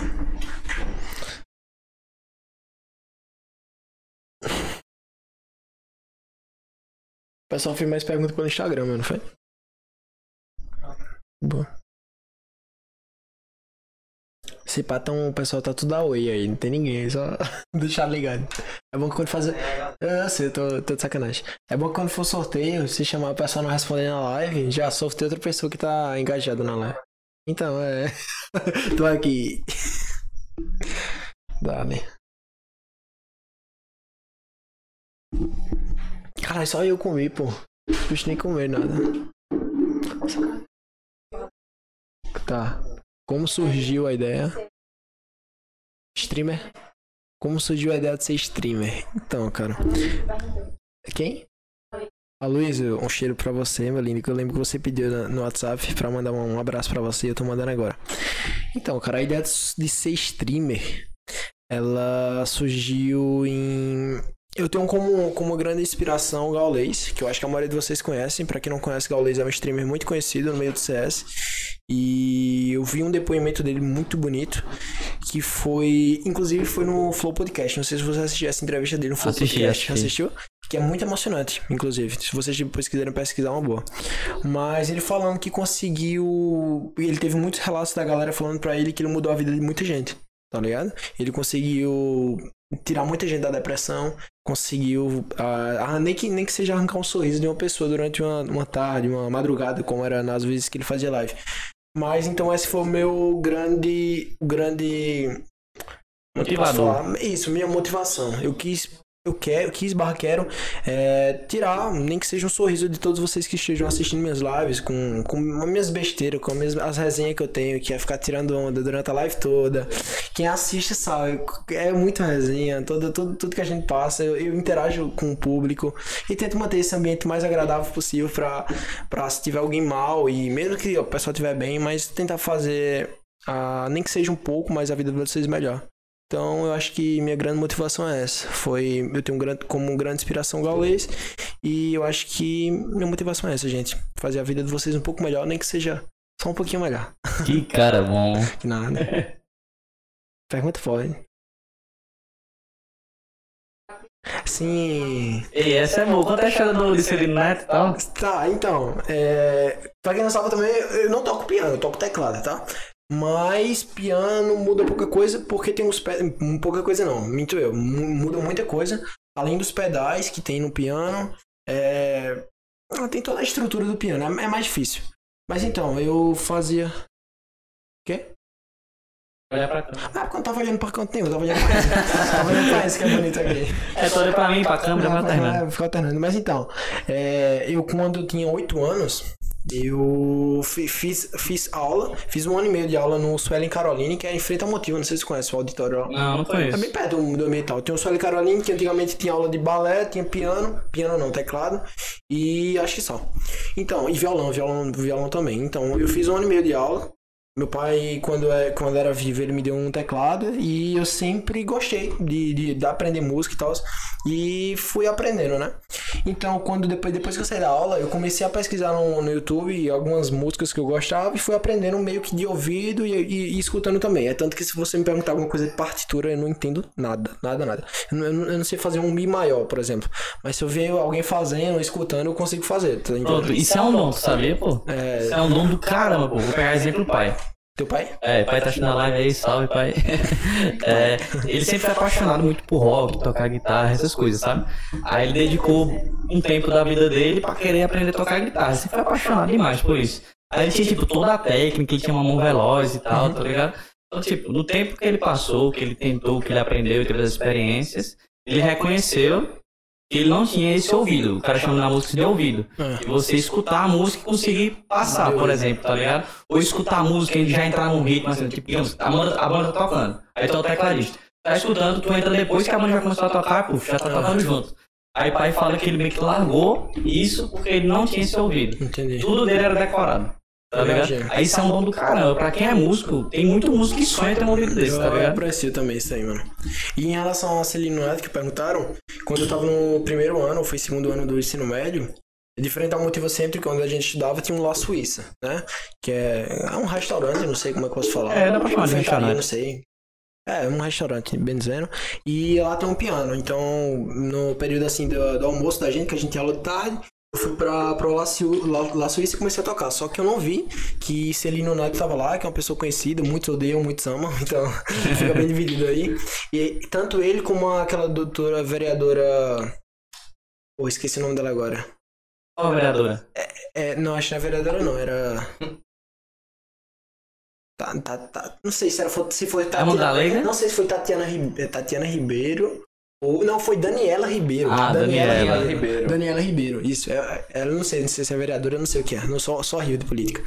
Speaker 3: pessoal fez mais perguntas pelo Instagram, mano, não foi? Boa. Esse patão, o pessoal tá tudo away aí, não tem ninguém, só deixar ligado. É bom quando fazer. Eu sei, eu tô, tô de sacanagem. É bom quando for sorteio, se chamar o pessoal não responder na live, já sorteia outra pessoa que tá engajada na live. Então, é. tô aqui. Dá-me. Caralho, só eu comi, pô. Não nem comer nada. Tá. Como surgiu a ideia? Streamer? Como surgiu a ideia de ser streamer? Então, cara. Quem? A Luísa, um cheiro pra você, meu lindo, que eu lembro que você pediu no WhatsApp pra mandar um abraço pra você e eu tô mandando agora. Então, cara, a ideia de ser streamer, ela surgiu em... Eu tenho como, como grande inspiração o Gaules, que eu acho que a maioria de vocês conhecem. Pra quem não conhece, Gaules é um streamer muito conhecido no meio do CS. E eu vi um depoimento dele muito bonito, que foi... Inclusive foi no Flow Podcast. Não sei se você assistiu essa entrevista dele no Flow
Speaker 2: Assisti,
Speaker 3: Podcast.
Speaker 2: assisti.
Speaker 3: Assistiu? Que é muito emocionante, inclusive. Se vocês depois quiserem pesquisar, é uma boa. Mas ele falando que conseguiu. Ele teve muitos relatos da galera falando pra ele que ele mudou a vida de muita gente, tá ligado? Ele conseguiu tirar muita gente da depressão, conseguiu. ah, ah, nem, que, nem que seja arrancar um sorriso de uma pessoa durante uma, uma tarde, uma madrugada, como era nas vezes que ele fazia live. Mas então esse foi o meu grande. grande.
Speaker 2: Motivador.
Speaker 3: Isso, minha motivação. Eu quis. Eu quero, quis barra quero é, tirar, nem que seja um sorriso de todos vocês que estejam assistindo minhas lives, com, com as minhas besteiras, com as, minhas- as resenhas que eu tenho, que é ficar tirando onda durante a live toda. Quem assiste sabe, é muita resenha, todo, tudo, tudo que a gente passa, eu, eu interajo com o público e tento manter esse ambiente mais agradável possível pra, pra se tiver alguém mal e mesmo que o pessoal estiver bem, mas tentar fazer, ah, nem que seja um pouco, mas a vida de vocês melhor. Então eu acho que minha grande motivação é essa. Foi. Eu tenho um grande, como grande inspiração o Gaules. E eu acho que minha motivação é essa, gente. Fazer a vida de vocês um pouco melhor, nem que seja só um pouquinho melhor.
Speaker 2: Que cara bom.
Speaker 3: Que nada. Pergunta pode. Sim.
Speaker 2: E essa é boa. Quanto é a história do Licerino Neto e tal?
Speaker 3: Tá, então. É... Pra quem não sabe também, eu não toco piano, eu toco teclado, tá? Mas piano muda pouca coisa porque tem uns pedais. Pouca coisa não, minto eu. mu- Muda muita coisa. Além dos pedais que tem no piano. É... ah, Tem toda a estrutura do piano, é é mais difícil. Mas então, eu fazia. Quê?
Speaker 2: Olha pra cá.
Speaker 3: Ah, porque eu não tava olhando pra canto nenhum, eu tava olhando pra esse. tava olhando pra esse que é bonito aqui.
Speaker 2: É, tu olha pra mim, pra câmera, vai alternando.
Speaker 3: É, alternando. Mas então, é, eu quando eu tinha 8 anos, eu fi- fiz, fiz aula, fiz um ano e meio de aula no Suelen Caroline, que é em frente ao motivo, não sei se você conhece o auditório.
Speaker 2: Não, não
Speaker 3: É
Speaker 2: conheço.
Speaker 3: bem perto do, do meio e tal. Tem o Suelen Caroline, que antigamente tinha aula de balé, tinha piano, piano não, teclado, e acho que só. Então, e violão, violão, violão também. Então, eu fiz um ano e meio de aula. Meu pai, quando, é, quando era vivo, ele me deu um teclado e eu sempre gostei de, de, de aprender música e tal. E fui aprendendo, né? Então, quando depois, depois que eu saí da aula, eu comecei a pesquisar no, no YouTube algumas músicas que eu gostava e fui aprendendo meio que de ouvido e, e- e escutando também. É tanto que se você me perguntar alguma coisa de partitura, eu não entendo nada, nada, nada. Eu não, eu não- eu não sei fazer um Mi maior, por exemplo. Mas se eu ver alguém fazendo, escutando, eu consigo fazer. Tá?
Speaker 2: Pronto, isso é um dom, sabia, pô?
Speaker 3: É,
Speaker 2: Isso é um dom do caramba, pô. Vou pegar exemplo do pai.
Speaker 3: Teu pai?
Speaker 2: É, pai tá assistindo a live aí, salve, pai. É, ele sempre foi apaixonado muito por rock, tocar guitarra, essas coisas, sabe? Aí ele dedicou um tempo da vida dele pra querer aprender a tocar guitarra. Ele sempre foi apaixonado demais por isso. Aí ele tinha, tipo, toda a técnica, ele tinha uma mão veloz e tal, tá ligado? Então, tipo, no tempo que ele passou, que ele tentou, que ele aprendeu, teve as experiências, ele reconheceu ele não tinha esse ouvido. O cara chama na música de ouvido.
Speaker 3: É.
Speaker 2: E você escutar a música e conseguir passar, por exemplo, tá ligado? Ou escutar a música e já entrar num ritmo, assim, tipo, digamos, a banda, a banda tá tocando, aí tu é o tecladista. Tá escutando, tu entra depois que a banda já começou a tocar, puf, já tá tocando junto. Aí pai fala que ele meio que largou isso porque ele não tinha esse ouvido.
Speaker 3: Entendi.
Speaker 2: Tudo dele era decorado. Tá ligado? Aí isso é um dom do caramba. Pra quem é músico, tem muito músico que sonha ter um ouvido desse,
Speaker 3: Eu,
Speaker 2: tá
Speaker 3: eu
Speaker 2: ligado?
Speaker 3: aprecio também isso aí, mano. E em relação a Celino Neto, que perguntaram, quando eu tava no primeiro ano, ou foi segundo ano do ensino médio, diferente ao motivo sempre, quando a gente estudava, tinha um La Suíça, né? Que é, é um restaurante, não sei como é que eu posso falar.
Speaker 2: É, dá pra chamar de restaurante.
Speaker 3: Não sei. É, um restaurante, bem dizendo. E lá tem um piano. Então, no período assim do, do almoço da gente, que a gente de tarde, Eu fui pra, pra La, Su- La, La Suíça e comecei a tocar. Só que eu não vi que Celino Neto tava lá, que é uma pessoa conhecida, muitos odeiam, muitos amam, então fica bem dividido aí. E tanto ele como aquela doutora vereadora. Pô, esqueci o nome dela agora.
Speaker 2: Ó, vereadora.
Speaker 3: É, não, acho que não é vereadora, não, era. Tá, tá, tá. Não sei se era se foi Tatiana.
Speaker 2: Montalegre?
Speaker 3: Não sei se foi Tatiana, Ribe- Tatiana Ribeiro. Ou. Não, foi Daniela Ribeiro.
Speaker 2: Ah, Daniela
Speaker 4: Ribeiro.
Speaker 3: Daniela Ribeiro, isso. é- Ela não sei, não sei se é vereadora, eu não sei o que é. Não só, só rio de política.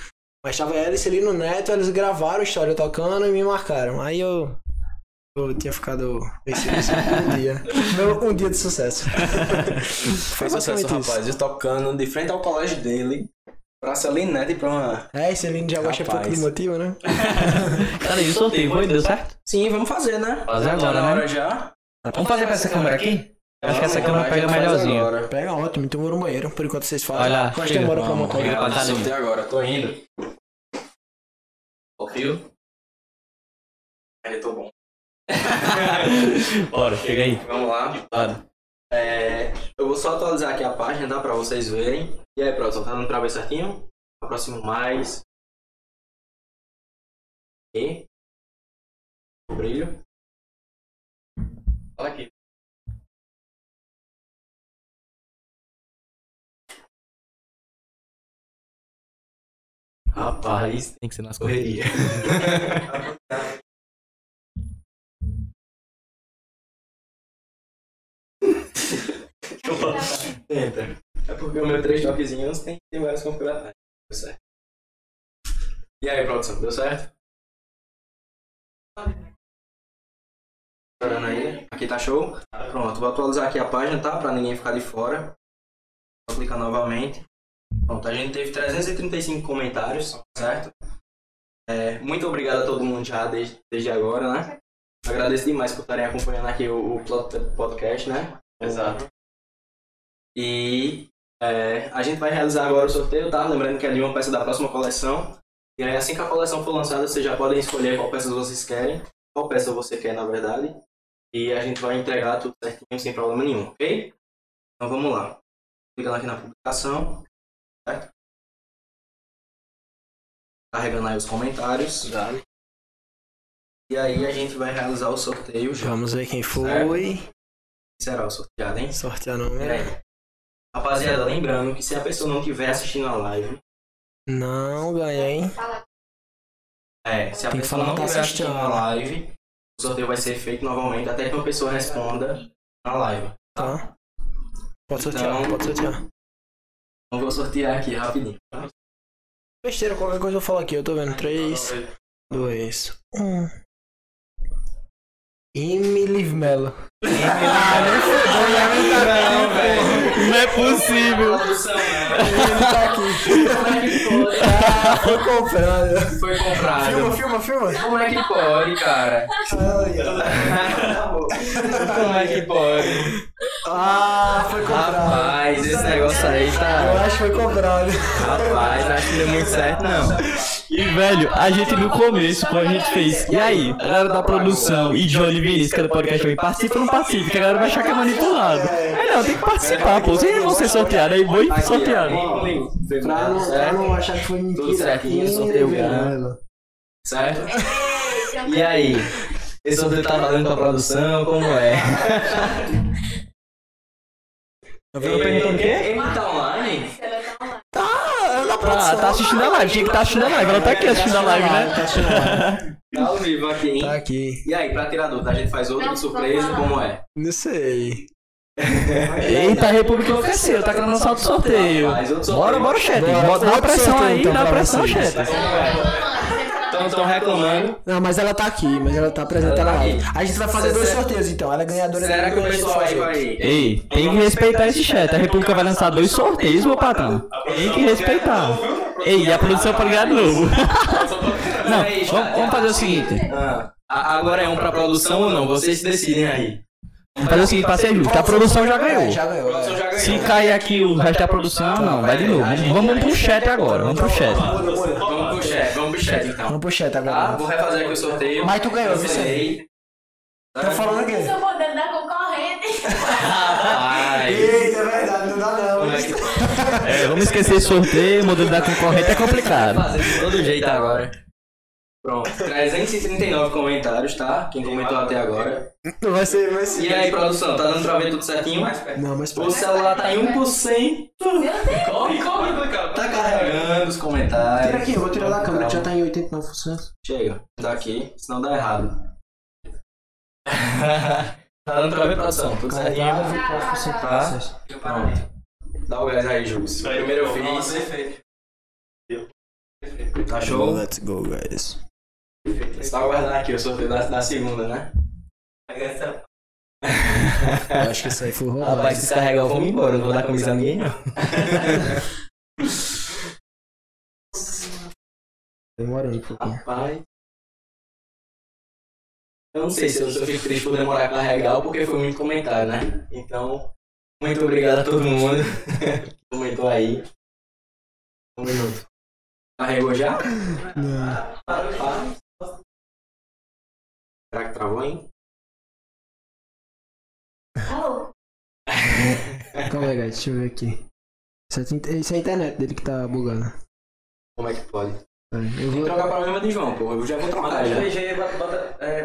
Speaker 3: Mas tava ela e Celino Neto, eles gravaram a história tocando e me marcaram. Aí eu. Eu tinha ficado. isso um dia. Meu, um dia de sucesso.
Speaker 4: Foi sucesso,
Speaker 3: isso.
Speaker 4: rapaz. Eu tocando de frente ao colégio dele, pra Celina Neto e pra uma.
Speaker 3: É, Celino já gosta pouco do motivo, né?
Speaker 2: Cara, e o sorteio foi? Deu certo?
Speaker 4: Sim, vamos fazer, né?
Speaker 2: Fazer
Speaker 4: tá
Speaker 2: agora,
Speaker 4: na
Speaker 2: né?
Speaker 4: hora já.
Speaker 2: Vamos fazer com essa câmera aqui? Acho que essa câmera
Speaker 4: a
Speaker 2: pega melhorzinho.
Speaker 3: Pega ótimo, então eu vou no banheiro, por enquanto vocês fazem.
Speaker 2: Vai lá, chega.
Speaker 3: demora pra
Speaker 4: Vamos,
Speaker 3: montar.
Speaker 4: sorteio agora, tô indo. Ouviu? Ele tô bom.
Speaker 2: Bora, chega aí.
Speaker 4: Vamos lá.
Speaker 2: Bora.
Speaker 4: É, eu vou só atualizar aqui a página, tá? Pra vocês verem. E aí, produção, tá dando pra ver certinho? Aproximo mais. E. O brilho. Aqui.
Speaker 2: Rapaz, tem que ser nas correrias.
Speaker 4: Tenta. É porque o meu três toquezinhos tem, tem várias configurações. Deu certo. E aí, produção, deu certo? Aí. Aqui tá show? Pronto, vou atualizar aqui a página, tá? Pra ninguém ficar de fora. Vou clicar novamente. Pronto, a gente teve 335 comentários, certo? É, muito obrigado a todo mundo já desde, desde agora, né? Agradeço demais por estarem acompanhando aqui o, o Podcast, né? Exato. E é, a gente vai realizar agora o sorteio, tá? Lembrando que é de uma peça da próxima coleção. E aí, assim que a coleção for lançada, vocês já podem escolher qual peça vocês querem. Qual peça você quer, na verdade. E a gente vai entregar tudo certinho, sem problema nenhum, ok? Então vamos lá. Clicando aqui na publicação. Certo? Carregando aí os comentários. E aí a gente vai realizar o sorteio já.
Speaker 3: Vamos ver quem foi.
Speaker 4: Será o sorteado, hein?
Speaker 3: Sortear não
Speaker 4: Pera
Speaker 3: é?
Speaker 4: aí. Rapaziada, lembrando que se a pessoa não estiver assistindo a live,
Speaker 3: Não ganha, hein?
Speaker 6: Fala
Speaker 4: é, se a
Speaker 3: Tem
Speaker 4: pessoa não
Speaker 3: tá
Speaker 4: estiver assistindo
Speaker 3: assistindo.
Speaker 4: a live, o sorteio vai ser feito novamente até que uma pessoa responda na live.
Speaker 3: Tá. Pode sortear,
Speaker 4: Então-
Speaker 3: pode sortear.
Speaker 4: Então vou sortear aqui rapidinho.
Speaker 3: Besteira, qualquer coisa eu falo aqui. Eu tô vendo. 3, 2, 1. Emily Mello.
Speaker 2: Não é possível.
Speaker 3: Ele tá aqui. Ah, foi comprado.
Speaker 4: Foi comprado.
Speaker 3: Filma, filma, filma.
Speaker 4: Como é que pode, cara? Como é que pode?
Speaker 3: Ah, foi comprado.
Speaker 4: Rapaz, esse negócio aí
Speaker 3: Eu
Speaker 4: tá.
Speaker 3: acho que foi comprado.
Speaker 4: Rapaz, acho que não deu muito certo, não.
Speaker 2: E, velho, a gente no começo, quando a gente fez, e aí, galera da produção e Johnny Vinícius, que é do podcast, também, participa ou não participa? Que a galera vai achar que é manipulado. É, não, tem que participar, pô. Vocês vão ser sorteados, aí vou ir sorteado.
Speaker 3: Pra não, pra não achar que foi mentira.
Speaker 4: Tudo certinho, sorteio. Certo? E aí? Esse sorteio tá valendo com a produção? Como é?
Speaker 3: Eu vi perguntando o quê?
Speaker 4: Ele tá
Speaker 6: tá online.
Speaker 3: Na
Speaker 2: Ah,
Speaker 3: produção.
Speaker 2: tá assistindo a live, tinha que tá assistindo a live. Ela tá aqui assistindo a live, né?
Speaker 3: Tá assistindo a live.
Speaker 4: Tá ao vivo aqui, hein?
Speaker 3: Tá aqui.
Speaker 4: E aí, pra tirar dúvida, a gente faz outra
Speaker 6: Não,
Speaker 4: surpresa, como é?
Speaker 3: Não sei.
Speaker 2: Eita, a República enlouqueceu, tá querendo lançar outro sorteio. Bora, bora, chat. Dá pressão
Speaker 3: sorteio,
Speaker 2: aí,
Speaker 3: então,
Speaker 2: dá
Speaker 3: pra
Speaker 2: pressão, chat.
Speaker 6: Não, reclamando.
Speaker 4: Estão reclamando.
Speaker 3: Não, mas ela tá aqui, mas ela tá presente
Speaker 4: Ela tá aqui.
Speaker 3: A gente vai fazer dois sorteios então. Ela é ganhadora
Speaker 4: Será que o pessoal aí vai.
Speaker 2: Ei, tem que respeitar esse chat. A República vai lançar dois sorteios, meu patrão. Tem que respeitar. Ei, e a produção pode ganhar de novo. Não, vamos, fazer o seguinte.
Speaker 4: Ah, agora é um pra produção ou não? Vocês decidem aí.
Speaker 2: Vamos fazer o seguinte pra ser justo. A produção já ganhou.
Speaker 3: É, já ganhou. é.
Speaker 4: já ganhou.
Speaker 2: Se cair aqui o resto da produção, não, vai de novo. Vamos pro chat agora, vamos pro chat.
Speaker 4: Chat então.
Speaker 3: Pro chat
Speaker 4: Tá?
Speaker 3: agora.
Speaker 4: Vou refazer aqui o sorteio.
Speaker 3: Mas tu ganhou,
Speaker 4: Eu
Speaker 3: viu,
Speaker 4: ganhei.
Speaker 3: Tá falando o quê?
Speaker 6: Sou modelo da concorrente.
Speaker 4: Rapaz.
Speaker 3: Eita, é verdade, não dá não.
Speaker 4: É que
Speaker 2: É, vamos esquecer sorteio, modelo da concorrente é complicado.
Speaker 4: fazer de todo jeito agora. Pronto, 339 comentários, tá? Quem comentou até agora.
Speaker 3: Não vai ser, vai ser.
Speaker 4: E aí, produção, tá dando pra ver tudo certinho?
Speaker 3: Não, mas
Speaker 4: O celular tá em 1%. Corre, corre, Tá carregando os comentários.
Speaker 3: Tira aqui, eu vou tirar da câmera, já tá em 89%.
Speaker 4: Chega, daqui, senão dá errado. tá dando pra ver, produção? Tudo certinho? Tá? Pronto. Dá o gás aí, Jus. Primeiro eu fiz. Tá show?
Speaker 3: Let's go, guys.
Speaker 4: Você tá guardando aqui o sorteio da, da segunda, né?
Speaker 3: Eu acho que isso aí foi rolado.
Speaker 4: Rapaz, se descarregar eu vou embora, não vou dar camisa a ninguém não.
Speaker 3: Demorando um pouquinho.
Speaker 4: Rapaz. Eu não sei se eu, se eu fico triste por demorar a carregar ou porque foi muito comentário, né? Então, muito obrigado a todo mundo que comentou aí. Um minuto. Carregou já?
Speaker 3: Não.
Speaker 4: Será que travou, hein?
Speaker 6: Alô?
Speaker 3: Calma aí, guys, deixa eu ver aqui. Isso é, isso é a internet dele que tá bugando.
Speaker 4: Como é que pode?
Speaker 3: Aí, Eu
Speaker 4: Tem
Speaker 3: vou.
Speaker 4: que trocar para o problema de João, pô. Eu já vou trocar já.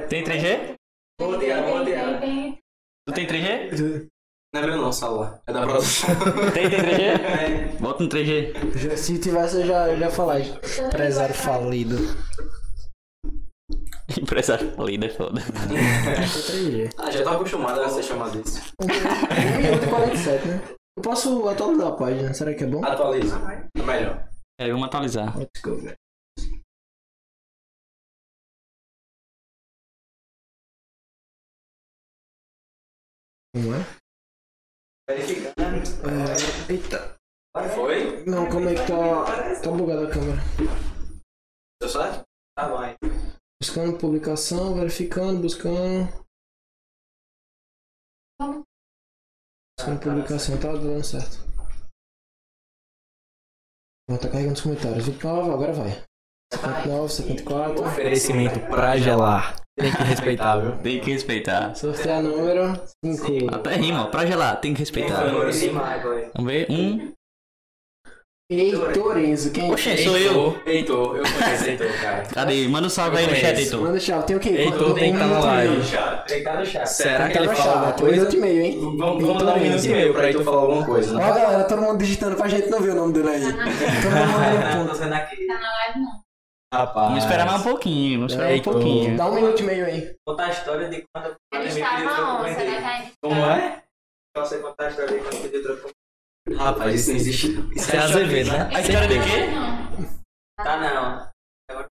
Speaker 2: Tem 3G?
Speaker 4: Vou tirar, vou.
Speaker 6: Tem,
Speaker 2: Tu tem 3G?
Speaker 4: Não é meu não, celular. É da produção.
Speaker 2: Tem, tem 3G? Bota um 3G.
Speaker 3: Já- se tivesse, eu já, eu já ia falar. Empresário falido.
Speaker 2: Empresário falido é foda.
Speaker 3: Tem 3G.
Speaker 4: Ah, já tô acostumado a ser chamado isso.
Speaker 3: 1 minuto e 47, né? Eu posso atualizar a página, será que é bom?
Speaker 4: Atualiza. É melhor.
Speaker 2: É, vamos atualizar.
Speaker 3: Let's go, guys. Como é? É, eita.
Speaker 4: Foi?
Speaker 3: Não, como é que tá. Tá bugada a câmera.
Speaker 4: Deu certo? Tá bom.
Speaker 3: Buscando publicação, verificando, buscando. Buscando publicação, tá dando certo. Ó, tá carregando os comentários. 29, agora vai. 59, 74.
Speaker 4: Oferecimento pra gelar. Tem que respeitar, viu?
Speaker 2: Tem que respeitar.
Speaker 3: Sortear número 5.
Speaker 2: Até rima, ó. Pra gelar, tem que respeitar. Vamos ver. Um.
Speaker 3: Heitor Enzo, quem?
Speaker 2: Oxe, sou eu.
Speaker 4: Heitor, eu conheço Heitor, cara.
Speaker 2: Cadê? Manda um salve aí no chat, Heitor.
Speaker 3: Manda chave, tem o quê?
Speaker 4: Heitor tem que estar na
Speaker 3: minuto e
Speaker 4: live.
Speaker 5: que estar no chat.
Speaker 4: Será
Speaker 3: Tem
Speaker 4: que ele
Speaker 3: na
Speaker 4: fala
Speaker 3: chave,
Speaker 4: alguma
Speaker 3: tem um minuto e meio, hein?
Speaker 4: Vamos, vamos dar um minuto e meio pra Heitor falar alguma coisa,
Speaker 3: Ó,
Speaker 4: né?
Speaker 3: galera, todo mundo digitando pra gente não ver o nome dele aí. Todo mundo mandando ponto.
Speaker 6: tá na live não.
Speaker 4: Rapaz.
Speaker 2: Vamos esperar mais um pouquinho. Vamos esperar um
Speaker 4: Heitor.
Speaker 2: pouquinho.
Speaker 3: Dá um minuto e meio aí.
Speaker 5: Contar a história de quando eu
Speaker 6: Ele estava
Speaker 5: pediu documento
Speaker 6: Será ainda
Speaker 4: Como é?
Speaker 5: Pra você contar a história de quando eu pedi documento.
Speaker 4: Rapaz, isso não existe. Isso é Azevedo, né?
Speaker 2: A história de quê?
Speaker 5: Tá não.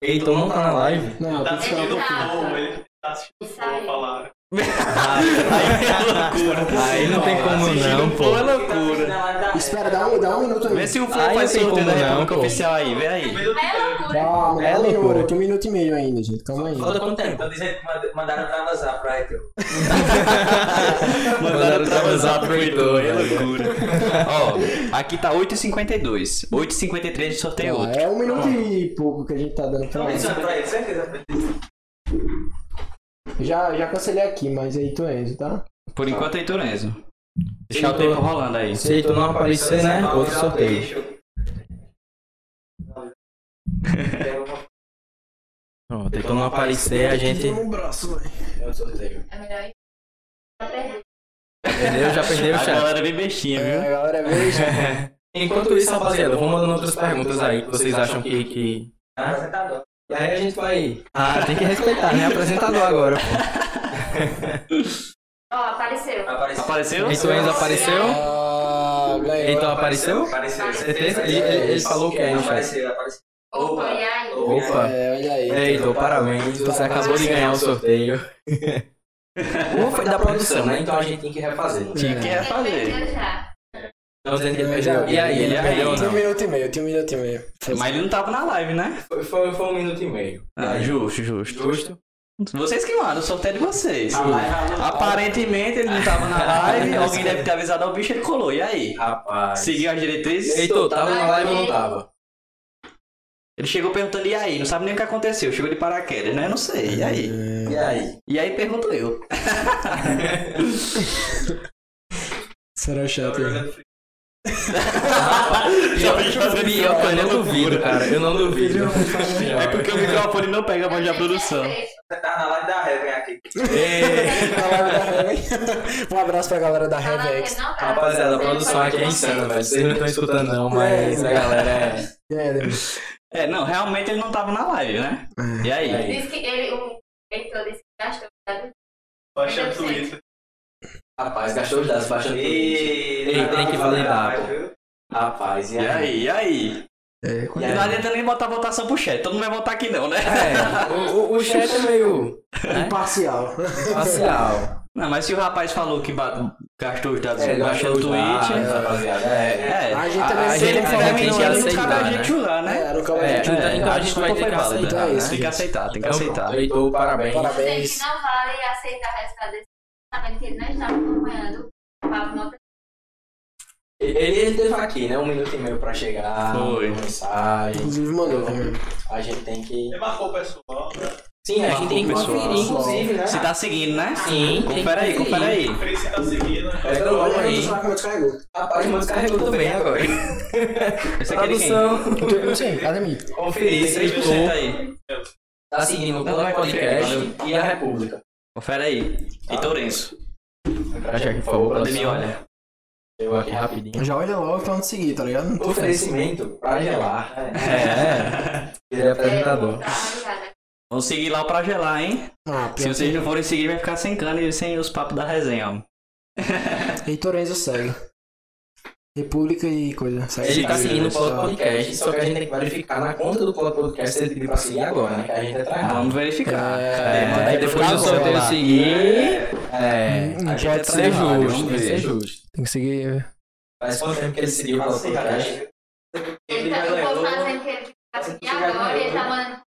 Speaker 4: Heitor não tá na live.
Speaker 3: Não, tem que esperar um
Speaker 6: Ele
Speaker 3: pouquinho.
Speaker 6: tá.
Speaker 5: Não, ele tá assistindo o
Speaker 6: Isso aí.
Speaker 2: Aí é loucura.
Speaker 4: Aí não tem como não, pô.
Speaker 2: é loucura.
Speaker 3: Espera, dá um, dá um minuto
Speaker 2: Vê
Speaker 3: aí.
Speaker 2: se o Flow faz
Speaker 4: não tem
Speaker 2: sorteio da
Speaker 4: como não,
Speaker 2: República
Speaker 4: pô.
Speaker 2: Oficial aí. Vê aí.
Speaker 6: É loucura.
Speaker 3: Calma,
Speaker 4: É
Speaker 3: dá um
Speaker 4: loucura.
Speaker 3: minuto. Um minuto e meio ainda, gente. Calma aí.
Speaker 4: Falta quanto tempo?
Speaker 5: Estão dizendo que manda- mandaram pra vazar pra Heitor.
Speaker 2: Mandaram travasar pro Heitor. É loucura. Ó, aqui tá 8h52. 8h53 de sorteio outro.
Speaker 3: é um minuto e pouco que a gente tá dando pra
Speaker 5: Estão
Speaker 3: ele.
Speaker 5: dizendo pra ele, certeza?
Speaker 3: Já, já cancelei aqui, mas aí tu Enzo, tá?
Speaker 2: Por enquanto, Heitor Enzo. Deixar o tempo rolando aí.
Speaker 4: Se Heitor não aparecer, né? Outro sorteio. Pronto, Heitor não aparecer, a gente. É o sorteio.
Speaker 6: É melhor ir.
Speaker 4: Já perdeu o
Speaker 2: A
Speaker 4: chat.
Speaker 2: galera é bem bestinha,
Speaker 3: É,
Speaker 2: viu?
Speaker 3: galera, veja.
Speaker 4: Enquanto isso, rapaziada, vamos mandando outras perguntas aí que vocês acham que. que... Ah? E aí a gente vai. Ah, tem que respeitar, né? Apresentador agora. pô.
Speaker 6: Ó, apareceu.
Speaker 5: Apareceu.
Speaker 2: Apareceu?
Speaker 4: Heitor Enzo apareceu?
Speaker 3: Ah, ganhou.
Speaker 4: Heitor apareceu?
Speaker 5: Apareceu.
Speaker 4: Certeza? Ele, ele, ele falou o que aí?
Speaker 5: Apareceu, apareceu.
Speaker 6: Opa, e aí?
Speaker 4: Opa!
Speaker 3: É, olha aí.
Speaker 4: Heitor, parabéns, você acabou de ganhar o sorteio. Um foi da produção, né? Então a gente tem que refazer.
Speaker 2: Tinha que
Speaker 6: Ele
Speaker 2: refazer.
Speaker 4: Ele perdeu. E aí, ele
Speaker 2: aí?
Speaker 4: perdeu ou
Speaker 3: Tinha um
Speaker 4: não?
Speaker 3: minuto e meio, tinha um minuto e meio.
Speaker 2: Mas ele não tava na live, né?
Speaker 4: Foi, foi, foi um minuto e meio.
Speaker 2: Ah, justo, justo.
Speaker 4: Justo.
Speaker 2: Vocês que mandam, o sorteio é de vocês.
Speaker 5: A live-
Speaker 2: Aparentemente ele não tava na live, alguém deve ter avisado ao bicho e ele colou. E aí?
Speaker 4: Rapaz.
Speaker 2: Seguiu as diretrizes?
Speaker 4: Heitor, tava na live ou não tava?
Speaker 2: Ele chegou perguntando, e aí? Não sabe nem o que aconteceu. Chegou de paraquedas, né? Eu não sei. E aí?
Speaker 4: E aí?
Speaker 2: E aí pergunto eu.
Speaker 3: Será chato. hein?
Speaker 4: Pior que eu não duvido, cara. Eu não duvido.
Speaker 2: É porque o microfone não pega a voz da produção.
Speaker 5: Você tá na live da Reven aqui.
Speaker 3: Na live da Heaven. Um abraço pra galera da Revex.
Speaker 4: Rapaziada, a produção aqui é insana, velho. Vocês não estão escutando, não, mas a galera é.
Speaker 3: É, né?
Speaker 2: É, não, realmente ele não tava na live, né? E aí?
Speaker 6: Diz que ele, o Heitor disse que gastou. sabe?
Speaker 5: Baixa
Speaker 6: o
Speaker 5: Twitter.
Speaker 4: Rapaz, gastou os dados baixando. Ei, tem que validar, pô. Rapaz, e
Speaker 2: E aí? E aí?
Speaker 3: É,
Speaker 2: E não adianta nem botar votação pro chat. Todo mundo vai votar aqui não, né?
Speaker 4: É, o, o- o chat é meio
Speaker 3: Imparcial.
Speaker 4: parcial.
Speaker 2: Não, mas se o rapaz falou que ba- gastou os dados
Speaker 4: É,
Speaker 2: baixando o
Speaker 4: dados,
Speaker 2: tweet.
Speaker 4: rapaziada. É,
Speaker 2: É,
Speaker 3: A gente também
Speaker 2: se ele tiver
Speaker 3: que não
Speaker 2: mentindo, não cabe a gente
Speaker 4: né?
Speaker 2: julgar, né?
Speaker 3: É,
Speaker 4: É,
Speaker 3: aí.
Speaker 4: então- então a gente vai ter que
Speaker 3: aceitar isso.
Speaker 2: Tem que aceitar, tem que
Speaker 4: Então,
Speaker 2: aceitar.
Speaker 4: Parabéns.
Speaker 3: Parabéns.
Speaker 6: não vale aceitar o resultado que ele não estava acompanhando. Papo não
Speaker 4: Ele, ele teve aqui, né? Um minuto e meio pra chegar.
Speaker 2: Foi.
Speaker 4: Mensagem.
Speaker 3: Inclusive mandou também.
Speaker 4: A gente tem que.
Speaker 5: Você marcou o pessoal, né?
Speaker 4: Sim, a gente tem que
Speaker 2: Pessoal.
Speaker 4: conferir, inclusive, né?
Speaker 2: Se tá seguindo, né?
Speaker 4: Sim,
Speaker 2: Confere aí, confere aí.
Speaker 5: Feliz que tá seguindo.
Speaker 4: Pega logo
Speaker 3: Olha
Speaker 4: aí.
Speaker 3: aí, como descarregou.
Speaker 4: Rapaz, mas descarregou também agora.
Speaker 2: Esse aqui é de quem?
Speaker 4: Tradução.
Speaker 3: Não sei, cadê mim?
Speaker 4: Conferir se
Speaker 2: 3%
Speaker 4: Heitor
Speaker 2: aí.
Speaker 4: tá seguindo o Plano Podcast e a República.
Speaker 2: Confere aí. E Tourenço.
Speaker 4: Fecha aqui, por favor,
Speaker 2: Pandemia,
Speaker 4: produção.
Speaker 2: olha.
Speaker 4: Eu aqui rapidinho.
Speaker 3: Já olha logo pra onde seguir, tá ligado?
Speaker 4: Oferecimento pra gelar.
Speaker 2: É.
Speaker 4: Ele é apresentador.
Speaker 2: Vamos seguir lá pra gelar, hein?
Speaker 3: Ah,
Speaker 2: Se vocês não forem seguir, vai ficar sem cana e sem os papos da resenha, ó.
Speaker 3: que Heitor Enzo segue. República e coisa. Segue.
Speaker 4: Ele tá seguindo o Plano Podcast, só que a gente tem que verificar na conta do Plano Podcast se ele pediu pra seguir agora, né? Que a gente é.
Speaker 2: Vamos verificar.
Speaker 3: É,
Speaker 2: Cadê?
Speaker 4: Aí depois do sorteio seguir, é,
Speaker 3: Não
Speaker 4: a gente
Speaker 3: pode
Speaker 4: é
Speaker 3: ser
Speaker 4: ser
Speaker 2: errado,
Speaker 4: justo, tem que
Speaker 2: ver.
Speaker 4: ser justo.
Speaker 3: Tem que seguir.
Speaker 4: Faz quanto tempo que ele seguiu o Plano Podcast?
Speaker 6: Ele tá, eu vou fazendo que ele tá aqui agora e ele tá mandando.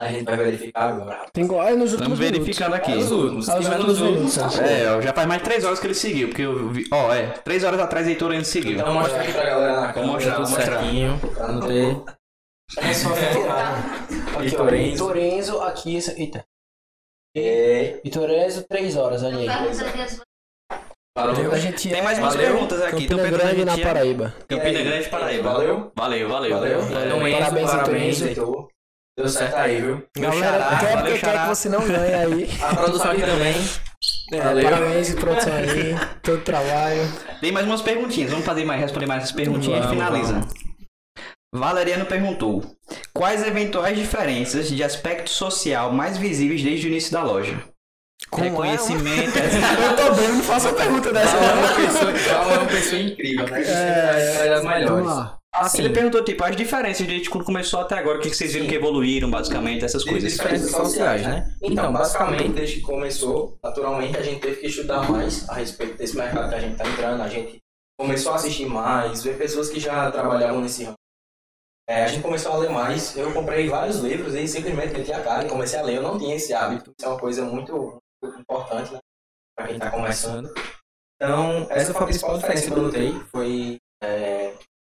Speaker 4: A gente vai verificar agora.
Speaker 3: Tem igual é nos últimos
Speaker 2: Vamos verificando aqui.
Speaker 4: Os últimos,
Speaker 3: os últimos minutos,
Speaker 4: tá.
Speaker 2: É, já faz mais de 3 horas que ele seguiu, porque eu vi. Ó, é, 3 horas atrás Heitor ainda seguiu.
Speaker 4: Então mostra aqui pra galera na câmera,
Speaker 2: mostrar, mostrar.
Speaker 4: certinho, pra não ter...
Speaker 3: É só tirar. Aqui, ó. Aqui. Eita.
Speaker 4: É,
Speaker 3: Enzo, 3 horas, olha aí.
Speaker 4: valeu.
Speaker 3: A gente
Speaker 2: Tem
Speaker 3: é
Speaker 2: mais umas
Speaker 4: Valeu.
Speaker 2: perguntas aqui. Então,
Speaker 3: Campina
Speaker 2: a
Speaker 3: Grande, na
Speaker 2: é-
Speaker 3: Paraíba.
Speaker 2: Campina Grande, Paraíba.
Speaker 4: Valeu.
Speaker 2: Valeu, valeu.
Speaker 4: Valeu. Então, Enzo,
Speaker 3: Parabéns,
Speaker 4: parabéns,
Speaker 3: Heitor.
Speaker 4: Deu certo aí, viu?
Speaker 2: Meu
Speaker 3: Galera,
Speaker 2: xará,
Speaker 3: quer
Speaker 2: valeu,
Speaker 3: porque quer que você não ganhe aí.
Speaker 4: A produção aqui também.
Speaker 3: É,
Speaker 4: Valeu.
Speaker 3: parabéns, produção aí. Todo trabalho.
Speaker 2: Tem mais umas perguntinhas. Vamos fazer mais, responder mais essas perguntinhas e
Speaker 4: Vamos,
Speaker 2: finaliza. Valeriano perguntou: Quais eventuais diferenças de aspecto social mais visíveis desde o início da loja?
Speaker 3: Como é?
Speaker 2: Reconhecimento.
Speaker 3: Eu tô bem, não faço a pergunta dessa.
Speaker 4: Ela é uma pessoa, ela é uma pessoa incrível, né? É, é das melhores.
Speaker 3: lá.
Speaker 2: Assim, ele perguntou, tipo, as diferenças desde quando começou até agora, o que que vocês viram que evoluíram, basicamente, essas
Speaker 4: De
Speaker 2: coisas.
Speaker 4: diferenças sociais, né? Então, basicamente, desde que começou, naturalmente, a gente teve que estudar mais a respeito desse mercado que a gente está entrando. A gente começou a assistir mais, ver pessoas que já trabalhavam nesse ramo. É, a gente começou a ler mais. Eu comprei vários livros e simplesmente meti a cara e comecei a ler. Eu não tinha esse hábito. Isso é uma coisa muito, muito importante, né? Para quem está começando. Então, essa foi a principal diferença que eu notei. Foi é,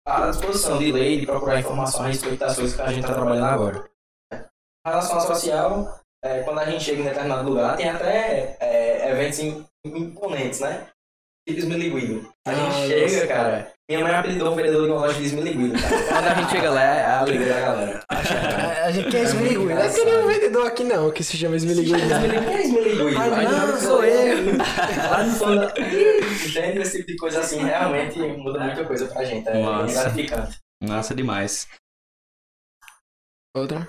Speaker 4: a disposição de ler e de procurar informação a respeito das coisas que a gente está trabalhando agora. Em relação ao social, é, quando a gente chega em determinado lugar, tem até é, eventos im- imponentes, né? Tipo Esmiliguido. A gente
Speaker 3: Ah,
Speaker 4: chega, cara. Minha mãe apelidou o vendedor de uma loja de Esmiliguido, cara. Quando a gente chega lá, é a alegria da galera.
Speaker 3: A gente quer esmiligui. Não é que nem um vendedor aqui não, que se chama esmiligui.
Speaker 4: Esmiliguido, quem é Aí
Speaker 3: não,
Speaker 4: não,
Speaker 3: sou eu.
Speaker 4: Lá no fundo? Esse tipo de coisa assim, realmente muda muita coisa pra gente. É
Speaker 2: Nossa.
Speaker 4: gratificante.
Speaker 2: Massa demais.
Speaker 3: Outra.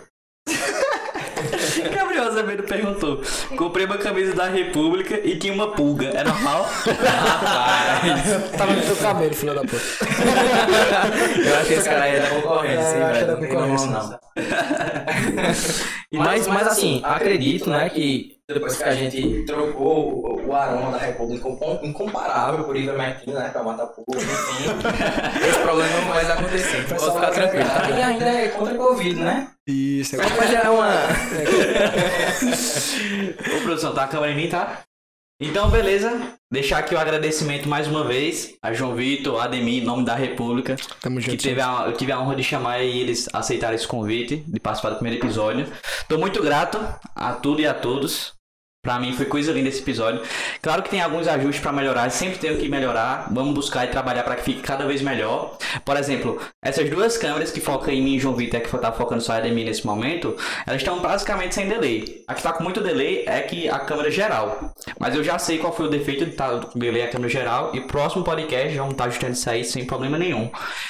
Speaker 2: Gabriel Azevedo perguntou: Comprei uma camisa da República e tinha uma pulga. É normal? Rapaz.
Speaker 3: Tava no teu cabelo, filho da puta.
Speaker 4: Eu acho que esse cara aí é da concorrência,
Speaker 3: É,
Speaker 4: sim,
Speaker 3: eu acho
Speaker 4: velho.
Speaker 3: da
Speaker 4: Não
Speaker 3: concorrência.
Speaker 4: como não. mas, mas assim, acredito, né, que depois que a gente trocou o, o aroma da República incom- incomparável por Iva Martins, né, pra matar pulga, enfim, esse problema não vai acontecer. Pode ficar tranquilo. E ainda é contra a Covid, né?
Speaker 3: Isso,
Speaker 4: que já é uma...
Speaker 2: Ô, produção, tá a câmera em mim, tá? Então, beleza. Deixar aqui o agradecimento mais uma vez a João Vitor, Ademir, em nome da República.
Speaker 3: Tamo
Speaker 2: Que
Speaker 3: junto.
Speaker 2: teve a, eu tive a honra de chamar e eles aceitaram esse convite de participar do primeiro episódio. Tô muito grato a tudo e a todos Pra mim foi coisa linda esse episódio. Claro que tem alguns ajustes pra melhorar, sempre tenho que melhorar. Vamos buscar e trabalhar pra que fique cada vez melhor. Por exemplo, essas duas câmeras que focam em mim e João Vitor, que tá focando só em mim nesse momento, elas estão basicamente sem delay. A que tá com muito delay é que a câmera geral. Mas eu já sei qual foi o defeito de estar com delay a câmera geral e próximo podcast vamos estar ajustando isso aí sem problema nenhum.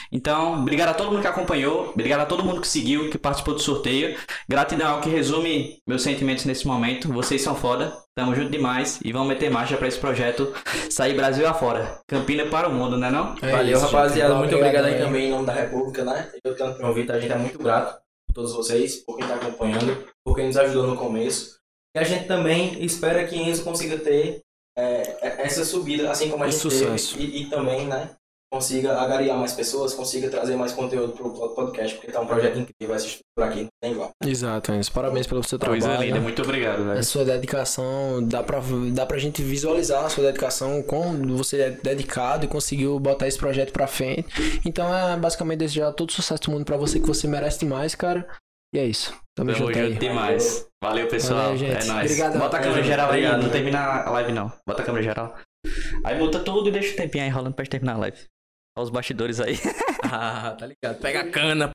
Speaker 2: Então, obrigado a todo mundo que acompanhou, obrigado a todo mundo que seguiu, que participou do sorteio. Gratidão ao que resume meus sentimentos nesse momento. Vocês são foda. Tamo junto demais e vamos meter marcha pra esse projeto sair Brasil afora. Campina para o mundo, né não?
Speaker 3: É
Speaker 4: Valeu,
Speaker 3: isso,
Speaker 4: rapaziada.
Speaker 3: gente.
Speaker 4: Muito obrigado aí também em nome da República, né? Eu tanto João Vitor, a gente é muito grato por todos vocês, por quem tá acompanhando, por quem nos ajudou no começo. E a gente também espera que Enzo consiga ter é, essa subida, assim como a gente
Speaker 3: sucesso.
Speaker 4: teve, e, e também, né? Consiga agariar mais pessoas, consiga trazer mais conteúdo pro podcast, porque tá um projeto incrível, assistir por aqui, não tem igual.
Speaker 3: Exato, Enzo. Parabéns pelo seu
Speaker 2: Coisa
Speaker 3: trabalho.
Speaker 2: linda,
Speaker 3: né?
Speaker 2: muito obrigado, velho.
Speaker 3: A sua dedicação, dá pra, dá pra gente visualizar a sua dedicação, como você é dedicado e conseguiu botar esse projeto pra frente. Então é basicamente desejar todo sucesso do mundo pra você, que você merece demais, cara. E é isso. Tamo,
Speaker 2: Tamo
Speaker 3: junto aí.
Speaker 2: demais. Valeu, pessoal.
Speaker 3: Valeu, gente.
Speaker 2: É nóis.
Speaker 3: Obrigadão.
Speaker 2: Bota a câmera geral aí,
Speaker 4: obrigado,
Speaker 2: não
Speaker 4: velho.
Speaker 2: termina a live não. Bota a câmera geral. Aí muta tudo e deixa o tempinho aí rolando pra gente terminar a live. Olha os bastidores aí.
Speaker 4: Ah, tá ligado. Pega a cana,